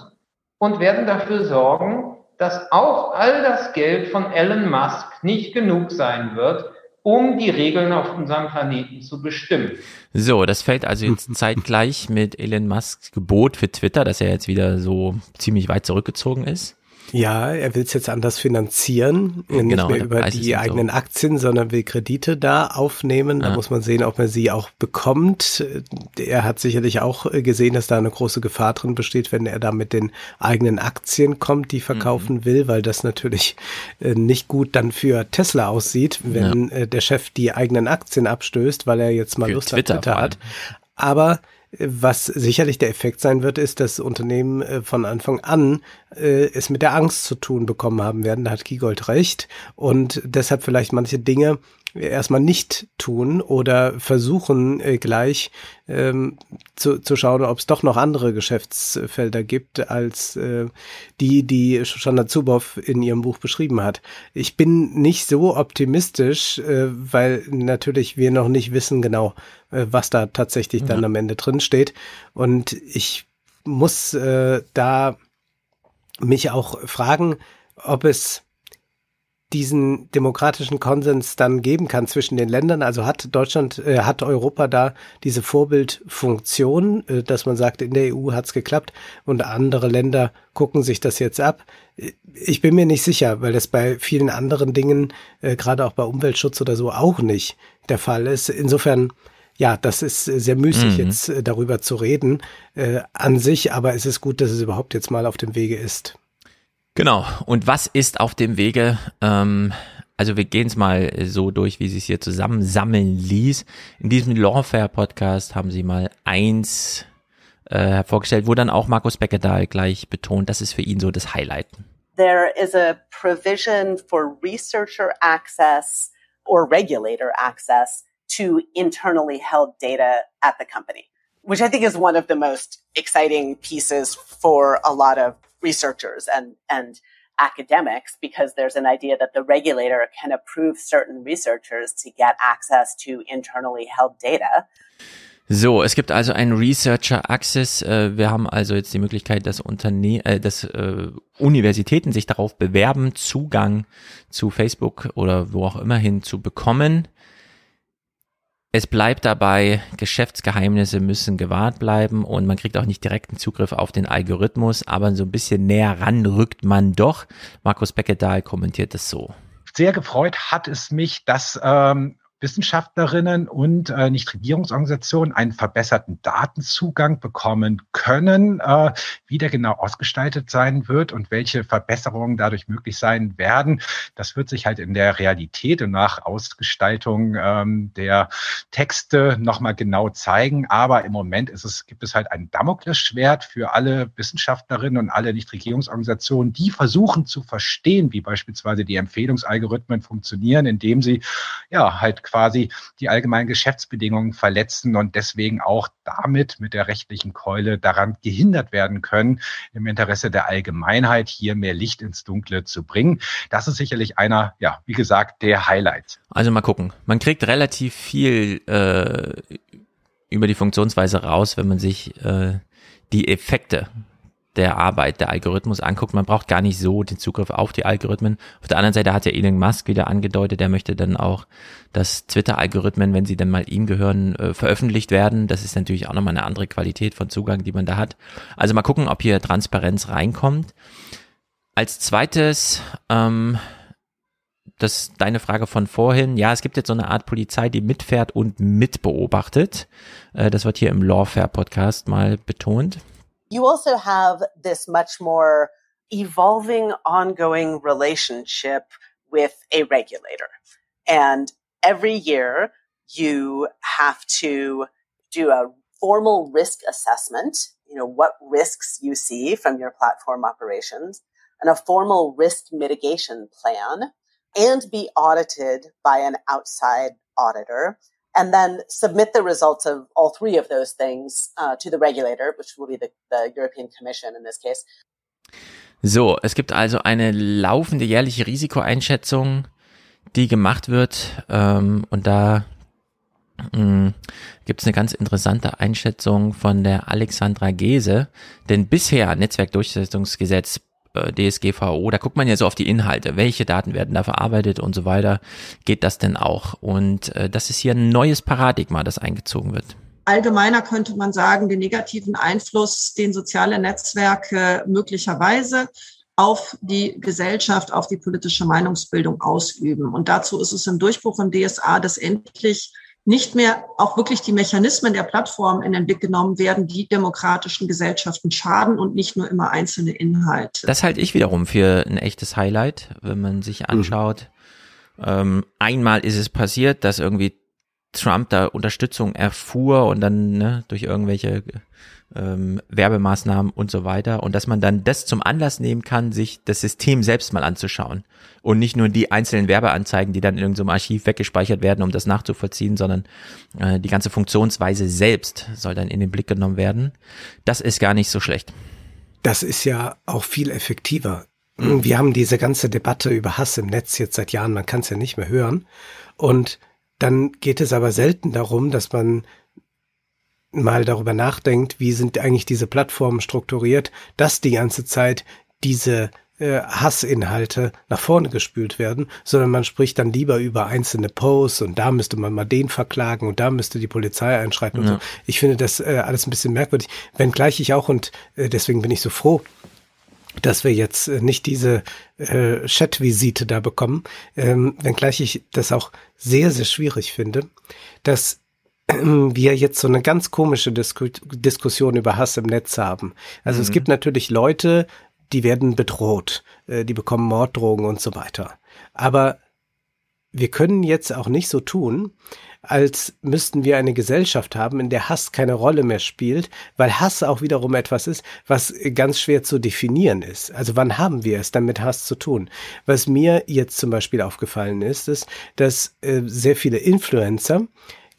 und werden dafür sorgen, dass auch all das Geld von Elon Musk nicht genug sein wird, um die Regeln auf unserem Planeten zu bestimmen. So, das fällt also jetzt zeitgleich mit Elon Musks Gebot für Twitter, dass er jetzt wieder so ziemlich weit zurückgezogen ist. Ja, er will es jetzt anders finanzieren, nicht genau, mehr über die eigenen so. Aktien, sondern will Kredite da aufnehmen. Da ja. muss man sehen, ob er sie auch bekommt. Er hat sicherlich auch gesehen, dass da eine große Gefahr drin besteht, wenn er da mit den eigenen Aktien kommt, die verkaufen mhm. will, weil das natürlich äh, nicht gut dann für Tesla aussieht, wenn ja. Äh, der Chef die eigenen Aktien abstößt, weil er jetzt mal für Lust Twitter, auf Twitter hat. Aber was sicherlich der Effekt sein wird, ist, dass Unternehmen äh, von Anfang an äh, es mit der Angst zu tun bekommen haben werden. Da hat Giegold recht. Und deshalb vielleicht manche Dinge erstmal nicht tun oder versuchen äh, gleich ähm, zu, zu schauen, ob es doch noch andere Geschäftsfelder gibt als äh, die, die Shoshana Zuboff in ihrem Buch beschrieben hat. Ich bin nicht so optimistisch, äh, weil natürlich wir noch nicht wissen genau, äh, was da tatsächlich dann am Ende drin steht. Und ich muss äh, da mich auch fragen, ob es diesen demokratischen Konsens dann geben kann zwischen den Ländern. Also hat Deutschland, äh, hat Europa da diese Vorbildfunktion, äh, dass man sagt, in der EU hat's geklappt und andere Länder gucken sich das jetzt ab. Ich bin mir nicht sicher, weil das bei vielen anderen Dingen, äh, gerade auch bei Umweltschutz oder so, auch nicht der Fall ist. Insofern ja, das ist sehr müßig, mhm. jetzt äh, darüber zu reden äh, an sich, aber es ist gut, dass es überhaupt jetzt mal auf dem Wege ist. Genau. Und was ist auf dem Wege? Ähm, also wir gehen es mal so durch, wie sie es hier zusammensammeln ließ. In diesem Lawfare Podcast haben sie mal eins äh, hervorgestellt, wo dann auch Markus Beckedahl gleich betont, das ist für ihn so das Highlight. There is a provision for researcher access or regulator access to internally held data at the company, which I think is one of the most exciting pieces for a lot of researchers and, and academics because there's an idea that the regulator can approve certain researchers to get access to internally held data. So, es gibt also einen Researcher Access. Äh, wir haben also jetzt die Möglichkeit, dass Unterne äh, dass äh, Universitäten sich darauf bewerben, Zugang zu Facebook oder wo auch immer hin zu bekommen. Es bleibt dabei, Geschäftsgeheimnisse müssen gewahrt bleiben und man kriegt auch nicht direkten Zugriff auf den Algorithmus, aber so ein bisschen näher ran rückt man doch. Markus Beckedahl kommentiert es so. Sehr gefreut hat es mich, dass ähm, Wissenschaftlerinnen und äh, Nichtregierungsorganisationen einen verbesserten Datenzugang bekommen können, äh, wie der genau ausgestaltet sein wird und welche Verbesserungen dadurch möglich sein werden. Das wird sich halt in der Realität und nach Ausgestaltung ähm, der Texte nochmal genau zeigen. Aber im Moment ist es, gibt es halt ein Damoklesschwert für alle Wissenschaftlerinnen und alle Nichtregierungsorganisationen, die versuchen zu verstehen, wie beispielsweise die Empfehlungsalgorithmen funktionieren, indem sie ja halt quasi die allgemeinen Geschäftsbedingungen verletzen und deswegen auch damit mit der rechtlichen Keule daran gehindert werden können, im Interesse der Allgemeinheit hier mehr Licht ins Dunkle zu bringen. Das ist sicherlich einer, ja, wie gesagt, der Highlights. Also mal gucken. Man kriegt relativ viel äh, über die Funktionsweise raus, wenn man sich äh, die Effekte der Arbeit der Algorithmus anguckt. Man braucht gar nicht so den Zugriff auf die Algorithmen. Auf der anderen Seite hat ja Elon Musk wieder angedeutet, er möchte dann auch, dass Twitter-Algorithmen, wenn sie dann mal ihm gehören, äh, veröffentlicht werden. Das ist natürlich auch nochmal eine andere Qualität von Zugang, die man da hat. Also mal gucken, ob hier Transparenz reinkommt. Als zweites, ähm, das deine Frage von vorhin. Ja, es gibt jetzt so eine Art Polizei, die mitfährt und mitbeobachtet. Äh, das wird hier im Lawfare Podcast mal betont. You also have this much more evolving, ongoing relationship with a regulator. And every year you have to do a formal risk assessment, you know, what risks you see from your platform operations and a formal risk mitigation plan and be audited by an outside auditor and then submit the results of all three of those things uh, to the regulator, which will be the, the European Commission in this case. So, es gibt also eine laufende jährliche Risikoeinschätzung, die gemacht wird ähm, und da hm, gibt es eine ganz interessante Einschätzung von der Alexandra Gese, denn bisher Netzwerkdurchsetzungsgesetz äh, DSGVO, da guckt man ja so auf die Inhalte, welche Daten werden da verarbeitet und so weiter. Geht das denn auch? Und äh, das ist hier ein neues Paradigma, das eingezogen wird. Allgemeiner könnte man sagen, den negativen Einfluss, den soziale Netzwerke möglicherweise auf die Gesellschaft, auf die politische Meinungsbildung ausüben. Und dazu ist es im Durchbruch im DSA, dass endlich nicht mehr auch wirklich die Mechanismen der Plattform in den Blick genommen werden, die demokratischen Gesellschaften schaden und nicht nur immer einzelne Inhalte. Das halte ich wiederum für ein echtes Highlight, wenn man sich mhm. anschaut. Mhm. Ähm, einmal ist es passiert, dass irgendwie Trump da Unterstützung erfuhr und dann ne, durch irgendwelche ähm, Werbemaßnahmen und so weiter und dass man dann das zum Anlass nehmen kann, sich das System selbst mal anzuschauen und nicht nur die einzelnen Werbeanzeigen, die dann in irgendeinem Archiv weggespeichert werden, um das nachzuvollziehen, sondern äh, die ganze Funktionsweise selbst soll dann in den Blick genommen werden. Das ist gar nicht so schlecht. Das ist ja auch viel effektiver. Wir haben diese ganze Debatte über Hass im Netz jetzt seit Jahren, man kann es ja nicht mehr hören. Und dann geht es aber selten darum, dass man mal darüber nachdenkt, wie sind eigentlich diese Plattformen strukturiert, dass die ganze Zeit diese äh, Hassinhalte nach vorne gespült werden, sondern man spricht dann lieber über einzelne Posts und da müsste man mal den verklagen und da müsste die Polizei einschreiten ja. und so. Ich finde das äh, alles ein bisschen merkwürdig, wenngleich ich auch und äh, deswegen bin ich so froh, dass wir jetzt äh, nicht diese äh, Chat-Visite da bekommen, ähm, wenngleich ich das auch sehr, sehr schwierig finde, dass wir jetzt so eine ganz komische Disku Diskussion über Hass im Netz haben. Also mhm. es gibt natürlich Leute, die werden bedroht, äh, die bekommen Morddrogen und so weiter. Aber wir können jetzt auch nicht so tun, als müssten wir eine Gesellschaft haben, in der Hass keine Rolle mehr spielt, weil Hass auch wiederum etwas ist, was ganz schwer zu definieren ist. Also wann haben wir es dann mit Hass zu tun? Was mir jetzt zum Beispiel aufgefallen ist, ist, dass äh, sehr viele Influencer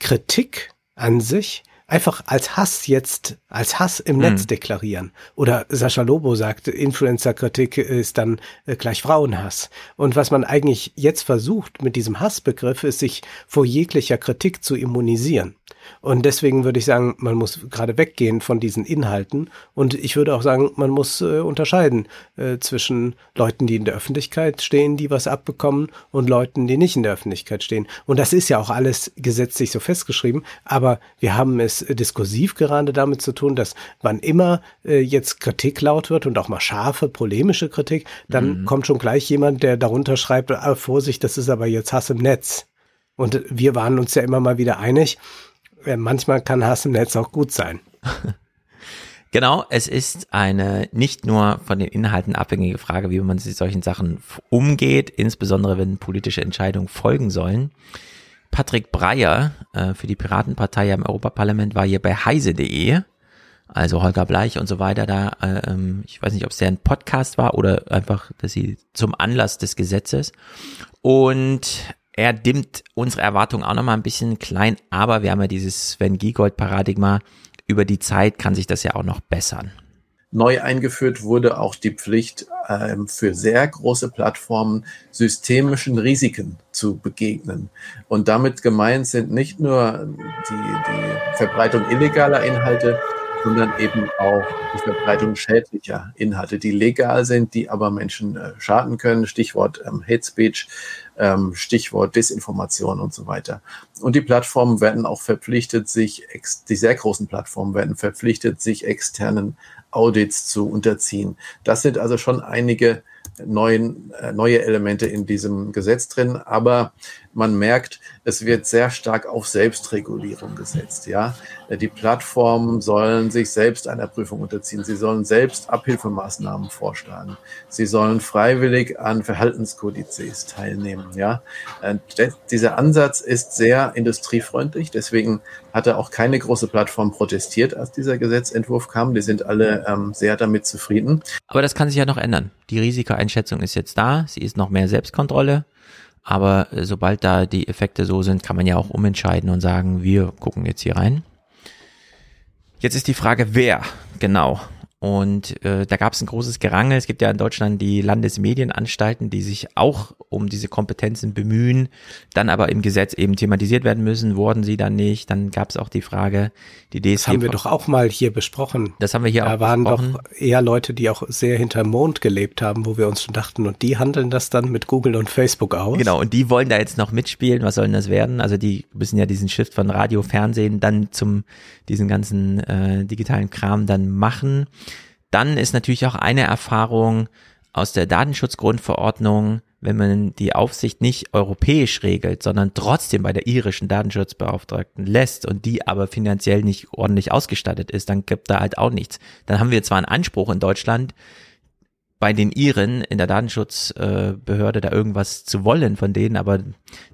Kritik an sich einfach als Hass jetzt, als Hass im mhm. Netz deklarieren. Oder Sascha Lobo sagt, Influencer-Kritik ist dann äh, gleich Frauenhass. Und was man eigentlich jetzt versucht mit diesem Hassbegriff, ist sich vor jeglicher Kritik zu immunisieren. Und deswegen würde ich sagen, man muss gerade weggehen von diesen Inhalten. Und ich würde auch sagen, man muss äh, unterscheiden äh, zwischen Leuten, die in der Öffentlichkeit stehen, die was abbekommen, und Leuten, die nicht in der Öffentlichkeit stehen. Und das ist ja auch alles gesetzlich so festgeschrieben. Aber wir haben es diskursiv gerade damit zu tun, dass wann immer äh, jetzt Kritik laut wird und auch mal scharfe, polemische Kritik, dann mhm. kommt schon gleich jemand, der darunter schreibt, ah, Vorsicht, das ist aber jetzt Hass im Netz. Und wir waren uns ja immer mal wieder einig, äh, manchmal kann Hass im Netz auch gut sein. Genau, es ist eine nicht nur von den Inhalten abhängige Frage, wie man sich solchen Sachen umgeht, insbesondere wenn politische Entscheidungen folgen sollen. Patrick Breyer äh, für die Piratenpartei im Europaparlament war hier bei heise.de, also Holger Bleich und so weiter da. Äh, ähm, ich weiß nicht, ob es ein Podcast war oder einfach, dass sie zum Anlass des Gesetzes. Und er dimmt unsere Erwartungen auch nochmal ein bisschen klein, aber wir haben ja dieses Sven Giegold-Paradigma, über die Zeit kann sich das ja auch noch bessern. Neu eingeführt wurde auch die Pflicht, ähm, für sehr große Plattformen systemischen Risiken zu begegnen. Und damit gemeint sind nicht nur die, die Verbreitung illegaler Inhalte, sondern eben auch die Verbreitung schädlicher Inhalte, die legal sind, die aber Menschen äh, schaden können. Stichwort ähm, Hate Speech, ähm, Stichwort Desinformation und so weiter. Und die Plattformen werden auch verpflichtet, sich, die sehr großen Plattformen werden verpflichtet, sich externen Audits zu unterziehen. Das sind also schon einige neuen, äh, neue Elemente in diesem Gesetz drin, aber man merkt, es wird sehr stark auf Selbstregulierung gesetzt. Ja, die Plattformen sollen sich selbst einer Prüfung unterziehen. Sie sollen selbst Abhilfemaßnahmen vorschlagen. Sie sollen freiwillig an Verhaltenskodizes teilnehmen. Ja, dieser Ansatz ist sehr industriefreundlich. Deswegen hatte auch keine große Plattform protestiert, als dieser Gesetzentwurf kam. Die sind alle ähm, sehr damit zufrieden. Aber das kann sich ja noch ändern. Die Risikoeinschätzung ist jetzt da. Sie ist noch mehr Selbstkontrolle. Aber äh, sobald da die Effekte so sind, kann man ja auch umentscheiden und sagen, wir gucken jetzt hier rein. Jetzt ist die Frage, wer genau und äh, da gab es ein großes Gerangel. Es gibt ja in Deutschland die Landesmedienanstalten, die sich auch um diese Kompetenzen bemühen, dann aber im Gesetz eben thematisiert werden müssen. Wurden sie dann nicht? Dann gab es auch die Frage, die DSG. Das haben wir doch auch mal hier besprochen. Das haben wir hier da auch besprochen. Da waren doch eher Leute, die auch sehr hinterm Mond gelebt haben, wo wir uns schon dachten, und die handeln das dann mit Google und Facebook aus. Genau, und die wollen da jetzt noch mitspielen. Was soll denn das werden? Also die müssen ja diesen Shift von Radio, Fernsehen dann zum diesen ganzen äh, digitalen Kram dann machen. Dann ist natürlich auch eine Erfahrung aus der Datenschutzgrundverordnung, wenn man die Aufsicht nicht europäisch regelt, sondern trotzdem bei der irischen Datenschutzbeauftragten lässt und die aber finanziell nicht ordentlich ausgestattet ist, dann gibt da halt auch nichts. Dann haben wir zwar einen Anspruch in Deutschland, bei den Iren in der Datenschutzbehörde da irgendwas zu wollen von denen, aber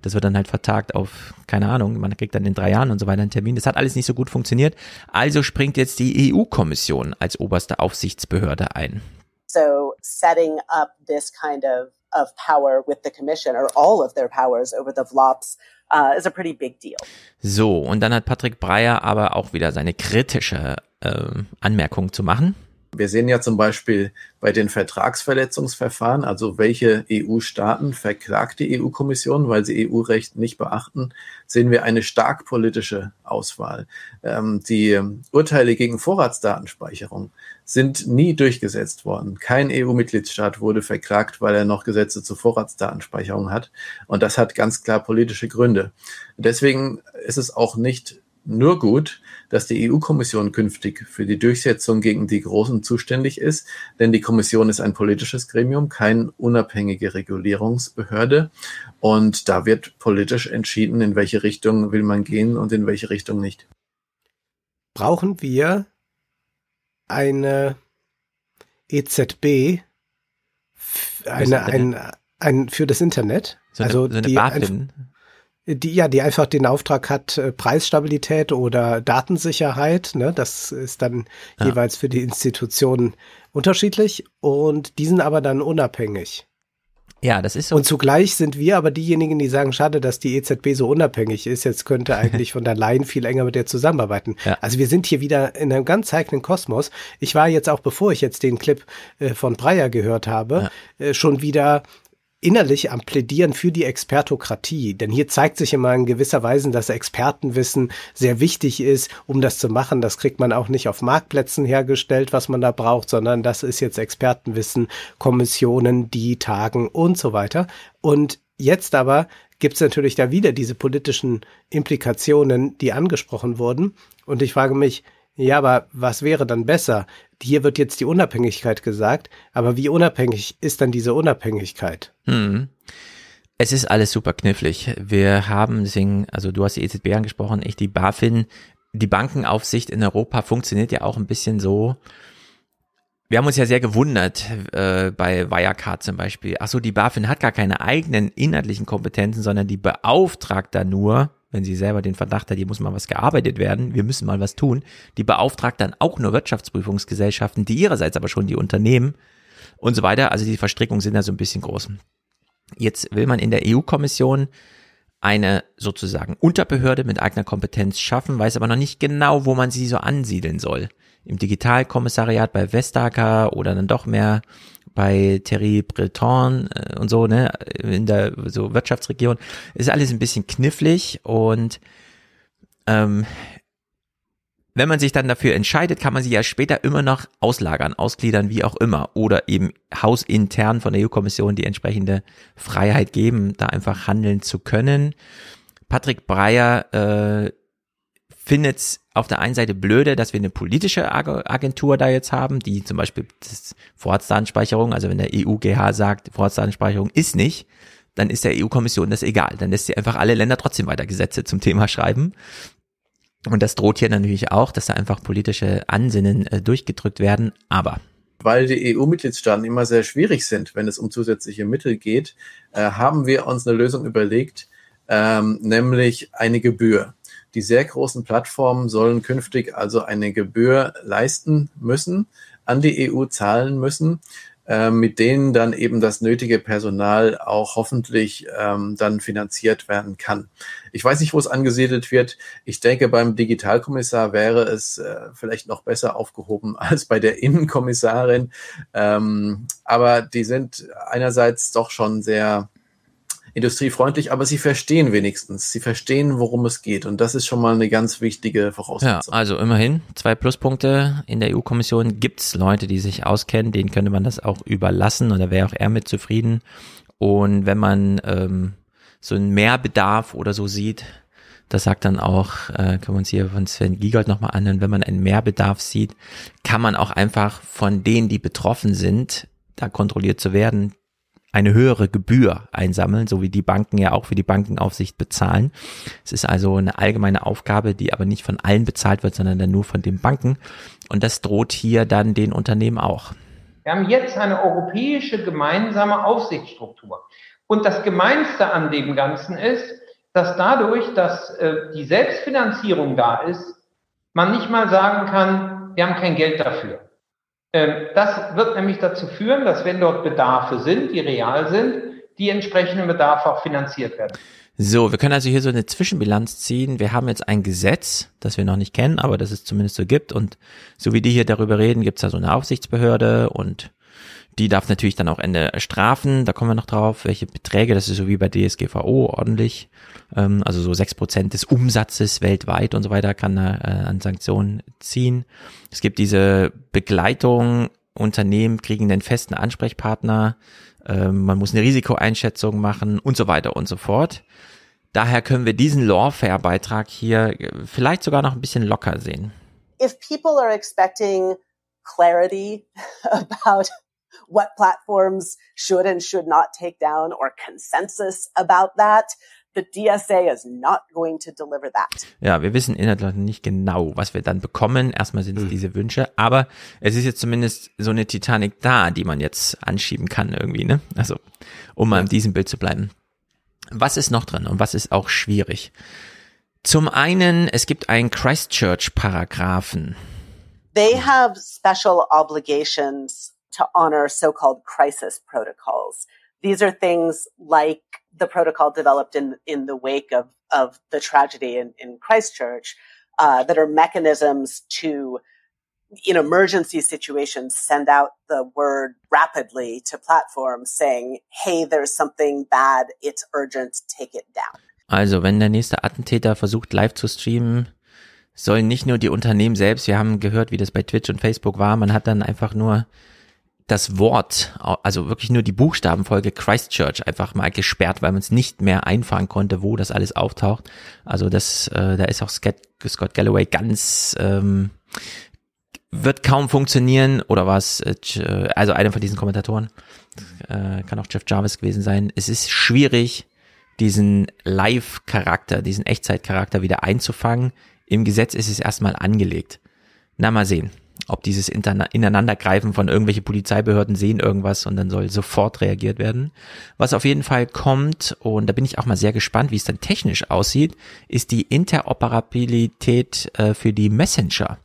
das wird dann halt vertagt auf, keine Ahnung, man kriegt dann in drei Jahren und so weiter einen Termin. Das hat alles nicht so gut funktioniert. Also springt jetzt die EU-Kommission als oberste Aufsichtsbehörde ein. So setting up this kind of, of power with the commission or all of their powers over the VLOPs uh, is a pretty big deal. So, und dann hat Patrick Breyer aber auch wieder seine kritische äh, Anmerkung zu machen. Wir sehen ja zum Beispiel bei den Vertragsverletzungsverfahren, also welche EU-Staaten verklagt die EU-Kommission, weil sie EU-Recht nicht beachten, sehen wir eine stark politische Auswahl. Ähm, die Urteile gegen Vorratsdatenspeicherung sind nie durchgesetzt worden. Kein EU-Mitgliedstaat wurde verklagt, weil er noch Gesetze zur Vorratsdatenspeicherung hat. Und das hat ganz klar politische Gründe. Deswegen ist es auch nicht nur gut, dass die EU-Kommission künftig für die Durchsetzung gegen die Großen zuständig ist, denn die Kommission ist ein politisches Gremium, keine unabhängige Regulierungsbehörde. Und da wird politisch entschieden, in welche Richtung will man gehen und in welche Richtung nicht. Brauchen wir eine EZB, eine, ein, ein, für das Internet? So eine, also so eine die BaFin die ja, die einfach den Auftrag hat, äh, Preisstabilität oder Datensicherheit. Ne? Das ist dann ja. jeweils für die Institutionen unterschiedlich und die sind aber dann unabhängig. Ja, das ist so. Und zugleich sind wir aber diejenigen, die sagen, schade, dass die EZB so unabhängig ist. Jetzt könnte eigentlich von der Leyen viel enger mit der zusammenarbeiten. Ja. Also wir sind hier wieder in einem ganz heiklen Kosmos. Ich war jetzt auch, bevor ich jetzt den Clip äh, von Breyer gehört habe, ja. äh, schon wieder innerlich am Plädieren für die Expertokratie. Denn hier zeigt sich immer in gewisser Weise, dass Expertenwissen sehr wichtig ist, um das zu machen. Das kriegt man auch nicht auf Marktplätzen hergestellt, was man da braucht, sondern das ist jetzt Expertenwissen, Kommissionen, die tagen und so weiter. Und jetzt aber gibt es natürlich da wieder diese politischen Implikationen, die angesprochen wurden. Und ich frage mich, ja, aber was wäre dann besser? Hier wird jetzt die Unabhängigkeit gesagt, aber wie unabhängig ist dann diese Unabhängigkeit? Hm. es ist alles super knifflig. Wir haben deswegen, also du hast die EZB angesprochen, ich die BaFin, die Bankenaufsicht in Europa funktioniert ja auch ein bisschen so. Wir haben uns ja sehr gewundert äh, bei Wirecard zum Beispiel. Ach so, die BaFin hat gar keine eigenen inhaltlichen Kompetenzen, sondern die beauftragt da nur, wenn sie selber den Verdacht hat, hier muss mal was gearbeitet werden, wir müssen mal was tun. Die beauftragt dann auch nur Wirtschaftsprüfungsgesellschaften, die ihrerseits aber schon die Unternehmen und so weiter. Also die Verstrickungen sind da so ein bisschen groß. Jetzt will man in der EU-Kommission eine sozusagen Unterbehörde mit eigener Kompetenz schaffen, weiß aber noch nicht genau, wo man sie so ansiedeln soll. Im Digitalkommissariat bei Vestager oder dann doch mehr bei Thierry Breton äh, und so, ne, in der so Wirtschaftsregion. Ist alles ein bisschen knifflig und ähm, wenn man sich dann dafür entscheidet, kann man sie ja später immer noch auslagern, ausgliedern, wie auch immer. Oder eben hausintern von der EU-Kommission die entsprechende Freiheit geben, da einfach handeln zu können. Patrick Breyer äh, findet es auf der einen Seite blöde, dass wir eine politische Agentur da jetzt haben, die zum Beispiel das Vorratsdatenspeicherung, also wenn der EUGH sagt, Vorratsdatenspeicherung ist nicht, dann ist der EU-Kommission das egal. Dann lässt sie einfach alle Länder trotzdem weiter Gesetze zum Thema schreiben. Und das droht hier natürlich auch, dass da einfach politische Ansinnen äh, durchgedrückt werden. Aber weil die EU-Mitgliedstaaten immer sehr schwierig sind, wenn es um zusätzliche Mittel geht, äh, haben wir uns eine Lösung überlegt, ähm, nämlich eine Gebühr. Die sehr großen Plattformen sollen künftig also eine Gebühr leisten müssen, an die EU zahlen müssen, äh, mit denen dann eben das nötige Personal auch hoffentlich ähm, dann finanziert werden kann. Ich weiß nicht, wo es angesiedelt wird. Ich denke, beim Digitalkommissar wäre es äh, vielleicht noch besser aufgehoben als bei der Innenkommissarin. Ähm, aber die sind einerseits doch schon sehr industriefreundlich, aber sie verstehen wenigstens. Sie verstehen, worum es geht. Und das ist schon mal eine ganz wichtige Voraussetzung. Ja, also immerhin zwei Pluspunkte. In der EU-Kommission gibt's Leute, die sich auskennen, denen könnte man das auch überlassen und da wäre auch er mit zufrieden. Und wenn man ähm, so einen Mehrbedarf oder so sieht, das sagt dann auch, äh, können wir uns hier von Sven Giegold nochmal anhören, wenn man einen Mehrbedarf sieht, kann man auch einfach von denen, die betroffen sind, da kontrolliert zu werden, eine höhere Gebühr einsammeln, so wie die Banken ja auch für die Bankenaufsicht bezahlen. Es ist also eine allgemeine Aufgabe, die aber nicht von allen bezahlt wird, sondern dann nur von den Banken. Und das droht hier dann den Unternehmen auch. Wir haben jetzt eine europäische gemeinsame Aufsichtsstruktur. Und das Gemeinste an dem Ganzen ist, dass dadurch, dass äh, die Selbstfinanzierung da ist, man nicht mal sagen kann, wir haben kein Geld dafür. Ähm, das wird nämlich dazu führen, dass wenn dort Bedarfe sind, die real sind, die entsprechenden Bedarfe auch finanziert werden. So, wir können also hier so eine Zwischenbilanz ziehen. Wir haben jetzt ein Gesetz, das wir noch nicht kennen, aber das es zumindest so gibt. Und so wie die hier darüber reden, gibt es da so eine Aufsichtsbehörde und die darf natürlich dann auch Ende strafen. Da kommen wir noch drauf, welche Beträge, das ist so wie bei DSGVO ordentlich. Ähm, also so sechs Prozent des Umsatzes weltweit und so weiter kann er äh, an Sanktionen ziehen. Es gibt diese Begleitung, Unternehmen kriegen den festen Ansprechpartner, ähm, man muss eine Risikoeinschätzung machen und so weiter und so fort. Daher können wir diesen Lawfare-Beitrag hier äh, vielleicht sogar noch ein bisschen locker sehen. If people are expecting clarity about what platforms should and should not take down or consensus about that. The DSA is not going to deliver that. Ja, wir wissen inhaltlich nicht genau, was wir dann bekommen. Erstmal sind es mhm. diese Wünsche, aber es ist jetzt zumindest so eine Titanic da, die man jetzt anschieben kann irgendwie, ne? Also, um mal in diesem Bild zu bleiben. Was ist noch drin und was ist auch schwierig? Zum einen, es gibt einen Christchurch-Paragraphen. They have special obligations to honor so-called crisis protocols. These are things like the protocol developed in, in the wake of, of the tragedy in, in Christchurch, uh, that are mechanisms to, in emergency situations, send out the word rapidly to platforms saying, hey, there's something bad, it's urgent, take it down. Also, wenn der nächste Attentäter versucht, live zu streamen, sollen nicht nur die Unternehmen selbst, wir haben gehört, wie das bei Twitch und Facebook war, man hat dann einfach nur das Wort, also wirklich nur die Buchstabenfolge Christchurch einfach mal gesperrt, weil man es nicht mehr einfahren konnte, wo das alles auftaucht. Also das, äh, da ist auch Scott, Scott Galloway ganz ähm, wird kaum funktionieren oder was, äh, also einer von diesen Kommentatoren, äh, kann auch Jeff Jarvis gewesen sein. Es ist schwierig, diesen Live-Charakter, diesen Echtzeit-Charakter wieder einzufangen. Im Gesetz ist es erstmal angelegt. Na, mal sehen, ob dieses Ineinandergreifen von irgendwelche Polizeibehörden sehen irgendwas und dann soll sofort reagiert werden. Was auf jeden Fall kommt, und da bin ich auch mal sehr gespannt, wie es dann technisch aussieht, ist die Interoperabilität äh, für die Messenger,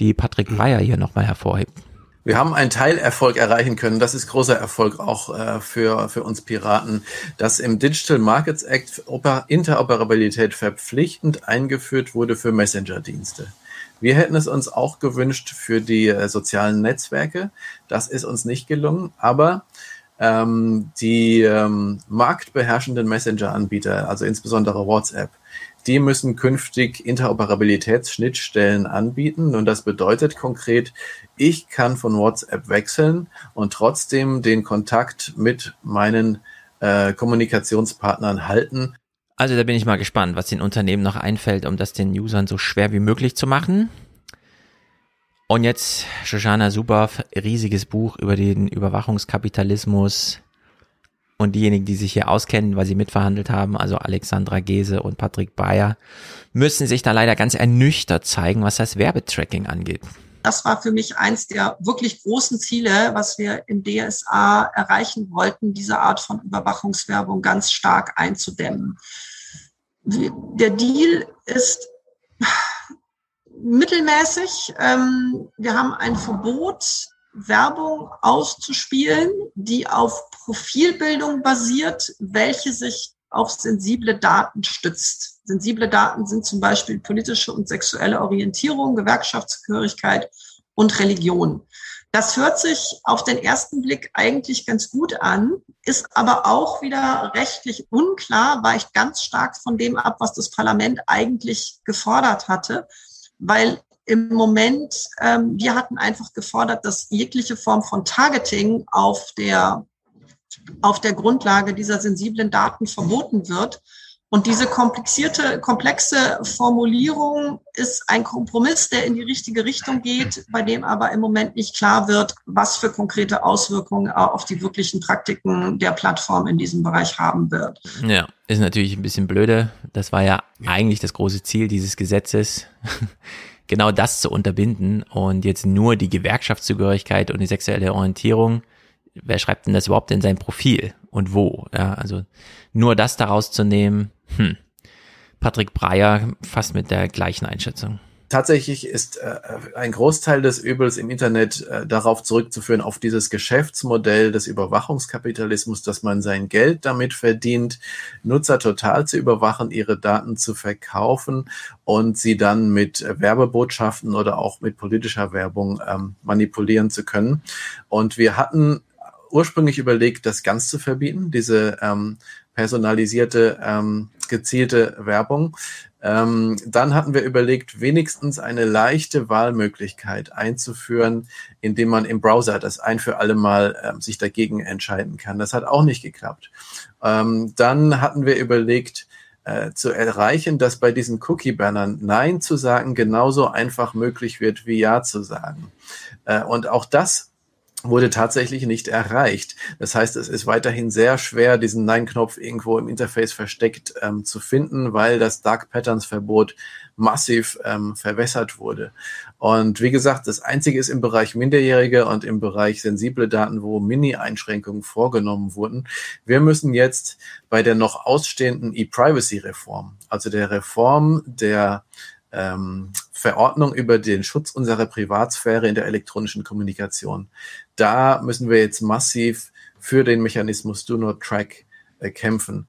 die Patrick Breyer hier nochmal hervorhebt. Wir haben einen Teilerfolg erreichen können. Das ist großer Erfolg auch äh, für, für uns Piraten, dass im Digital Markets Act Interoperabilität verpflichtend eingeführt wurde für Messenger-Dienste. Wir hätten es uns auch gewünscht für die äh, sozialen Netzwerke. Das ist uns nicht gelungen, aber ähm, die ähm, marktbeherrschenden Messenger-Anbieter, also insbesondere WhatsApp, die müssen künftig Interoperabilitätsschnittstellen anbieten. Und das bedeutet konkret, ich kann von WhatsApp wechseln und trotzdem den Kontakt mit meinen äh, Kommunikationspartnern halten. Also da bin ich mal gespannt, was den Unternehmen noch einfällt, um das den Usern so schwer wie möglich zu machen. Und jetzt Shoshana Zuboff, riesiges Buch über den Überwachungskapitalismus, und diejenigen, die sich hier auskennen, weil sie mitverhandelt haben, also Alexandra Gese und Patrick Bayer, müssen sich da leider ganz ernüchtert zeigen, was das Werbetracking angeht. Das war für mich eins der wirklich großen Ziele, was wir im DSA erreichen wollten, diese Art von Überwachungswerbung ganz stark einzudämmen. Der Deal ist mittelmäßig. Ähm, wir haben ein Verbot Werbung auszuspielen, die auf Profilbildung basiert, welche sich auf sensible Daten stützt. Sensible Daten sind zum Beispiel politische und sexuelle Orientierung, Gewerkschaftsgehörigkeit und Religion. Das hört sich auf den ersten Blick eigentlich ganz gut an, ist aber auch wieder rechtlich unklar, weicht ganz stark von dem ab, was das Parlament eigentlich gefordert hatte, weil im Moment, ähm, wir hatten einfach gefordert, dass jegliche Form von Targeting auf der, auf der Grundlage dieser sensiblen Daten verboten wird. Und diese komplizierte, komplexe Formulierung ist ein Kompromiss, der in die richtige Richtung geht, bei dem aber im Moment nicht klar wird, was für konkrete Auswirkungen auf die wirklichen Praktiken der Plattform in diesem Bereich haben wird. Ja, ist natürlich ein bisschen blöde. Das war ja eigentlich das große Ziel dieses Gesetzes genau das zu unterbinden und jetzt nur die Gewerkschaftszugehörigkeit und die sexuelle Orientierung. Wer schreibt denn das überhaupt in sein Profil und wo? Ja, also nur das daraus zu nehmen, hm. Patrick Breyer fast mit der gleichen Einschätzung tatsächlich ist äh, ein Großteil des Übels im Internet äh, darauf zurückzuführen, auf dieses Geschäftsmodell des Überwachungskapitalismus, dass man sein Geld damit verdient, Nutzer total zu überwachen, ihre Daten zu verkaufen und sie dann mit Werbebotschaften oder auch mit politischer Werbung ähm, manipulieren zu können. Und wir hatten ursprünglich überlegt, das ganz zu verbieten, diese ähm, personalisierte, ähm, gezielte Werbung. Ähm, dann hatten wir überlegt, wenigstens eine leichte Wahlmöglichkeit einzuführen, indem man im Browser das ein für alle Mal ähm, sich dagegen entscheiden kann. Das hat auch nicht geklappt. Ähm, dann hatten wir überlegt, äh, zu erreichen, dass bei diesen Cookie-Bannern Nein zu sagen genauso einfach möglich wird wie Ja zu sagen. Äh, und auch das wurde tatsächlich nicht erreicht. Das heißt, es ist weiterhin sehr schwer, diesen Nein-Knopf irgendwo im Interface versteckt ähm, zu finden, weil das Dark Patterns Verbot massiv ähm, verwässert wurde. Und wie gesagt, das Einzige ist im Bereich Minderjährige und im Bereich sensible Daten, wo Mini-Einschränkungen vorgenommen wurden. Wir müssen jetzt bei der noch ausstehenden E-Privacy-Reform, also der Reform der ähm, Verordnung über den Schutz unserer Privatsphäre in der elektronischen Kommunikation. Da müssen wir jetzt massiv für den Mechanismus Do Not Track äh, kämpfen.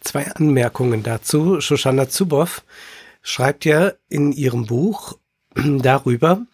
Zwei Anmerkungen dazu. Shoshana Zuboff schreibt ja in ihrem Buch darüber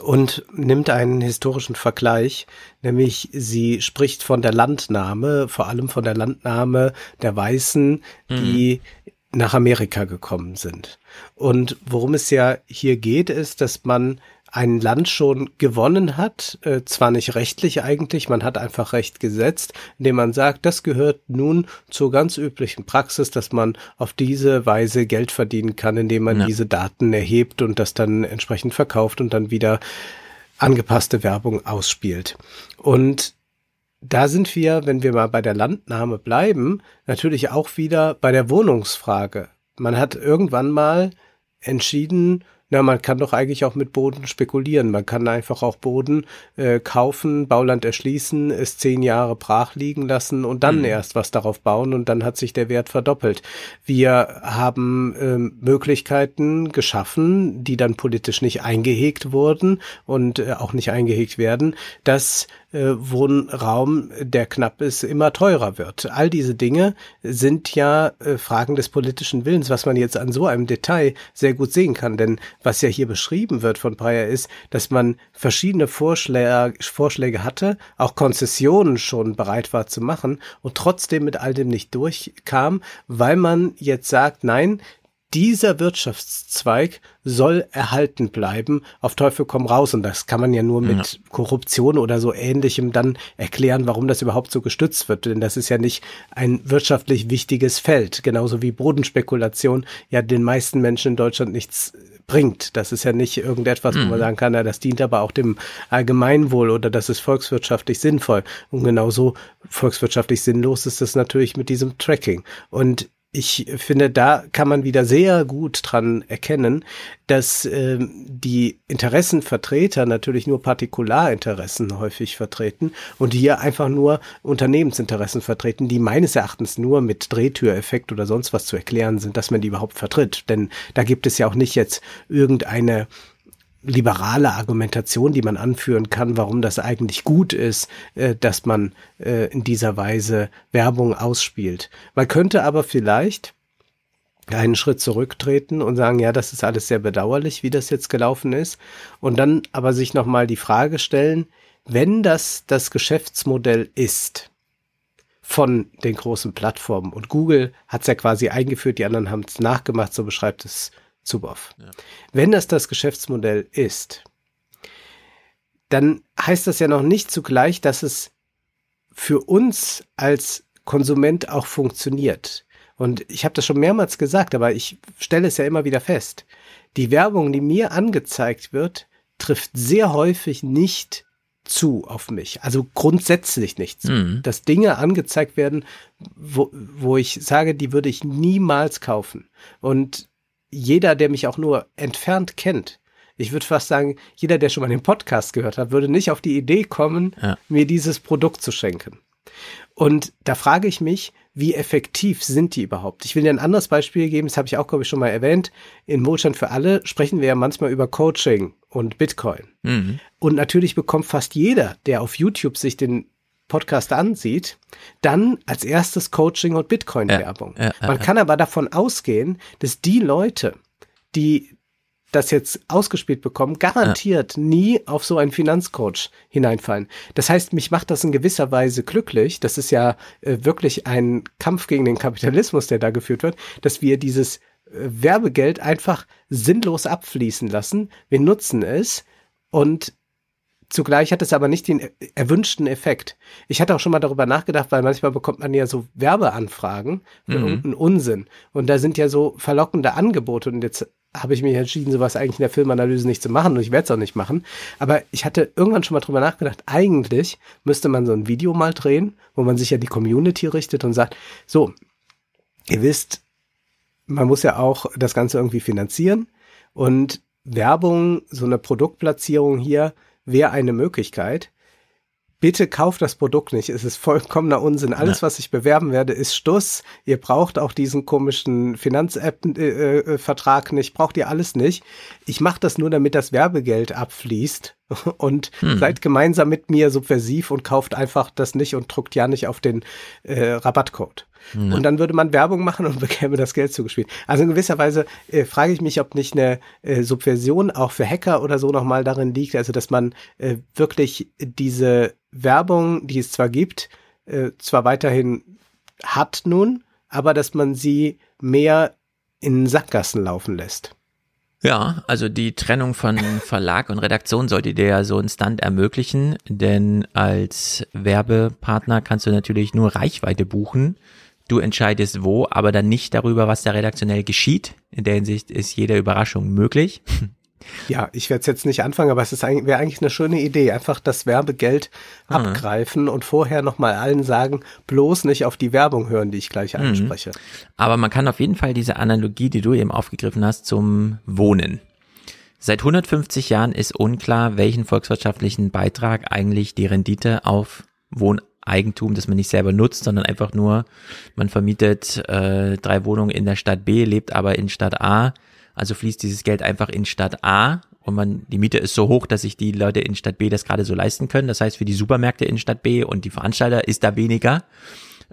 und nimmt einen historischen Vergleich, nämlich sie spricht von der Landnahme, vor allem von der Landnahme der Weißen, die mhm nach Amerika gekommen sind. Und worum es ja hier geht, ist, dass man ein Land schon gewonnen hat, äh, zwar nicht rechtlich eigentlich, man hat einfach Recht gesetzt, indem man sagt, das gehört nun zur ganz üblichen Praxis, dass man auf diese Weise Geld verdienen kann, indem man ja. diese Daten erhebt und das dann entsprechend verkauft und dann wieder angepasste Werbung ausspielt. Und da sind wir, wenn wir mal bei der Landnahme bleiben, natürlich auch wieder bei der Wohnungsfrage. Man hat irgendwann mal entschieden, na, man kann doch eigentlich auch mit Boden spekulieren. Man kann einfach auch Boden äh, kaufen, Bauland erschließen, es zehn Jahre brach liegen lassen und dann mhm. erst was darauf bauen und dann hat sich der Wert verdoppelt. Wir haben äh, Möglichkeiten geschaffen, die dann politisch nicht eingehegt wurden und äh, auch nicht eingehegt werden, dass äh, Wohnraum, der knapp ist, immer teurer wird. All diese Dinge sind ja äh, Fragen des politischen Willens, was man jetzt an so einem Detail sehr gut sehen kann. Denn was ja hier beschrieben wird von Breyer ist, dass man verschiedene Vorschläge, Vorschläge hatte, auch Konzessionen schon bereit war zu machen und trotzdem mit all dem nicht durchkam, weil man jetzt sagt, nein, dieser Wirtschaftszweig soll erhalten bleiben, auf Teufel komm raus. Und das kann man ja nur mit ja. Korruption oder so ähnlichem dann erklären, warum das überhaupt so gestützt wird. Denn das ist ja nicht ein wirtschaftlich wichtiges Feld. Genauso wie Bodenspekulation ja den meisten Menschen in Deutschland nichts bringt. Das ist ja nicht irgendetwas, wo man mhm. sagen kann, na, das dient aber auch dem Allgemeinwohl oder das ist volkswirtschaftlich sinnvoll. Und genauso volkswirtschaftlich sinnlos ist es natürlich mit diesem Tracking. Und ich finde, da kann man wieder sehr gut dran erkennen, dass äh, die Interessenvertreter natürlich nur Partikularinteressen häufig vertreten und hier einfach nur Unternehmensinteressen vertreten, die meines Erachtens nur mit Drehtüreffekt oder sonst was zu erklären sind, dass man die überhaupt vertritt. Denn da gibt es ja auch nicht jetzt irgendeine liberale Argumentation, die man anführen kann, warum das eigentlich gut ist, äh, dass man äh, in dieser Weise Werbung ausspielt. Man könnte aber vielleicht einen Schritt zurücktreten und sagen, ja, das ist alles sehr bedauerlich, wie das jetzt gelaufen ist, und dann aber sich nochmal die Frage stellen, wenn das das Geschäftsmodell ist von den großen Plattformen und Google hat es ja quasi eingeführt, die anderen haben es nachgemacht, so beschreibt es Zuboff. Ja. Wenn das das Geschäftsmodell ist, dann heißt das ja noch nicht zugleich, dass es für uns als Konsument auch funktioniert. Und ich habe das schon mehrmals gesagt, aber ich stelle es ja immer wieder fest. Die Werbung, die mir angezeigt wird, trifft sehr häufig nicht zu auf mich. Also grundsätzlich nicht zu. Mhm. Dass Dinge angezeigt werden, wo, wo ich sage, die würde ich niemals kaufen. Und jeder, der mich auch nur entfernt kennt, ich würde fast sagen, jeder, der schon mal den Podcast gehört hat, würde nicht auf die Idee kommen, ja. mir dieses Produkt zu schenken. Und da frage ich mich, wie effektiv sind die überhaupt? Ich will dir ein anderes Beispiel geben, das habe ich auch, glaube ich, schon mal erwähnt. In Wohlstand für alle sprechen wir ja manchmal über Coaching und Bitcoin. Mhm. Und natürlich bekommt fast jeder, der auf YouTube sich den Podcast ansieht, dann als erstes Coaching und Bitcoin-Werbung. Ja, ja, Man kann aber davon ausgehen, dass die Leute, die das jetzt ausgespielt bekommen, garantiert nie auf so einen Finanzcoach hineinfallen. Das heißt, mich macht das in gewisser Weise glücklich. Das ist ja äh, wirklich ein Kampf gegen den Kapitalismus, der da geführt wird, dass wir dieses äh, Werbegeld einfach sinnlos abfließen lassen. Wir nutzen es und Zugleich hat es aber nicht den erwünschten Effekt. Ich hatte auch schon mal darüber nachgedacht, weil manchmal bekommt man ja so Werbeanfragen für mhm. irgendeinen Unsinn. Und da sind ja so verlockende Angebote. Und jetzt habe ich mich entschieden, sowas eigentlich in der Filmanalyse nicht zu machen und ich werde es auch nicht machen. Aber ich hatte irgendwann schon mal drüber nachgedacht, eigentlich müsste man so ein Video mal drehen, wo man sich ja die Community richtet und sagt, so, ihr wisst, man muss ja auch das Ganze irgendwie finanzieren und Werbung, so eine Produktplatzierung hier, wäre eine Möglichkeit. Bitte kauft das Produkt nicht. Es ist vollkommener Unsinn. Alles, was ich bewerben werde, ist Stuss. Ihr braucht auch diesen komischen Finanz-App-Vertrag äh, nicht. Braucht ihr alles nicht. Ich mache das nur, damit das Werbegeld abfließt. Und hm. seid gemeinsam mit mir subversiv und kauft einfach das nicht und druckt ja nicht auf den äh, Rabattcode. Ja. Und dann würde man Werbung machen und bekäme das Geld zugespielt. Also in gewisser Weise äh, frage ich mich, ob nicht eine äh, Subversion auch für Hacker oder so nochmal darin liegt, also dass man äh, wirklich diese Werbung, die es zwar gibt, äh, zwar weiterhin hat nun, aber dass man sie mehr in Sackgassen laufen lässt. Ja, also die Trennung von Verlag und Redaktion sollte dir ja so ein Stunt ermöglichen, denn als Werbepartner kannst du natürlich nur Reichweite buchen. Du entscheidest wo, aber dann nicht darüber, was da redaktionell geschieht. In der Hinsicht ist jede Überraschung möglich. Ja, ich werde es jetzt nicht anfangen, aber es ist eigentlich, wäre eigentlich eine schöne Idee, einfach das Werbegeld Mhm. abgreifen und vorher nochmal allen sagen, bloß nicht auf die Werbung hören, die ich gleich Mhm. anspreche. Aber man kann auf jeden Fall diese Analogie, die du eben aufgegriffen hast, zum Wohnen. Seit 150 Jahren ist unklar, welchen volkswirtschaftlichen Beitrag eigentlich die Rendite auf Wohneigentum, das man nicht selber nutzt, sondern einfach nur, man vermietet äh, drei Wohnungen in der Stadt B, lebt aber in Stadt A, also fließt dieses Geld einfach in Stadt A und man, die Miete ist so hoch, dass sich die Leute in Stadt B das gerade so leisten können. Das heißt, für die Supermärkte in Stadt B und die Veranstalter ist da weniger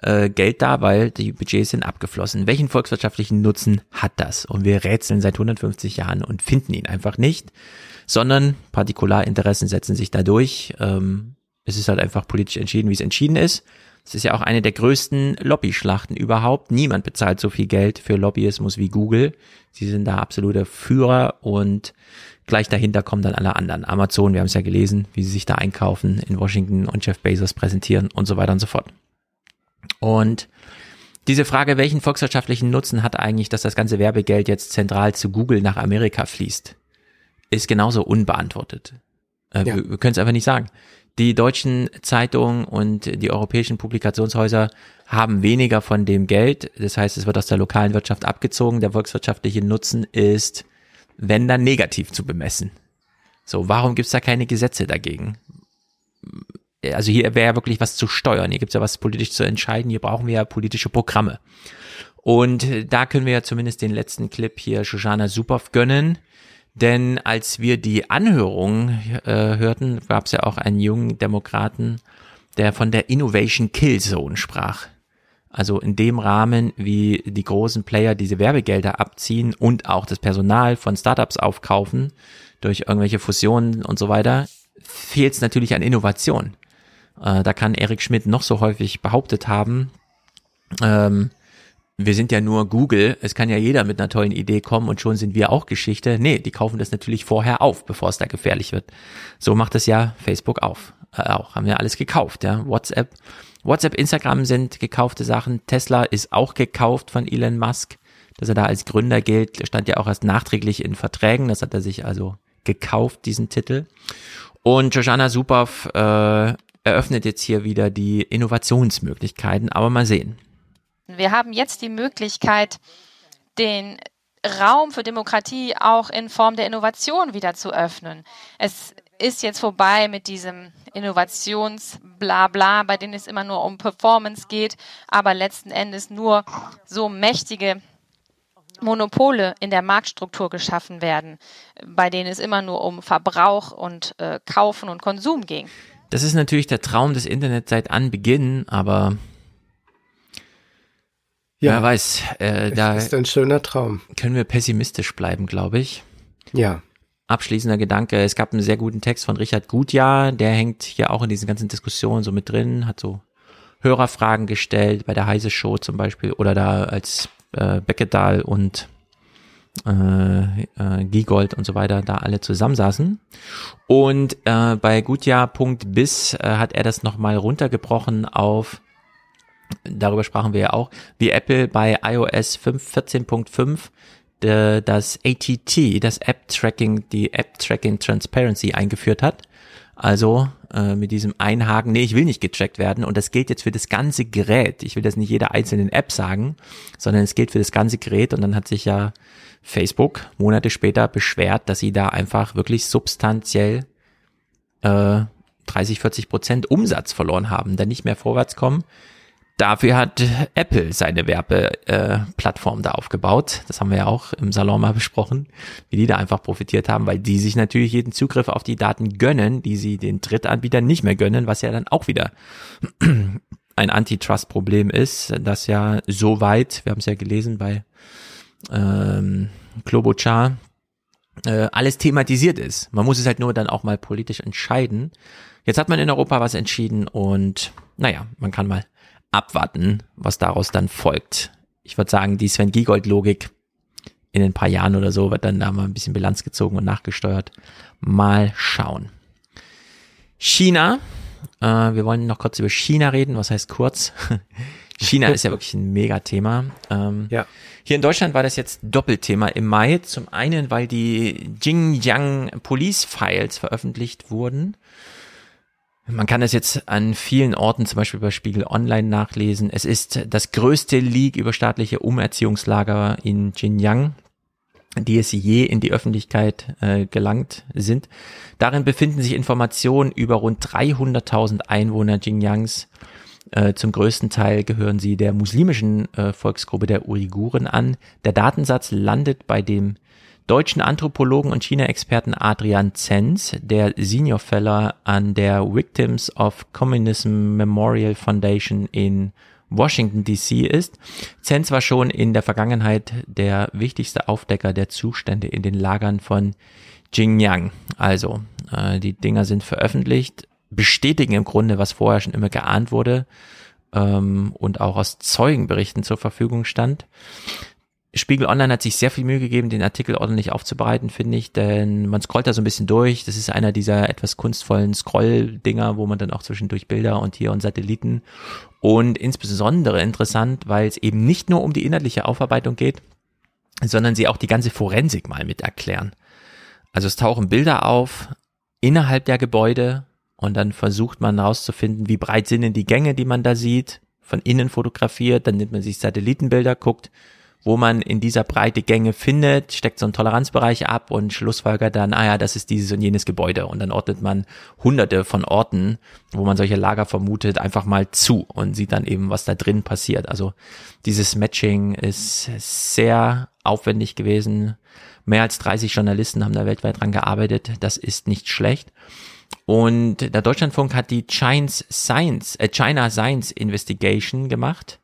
äh, Geld da, weil die Budgets sind abgeflossen. Welchen volkswirtschaftlichen Nutzen hat das? Und wir rätseln seit 150 Jahren und finden ihn einfach nicht, sondern Partikularinteressen setzen sich da durch. Ähm, es ist halt einfach politisch entschieden, wie es entschieden ist. Es ist ja auch eine der größten Lobbyschlachten überhaupt. Niemand bezahlt so viel Geld für Lobbyismus wie Google. Sie sind da absolute Führer und gleich dahinter kommen dann alle anderen. Amazon, wir haben es ja gelesen, wie sie sich da einkaufen in Washington und Jeff Bezos präsentieren und so weiter und so fort. Und diese Frage, welchen volkswirtschaftlichen Nutzen hat eigentlich, dass das ganze Werbegeld jetzt zentral zu Google nach Amerika fließt, ist genauso unbeantwortet. Äh, Ja. Wir, wir können es einfach nicht sagen. Die deutschen Zeitungen und die europäischen Publikationshäuser haben weniger von dem Geld. Das heißt, es wird aus der lokalen Wirtschaft abgezogen. Der volkswirtschaftliche Nutzen ist, wenn dann negativ zu bemessen. So, warum gibt's da keine Gesetze dagegen? Also hier wäre ja wirklich was zu steuern. Hier gibt's ja was politisch zu entscheiden. Hier brauchen wir ja politische Programme. Und da können wir ja zumindest den letzten Clip hier Shoshana Zuboff gönnen. Denn als wir die Anhörung äh, hörten, gab es ja auch einen jungen Demokraten, der von der Innovation Kill Zone sprach. Also in dem Rahmen, wie die großen Player diese Werbegelder abziehen und auch das Personal von Startups aufkaufen durch irgendwelche Fusionen und so weiter, fehlt es natürlich an Innovation. Äh, da kann Eric Schmidt noch so häufig behauptet haben, ähm, wir sind ja nur Google, es kann ja jeder mit einer tollen Idee kommen und schon sind wir auch Geschichte. Nee, die kaufen das natürlich vorher auf, bevor es da gefährlich wird. So macht es ja Facebook auf. Äh, auch, haben ja alles gekauft, ja. WhatsApp, WhatsApp, Instagram sind gekaufte Sachen. Tesla ist auch gekauft von Elon Musk. Dass er da als Gründer gilt, stand ja auch erst nachträglich in Verträgen. Das hat er sich also gekauft, diesen Titel. Und Jojana Suboff äh, eröffnet jetzt hier wieder die Innovationsmöglichkeiten, aber mal sehen. Wir haben jetzt die Möglichkeit, den Raum für Demokratie auch in Form der Innovation wieder zu öffnen. Es ist jetzt vorbei mit diesem Innovationsblabla, bei dem es immer nur um Performance geht, aber letzten Endes nur so mächtige Monopole in der Marktstruktur geschaffen werden, bei denen es immer nur um Verbrauch und äh, Kaufen und Konsum ging. Das ist natürlich der Traum des Internets seit Anbeginn, aber Ja. wer weiß, äh, da ist ein schöner Traum. können wir pessimistisch bleiben, glaube ich. Ja. Abschließender Gedanke, es gab einen sehr guten Text von Richard Gutjahr, der hängt hier auch in diesen ganzen Diskussionen so mit drin, hat so Hörerfragen gestellt, bei der Heise Show zum Beispiel, oder da als äh, Beckedahl und äh, äh, Giegold und so weiter da alle zusammensaßen. Und äh, bei Gutjahr.bis äh, hat er das nochmal runtergebrochen auf, darüber sprachen wir ja auch, wie Apple bei iOS 5, 14.5 äh, das ATT, das App-Tracking, die App-Tracking Transparency eingeführt hat. Also äh, mit diesem Einhaken, nee, ich will nicht getrackt werden und das gilt jetzt für das ganze Gerät. Ich will das nicht jeder einzelnen App sagen, sondern es gilt für das ganze Gerät und dann hat sich ja Facebook Monate später beschwert, dass sie da einfach wirklich substanziell äh, 30, 40 Prozent Umsatz verloren haben, dann nicht mehr vorwärts kommen. Dafür hat Apple seine Werbeplattform äh, da aufgebaut. Das haben wir ja auch im Salon mal besprochen, wie die da einfach profitiert haben, weil die sich natürlich jeden Zugriff auf die Daten gönnen, die sie den Drittanbietern nicht mehr gönnen, was ja dann auch wieder ein Antitrust-Problem ist, das ja so weit, wir haben es ja gelesen bei ähm, Klobuchar, äh, alles thematisiert ist. Man muss es halt nur dann auch mal politisch entscheiden. Jetzt hat man in Europa was entschieden und naja, man kann mal abwarten, was daraus dann folgt. Ich würde sagen, die Sven Giegold-Logik in ein paar Jahren oder so wird dann da mal ein bisschen Bilanz gezogen und nachgesteuert. Mal schauen. China. Äh, wir wollen noch kurz über China reden. Was heißt kurz? China ist ja wirklich ein Megathema. Ähm, ja. Hier in Deutschland war das jetzt Doppelthema im Mai. Zum einen, weil die Xinjiang Police Files veröffentlicht wurden. Man kann das jetzt an vielen Orten, zum Beispiel bei Spiegel Online nachlesen. Es ist das größte Leak über staatliche Umerziehungslager in Xinjiang, die es je in die Öffentlichkeit äh, gelangt sind. Darin befinden sich Informationen über rund 300.000 Einwohner Xinjiangs. Äh, zum größten Teil gehören sie der muslimischen äh, Volksgruppe der Uiguren an. Der Datensatz landet bei dem deutschen Anthropologen und China-Experten Adrian Zenz, der Senior Fellow an der Victims of Communism Memorial Foundation in Washington DC ist. Zenz war schon in der Vergangenheit der wichtigste Aufdecker der Zustände in den Lagern von Xinjiang. Also, äh, die Dinger sind veröffentlicht, bestätigen im Grunde, was vorher schon immer geahnt wurde ähm, und auch aus Zeugenberichten zur Verfügung stand. Spiegel Online hat sich sehr viel Mühe gegeben, den Artikel ordentlich aufzubereiten, finde ich, denn man scrollt da so ein bisschen durch. Das ist einer dieser etwas kunstvollen Scroll-Dinger, wo man dann auch zwischendurch Bilder und hier und Satelliten und insbesondere interessant, weil es eben nicht nur um die inhaltliche Aufarbeitung geht, sondern sie auch die ganze Forensik mal mit erklären. Also es tauchen Bilder auf innerhalb der Gebäude und dann versucht man herauszufinden, wie breit sind denn die Gänge, die man da sieht, von innen fotografiert, dann nimmt man sich Satellitenbilder, guckt, wo man in dieser Breite Gänge findet, steckt so einen Toleranzbereich ab und schlussfolgert dann, ah ja, das ist dieses und jenes Gebäude. Und dann ordnet man hunderte von Orten, wo man solche Lager vermutet, einfach mal zu und sieht dann eben, was da drin passiert. Also dieses Matching ist sehr aufwendig gewesen. Mehr als 30 Journalisten haben da weltweit dran gearbeitet. Das ist nicht schlecht. Und der Deutschlandfunk hat die China Science, äh, China Science Investigation gemacht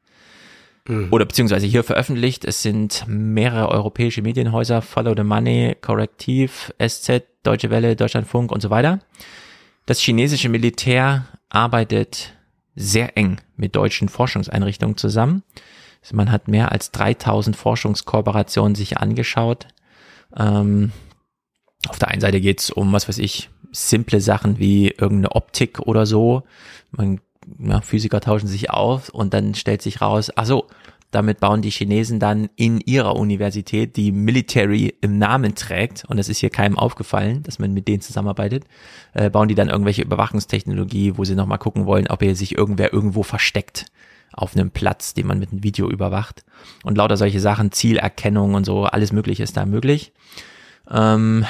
Mhm. oder beziehungsweise hier veröffentlicht. Es sind mehrere europäische Medienhäuser, Follow the Money, Korrektiv, SZ, Deutsche Welle, Deutschlandfunk und so weiter. Das chinesische Militär arbeitet sehr eng mit deutschen Forschungseinrichtungen zusammen. Also man hat mehr als 3000 Forschungskooperationen sich angeschaut. Ähm, auf der einen Seite geht es um, was weiß ich, simple Sachen wie irgendeine Optik oder so. Man ja, Physiker tauschen sich auf und dann stellt sich raus, ach so, damit bauen die Chinesen dann in ihrer Universität, die Military im Namen trägt, und das ist hier keinem aufgefallen, dass man mit denen zusammenarbeitet, äh, bauen die dann irgendwelche Überwachungstechnologie, wo sie nochmal gucken wollen, ob hier sich irgendwer irgendwo versteckt auf einem Platz, den man mit einem Video überwacht. Und lauter solche Sachen, Zielerkennung und so, alles mögliche ist da möglich. Ähm,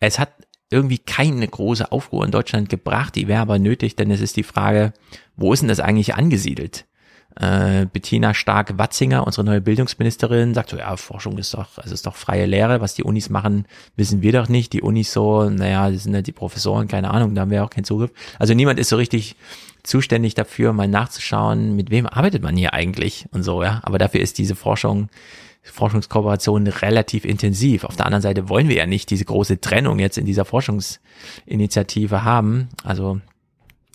es hat irgendwie keine große Aufruhr in Deutschland gebracht. Die wäre aber nötig, denn es ist die Frage, wo ist denn das eigentlich angesiedelt? Äh, Bettina Stark-Watzinger, unsere neue Bildungsministerin, sagt so, ja, Forschung ist doch, es ist doch freie Lehre, was die Unis machen, wissen wir doch nicht. Die Unis so, naja, das sind ja die Professoren, keine Ahnung, da haben wir auch keinen Zugriff. Also niemand ist so richtig zuständig dafür, mal nachzuschauen, mit wem arbeitet man hier eigentlich und so, ja. Aber dafür ist diese Forschung Forschungskooperation relativ intensiv. Auf der anderen Seite wollen wir ja nicht diese große Trennung jetzt in dieser Forschungsinitiative haben. Also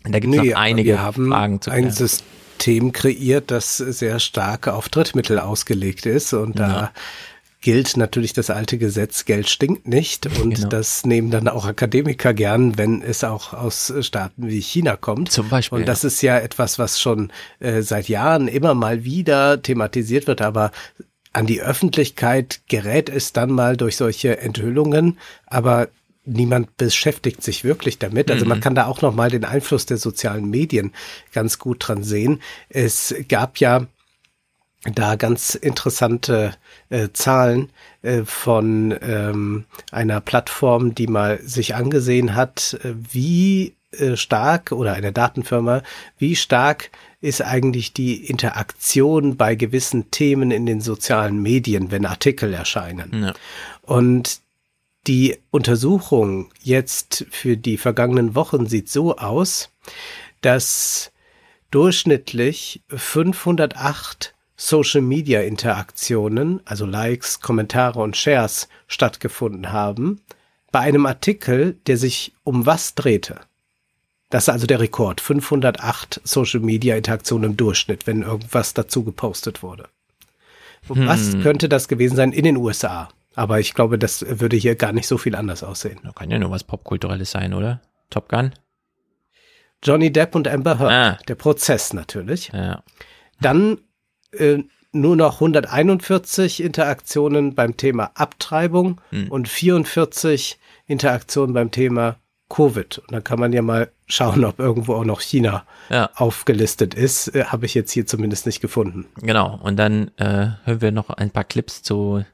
da gibt es nee, noch einige wir haben Fragen zu ein klären. System kreiert, das sehr stark auf Drittmittel ausgelegt ist und ja. da gilt natürlich das alte Gesetz, Geld stinkt nicht. Und genau. das nehmen dann auch Akademiker gern, wenn es auch aus Staaten wie China kommt. Zum Beispiel. Und das ja. ist ja etwas, was schon äh, seit Jahren immer mal wieder thematisiert wird, aber an die Öffentlichkeit gerät es dann mal durch solche Enthüllungen, aber niemand beschäftigt sich wirklich damit. Also man mhm. kann da auch noch mal den Einfluss der sozialen Medien ganz gut dran sehen. Es gab ja da ganz interessante äh, Zahlen äh, von ähm, einer Plattform, die mal sich angesehen hat, äh, wie äh, stark oder einer Datenfirma, wie stark ist eigentlich die Interaktion bei gewissen Themen in den sozialen Medien, wenn Artikel erscheinen. Ja. Und die Untersuchung jetzt für die vergangenen Wochen sieht so aus, dass durchschnittlich 508 Social Media Interaktionen, also Likes, Kommentare und Shares stattgefunden haben, bei einem Artikel, der sich um was drehte. Das ist also der Rekord. 508 Social Media Interaktionen im Durchschnitt, wenn irgendwas dazu gepostet wurde. Was Hm. könnte das gewesen sein in den USA? Aber ich glaube, das würde hier gar nicht so viel anders aussehen. Da kann ja nur was Popkulturelles sein, oder? Top Gun? Johnny Depp und Amber Heard. Ah. Der Prozess natürlich. Ja. Dann äh, nur noch 141 Interaktionen beim Thema Abtreibung Hm. und 44 Interaktionen beim Thema Covid. Und dann kann man ja mal schauen, ob irgendwo auch noch China Ja. aufgelistet ist. Äh, Habe ich jetzt hier zumindest nicht gefunden. Genau. Und dann äh, hören wir noch ein paar Clips zu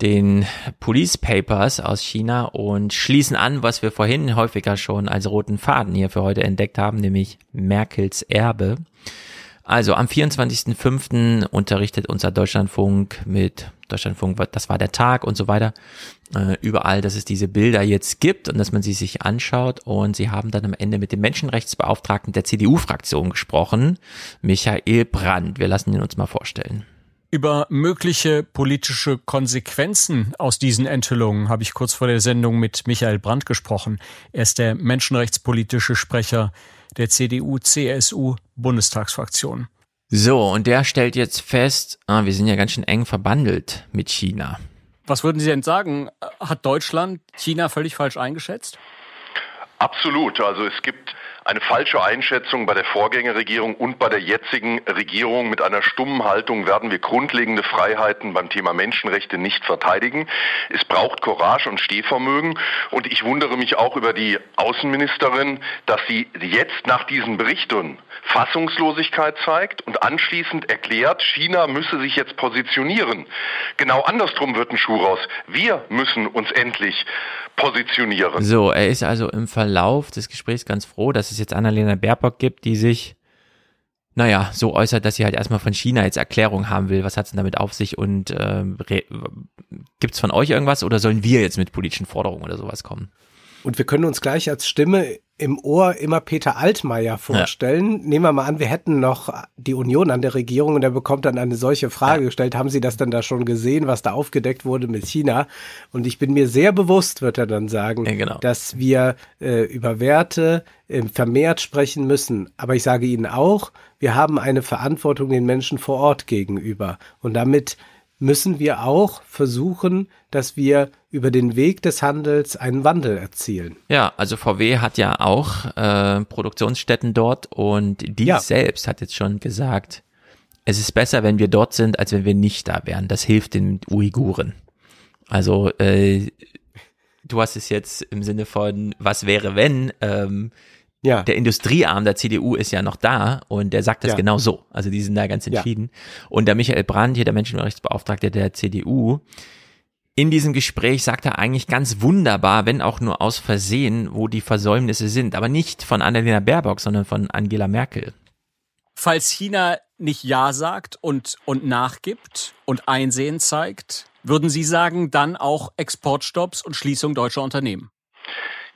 den Police Papers aus China und schließen an, was wir vorhin häufiger schon als roten Faden hier für heute entdeckt haben, nämlich Merkels Erbe. Also am 24.05. unterrichtet unser Deutschlandfunk mit Deutschlandfunk, das war der Tag und so weiter, äh, überall, dass es diese Bilder jetzt gibt und dass man sie sich anschaut. Und sie haben dann am Ende mit dem Menschenrechtsbeauftragten der CDU-Fraktion gesprochen, Michael Brandt. Wir lassen ihn uns mal vorstellen. Über mögliche politische Konsequenzen aus diesen Enthüllungen habe ich kurz vor der Sendung mit Michael Brandt gesprochen. Er ist der menschenrechtspolitische Sprecher der CDU-CSU-Bundestagsfraktion. So, und der stellt jetzt fest, ah, wir sind ja ganz schön eng verbandelt mit China. Was würden Sie denn sagen? Hat Deutschland China völlig falsch eingeschätzt? Absolut. Also es gibt eine falsche Einschätzung bei der Vorgängerregierung und bei der jetzigen Regierung. Mit einer stummen Haltung werden wir grundlegende Freiheiten beim Thema Menschenrechte nicht verteidigen. Es braucht Courage und Stehvermögen. Und ich wundere mich auch über die Außenministerin, dass sie jetzt nach diesen Berichten Fassungslosigkeit zeigt und anschließend erklärt, China müsse sich jetzt positionieren. Genau andersrum wird ein Schuh raus. Wir müssen uns endlich positionieren. So, er ist also im Verlauf des Gesprächs ganz froh, dass es jetzt Annalena Baerbock gibt, die sich, naja, so äußert, dass sie halt erstmal von China jetzt Erklärung haben will. Was hat's denn damit auf sich und re- gibt's von euch irgendwas oder sollen wir jetzt mit politischen Forderungen oder sowas kommen? Und wir können uns gleich als Stimme im Ohr immer Peter Altmaier vorstellen. Nehmen wir mal an, wir hätten noch die Union an der Regierung und er bekommt dann eine solche Frage gestellt. Haben Sie das denn da schon gesehen, was da aufgedeckt wurde mit China? Und ich bin mir sehr bewusst, wird er dann sagen, genau. dass wir äh, über Werte äh, vermehrt sprechen müssen. Aber ich sage Ihnen auch, wir haben eine Verantwortung den Menschen vor Ort gegenüber. Und damit müssen wir auch versuchen, dass wir über den Weg des Handels einen Wandel erzielen. Ja, also VW hat ja auch äh, Produktionsstätten dort und die Ja. selbst hat jetzt schon gesagt, es ist besser, wenn wir dort sind, als wenn wir nicht da wären. Das hilft den Uiguren. Also äh, du hast es jetzt im Sinne von, was wäre wenn? Ähm, ja. Der Industriearm der CDU ist ja noch da und der sagt das Ja. genau so. Also die sind da ganz Ja. entschieden. Und der Michael Brandt, hier der Menschenrechtsbeauftragte der CDU, in diesem Gespräch sagt er eigentlich ganz wunderbar, wenn auch nur aus Versehen, wo die Versäumnisse sind. Aber nicht von Annalena Baerbock, sondern von Angela Merkel. Falls China nicht Ja sagt und, und nachgibt und Einsehen zeigt, würden Sie sagen, dann auch Exportstopps und Schließung deutscher Unternehmen?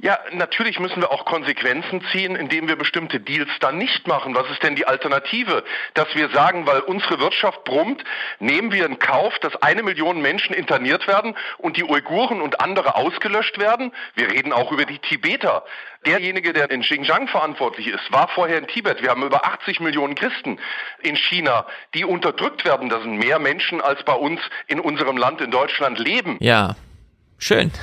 Ja, natürlich müssen wir auch Konsequenzen ziehen, indem wir bestimmte Deals dann nicht machen. Was ist denn die Alternative? Dass wir sagen, weil unsere Wirtschaft brummt, nehmen wir in Kauf, dass eine Million Menschen interniert werden und die Uiguren und andere ausgelöscht werden? Wir reden auch über die Tibeter. Derjenige, der in Xinjiang verantwortlich ist, war vorher in Tibet. Wir haben über 80 Millionen Christen in China, die unterdrückt werden. Das sind mehr Menschen, als bei uns in unserem Land in Deutschland leben. Ja, schön.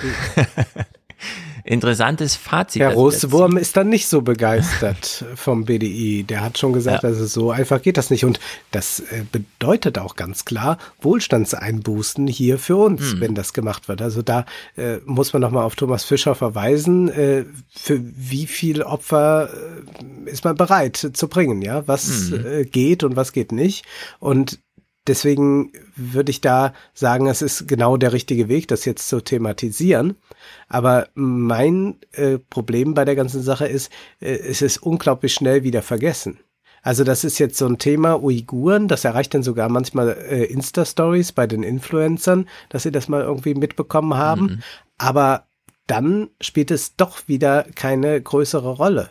Interessantes Fazit. Herr jetzt Roswurm ist dann nicht so begeistert vom BDI. Der hat schon gesagt, Ja. also so einfach geht das nicht. Und das äh, bedeutet auch ganz klar Wohlstandseinbußen hier für uns, Hm. wenn das gemacht wird. Also da äh, muss man nochmal auf Thomas Fischer verweisen. Äh, für wie viel Opfer äh, ist man bereit zu bringen? Ja, was Mhm. geht und was geht nicht? Und Deswegen würde ich da sagen, es ist genau der richtige Weg, das jetzt zu thematisieren. Aber mein äh, Problem bei der ganzen Sache ist, äh, es ist unglaublich schnell wieder vergessen. Also das ist jetzt so ein Thema Uiguren, das erreicht dann sogar manchmal äh, Insta-Stories bei den Influencern, dass sie das mal irgendwie mitbekommen haben. Aber dann spielt es doch wieder keine größere Rolle.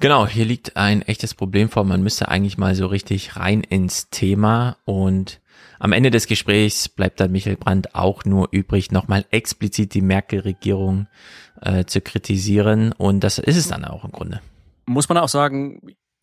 Genau, hier liegt ein echtes Problem vor. Man müsste eigentlich mal so richtig rein ins Thema und am Ende des Gesprächs bleibt dann Michael Brandt auch nur übrig, nochmal explizit die Merkel-Regierung äh, zu kritisieren und das ist es dann auch im Grunde. Muss man auch sagen,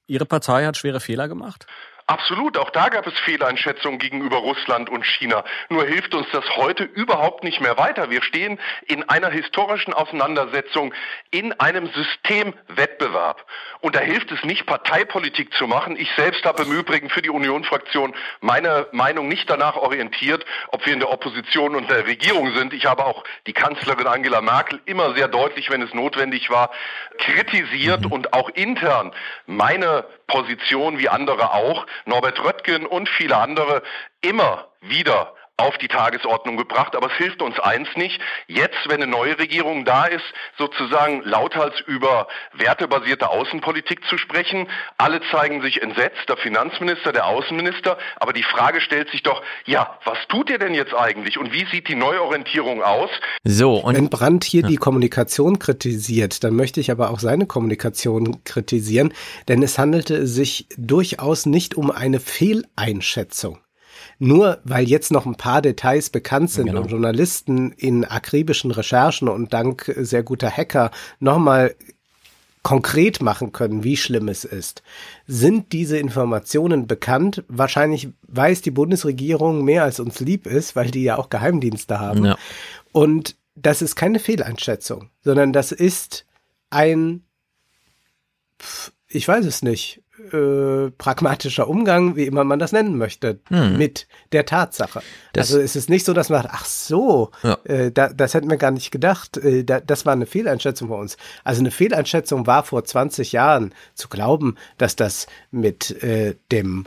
Ihre Partei hat schwere Fehler gemacht? Absolut, auch da gab es Fehleinschätzungen gegenüber Russland und China. Nur hilft uns das heute überhaupt nicht mehr weiter. Wir stehen in einer historischen Auseinandersetzung, in einem Systemwettbewerb. Und da hilft es nicht, Parteipolitik zu machen. Ich selbst habe im Übrigen für die Union-Fraktion meine Meinung nicht danach orientiert, ob wir in der Opposition und der Regierung sind. Ich habe auch die Kanzlerin Angela Merkel immer sehr deutlich, wenn es notwendig war, kritisiert und auch intern meine Position wie andere auch, Norbert Röttgen und viele andere, immer wieder auf die Tagesordnung gebracht. Aber es hilft uns eins nicht. Jetzt, wenn eine neue Regierung da ist, sozusagen lauthals über wertebasierte Außenpolitik zu sprechen. Alle zeigen sich entsetzt, der Finanzminister, der Außenminister. Aber die Frage stellt sich doch, ja, was tut ihr denn jetzt eigentlich und wie sieht die Neuorientierung aus? So, und wenn Brandt hier ja. die Kommunikation kritisiert, dann möchte ich aber auch seine Kommunikation kritisieren, denn es handelte sich durchaus nicht um eine Fehleinschätzung nur weil jetzt noch ein paar Details bekannt sind genau. und Journalisten in akribischen Recherchen und dank sehr guter Hacker nochmal konkret machen können, wie schlimm es ist. Sind diese Informationen bekannt? Wahrscheinlich weiß die Bundesregierung mehr als uns lieb ist, weil die ja auch Geheimdienste haben. Ja. Und das ist keine Fehleinschätzung, sondern das ist ein, ich weiß es nicht, äh, pragmatischer Umgang, wie immer man das nennen möchte, hm. mit der Tatsache. Das, also es ist nicht so, dass man sagt, ach so, ja. äh, da, das hätten wir gar nicht gedacht, äh, da, das war eine Fehleinschätzung von uns. Also eine Fehleinschätzung war vor 20 Jahren zu glauben, dass das mit äh, dem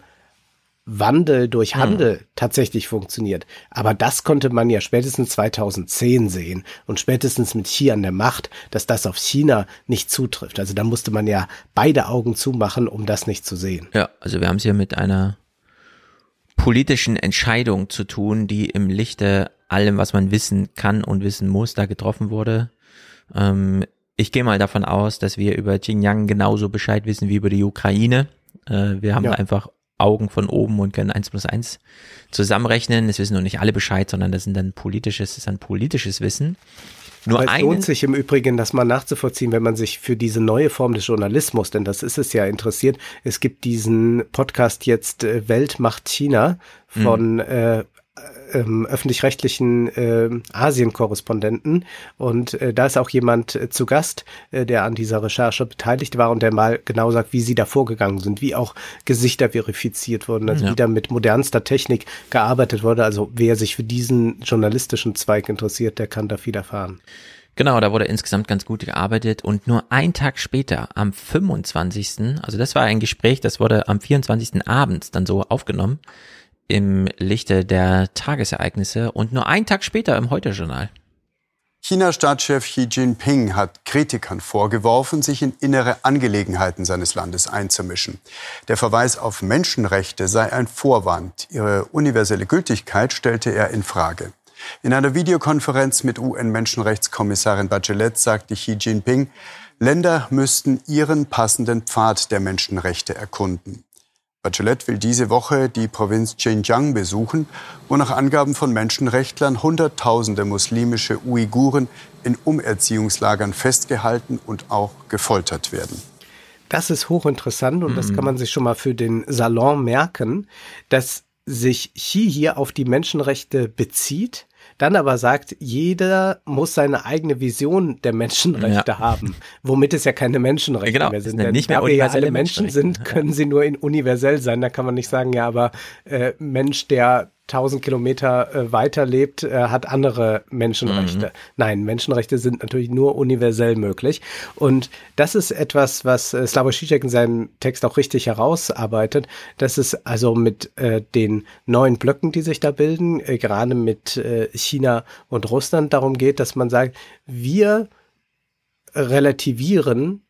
Wandel durch hm. Handel hm. tatsächlich funktioniert. Aber das konnte man ja spätestens 2010 sehen und spätestens mit Xi an der Macht, dass das auf China nicht zutrifft. Also da musste man ja beide Augen zumachen, um das nicht zu sehen. Ja, also wir haben es hier mit einer politischen Entscheidung zu tun, die im Lichte allem, was man wissen kann und wissen muss, da getroffen wurde. Ähm, ich gehe mal davon aus, dass wir über Xinjiang genauso Bescheid wissen wie über die Ukraine. Äh, wir haben ja. einfach Augen von oben und können eins plus eins zusammenrechnen. Es wissen nur nicht alle Bescheid, sondern das sind dann politisches, das ist dann politisches Wissen. Nur Aber es lohnt sich im Übrigen, das mal nachzuvollziehen, wenn man sich für diese neue Form des Journalismus, denn das ist es ja interessiert. Es gibt diesen Podcast jetzt äh, Welt macht China von mhm. äh, ähm, öffentlich-rechtlichen äh, Asien-Korrespondenten. Und äh, da ist auch jemand äh, zu Gast, äh, der an dieser Recherche beteiligt war und der mal genau sagt, wie sie da vorgegangen sind, wie auch Gesichter verifiziert wurden, also ja. wie da mit modernster Technik gearbeitet wurde. Also wer sich für diesen journalistischen Zweig interessiert, der kann da viel erfahren. Genau, da wurde insgesamt ganz gut gearbeitet und nur ein Tag später, am 25., also das war ein Gespräch, das wurde am 24. Abend dann so aufgenommen, im Lichte der Tagesereignisse und nur einen Tag später im Heute-Journal. China-Staatschef Xi Jinping hat Kritikern vorgeworfen, sich in innere Angelegenheiten seines Landes einzumischen. Der Verweis auf Menschenrechte sei ein Vorwand. Ihre universelle Gültigkeit stellte er in Frage. In einer Videokonferenz mit UN-Menschenrechtskommissarin Bachelet sagte Xi Jinping, Länder müssten ihren passenden Pfad der Menschenrechte erkunden. Bachelet will diese Woche die Provinz Xinjiang besuchen, wo nach Angaben von Menschenrechtlern Hunderttausende muslimische Uiguren in Umerziehungslagern festgehalten und auch gefoltert werden. Das ist hochinteressant und mhm. das kann man sich schon mal für den Salon merken, dass sich Xi hier auf die Menschenrechte bezieht dann aber sagt, jeder muss seine eigene Vision der Menschenrechte ja. haben, womit es ja keine Menschenrechte genau, mehr sind. Denn nicht mehr da wir ja alle Menschen sind, können sie nur in universell sein. Da kann man nicht sagen, ja, aber äh, Mensch, der 1000 Kilometer äh, weiter lebt, äh, hat andere Menschenrechte. Mhm. Nein, Menschenrechte sind natürlich nur universell möglich. Und das ist etwas, was äh, Slavoj Žižek in seinem Text auch richtig herausarbeitet, dass es also mit äh, den neuen Blöcken, die sich da bilden, äh, gerade mit äh, China und Russland darum geht, dass man sagt, wir relativieren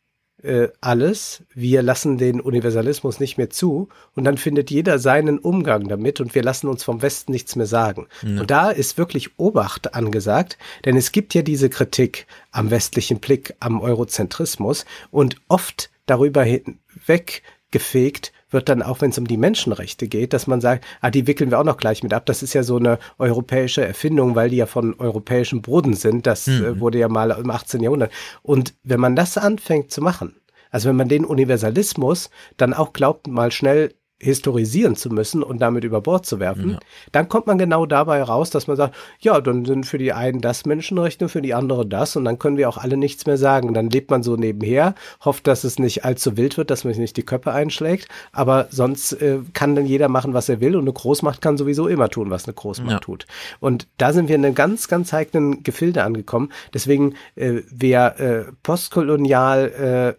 äh, alles, wir lassen den Universalismus nicht mehr zu und dann findet jeder seinen Umgang damit und wir lassen uns vom Westen nichts mehr sagen. Ja. Und da ist wirklich Obacht angesagt, denn es gibt ja diese Kritik am westlichen Blick, am Eurozentrismus und oft darüber hinweg gefegt wird dann auch, wenn es um die Menschenrechte geht, dass man sagt, ah, die wickeln wir auch noch gleich mit ab. Das ist ja so eine europäische Erfindung, weil die ja von europäischem Boden sind. Das äh, mhm. wurde ja mal im 18. Jahrhundert. Und wenn man das anfängt zu machen, also wenn man den Universalismus dann auch glaubt, mal schnell historisieren zu müssen und damit über Bord zu werfen, ja. dann kommt man genau dabei raus, dass man sagt, ja, dann sind für die einen das Menschenrechte, für die andere das und dann können wir auch alle nichts mehr sagen. Dann lebt man so nebenher, hofft, dass es nicht allzu wild wird, dass man sich nicht die Köpfe einschlägt, aber sonst äh, kann dann jeder machen, was er will und eine Großmacht kann sowieso immer tun, was eine Großmacht ja. tut. Und da sind wir in einem ganz, ganz heiklen Gefilde angekommen. Deswegen, äh, wer äh, postkolonial äh, äh,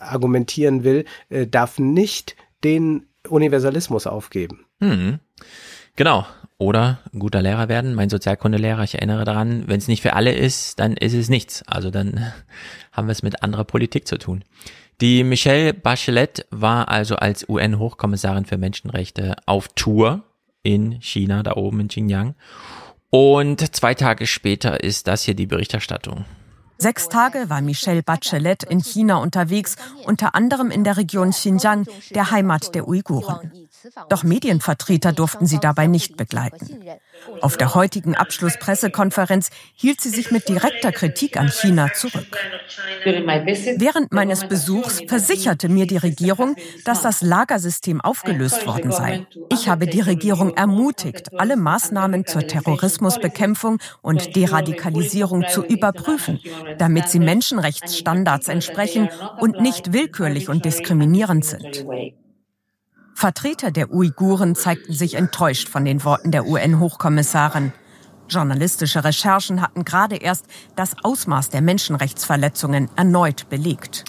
argumentieren will, äh, darf nicht den Universalismus aufgeben. Hm. Genau. Oder guter Lehrer werden, mein Sozialkundelehrer, ich erinnere daran, wenn es nicht für alle ist, dann ist es nichts. Also dann haben wir es mit anderer Politik zu tun. Die Michelle Bachelet war also als UN-Hochkommissarin für Menschenrechte auf Tour in China, da oben in Xinjiang. Und zwei Tage später ist das hier die Berichterstattung. Sechs Tage war Michelle Bachelet in China unterwegs, unter anderem in der Region Xinjiang, der Heimat der Uiguren. Doch Medienvertreter durften sie dabei nicht begleiten. Auf der heutigen Abschlusspressekonferenz hielt sie sich mit direkter Kritik an China zurück. Während meines Besuchs versicherte mir die Regierung, dass das Lagersystem aufgelöst worden sei. Ich habe die Regierung ermutigt, alle Maßnahmen zur Terrorismusbekämpfung und Deradikalisierung zu überprüfen, damit sie Menschenrechtsstandards entsprechen und nicht willkürlich und diskriminierend sind. Vertreter der Uiguren zeigten sich enttäuscht von den Worten der UN-Hochkommissarin. Journalistische Recherchen hatten gerade erst das Ausmaß der Menschenrechtsverletzungen erneut belegt.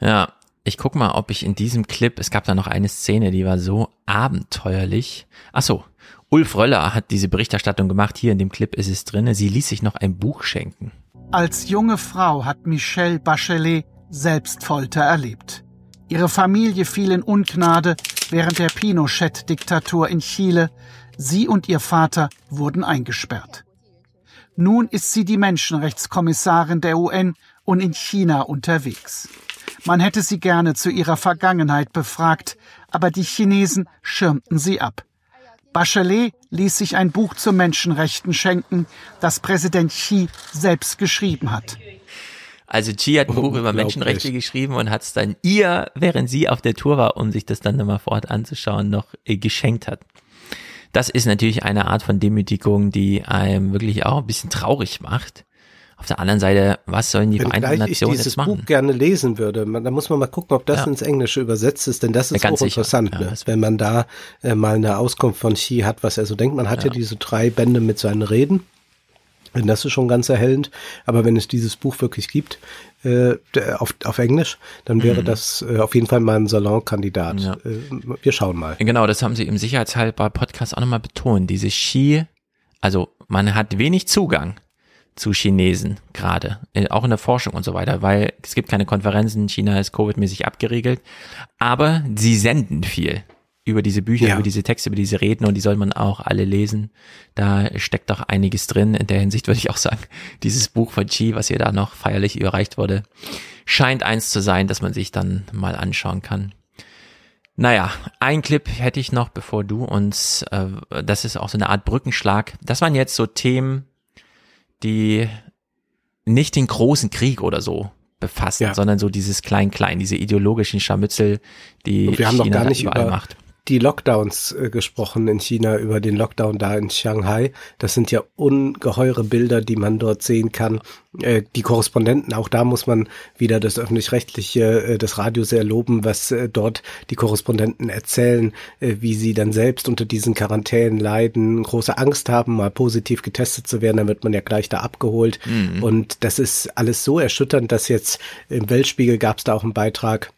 Ja, ich guck mal, ob ich in diesem Clip, es gab da noch eine Szene, die war so abenteuerlich. Ach so, Ulf Röller hat diese Berichterstattung gemacht. Hier in dem Clip ist es drin. Sie ließ sich noch ein Buch schenken. Als junge Frau hat Michelle Bachelet selbst Folter erlebt. Ihre Familie fiel in Ungnade während der Pinochet-Diktatur in Chile. Sie und ihr Vater wurden eingesperrt. Nun ist sie die Menschenrechtskommissarin der UN und in China unterwegs. Man hätte sie gerne zu ihrer Vergangenheit befragt, aber die Chinesen schirmten sie ab. Bachelet ließ sich ein Buch zu Menschenrechten schenken, das Präsident Xi selbst geschrieben hat. Also Chi hat ein Buch über Menschenrechte geschrieben und hat es dann ihr, während sie auf der Tour war, um sich das dann nochmal vor Ort anzuschauen, noch äh, geschenkt hat. Das ist natürlich eine Art von Demütigung, die einem wirklich auch ein bisschen traurig macht. Auf der anderen Seite, was sollen die Wenn Vereinten Nationen ich dieses jetzt machen? Buch gerne lesen würde, man, da muss man mal gucken, ob das ja. ins Englische übersetzt ist, denn das ist ja, interessant, ja, ne? wenn man da äh, mal eine Auskunft von Xi hat, was er so denkt. Man hat ja, diese drei Bände mit seinen Reden das ist schon ganz erhellend. Aber wenn es dieses Buch wirklich gibt, äh, auf, auf Englisch, dann wäre mhm. das äh, auf jeden Fall mal ein Salonkandidat. Ja. Äh, wir schauen mal. Genau, das haben sie im Sicherheitshalber Podcast auch nochmal betont. Diese Ski, also man hat wenig Zugang zu Chinesen gerade, äh, auch in der Forschung und so weiter, weil es gibt keine Konferenzen, China ist Covid-mäßig abgeriegelt, aber sie senden viel über diese Bücher, ja. über diese Texte, über diese Reden und die soll man auch alle lesen. Da steckt doch einiges drin. In der Hinsicht würde ich auch sagen, dieses Buch von Chi, was hier da noch feierlich überreicht wurde, scheint eins zu sein, dass man sich dann mal anschauen kann. Naja, ein Clip hätte ich noch, bevor du uns, äh, das ist auch so eine Art Brückenschlag. Das waren jetzt so Themen, die nicht den großen Krieg oder so befassen, ja. sondern so dieses Klein-Klein, diese ideologischen Scharmützel, die Und wir haben China noch gar nicht überall über, macht die Lockdowns äh, gesprochen in China, über den Lockdown da in Shanghai. Das sind ja ungeheure Bilder, die man dort sehen kann. Äh, die Korrespondenten, auch da muss man wieder das öffentlich-rechtliche, äh, das Radio sehr loben, was äh, dort die Korrespondenten erzählen, äh, wie sie dann selbst unter diesen Quarantänen leiden, große Angst haben, mal positiv getestet zu werden, dann wird man ja gleich da abgeholt. Mhm. Und das ist alles so erschütternd, dass jetzt im Weltspiegel gab es da auch einen Beitrag,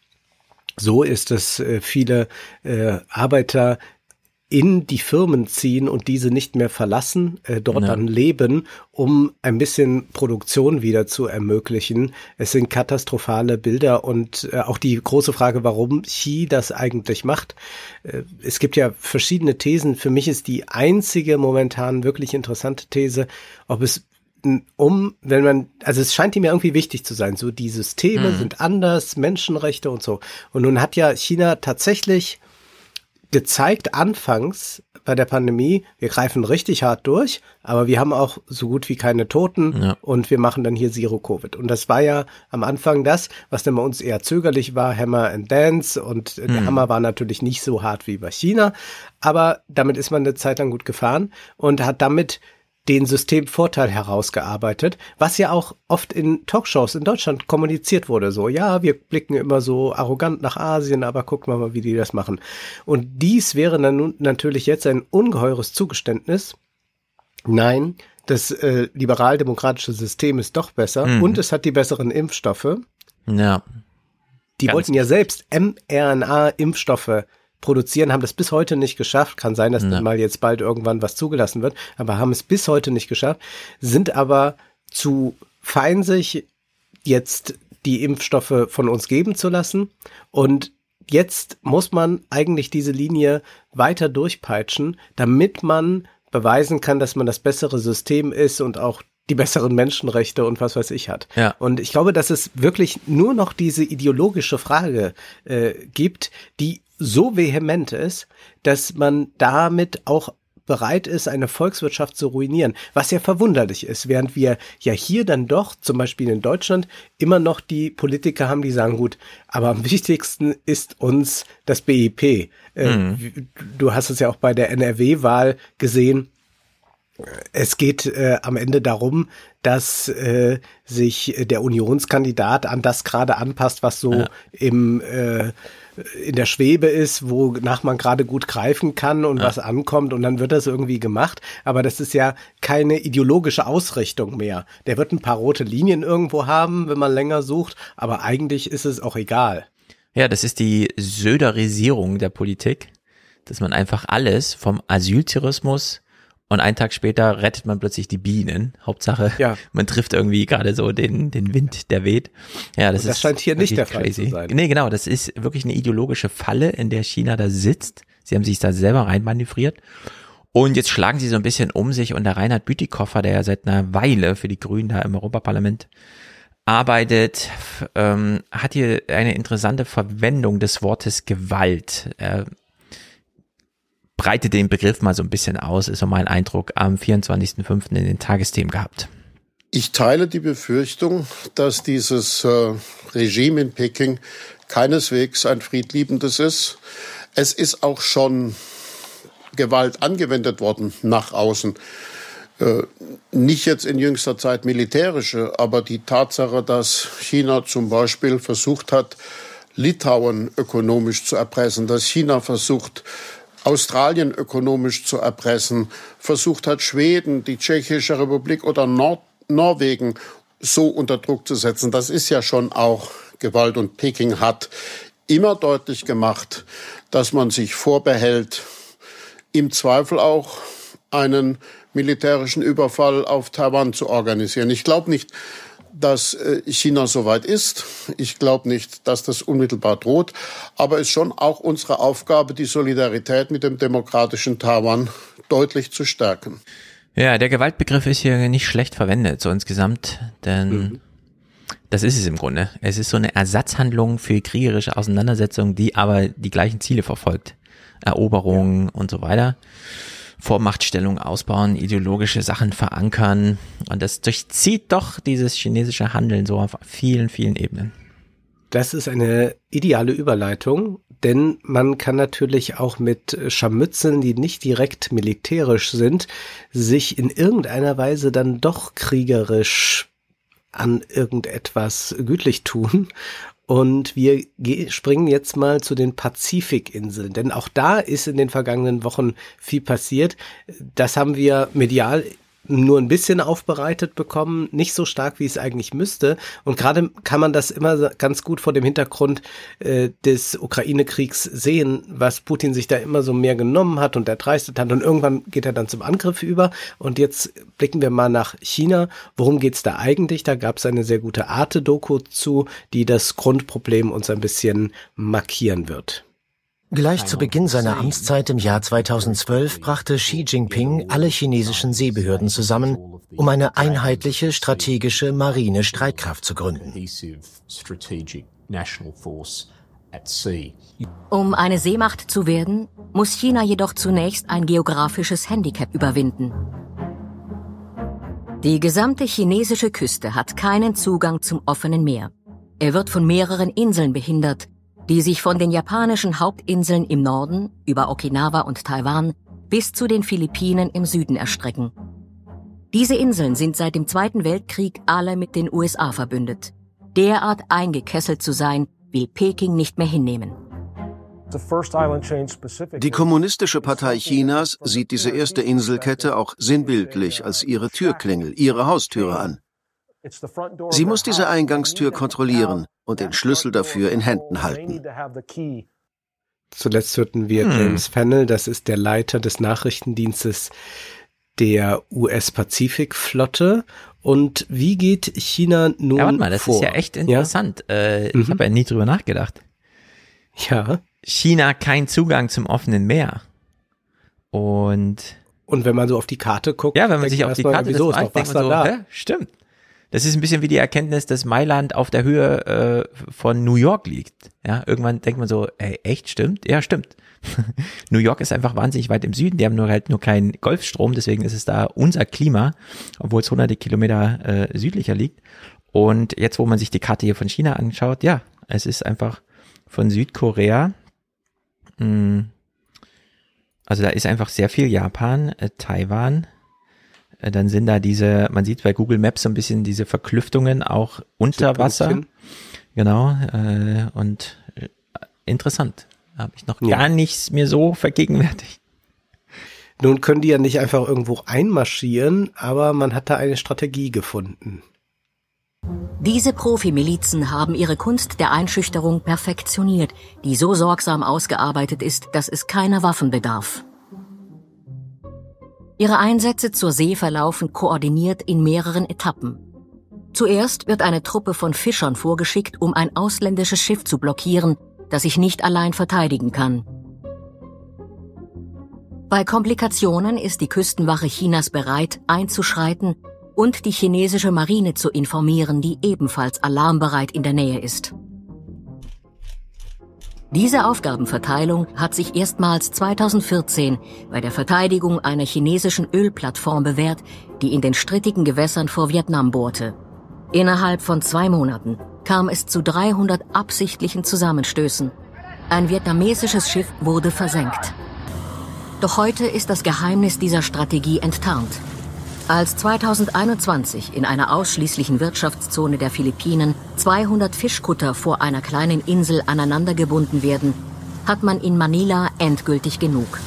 so ist es äh, viele äh, Arbeiter in die Firmen ziehen und diese nicht mehr verlassen, äh, dort ja. dann leben, um ein bisschen Produktion wieder zu ermöglichen. Es sind katastrophale Bilder und äh, auch die große Frage, warum Xi das eigentlich macht. Äh, es gibt ja verschiedene Thesen. Für mich ist die einzige momentan wirklich interessante These, ob es um, wenn man, also es scheint ihm ja irgendwie wichtig zu sein, so die Systeme mhm. sind anders, Menschenrechte und so. Und nun hat ja China tatsächlich gezeigt anfangs bei der Pandemie, wir greifen richtig hart durch, aber wir haben auch so gut wie keine Toten ja. und wir machen dann hier Zero Covid. Und das war ja am Anfang das, was dann bei uns eher zögerlich war, Hammer and Dance und mhm. der Hammer war natürlich nicht so hart wie bei China, aber damit ist man eine Zeit lang gut gefahren und hat damit den Systemvorteil herausgearbeitet, was ja auch oft in Talkshows in Deutschland kommuniziert wurde. So, ja, wir blicken immer so arrogant nach Asien, aber gucken wir mal, wie die das machen. Und dies wäre dann nun natürlich jetzt ein ungeheures Zugeständnis. Nein, das äh, liberal-demokratische System ist doch besser mhm. und es hat die besseren Impfstoffe. Ja. Die Ganz wollten ja selbst mRNA-Impfstoffe produzieren, haben das bis heute nicht geschafft. Kann sein, dass ja. mal jetzt bald irgendwann was zugelassen wird, aber haben es bis heute nicht geschafft, sind aber zu fein sich jetzt die Impfstoffe von uns geben zu lassen und jetzt muss man eigentlich diese Linie weiter durchpeitschen, damit man beweisen kann, dass man das bessere System ist und auch die besseren Menschenrechte und was weiß ich hat. Ja. Und ich glaube, dass es wirklich nur noch diese ideologische Frage äh, gibt, die so vehement ist, dass man damit auch bereit ist, eine Volkswirtschaft zu ruinieren, was ja verwunderlich ist, während wir ja hier dann doch, zum Beispiel in Deutschland, immer noch die Politiker haben, die sagen, gut, aber am wichtigsten ist uns das BIP. Äh, mhm. Du hast es ja auch bei der NRW-Wahl gesehen, es geht äh, am Ende darum, dass äh, sich der Unionskandidat an das gerade anpasst, was so ja. im äh, in der Schwebe ist, wonach man gerade gut greifen kann und ja. was ankommt und dann wird das irgendwie gemacht. Aber das ist ja keine ideologische Ausrichtung mehr. Der wird ein paar rote Linien irgendwo haben, wenn man länger sucht, aber eigentlich ist es auch egal. Ja, das ist die Söderisierung der Politik, dass man einfach alles vom Asyltourismus und einen Tag später rettet man plötzlich die Bienen. Hauptsache, ja. man trifft irgendwie gerade so den, den Wind, der weht. Ja, das, das ist scheint hier nicht der Fall crazy. zu sein. Nee, genau, das ist wirklich eine ideologische Falle, in der China da sitzt. Sie haben sich da selber reinmanövriert. Und jetzt schlagen sie so ein bisschen um sich und der Reinhard Bütikofer, der ja seit einer Weile für die Grünen da im Europaparlament arbeitet, ähm, hat hier eine interessante Verwendung des Wortes Gewalt. Er breite den Begriff mal so ein bisschen aus, ist so mein Eindruck am 24.05. in den Tagesthemen gehabt. Ich teile die Befürchtung, dass dieses äh, Regime in Peking keineswegs ein friedliebendes ist. Es ist auch schon Gewalt angewendet worden nach außen. Äh, nicht jetzt in jüngster Zeit militärische, aber die Tatsache, dass China zum Beispiel versucht hat, Litauen ökonomisch zu erpressen, dass China versucht, Australien ökonomisch zu erpressen, versucht hat, Schweden, die Tschechische Republik oder Nord Norwegen so unter Druck zu setzen. Das ist ja schon auch Gewalt. Und Peking hat immer deutlich gemacht, dass man sich vorbehält, im Zweifel auch einen militärischen Überfall auf Taiwan zu organisieren. Ich glaube nicht, dass äh, China soweit ist. Ich glaube nicht, dass das unmittelbar droht. Aber es ist schon auch unsere Aufgabe, die Solidarität mit dem demokratischen Taiwan deutlich zu stärken. Ja, der Gewaltbegriff ist hier nicht schlecht verwendet, so insgesamt, denn mhm. das ist es im Grunde. Es ist so eine Ersatzhandlung für kriegerische Auseinandersetzungen, die aber die gleichen Ziele verfolgt. Eroberungen ja. und so weiter. Vormachtstellung ausbauen, ideologische Sachen verankern. Und das durchzieht doch dieses chinesische Handeln so auf vielen, vielen Ebenen. Das ist eine ideale Überleitung, denn man kann natürlich auch mit Scharmützeln, die nicht direkt militärisch sind, sich in irgendeiner Weise dann doch kriegerisch an irgendetwas gütlich tun. Und wir springen jetzt mal zu den Pazifikinseln, denn auch da ist in den vergangenen Wochen viel passiert. Das haben wir medial nur ein bisschen aufbereitet bekommen, nicht so stark, wie es eigentlich müsste. Und gerade kann man das immer ganz gut vor dem Hintergrund äh, des Ukraine-Kriegs sehen, was Putin sich da immer so mehr genommen hat und erdreistet hat. Und irgendwann geht er dann zum Angriff über. Und jetzt blicken wir mal nach China. Worum geht's da eigentlich? Da gab es eine sehr gute Arte-Doku zu, die das Grundproblem uns ein bisschen markieren wird. Gleich zu Beginn seiner Amtszeit im Jahr 2012 brachte Xi Jinping alle chinesischen Seebehörden zusammen, um eine einheitliche strategische marine Streitkraft zu gründen. Um eine Seemacht zu werden, muss China jedoch zunächst ein geografisches Handicap überwinden. Die gesamte chinesische Küste hat keinen Zugang zum offenen Meer. Er wird von mehreren Inseln behindert, die sich von den japanischen Hauptinseln im Norden über Okinawa und Taiwan bis zu den Philippinen im Süden erstrecken. Diese Inseln sind seit dem Zweiten Weltkrieg alle mit den USA verbündet. Derart eingekesselt zu sein, will Peking nicht mehr hinnehmen. Die Kommunistische Partei Chinas sieht diese erste Inselkette auch sinnbildlich als ihre Türklingel, ihre Haustüre an. Sie muss diese Eingangstür kontrollieren und den Schlüssel dafür in Händen halten. Zuletzt hörten wir hm. James Fennell, das ist der Leiter des Nachrichtendienstes der US-Pazifik-Flotte. Und wie geht China nun ja, warte mal, das vor? ist ja echt interessant. Ja? Äh, mhm. Ich habe ja nie drüber nachgedacht. Ja. China kein Zugang zum offenen Meer. Und und wenn man so auf die Karte guckt, ja, wenn man sich auf die Karte wieso ist noch Wasser so, da? Hä? Stimmt. Das ist ein bisschen wie die Erkenntnis, dass Mailand auf der Höhe äh, von New York liegt. Ja, irgendwann denkt man so, ey, echt stimmt? Ja, stimmt. New York ist einfach wahnsinnig weit im Süden. Die haben nur halt nur keinen Golfstrom, deswegen ist es da unser Klima, obwohl es hunderte Kilometer äh, südlicher liegt. Und jetzt, wo man sich die Karte hier von China anschaut, ja, es ist einfach von Südkorea. Mh, hm, also da ist einfach sehr viel Japan, äh, Taiwan, dann sind da diese, man sieht bei Google Maps so ein bisschen diese Verklüftungen auch unter Wasser. Genau, äh, und äh, interessant. Habe ich noch ja. gar nichts mir so vergegenwärtigt. Nun können die ja nicht einfach irgendwo einmarschieren, aber man hat da eine Strategie gefunden. Diese Profimilizen haben ihre Kunst der Einschüchterung perfektioniert, die so sorgsam ausgearbeitet ist, dass es keiner Waffen bedarf. Ihre Einsätze zur See verlaufen koordiniert in mehreren Etappen. Zuerst wird eine Truppe von Fischern vorgeschickt, um ein ausländisches Schiff zu blockieren, das sich nicht allein verteidigen kann. Bei Komplikationen ist die Küstenwache Chinas bereit, einzuschreiten und die chinesische Marine zu informieren, die ebenfalls alarmbereit in der Nähe ist. Diese Aufgabenverteilung hat sich erstmals 2014 bei der Verteidigung einer chinesischen Ölplattform bewährt, die in den strittigen Gewässern vor Vietnam bohrte. Innerhalb von zwei Monaten kam es zu 300 absichtlichen Zusammenstößen. Ein vietnamesisches Schiff wurde versenkt. Doch heute ist das Geheimnis dieser Strategie enttarnt. Als 2021 in einer ausschließlichen Wirtschaftszone der Philippinen 200 Fischkutter vor einer kleinen Insel aneinandergebunden werden, hat man in Manila endgültig genug.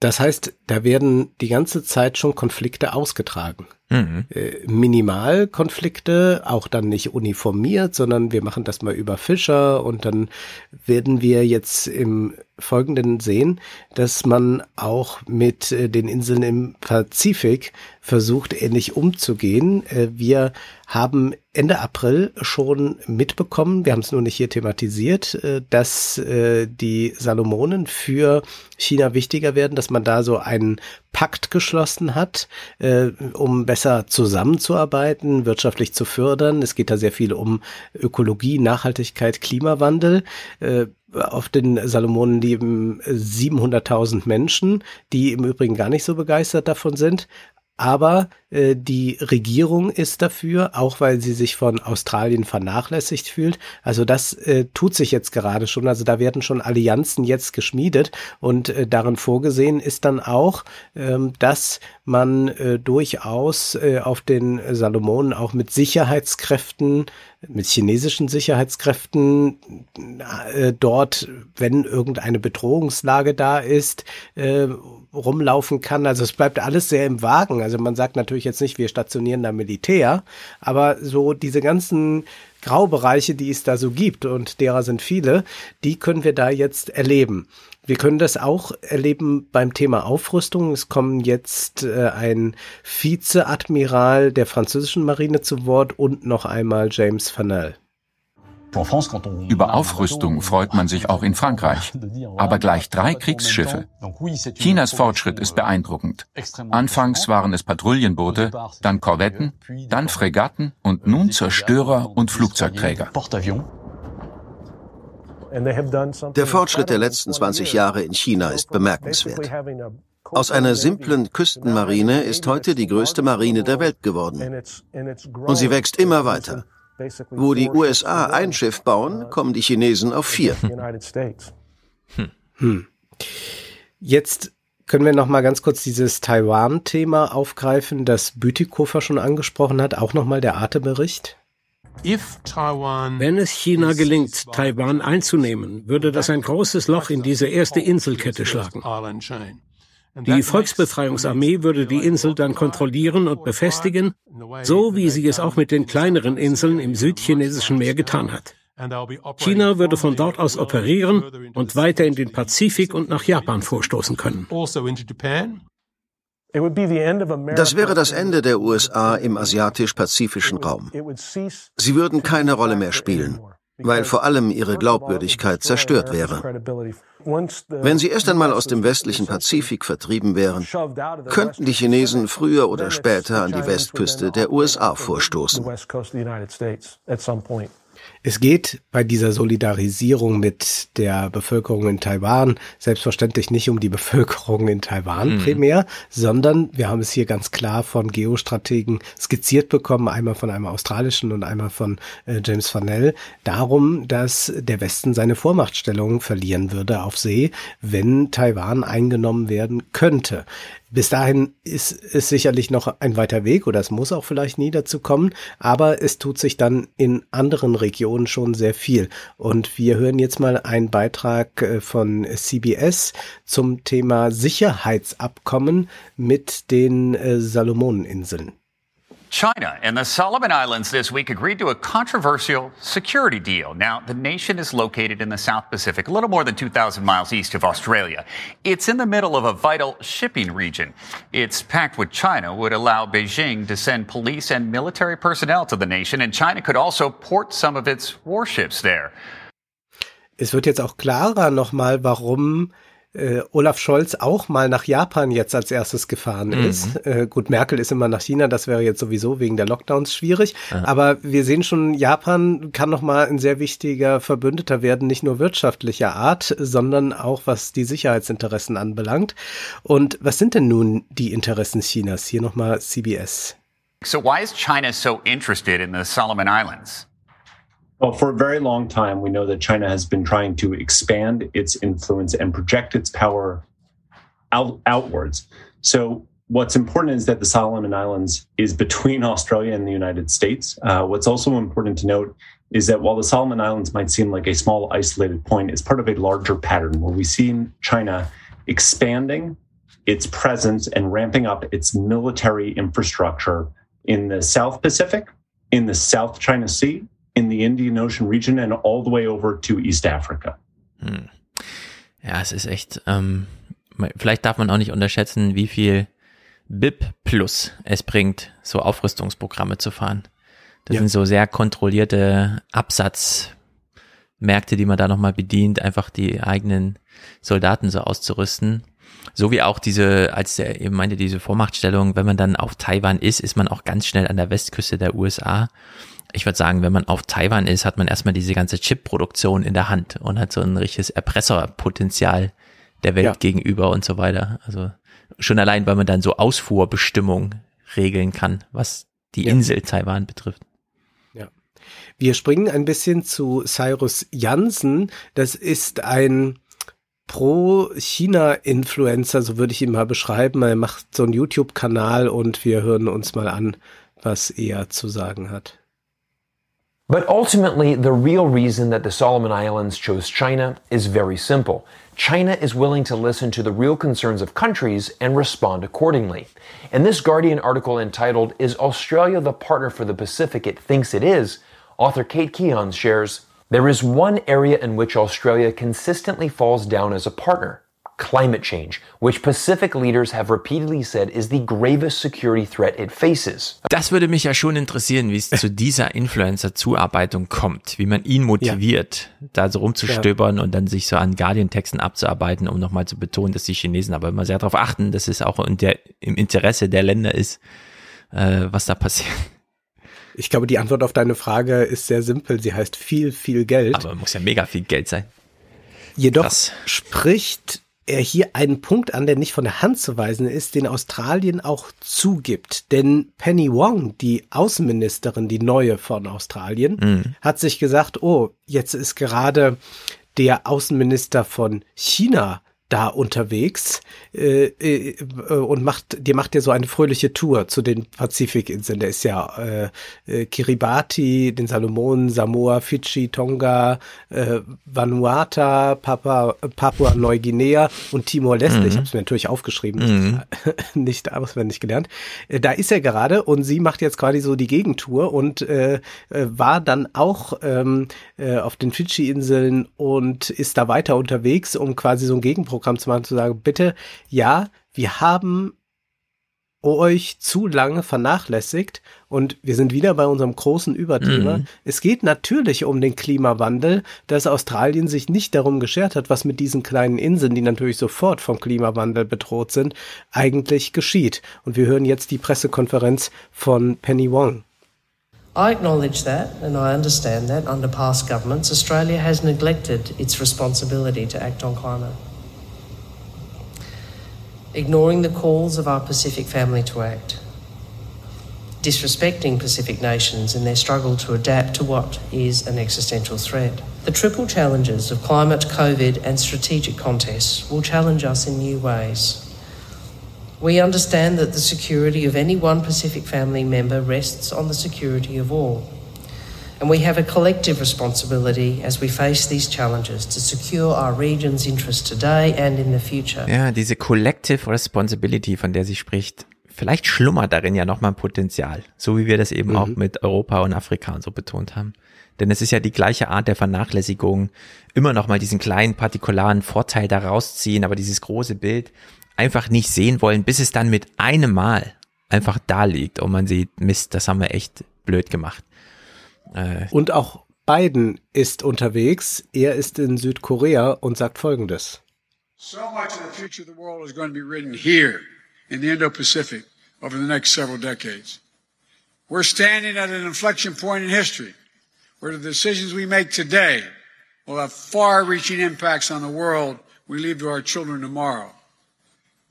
Das heißt, da werden die ganze Zeit schon Konflikte ausgetragen. Mhm. Äh, Minimalkonflikte, auch dann nicht uniformiert, sondern wir machen das mal über Fischer und dann werden wir jetzt im Folgenden sehen, dass man auch mit äh, den Inseln im Pazifik versucht, ähnlich umzugehen. Äh, wir haben Ende April schon mitbekommen, wir haben es nur nicht hier thematisiert, äh, dass die Salomonen für China wichtiger werden, dass man da so einen Pakt geschlossen hat, um besser zusammenzuarbeiten, wirtschaftlich zu fördern. Es geht da sehr viel um Ökologie, Nachhaltigkeit, Klimawandel auf den Salomonen leben 700.000 Menschen, die im Übrigen gar nicht so begeistert davon sind. Aber äh, die Regierung ist dafür, auch weil sie sich von Australien vernachlässigt fühlt. Also das äh, tut sich jetzt gerade schon. Also da werden schon Allianzen jetzt geschmiedet und äh, darin vorgesehen ist dann auch, ähm, dass man äh, durchaus äh, auf den Salomonen auch mit Sicherheitskräften mit chinesischen Sicherheitskräften äh, dort, wenn irgendeine Bedrohungslage da ist, äh, rumlaufen kann. Also es bleibt alles sehr im Wagen. Also man sagt natürlich jetzt nicht, wir stationieren da Militär, aber so diese ganzen Graubereiche, die es da so gibt, und derer sind viele, die können wir da jetzt erleben. Wir können das auch erleben beim Thema Aufrüstung. Es kommen jetzt äh, ein Vizeadmiral der französischen Marine zu Wort und noch einmal James Fanel. Über Aufrüstung freut man sich auch in Frankreich. Aber gleich drei Kriegsschiffe. Chinas Fortschritt ist beeindruckend. Anfangs waren es Patrouillenboote, dann Korvetten, dann Fregatten und nun Zerstörer und Flugzeugträger. Der Fortschritt der letzten 20 Jahre in China ist bemerkenswert. Aus einer simplen Küstenmarine ist heute die größte Marine der Welt geworden. Und sie wächst immer weiter. Wo die USA ein Schiff bauen, kommen die Chinesen auf vier. Hm. Hm. Jetzt können wir noch mal ganz kurz dieses Taiwan-Thema aufgreifen, das Bütikofer schon angesprochen hat, auch noch mal der Arte-Bericht? Wenn es China gelingt, Taiwan einzunehmen, würde das ein großes Loch in diese erste Inselkette schlagen. Die Volksbefreiungsarmee würde die Insel dann kontrollieren und befestigen, so wie sie es auch mit den kleineren Inseln im südchinesischen Meer getan hat. China würde von dort aus operieren und weiter in den Pazifik und nach Japan vorstoßen können. Das wäre das Ende der USA im asiatisch-pazifischen Raum. Sie würden keine Rolle mehr spielen, weil vor allem ihre Glaubwürdigkeit zerstört wäre. Wenn sie erst einmal aus dem westlichen Pazifik vertrieben wären, könnten die Chinesen früher oder später an die Westküste der USA vorstoßen. Es geht bei dieser Solidarisierung mit der Bevölkerung in Taiwan selbstverständlich nicht um die Bevölkerung in Taiwan mhm. primär, sondern wir haben es hier ganz klar von Geostrategen skizziert bekommen, einmal von einem australischen und einmal von äh, James Farnell, darum, dass der Westen seine Vormachtstellung verlieren würde auf See, wenn Taiwan eingenommen werden könnte. Bis dahin ist es sicherlich noch ein weiter Weg oder es muss auch vielleicht nie dazu kommen, aber es tut sich dann in anderen Regionen schon sehr viel. Und wir hören jetzt mal einen Beitrag äh, von CBS zum Thema Sicherheitsabkommen mit den äh, Salomoneninseln. China and the Solomon Islands this week agreed to a controversial security deal. Now, the nation is located in the South Pacific, a little more than 2,000 miles east of Australia. It's in the middle of a vital shipping region. Its pact with China would allow Beijing to send police and military personnel to the nation, and China could also port some of its warships there. Es wird jetzt auch klarer nochmal, warum äh, Olaf Scholz auch mal nach Japan jetzt als erstes gefahren mhm. ist. Äh, gut, Merkel ist immer nach China, das wäre jetzt sowieso wegen der Lockdowns schwierig. Aha. Aber wir sehen schon, Japan kann noch mal ein sehr wichtiger Verbündeter werden, nicht nur wirtschaftlicher Art, sondern auch was die Sicherheitsinteressen anbelangt. Und was sind denn nun die Interessen Chinas? Hier nochmal CBS. So why is China so interested in the Solomon Islands? Well, for a very long time, we know that China has been trying to expand its influence and project its power out, outwards. So, what's important is that the Solomon Islands is between Australia and the United States. Uh, what's also important to note is that while the Solomon Islands might seem like a small isolated point, it's part of a larger pattern where we see China expanding its presence and ramping up its military infrastructure in the South Pacific, in the South China Sea, in the Indian Ocean region and all the way over to East Africa. Hm. Ja, es ist echt, ähm, vielleicht darf man auch nicht unterschätzen, wie viel BIP Plus es bringt, so Aufrüstungsprogramme zu fahren. Das ja. sind so sehr kontrollierte Absatzmärkte, die man da nochmal bedient, einfach die eigenen Soldaten so auszurüsten. So wie auch diese, als er eben meinte, diese Vormachtstellung, wenn man dann auf Taiwan ist, ist man auch ganz schnell an der Westküste der USA ich würde sagen, wenn man auf Taiwan ist, hat man erstmal diese ganze Chip-Produktion in der Hand und hat so ein richtiges Erpresserpotenzial der Welt ja. gegenüber und so weiter. Also schon allein, weil man dann so Ausfuhrbestimmungen regeln kann, was die ja. Insel Taiwan betrifft. Ja. Wir springen ein bisschen zu Cyrus Jansen. Das ist ein Pro-China-Influencer, so würde ich ihn mal beschreiben. Er macht so einen YouTube-Kanal und wir hören uns mal an, was er zu sagen hat. But ultimately, the real reason that the Solomon Islands chose China is very simple. China is willing to listen to the real concerns of countries and respond accordingly. In this Guardian article entitled, Is Australia the partner for the Pacific it thinks it is? author Kate Keon shares, There is one area in which Australia consistently falls down as a partner climate change, which Pacific leaders have repeatedly said is the gravest security threat it faces. Das würde mich ja schon interessieren, wie es zu dieser Influencer-Zuarbeitung kommt, wie man ihn motiviert, ja. da so rumzustöbern ja. und dann sich so an Guardian-Texten abzuarbeiten, um nochmal zu betonen, dass die Chinesen aber immer sehr darauf achten, dass es auch in der, im Interesse der Länder ist, äh, was da passiert. Ich glaube, die Antwort auf deine Frage ist sehr simpel. Sie heißt viel, viel Geld. Aber muss ja mega viel Geld sein. Jedoch Krass. spricht er hier einen Punkt an, der nicht von der Hand zu weisen ist, den Australien auch zugibt. Denn Penny Wong, die Außenministerin, die neue von Australien, mhm. hat sich gesagt, oh, jetzt ist gerade der Außenminister von China da unterwegs äh, äh, und macht, dir macht ja so eine fröhliche Tour zu den Pazifikinseln. Der ist ja äh, äh, Kiribati, den Salomonen, Samoa, Fidschi, Tonga, äh, Vanuata, Papua, Papua Neuguinea und Timor-Leste. Mhm. Ich habe es mir natürlich aufgeschrieben, mhm. nicht auswendig gelernt. Äh, da ist er gerade und sie macht jetzt quasi so die Gegentour und äh, äh war dann auch ähm, äh, auf den Fidschi-Inseln und ist da weiter unterwegs, um quasi so ein Gegenprogramm Programm zu machen, zu sagen, bitte, ja, wir haben euch zu lange vernachlässigt und wir sind wieder bei unserem großen Überthema. Mhm. Es geht natürlich um den Klimawandel, dass Australien sich nicht darum geschert hat, was mit diesen kleinen Inseln, die natürlich sofort vom Klimawandel bedroht sind, eigentlich geschieht. Und wir hören jetzt die Pressekonferenz von Penny Wong. I acknowledge that and I understand that under past governments Australia has neglected its responsibility to act on climate. Ignoring the calls of our Pacific family to act, disrespecting Pacific nations in their struggle to adapt to what is an existential threat. The triple challenges of climate, COVID, and strategic contests will challenge us in new ways. We understand that the security of any one Pacific family member rests on the security of all. And we have a collective responsibility as we face these challenges to secure our region's interests today and in the future. Ja, diese collective responsibility, von der sie spricht, vielleicht schlummert darin ja nochmal ein Potenzial. So wie wir das eben mhm. auch mit Europa und Afrika und so betont haben. Denn es ist ja die gleiche Art der Vernachlässigung, immer nochmal diesen kleinen partikularen Vorteil da rausziehen, aber dieses große Bild einfach nicht sehen wollen, bis es dann mit einem Mal einfach da liegt und man sieht, Mist, das haben wir echt blöd gemacht. Äh. Und auch Biden ist unterwegs. Er ist in Südkorea und sagt Folgendes. So much of the future of the world is going to be written here in the Indo-Pacific over the next several decades. We're standing at an inflection point in history where the decisions we make today will have far-reaching impacts on the world we leave to our children tomorrow.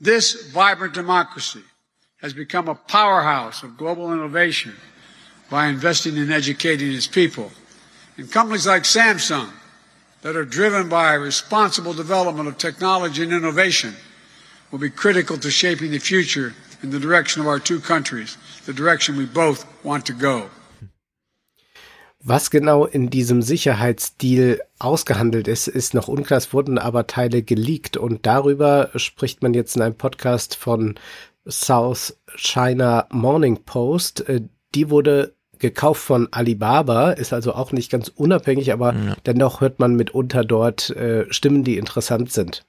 This vibrant democracy has become a powerhouse of global innovation by investing in educating its people. And companies like Samsung that are driven by responsible development of technology and innovation will be critical to shaping the future in the direction of our two countries, the direction we both want to go. Was genau in diesem Sicherheitsdeal ausgehandelt ist, ist noch unklar. Es wurden aber Teile geleakt und darüber spricht man jetzt in einem Podcast von South China Morning Post. Äh, die wurde gekauft von Alibaba, ist also auch nicht ganz unabhängig, aber ja. dennoch hört man mitunter dort äh, Stimmen, die interessant sind.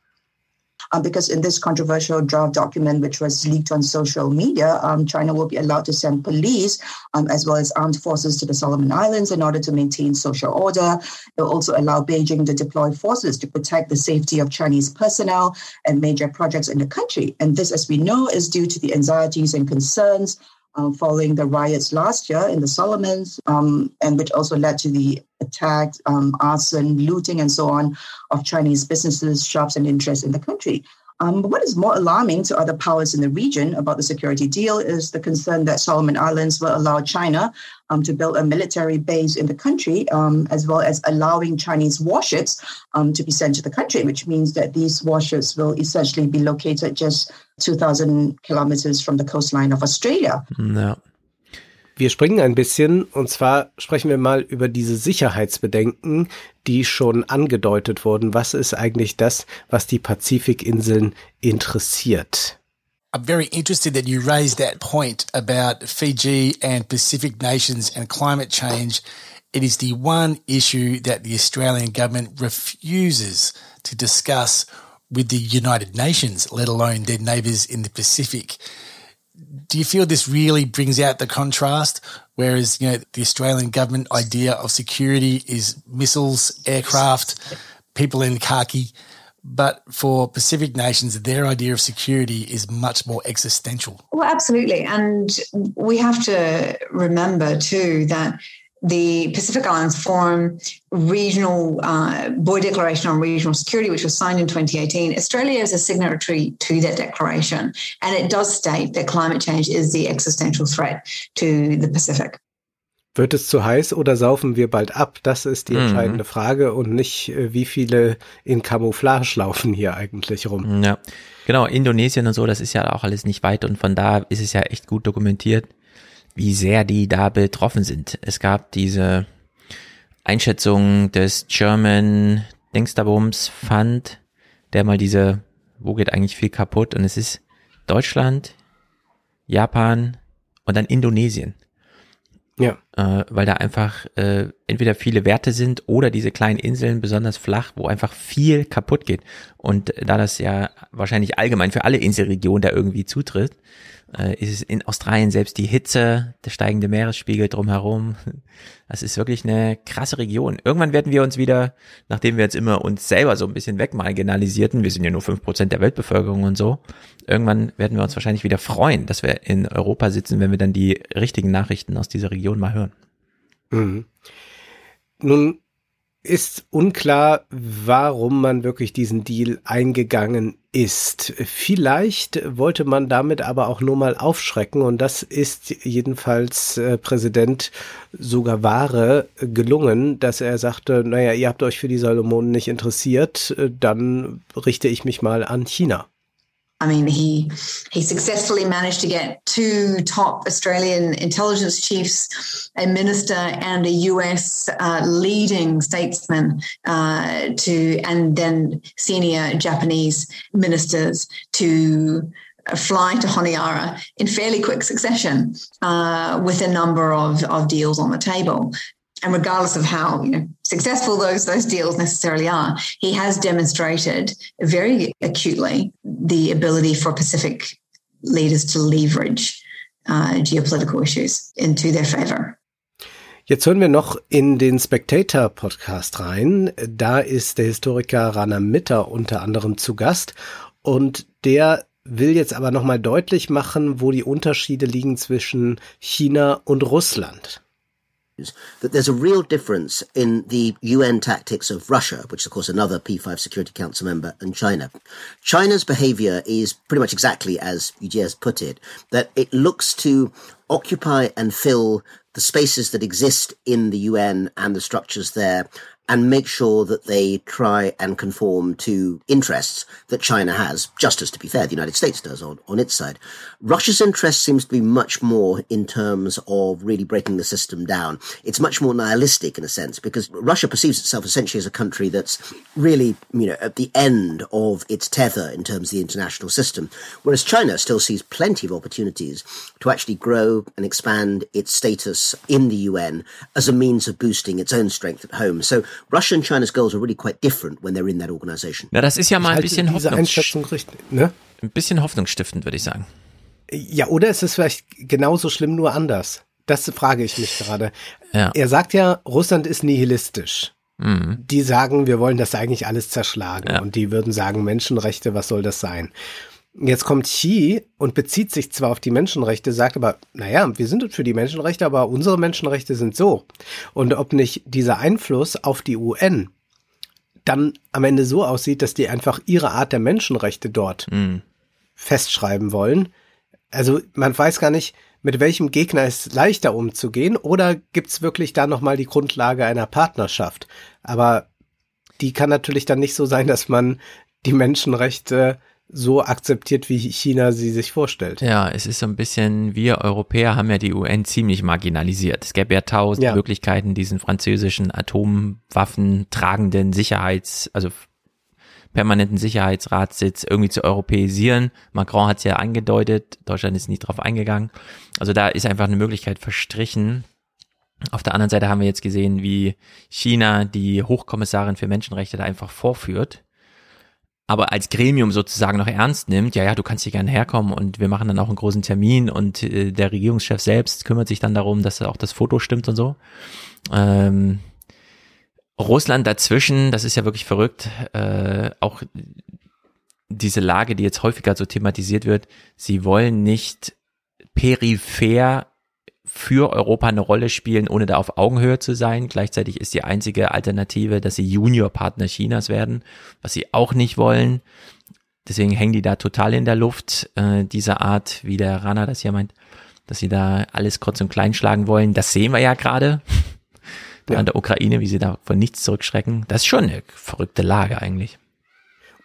Um, because in this controversial draft document, which was leaked on social media, um, China will be allowed to send police um, as well as armed forces to the Solomon Islands in order to maintain social order. It will also allow Beijing to deploy forces to protect the safety of Chinese personnel and major projects in the country. And this, as we know, is due to the anxieties and concerns uh, following the riots last year in the Solomons, um, and which also led to the attack, um, arson, looting, and so on of Chinese businesses, shops, and interests in the country. Um, but what is more alarming to other powers in the region about the security deal is the concern that Solomon Islands will allow China um, to build a military base in the country, um, as well as allowing Chinese warships um, to be sent to the country, which means that these warships will essentially be located just 2,000 kilometers from the coastline of Australia. No. Wir springen ein bisschen und zwar sprechen wir mal über diese Sicherheitsbedenken, die schon angedeutet wurden. Was ist eigentlich das, was die Pazifikinseln interessiert? I'm very interested that you raised that point about Fiji and Pacific nations and climate change. It is the one issue that the Australian government refuses to discuss with the United Nations, let alone their neighbours in the Pacific. Do you feel this really brings out the contrast? Whereas, you know, the Australian government idea of security is missiles, aircraft, people in khaki. But for Pacific nations, their idea of security is much more existential. Well, absolutely. And we have to remember, too, that the Pacific Islands Forum regional uh, Boy Declaration on Regional Security, which was signed in 2018, Australia is a signatory to that declaration. And it does state that climate change is the existential threat to the Pacific. Wird es zu heiß oder saufen wir bald ab? Das ist die mhm. entscheidende mhm. Frage und nicht, äh, wie viele in Camouflage laufen hier eigentlich rum. Ja, genau. Indonesien und so, das ist ja auch alles nicht weit und von da ist es ja echt gut dokumentiert wie sehr die da betroffen sind. Es gab diese Einschätzung des German Dingsterbums Fund, der mal diese, wo geht eigentlich viel kaputt? Und es ist Deutschland, Japan und dann Indonesien. Ja. Äh, weil da einfach äh, entweder viele Werte sind oder diese kleinen Inseln besonders flach, wo einfach viel kaputt geht. Und da das ja wahrscheinlich allgemein für alle Inselregionen da irgendwie zutritt, äh, ist in Australien selbst die Hitze, der steigende Meeresspiegel drumherum. Das ist wirklich eine krasse Region. Irgendwann werden wir uns wieder, nachdem wir jetzt immer uns selber so ein bisschen wegmarginalisierten, wir sind ja nur fünf Prozent der Weltbevölkerung und so, irgendwann werden wir uns wahrscheinlich wieder freuen, dass wir in Europa sitzen, wenn wir dann die richtigen Nachrichten aus dieser Region mal hören. Mhm. Nun ist unklar, warum man wirklich diesen Deal eingegangen ist. Vielleicht wollte man damit aber auch nur mal aufschrecken und das ist jedenfalls äh, Präsident Sugaware gelungen, dass er sagte, naja, ihr habt euch für die Salomonen nicht interessiert, äh, dann richte ich mich mal an China. I mean, he he successfully managed to get two top Australian intelligence chiefs, a minister and a US uh, leading statesman, uh, to and then senior Japanese ministers to fly to Honiara in fairly quick succession uh, with a number of, of deals on the table and regardless of how you know, successful those those deals necessarily are, he has demonstrated very acutely the ability for Pacific leaders to leverage uh, geopolitical issues into their favor. Jetzt hören wir noch in den Spectator Podcast rein. Da ist der Historiker Rana Mitter unter anderem zu Gast und der will jetzt aber nochmal deutlich machen, wo die Unterschiede liegen zwischen China und Russland. That there's a real difference in the UN tactics of Russia, which is, of course, another P5 Security Council member, and China. China's behavior is pretty much exactly as UGS put it, that it looks to occupy and fill the spaces that exist in the UN and the structures there and make sure that they try and conform to interests that China has, just as to be fair, the United States does on, on its side. Russia's interest seems to be much more in terms of really breaking the system down. It's much more nihilistic in a sense because Russia perceives itself essentially as a country that's really, you know, at the end of its tether in terms of the international system, whereas China still sees plenty of opportunities to actually grow and expand its status in the UN as a means of boosting its own strength at home. So Russia and China's goals are really quite different when they're in that organization. Ja, das ist ja mal ein bisschen Hoffnungsstiftend, ne? Ein bisschen hoffnungsstiftend, würde ich sagen. Ja, oder ist es vielleicht genauso schlimm, nur anders? Das frage ich mich gerade. Ja. Er sagt ja, Russland ist nihilistisch. Mhm. Die sagen, wir wollen das eigentlich alles zerschlagen. Ja. Und die würden sagen, Menschenrechte, was soll das sein? Jetzt kommt Xi und bezieht sich zwar auf die Menschenrechte, sagt aber, naja, wir sind für die Menschenrechte, aber unsere Menschenrechte sind so. Und ob nicht dieser Einfluss auf die UN dann am Ende so aussieht, dass die einfach ihre Art der Menschenrechte dort mhm. festschreiben wollen. Also man weiß gar nicht, mit welchem Gegner ist leichter umzugehen oder gibt's wirklich da nochmal die Grundlage einer Partnerschaft. Aber die kann natürlich dann nicht so sein, dass man die Menschenrechte so akzeptiert, wie China sie sich vorstellt. Ja, es ist so ein bisschen, wir Europäer haben ja die UN ziemlich marginalisiert. Es gäbe ja tausend ja. Möglichkeiten, diesen französischen Atomwaffen tragenden Sicherheits, also permanenten Sicherheitsratssitz irgendwie zu europäisieren. Macron hat es ja angedeutet, Deutschland ist nicht drauf eingegangen. Also da ist einfach eine Möglichkeit verstrichen. Auf der anderen Seite haben wir jetzt gesehen, wie China die Hochkommissarin für Menschenrechte da einfach vorführt aber als Gremium sozusagen noch ernst nimmt, ja, ja, du kannst hier gerne herkommen und wir machen dann auch einen großen Termin und äh, der Regierungschef selbst kümmert sich dann darum, dass auch das Foto stimmt und so. Ähm, Russland dazwischen, das ist ja wirklich verrückt, äh, auch diese Lage, die jetzt häufiger so thematisiert wird, sie wollen nicht peripher für Europa eine Rolle spielen, ohne da auf Augenhöhe zu sein. Gleichzeitig ist die einzige Alternative, dass sie Juniorpartner Chinas werden, was sie auch nicht wollen. Deswegen hängen die da total in der Luft, äh, dieser Art, wie der Rana das hier meint, dass sie da alles kurz und klein schlagen wollen. Das sehen wir ja gerade ja. an der Ukraine, wie sie da von nichts zurückschrecken. Das ist schon eine verrückte Lage eigentlich.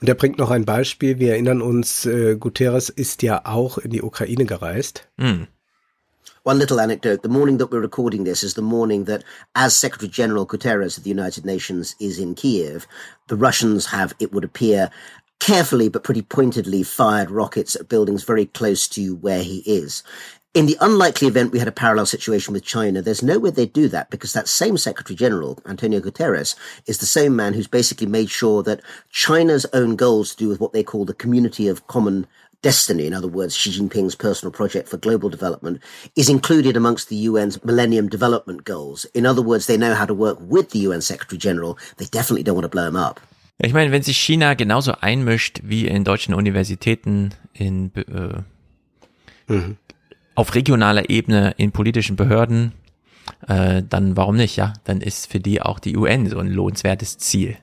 Und er bringt noch ein Beispiel. Wir erinnern uns, äh, Guterres ist ja auch in die Ukraine gereist. Mm. One little anecdote. The morning that we're recording this is the morning that, as Secretary General Guterres of the United Nations is in Kiev, the Russians have, it would appear, carefully but pretty pointedly fired rockets at buildings very close to where he is. In the unlikely event we had a parallel situation with China, there's no way they'd do that because that same Secretary General, Antonio Guterres, is the same man who's basically made sure that China's own goals to do with what they call the community of common destiny, in other words, Xi Jinping's personal project for global development, is included amongst the UN's Millennium Development Goals. In other words, they know how to work with the UN Secretary General. They definitely don't want to blow him up. Ich meine, wenn sich China genauso einmischt wie in deutschen Universitäten in äh, mhm auf regionaler Ebene in politischen Behörden, äh, dann warum nicht, ja? Dann ist für die auch die UN so ein lohnenswertes Ziel.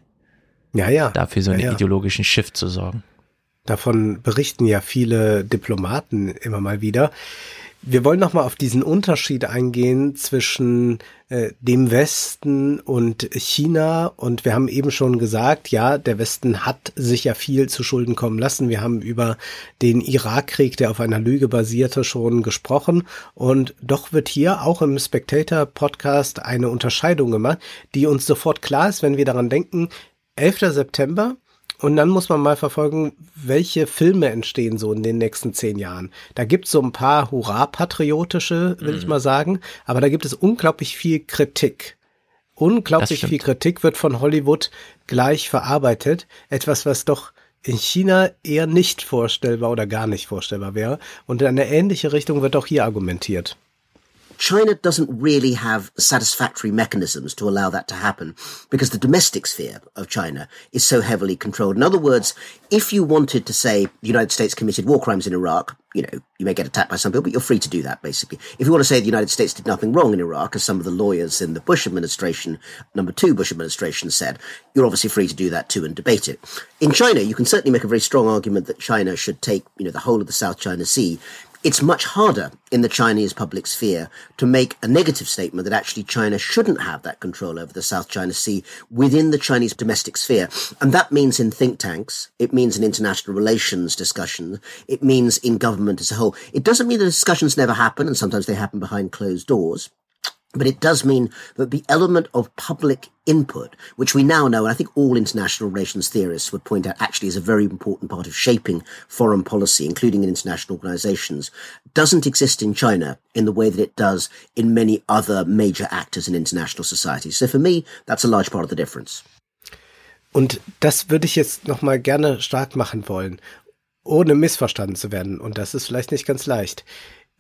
Ja, ja. Dafür so einen ja, ja. ideologischen Shift zu sorgen. Davon berichten ja viele Diplomaten immer mal wieder. Wir wollen noch mal auf diesen Unterschied eingehen zwischen äh, dem Westen und China. Und wir haben eben schon gesagt, ja, der Westen hat sich ja viel zu Schulden kommen lassen. Wir haben über den Irakkrieg, der auf einer Lüge basierte, schon gesprochen. Und doch wird hier auch im Spectator Podcast eine Unterscheidung gemacht, die uns sofort klar ist, wenn wir daran denken, 11. September, und dann muss man mal verfolgen, welche Filme entstehen so in den nächsten zehn Jahren. Da gibt es so ein paar hurra-patriotische, will mhm. ich mal sagen, aber da gibt es unglaublich viel Kritik. Unglaublich viel Kritik wird von Hollywood gleich verarbeitet. Etwas, was doch in China eher nicht vorstellbar oder gar nicht vorstellbar wäre. Und in eine ähnliche Richtung wird auch hier argumentiert. China doesn't really have satisfactory mechanisms to allow that to happen because the domestic sphere of China is so heavily controlled. In other words, if you wanted to say the United States committed war crimes in Iraq, you know, you may get attacked by some people, but you're free to do that, basically. If you want to say the United States did nothing wrong in Iraq, as some of the lawyers in the Bush administration, number two Bush administration said, you're obviously free to do that too and debate it. In China, you can certainly make a very strong argument that China should take, you know, the whole of the South China Sea it's much harder in the Chinese public sphere to make a negative statement that actually China shouldn't have that control over the South China Sea within the Chinese domestic sphere. And that means in think tanks, it means in international relations discussions, it means in government as a whole. It doesn't mean the discussions never happen, and sometimes they happen behind closed doors. But it does mean that the element of public input, which we now know, and I think all international relations theorists would point out actually is a very important part of shaping foreign policy, including in international organizations, doesn't exist in China in the way that it does in many other major actors in international society. So for me, that's a large part of the difference. Und das würde ich jetzt nochmal gerne stark machen wollen, ohne missverstanden zu werden. Und das ist vielleicht nicht ganz leicht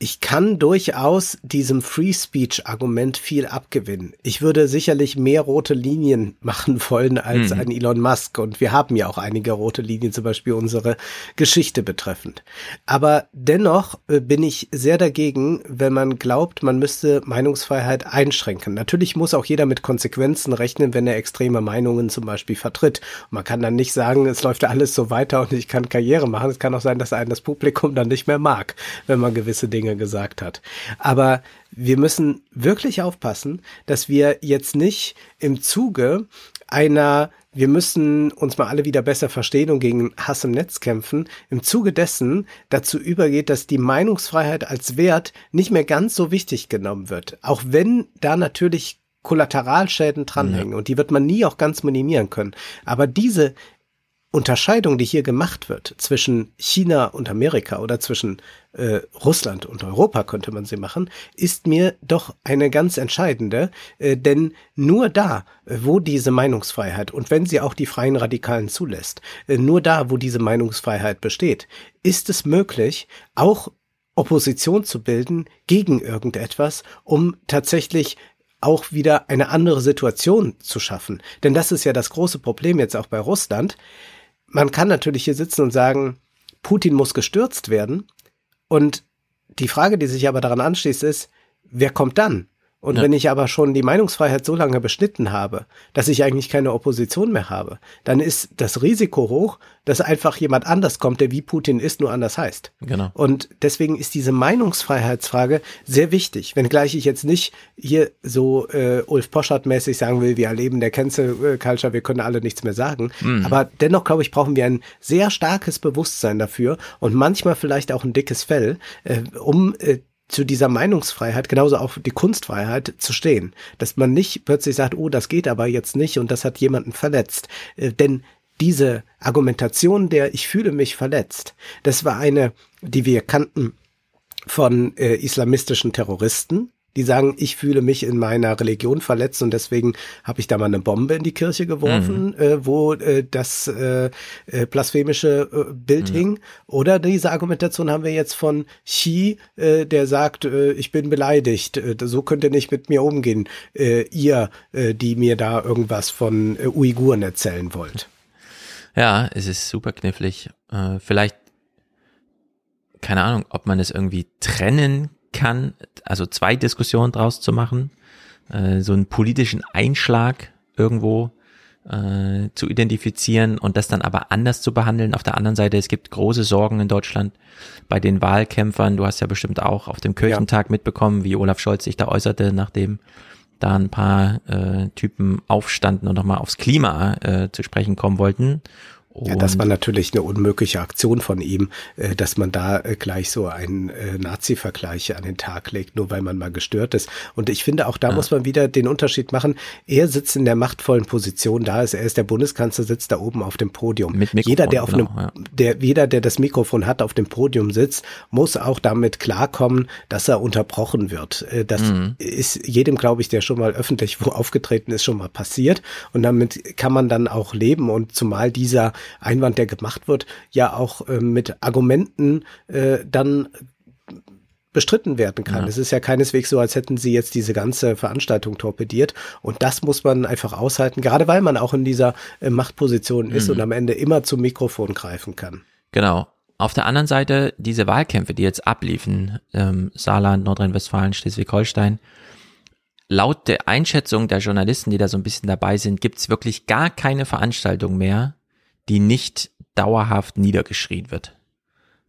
ich kann durchaus diesem Free Speech Argument viel abgewinnen. Ich würde sicherlich mehr rote Linien machen wollen als mhm. ein Elon Musk. Und wir haben ja auch einige rote Linien, zum Beispiel unsere Geschichte betreffend. Aber dennoch äh, bin ich sehr dagegen, wenn man glaubt, man müsste Meinungsfreiheit einschränken. Natürlich muss auch jeder mit Konsequenzen rechnen, wenn er extreme Meinungen zum Beispiel vertritt. man kann dann nicht sagen, es läuft alles so weiter und ich kann Karriere machen. Es kann auch sein, dass einen das Publikum dann nicht mehr mag, wenn man gewisse Dinge Dinge gesagt hat. Aber wir müssen wirklich aufpassen, dass wir jetzt nicht im Zuge einer wir müssen uns mal alle wieder besser verstehen und gegen Hass im Netz kämpfen, im Zuge dessen dazu übergeht, dass die Meinungsfreiheit als Wert nicht mehr ganz so wichtig genommen wird. Auch wenn da natürlich Kollateralschäden dranhängen ja. und die wird man nie auch ganz minimieren können. Aber diese Unterscheidung, die hier gemacht wird zwischen China und Amerika oder zwischen äh, Russland und Europa, könnte man sie machen, ist mir doch eine ganz entscheidende, äh, denn nur da, äh, wo diese Meinungsfreiheit und wenn sie auch die freien Radikalen zulässt, äh, nur da, wo diese Meinungsfreiheit besteht, ist es möglich, auch Opposition zu bilden gegen irgendetwas, um tatsächlich auch wieder eine andere Situation zu schaffen. Denn das ist ja das große Problem jetzt auch bei Russland man kann natürlich hier sitzen und sagen, Putin muss gestürzt werden. Und die Frage, die sich aber daran anschließt, ist, wer kommt dann? Und ja. wenn ich aber schon die Meinungsfreiheit so lange beschnitten habe, dass ich eigentlich keine Opposition mehr habe, dann ist das Risiko hoch, dass einfach jemand anders kommt, der wie Putin ist, nur anders heißt. Genau. Und deswegen ist diese Meinungsfreiheitsfrage sehr wichtig. Wenngleich ich jetzt nicht hier so äh, Ulf Poschardt-mäßig sagen will, wir erleben der Cancel Culture, wir können alle nichts mehr sagen. Mhm. Aber dennoch, glaube ich, brauchen wir ein sehr starkes Bewusstsein dafür und manchmal vielleicht auch ein dickes Fell, äh, um äh, zu dieser Meinungsfreiheit, genauso auch die Kunstfreiheit zu stehen. Dass man nicht plötzlich sagt, oh, das geht aber jetzt nicht und das hat jemanden verletzt. Äh, denn diese Argumentation der ich fühle mich verletzt, das war eine, die wir kannten von äh, islamistischen Terroristen, die sagen, ich fühle mich in meiner Religion verletzt und deswegen habe ich da mal eine Bombe in die Kirche geworfen, mhm. äh, wo äh, das äh, äh, blasphemische äh, Bild mhm. hing. Oder diese Argumentation haben wir jetzt von Xi, äh, der sagt, ich bin beleidigt, so könnt ihr nicht mit mir umgehen, ihr, die mir da irgendwas von Uiguren erzählen wollt. Ja, es ist super knifflig. Vielleicht, keine Ahnung, ob man es irgendwie trennen kann, also zwei Diskussionen draus zu machen, äh, so einen politischen Einschlag irgendwo äh, zu identifizieren und das dann aber anders zu behandeln. Auf der anderen Seite, es gibt große Sorgen in Deutschland bei den Wahlkämpfern. Du hast ja bestimmt auch auf dem Kirchentag ja. mitbekommen, wie Olaf Scholz sich da äußerte, nachdem da ein paar äh, Typen aufstanden und nochmal aufs Klima äh, zu sprechen kommen wollten. Ja, das war natürlich eine unmögliche Aktion von ihm, äh, dass man da äh, gleich so einen äh, Nazi-Vergleich an den Tag legt, nur weil man mal gestört ist. Und ich finde, auch da ja. muss man wieder den Unterschied machen. Er sitzt in der machtvollen Position da ist. Er ist der Bundeskanzler, sitzt da oben auf dem Podium. Mit Mikrofon, jeder, der auf genau, einem, ja. der, jeder, der das Mikrofon hat, auf dem Podium sitzt, muss auch damit klarkommen, dass er unterbrochen wird. Das mhm. ist jedem, glaube ich, der schon mal öffentlich wo aufgetreten ist, schon mal passiert. Und damit kann man dann auch leben. Und zumal dieser Einwand, der gemacht wird, ja auch äh, mit Argumenten äh, dann bestritten werden kann. Ja. Es ist ja keineswegs so, als hätten sie jetzt diese ganze Veranstaltung torpediert. Und das muss man einfach aushalten, gerade weil man auch in dieser äh, Machtposition ist mhm. und am Ende immer zum Mikrofon greifen kann. Genau. Auf der anderen Seite diese Wahlkämpfe, die jetzt abliefen, ähm, Saarland, Nordrhein-Westfalen, Schleswig-Holstein, laut der Einschätzung der Journalisten, die da so ein bisschen dabei sind, gibt es wirklich gar keine Veranstaltung mehr, die nicht dauerhaft niedergeschrien wird.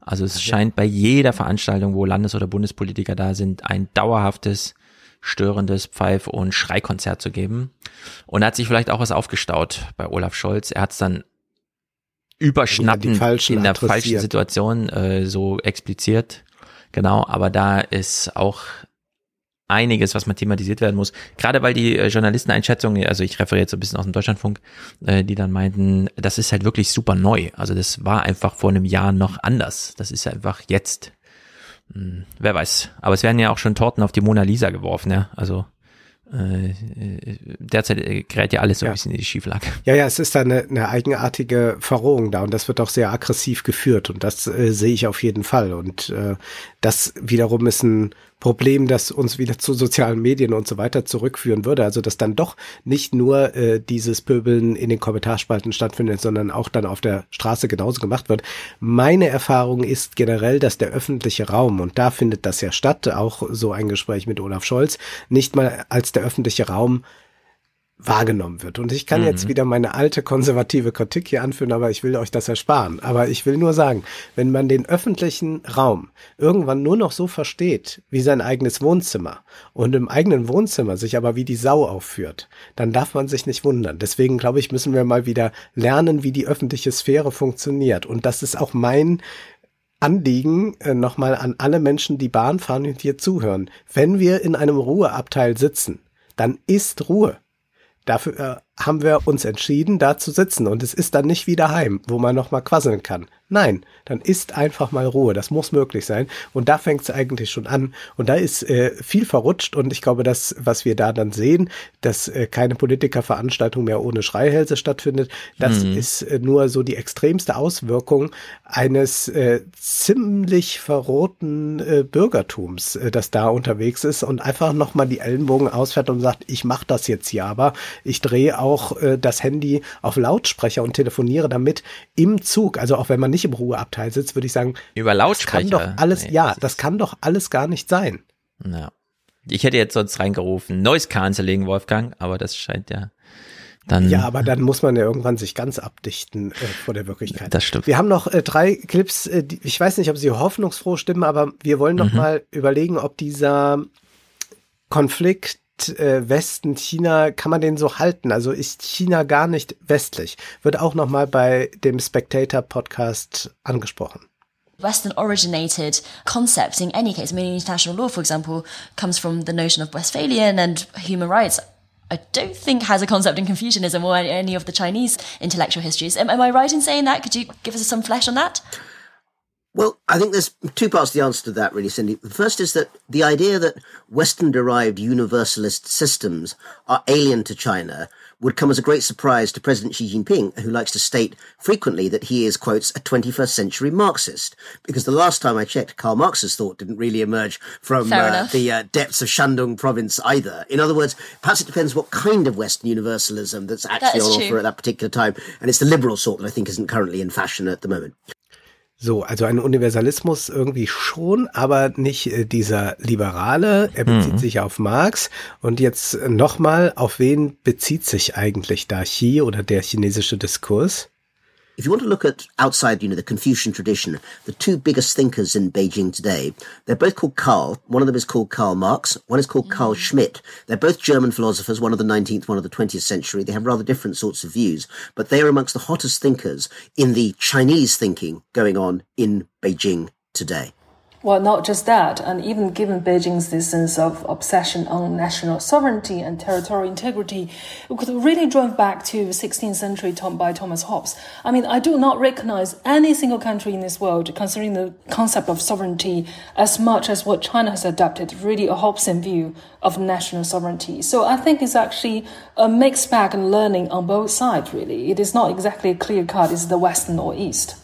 Also es okay. scheint bei jeder Veranstaltung, wo Landes- oder Bundespolitiker da sind, ein dauerhaftes, störendes Pfeif- und Schreikonzert zu geben. Und hat sich vielleicht auch was aufgestaut bei Olaf Scholz. Er hat es dann überschnappend in der falschen Situation äh, so expliziert. Genau, aber da ist auch einiges, was mal thematisiert werden muss. Gerade weil die äh, Journalisteneinschätzung, also ich referiere jetzt so ein bisschen aus dem Deutschlandfunk, äh, die dann meinten, das ist halt wirklich super neu. Also das war einfach vor einem Jahr noch anders. Das ist einfach jetzt. Hm, wer weiß. Aber es werden ja auch schon Torten auf die Mona Lisa geworfen, ja. Also äh, derzeit äh, gerät ja alles so ein bisschen in die Schieflage. Ja, ja, es ist da eine, eine eigenartige Verrohung da und das wird auch sehr aggressiv geführt und das äh, sehe ich auf jeden Fall und äh, das wiederum ist ein Problem, das uns wieder zu sozialen Medien und so weiter zurückführen würde. Also dass dann doch nicht nur äh, dieses Pöbeln in den Kommentarspalten stattfindet, sondern auch dann auf der Straße genauso gemacht wird. Meine Erfahrung ist generell, dass der öffentliche Raum, und da findet das ja statt, auch so ein Gespräch mit Olaf Scholz, nicht mal als der öffentliche Raum wahrgenommen wird. Und ich kann mhm. jetzt wieder meine alte konservative Kritik hier anführen, aber ich will euch das ersparen. Aber ich will nur sagen, wenn man den öffentlichen Raum irgendwann nur noch so versteht wie sein eigenes Wohnzimmer und im eigenen Wohnzimmer sich aber wie die Sau aufführt, dann darf man sich nicht wundern. Deswegen glaube ich, müssen wir mal wieder lernen, wie die öffentliche Sphäre funktioniert. Und das ist auch mein Anliegen äh, nochmal an alle Menschen, die Bahn fahren und hier zuhören. Wenn wir in einem Ruheabteil sitzen, dann ist Ruhe. Dafür äh, haben wir uns entschieden, da zu sitzen. Und es ist dann nicht wie daheim, wo man noch mal quasseln kann. Nein, dann ist einfach mal Ruhe. Das muss möglich sein. Und da fängt es eigentlich schon an. Und da ist äh, viel verrutscht. Und ich glaube, das, was wir da dann sehen, dass äh, keine Politikerveranstaltung mehr ohne Schreihälse stattfindet, das mhm. ist äh, nur so die extremste Auswirkung eines äh, ziemlich verrohten äh, Bürgertums, äh, das da unterwegs ist und einfach noch mal die Ellenbogen ausfährt und sagt, ich mache das jetzt hier, aber ich drehe auch äh, das Handy auf Lautsprecher und telefoniere damit im Zug. Also auch wenn man nicht im Ruheabteil sitzt, würde ich sagen, über Lautsprecher. Das kann doch alles, nee, ja, das, kann doch alles gar nicht sein. Ja. Ich hätte jetzt sonst reingerufen, Noise Cancelling, Wolfgang, aber das scheint ja dann. Ja, aber dann muss man ja irgendwann sich ganz abdichten äh, vor der Wirklichkeit. Das stimmt. Wir haben noch äh, drei Clips, äh, die, ich weiß nicht, ob sie hoffnungsfroh stimmen, aber wir wollen noch mhm. mal überlegen, ob dieser Konflikt Westen, China, kann man den so halten? Also ist China gar nicht westlich? Wird auch noch mal bei dem Spectator Podcast angesprochen. Western originated concepts in any case. I mean, international law, for example, comes from the notion of Westphalian and human rights. I don't think has a concept in Confucianism or any of the Chinese intellectual histories. Am, am I right in saying that? Could you give us some flesh on that? Well, I think there's two parts to the answer to that, really, Cindy. The first is that the idea that Western derived universalist systems are alien to China would come as a great surprise to President Xi Jinping, who likes to state frequently that he is, quotes, a 21st century Marxist. Because the last time I checked, Karl Marx's thought didn't really emerge from uh, the uh, depths of Shandong province either. In other words, perhaps it depends what kind of Western universalism that's actually on true. offer at that particular time. And it's the liberal sort that I think isn't currently in fashion at the moment. So, also ein Universalismus irgendwie schon, aber nicht äh, dieser liberale. Er bezieht mhm. sich auf Marx. Und jetzt nochmal, auf wen bezieht sich eigentlich da Xi oder der chinesische Diskurs? If you want to look at outside, you know, the Confucian tradition, the two biggest thinkers in Beijing today, they're both called Karl. One of them is called Karl Marx. One is called mm. Karl Schmidt. They're both German philosophers, one of the 19th, one of the 20th century. They have rather different sorts of views, but they are amongst the hottest thinkers in the Chinese thinking going on in Beijing today. Well, not just that, and even given Beijing's this sense of obsession on national sovereignty and territorial integrity, we could really drive back to the 16th century by Thomas Hobbes. I mean, I do not recognize any single country in this world considering the concept of sovereignty as much as what China has adopted, really a Hobbesian view of national sovereignty. So I think it's actually a mixed bag and learning on both sides, really. It is not exactly a clear cut, is the Western or East.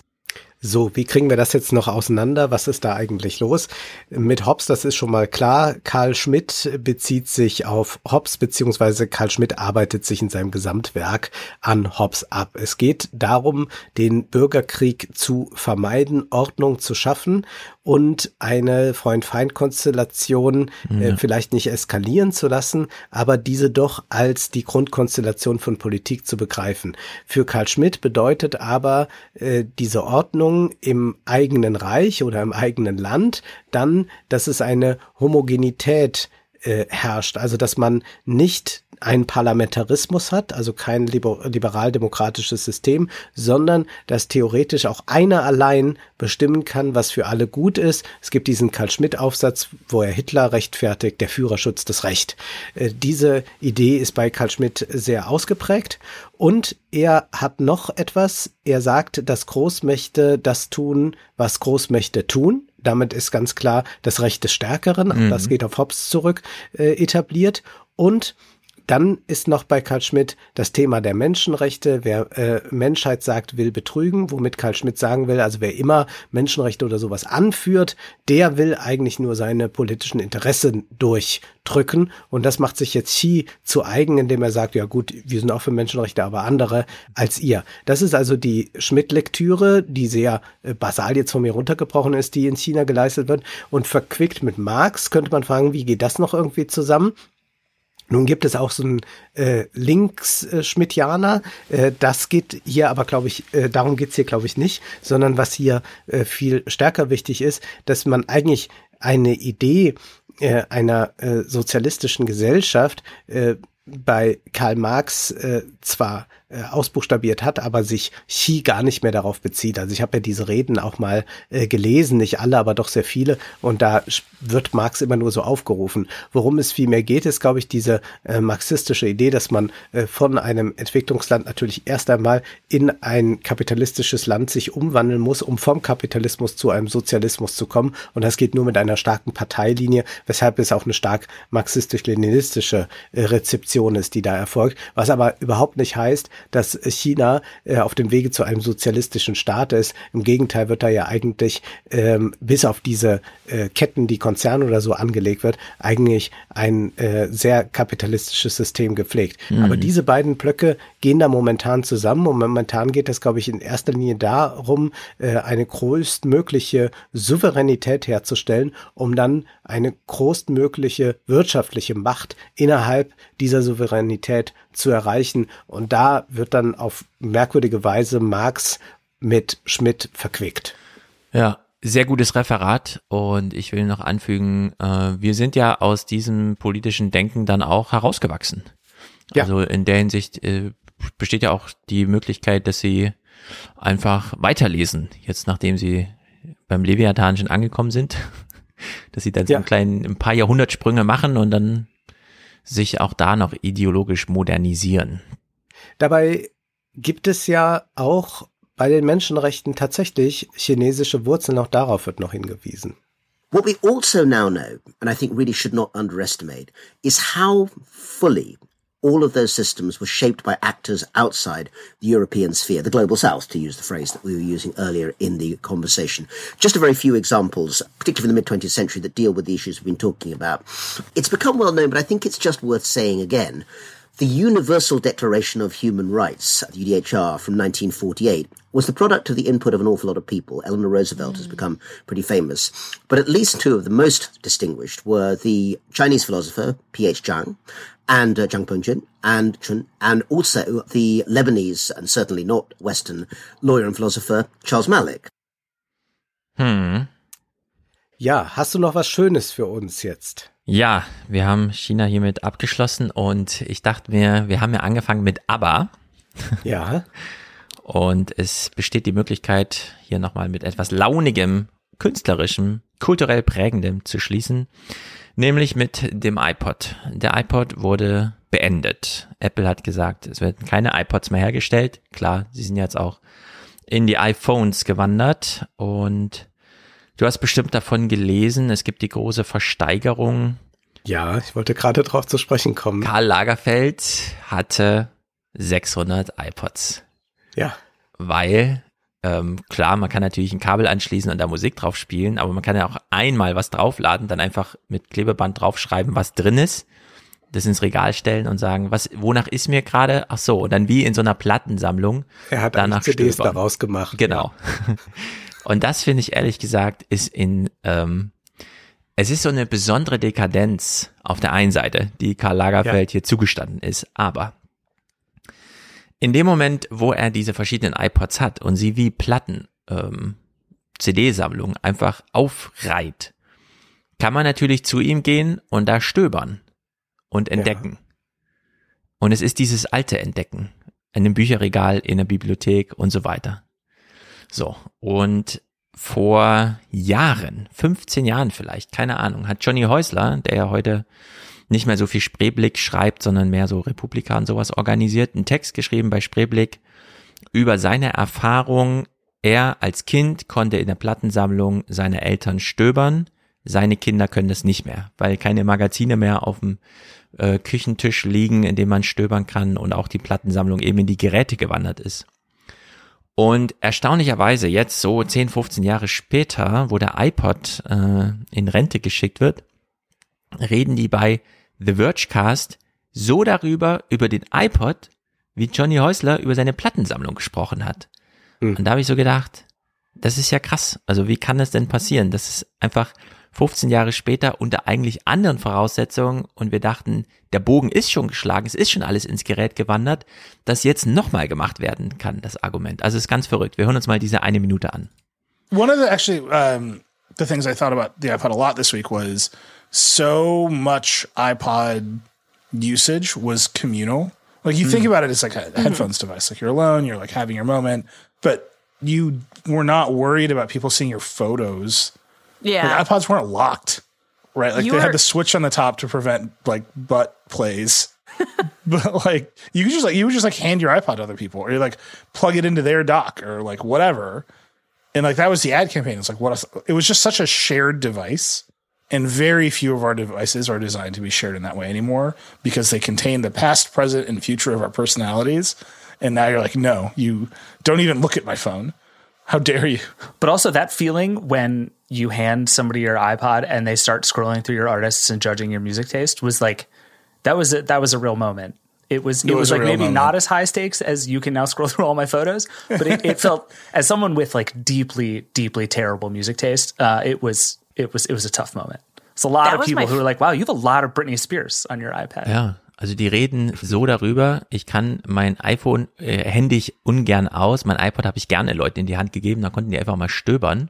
So, wie kriegen wir das jetzt noch auseinander? Was ist da eigentlich los? Mit Hobbes, das ist schon mal klar. Karl Schmidt bezieht sich auf Hobbes, beziehungsweise Karl Schmidt arbeitet sich in seinem Gesamtwerk an Hobbes ab. Es geht darum, den Bürgerkrieg zu vermeiden, Ordnung zu schaffen und eine Freund-Feind-Konstellation ja. äh, vielleicht nicht eskalieren zu lassen, aber diese doch als die Grundkonstellation von Politik zu begreifen. Für Karl Schmidt bedeutet aber äh, diese Ordnung im eigenen Reich oder im eigenen Land dann, dass es eine Homogenität äh, herrscht, also dass man nicht einen Parlamentarismus hat, also kein liberal-demokratisches System, sondern dass theoretisch auch einer allein bestimmen kann, was für alle gut ist. Es gibt diesen Karl-Schmidt-Aufsatz, wo er Hitler rechtfertigt, der Führerschutz des Recht. Äh, diese Idee ist bei Karl Schmidt sehr ausgeprägt und er hat noch etwas. Er sagt, dass Großmächte das tun, was Großmächte tun. Damit ist ganz klar das Recht des Stärkeren, mhm. das geht auf Hobbes zurück, äh, etabliert. Und dann ist noch bei Karl Schmidt das Thema der Menschenrechte. Wer äh, Menschheit sagt, will betrügen, womit Karl Schmidt sagen will, also wer immer Menschenrechte oder sowas anführt, der will eigentlich nur seine politischen Interessen durchdrücken. Und das macht sich jetzt Xi zu eigen, indem er sagt, ja gut, wir sind auch für Menschenrechte, aber andere als ihr. Das ist also die Schmidt-Lektüre, die sehr äh, basal jetzt von mir runtergebrochen ist, die in China geleistet wird. Und verquickt mit Marx könnte man fragen, wie geht das noch irgendwie zusammen? Nun gibt es auch so einen äh, Links-Schmidtianer. Äh, das geht hier aber, glaube ich, äh, darum geht's hier, glaube ich, nicht, sondern was hier äh, viel stärker wichtig ist, dass man eigentlich eine Idee äh, einer äh, sozialistischen Gesellschaft äh, bei Karl Marx äh, zwar äh, ausbuchstabiert hat, aber sich Xi gar nicht mehr darauf bezieht. Also ich habe ja diese Reden auch mal äh, gelesen, nicht alle, aber doch sehr viele. Und da wird Marx immer nur so aufgerufen. Worum es vielmehr geht, ist, glaube ich, diese äh, marxistische Idee, dass man äh, von einem Entwicklungsland natürlich erst einmal in ein kapitalistisches Land sich umwandeln muss, um vom Kapitalismus zu einem Sozialismus zu kommen. Und das geht nur mit einer starken Parteilinie, weshalb es auch eine stark marxistisch-leninistische äh, Rezeption ist, die da erfolgt. Was aber überhaupt nicht heißt, dass China äh, auf dem Wege zu einem sozialistischen Staat ist. Im Gegenteil wird da ja eigentlich ähm, bis auf diese äh, Ketten, die Konzerne oder so angelegt wird, eigentlich ein äh, sehr kapitalistisches System gepflegt. Mhm. Aber diese beiden Blöcke gehen da momentan zusammen und momentan geht es, glaube ich, in erster Linie darum, äh, eine größtmögliche Souveränität herzustellen, um dann eine größtmögliche wirtschaftliche Macht innerhalb dieser Souveränität zu erreichen. Und da wird dann auf merkwürdige Weise Marx mit Schmidt verquickt. Ja, sehr gutes Referat und ich will noch anfügen, äh, wir sind ja aus diesem politischen Denken dann auch herausgewachsen. Ja. Also in der Hinsicht äh, besteht ja auch die Möglichkeit, dass sie einfach weiterlesen, jetzt nachdem sie beim Leviathan schon angekommen sind, dass sie dann so ja. einen kleinen, ein paar Jahrhundertsprünge machen und dann sich auch da noch ideologisch modernisieren. Dabei gibt es ja auch bei den Menschenrechten tatsächlich chinesische Wurzeln, auch darauf wird noch hingewiesen. What we also now know, and I think really should not underestimate, is how fully all of those systems were shaped by actors outside the European sphere, the global south, to use the phrase that we were using earlier in the conversation. Just a very few examples, particularly in the mid 20th century, that deal with the issues we've been talking about. It's become well known, but I think it's just worth saying again. The Universal Declaration of Human Rights, the UDHR from 1948, was the product of the input of an awful lot of people. Eleanor Roosevelt mm. has become pretty famous. But at least two of the most distinguished were the Chinese philosopher P.H. Zhang and uh, Zhang Punjin and Chun, and also the Lebanese and certainly not Western lawyer and philosopher Charles Malik. Hm. Ja, hast du noch was Schönes für uns jetzt? Ja, wir haben China hiermit abgeschlossen und ich dachte mir, wir haben ja angefangen mit ABBA. Ja. und es besteht die Möglichkeit, hier nochmal mit etwas launigem, künstlerischem, kulturell prägendem zu schließen nämlich mit dem iPod. Der iPod wurde beendet. Apple hat gesagt, es werden keine iPods mehr hergestellt. Klar, sie sind jetzt auch in die iPhones gewandert und du hast bestimmt davon gelesen, es gibt die große Versteigerung. Ja, ich wollte gerade drauf zu sprechen kommen. Karl Lagerfeld hatte 600 iPods. Ja. Weil ähm, klar, man kann natürlich ein Kabel anschließen und da Musik drauf spielen, aber man kann ja auch einmal was draufladen, dann einfach mit Klebeband draufschreiben, was drin ist, das ins Regal stellen und sagen, was, wonach ist mir gerade? Ach so, und dann wie in so einer Plattensammlung. Er hat danach CDs stöbern. daraus gemacht. Genau. Ja. Und das finde ich ehrlich gesagt ist in, ähm, es ist so eine besondere Dekadenz auf der einen Seite, die Karl Lagerfeld ja. hier zugestanden ist, aber in dem Moment, wo er diese verschiedenen iPods hat und sie wie Platten, ähm, CD-Sammlung einfach aufreiht, kann man natürlich zu ihm gehen und da stöbern und entdecken. Ja. Und es ist dieses alte Entdecken in einem Bücherregal, in der Bibliothek und so weiter. So, und vor Jahren, 15 Jahren vielleicht, keine Ahnung, hat Johnny Häusler, der ja heute nicht mehr so viel Spreeblick schreibt, sondern mehr so Republika und sowas organisiert, einen Text geschrieben bei Spreeblick über seine Erfahrung. Er als Kind konnte in der Plattensammlung seine Eltern stöbern. Seine Kinder können das nicht mehr, weil keine Magazine mehr auf dem äh, Küchentisch liegen, in dem man stöbern kann und auch die Plattensammlung eben in die Geräte gewandert ist. Und erstaunlicherweise jetzt so 10, 15 Jahre später, wo der iPod äh, in Rente geschickt wird, reden die bei The Vergecast so darüber, über den iPod, wie Johnny Häusler über seine Plattensammlung gesprochen hat. Mhm. Und da habe ich so gedacht, das ist ja krass. Also wie kann das denn passieren? Das ist einfach 15 Jahre später unter eigentlich anderen Voraussetzungen und wir dachten, der Bogen ist schon geschlagen, es ist schon alles ins Gerät gewandert, dass jetzt nochmal gemacht werden kann, das Argument. Also es ist ganz verrückt. Wir hören uns mal diese eine Minute an. One of the actually um, the things I thought about the iPod a lot this week was so much iPod usage was communal. Like you mm. think about it as like a mm-hmm. headphones device. Like you're alone, you're like having your moment, but you were not worried about people seeing your photos. Yeah. Like iPods weren't locked, right? Like you they were- had the switch on the top to prevent like butt plays. but like you could just like you would just like hand your iPod to other people or you like plug it into their dock or like whatever. And like that was the ad campaign. It's like what a, it was just such a shared device and very few of our devices are designed to be shared in that way anymore because they contain the past, present, and future of our personalities. And now you're like, no, you don't even look at my phone. How dare you? But also that feeling when you hand somebody your iPod and they start scrolling through your artists and judging your music taste was like that was a, that was a real moment. It was it, it was, was like maybe moment. not as high stakes as you can now scroll through all my photos, but it, it felt as someone with like deeply deeply terrible music taste, uh, it was it was it was a tough moment. It's a lot that of people who are like, wow, you have a lot of Britney Spears on your iPad. Yeah. also die reden so darüber, ich kann mein iPhone äh, händig ungern aus, mein iPod habe ich gerne Leuten in die Hand gegeben, da konnten die einfach mal stöbern.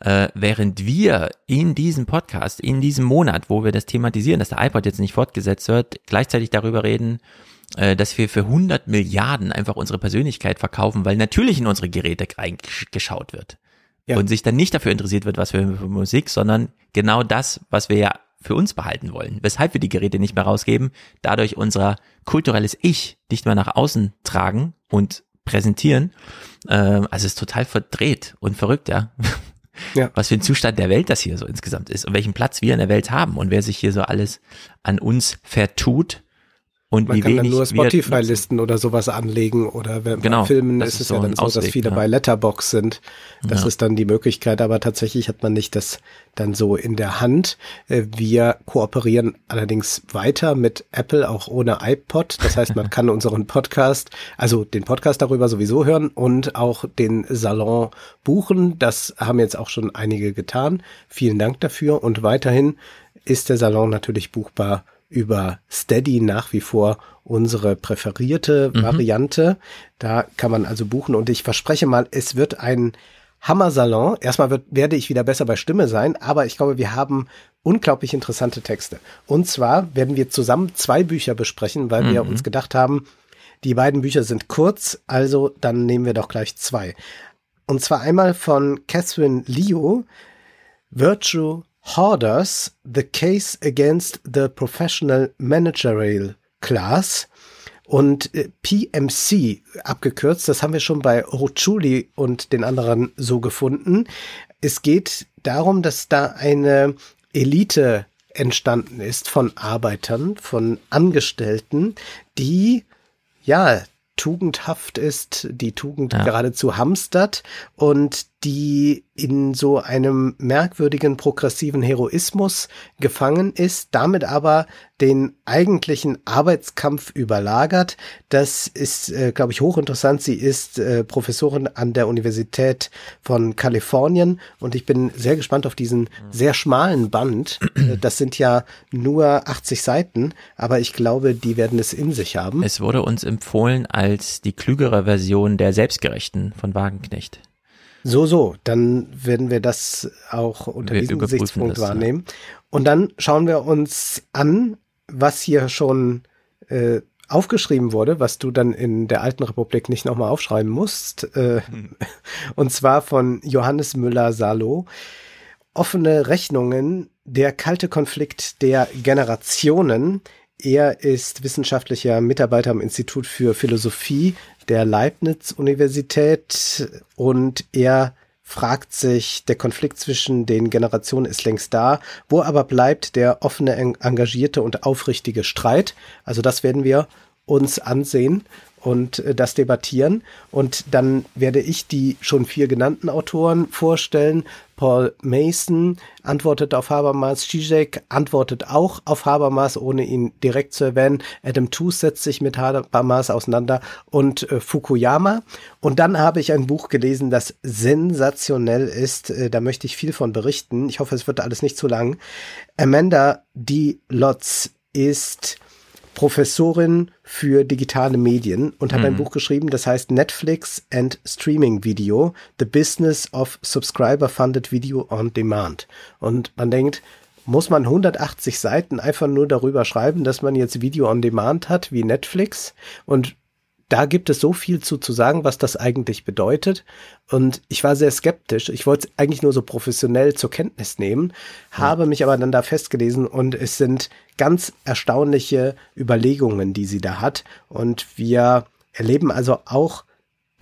Äh, während wir in diesem Podcast, in diesem Monat, wo wir das thematisieren, dass der iPod jetzt nicht fortgesetzt wird, gleichzeitig darüber reden, äh, dass wir für 100 Milliarden einfach unsere Persönlichkeit verkaufen, weil natürlich in unsere Geräte reingeschaut wird. Ja. Und sich dann nicht dafür interessiert wird, was wir für Musik, sondern genau das, was wir ja für uns behalten wollen, weshalb wir die Geräte nicht mehr rausgeben, dadurch unser kulturelles Ich nicht mehr nach außen tragen und präsentieren. Ähm, also es ist total verdreht und verrückt, ja. Ja. Was für ein Zustand der Welt das hier so insgesamt ist und welchen Platz wir in der Welt haben und wer sich hier so alles an uns vertut und Man wie kann dann nur Spotify-Listen oder sowas anlegen oder wenn genau, bei Filmen ist, ist es so ja dann so, Ausweg, dass viele ja. bei Letterbox sind. Das ja. ist dann die Möglichkeit, aber tatsächlich hat man nicht das dann so in der Hand. Äh, wir kooperieren allerdings weiter mit Apple, auch ohne iPod. Das heißt, man kann unseren Podcast, also den Podcast darüber sowieso hören und auch den Salon buchen. Das haben jetzt auch schon einige getan. Vielen Dank dafür und weiterhin ist der Salon natürlich buchbar über Steady nach wie vor unsere präferierte mhm. Variante. Da kann man also buchen und ich verspreche mal, es wird ein Hammer-Salon. Erstmal wird, werde ich wieder besser bei Stimme sein, aber ich glaube, wir haben unglaublich interessante Texte. Und zwar werden wir zusammen zwei Bücher besprechen, weil mhm. wir uns gedacht haben, die beiden Bücher sind kurz, also dann nehmen wir doch gleich zwei. Und zwar einmal von Catherine Leo, Virtue Hoarders, The Case Against the Professional Managerial Class und äh, PMC abgekürzt, das haben wir schon bei Ruchuli und den anderen so gefunden. Es geht darum, dass da eine Elite entstanden ist von Arbeitern, von Angestellten, die ja tugendhaft ist, die Tugend ja. geradezu hamstert und die in so einem merkwürdigen progressiven Heroismus gefangen ist, damit aber den eigentlichen Arbeitskampf überlagert. Das ist, äh, glaube ich, hochinteressant. Sie ist äh, Professorin an der Universität von Kalifornien und ich bin sehr gespannt auf diesen sehr schmalen Band. Äh, das sind ja nur 80 Seiten, aber ich glaube, die werden es in sich haben. Es wurde uns empfohlen als die klügere Version der Selbstgerechten von Wagenknecht. So, so, dann werden wir das auch unter wir diesem Gesichtspunkt das, wahrnehmen. Ja. Und dann schauen wir uns an, was hier schon äh, aufgeschrieben wurde, was du dann in der Alten Republik nicht nochmal aufschreiben musst. Äh, hm. Und zwar von Johannes Müller-Salo. Offene Rechnungen, der kalte Konflikt der Generationen. Er ist wissenschaftlicher Mitarbeiter am Institut für Philosophie der Leibniz-Universität und er fragt sich, der Konflikt zwischen den Generationen ist längst da, wo aber bleibt der offene, engagierte und aufrichtige Streit? Also das werden wir uns ansehen und äh, das debattieren. Und dann werde ich die schon vier genannten Autoren vorstellen. Paul Mason antwortet auf Habermas, Zizek antwortet auch auf Habermas, ohne ihn direkt zu erwähnen. Adam Tooze setzt sich mit Habermas auseinander und äh, Fukuyama. Und dann habe ich ein Buch gelesen, das sensationell ist. Äh, da möchte ich viel von berichten. Ich hoffe, es wird alles nicht zu lang. Amanda D. Lotz ist Professorin für digitale Medien und hat mhm. ein Buch geschrieben, das heißt Netflix and Streaming Video, The Business of Subscriber Funded Video on Demand. Und man denkt, muss man 180 Seiten einfach nur darüber schreiben, dass man jetzt Video on Demand hat wie Netflix und da gibt es so viel zu, zu sagen, was das eigentlich bedeutet. Und ich war sehr skeptisch. Ich wollte es eigentlich nur so professionell zur Kenntnis nehmen, ja. habe mich aber dann da festgelesen und es sind ganz erstaunliche Überlegungen, die sie da hat. Und wir erleben also auch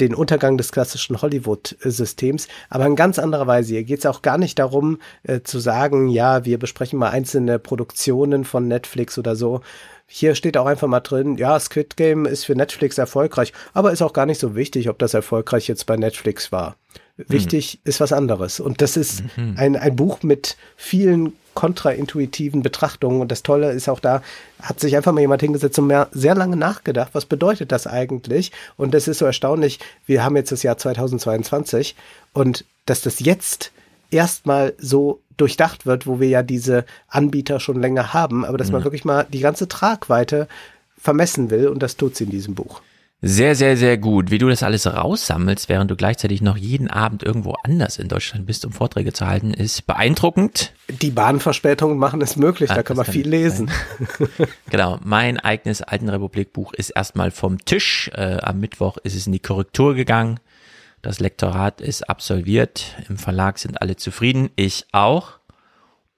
den Untergang des klassischen Hollywood-Systems, aber in ganz anderer Weise. Hier geht es auch gar nicht darum äh, zu sagen, ja, wir besprechen mal einzelne Produktionen von Netflix oder so. Hier steht auch einfach mal drin, ja, Squid Game ist für Netflix erfolgreich, aber ist auch gar nicht so wichtig, ob das erfolgreich jetzt bei Netflix war. Wichtig mhm. ist was anderes. Und das ist mhm. ein, ein Buch mit vielen kontraintuitiven Betrachtungen. Und das Tolle ist auch da, hat sich einfach mal jemand hingesetzt und mehr, sehr lange nachgedacht, was bedeutet das eigentlich? Und das ist so erstaunlich. Wir haben jetzt das Jahr 2022 und dass das jetzt erstmal so durchdacht wird, wo wir ja diese Anbieter schon länger haben, aber dass man mhm. wirklich mal die ganze Tragweite vermessen will und das tut sie in diesem Buch. Sehr, sehr, sehr gut. Wie du das alles raussammelst, während du gleichzeitig noch jeden Abend irgendwo anders in Deutschland bist, um Vorträge zu halten, ist beeindruckend. Die Bahnverspätungen machen es möglich, ah, da kann man viel lesen. genau, mein eigenes Altenrepublik-Buch ist erstmal vom Tisch. Äh, am Mittwoch ist es in die Korrektur gegangen. Das Lektorat ist absolviert. Im Verlag sind alle zufrieden. Ich auch.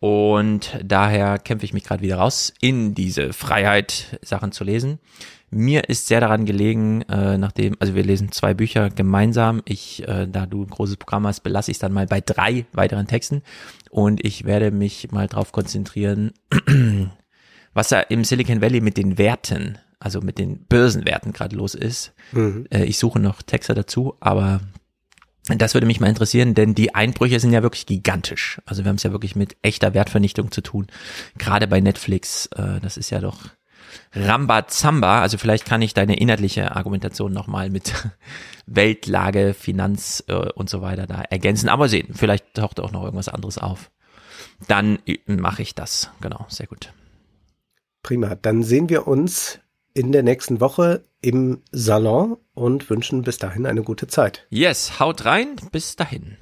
Und daher kämpfe ich mich gerade wieder raus in diese Freiheit, Sachen zu lesen. Mir ist sehr daran gelegen, äh, nachdem, also wir lesen zwei Bücher gemeinsam. Ich, äh, da du ein großes Programm hast, belasse ich es dann mal bei drei weiteren Texten. Und ich werde mich mal drauf konzentrieren, was da im Silicon Valley mit den Werten, also mit den Börsenwerten gerade los ist. Mhm. Äh, ich suche noch Texte dazu, aber das würde mich mal interessieren, denn die Einbrüche sind ja wirklich gigantisch. Also wir haben es ja wirklich mit echter Wertvernichtung zu tun. Gerade bei Netflix, äh, das ist ja doch Rambazamba. Also vielleicht kann ich deine inhaltliche Argumentation nochmal mit Weltlage, Finanz äh, und so weiter da ergänzen. Aber sehen, vielleicht taucht auch noch irgendwas anderes auf. Dann mache ich das. Genau, sehr gut. Prima. Dann sehen wir uns in der nächsten Woche im Salon und wünschen bis dahin eine gute Zeit. Yes, haut rein. Bis dahin.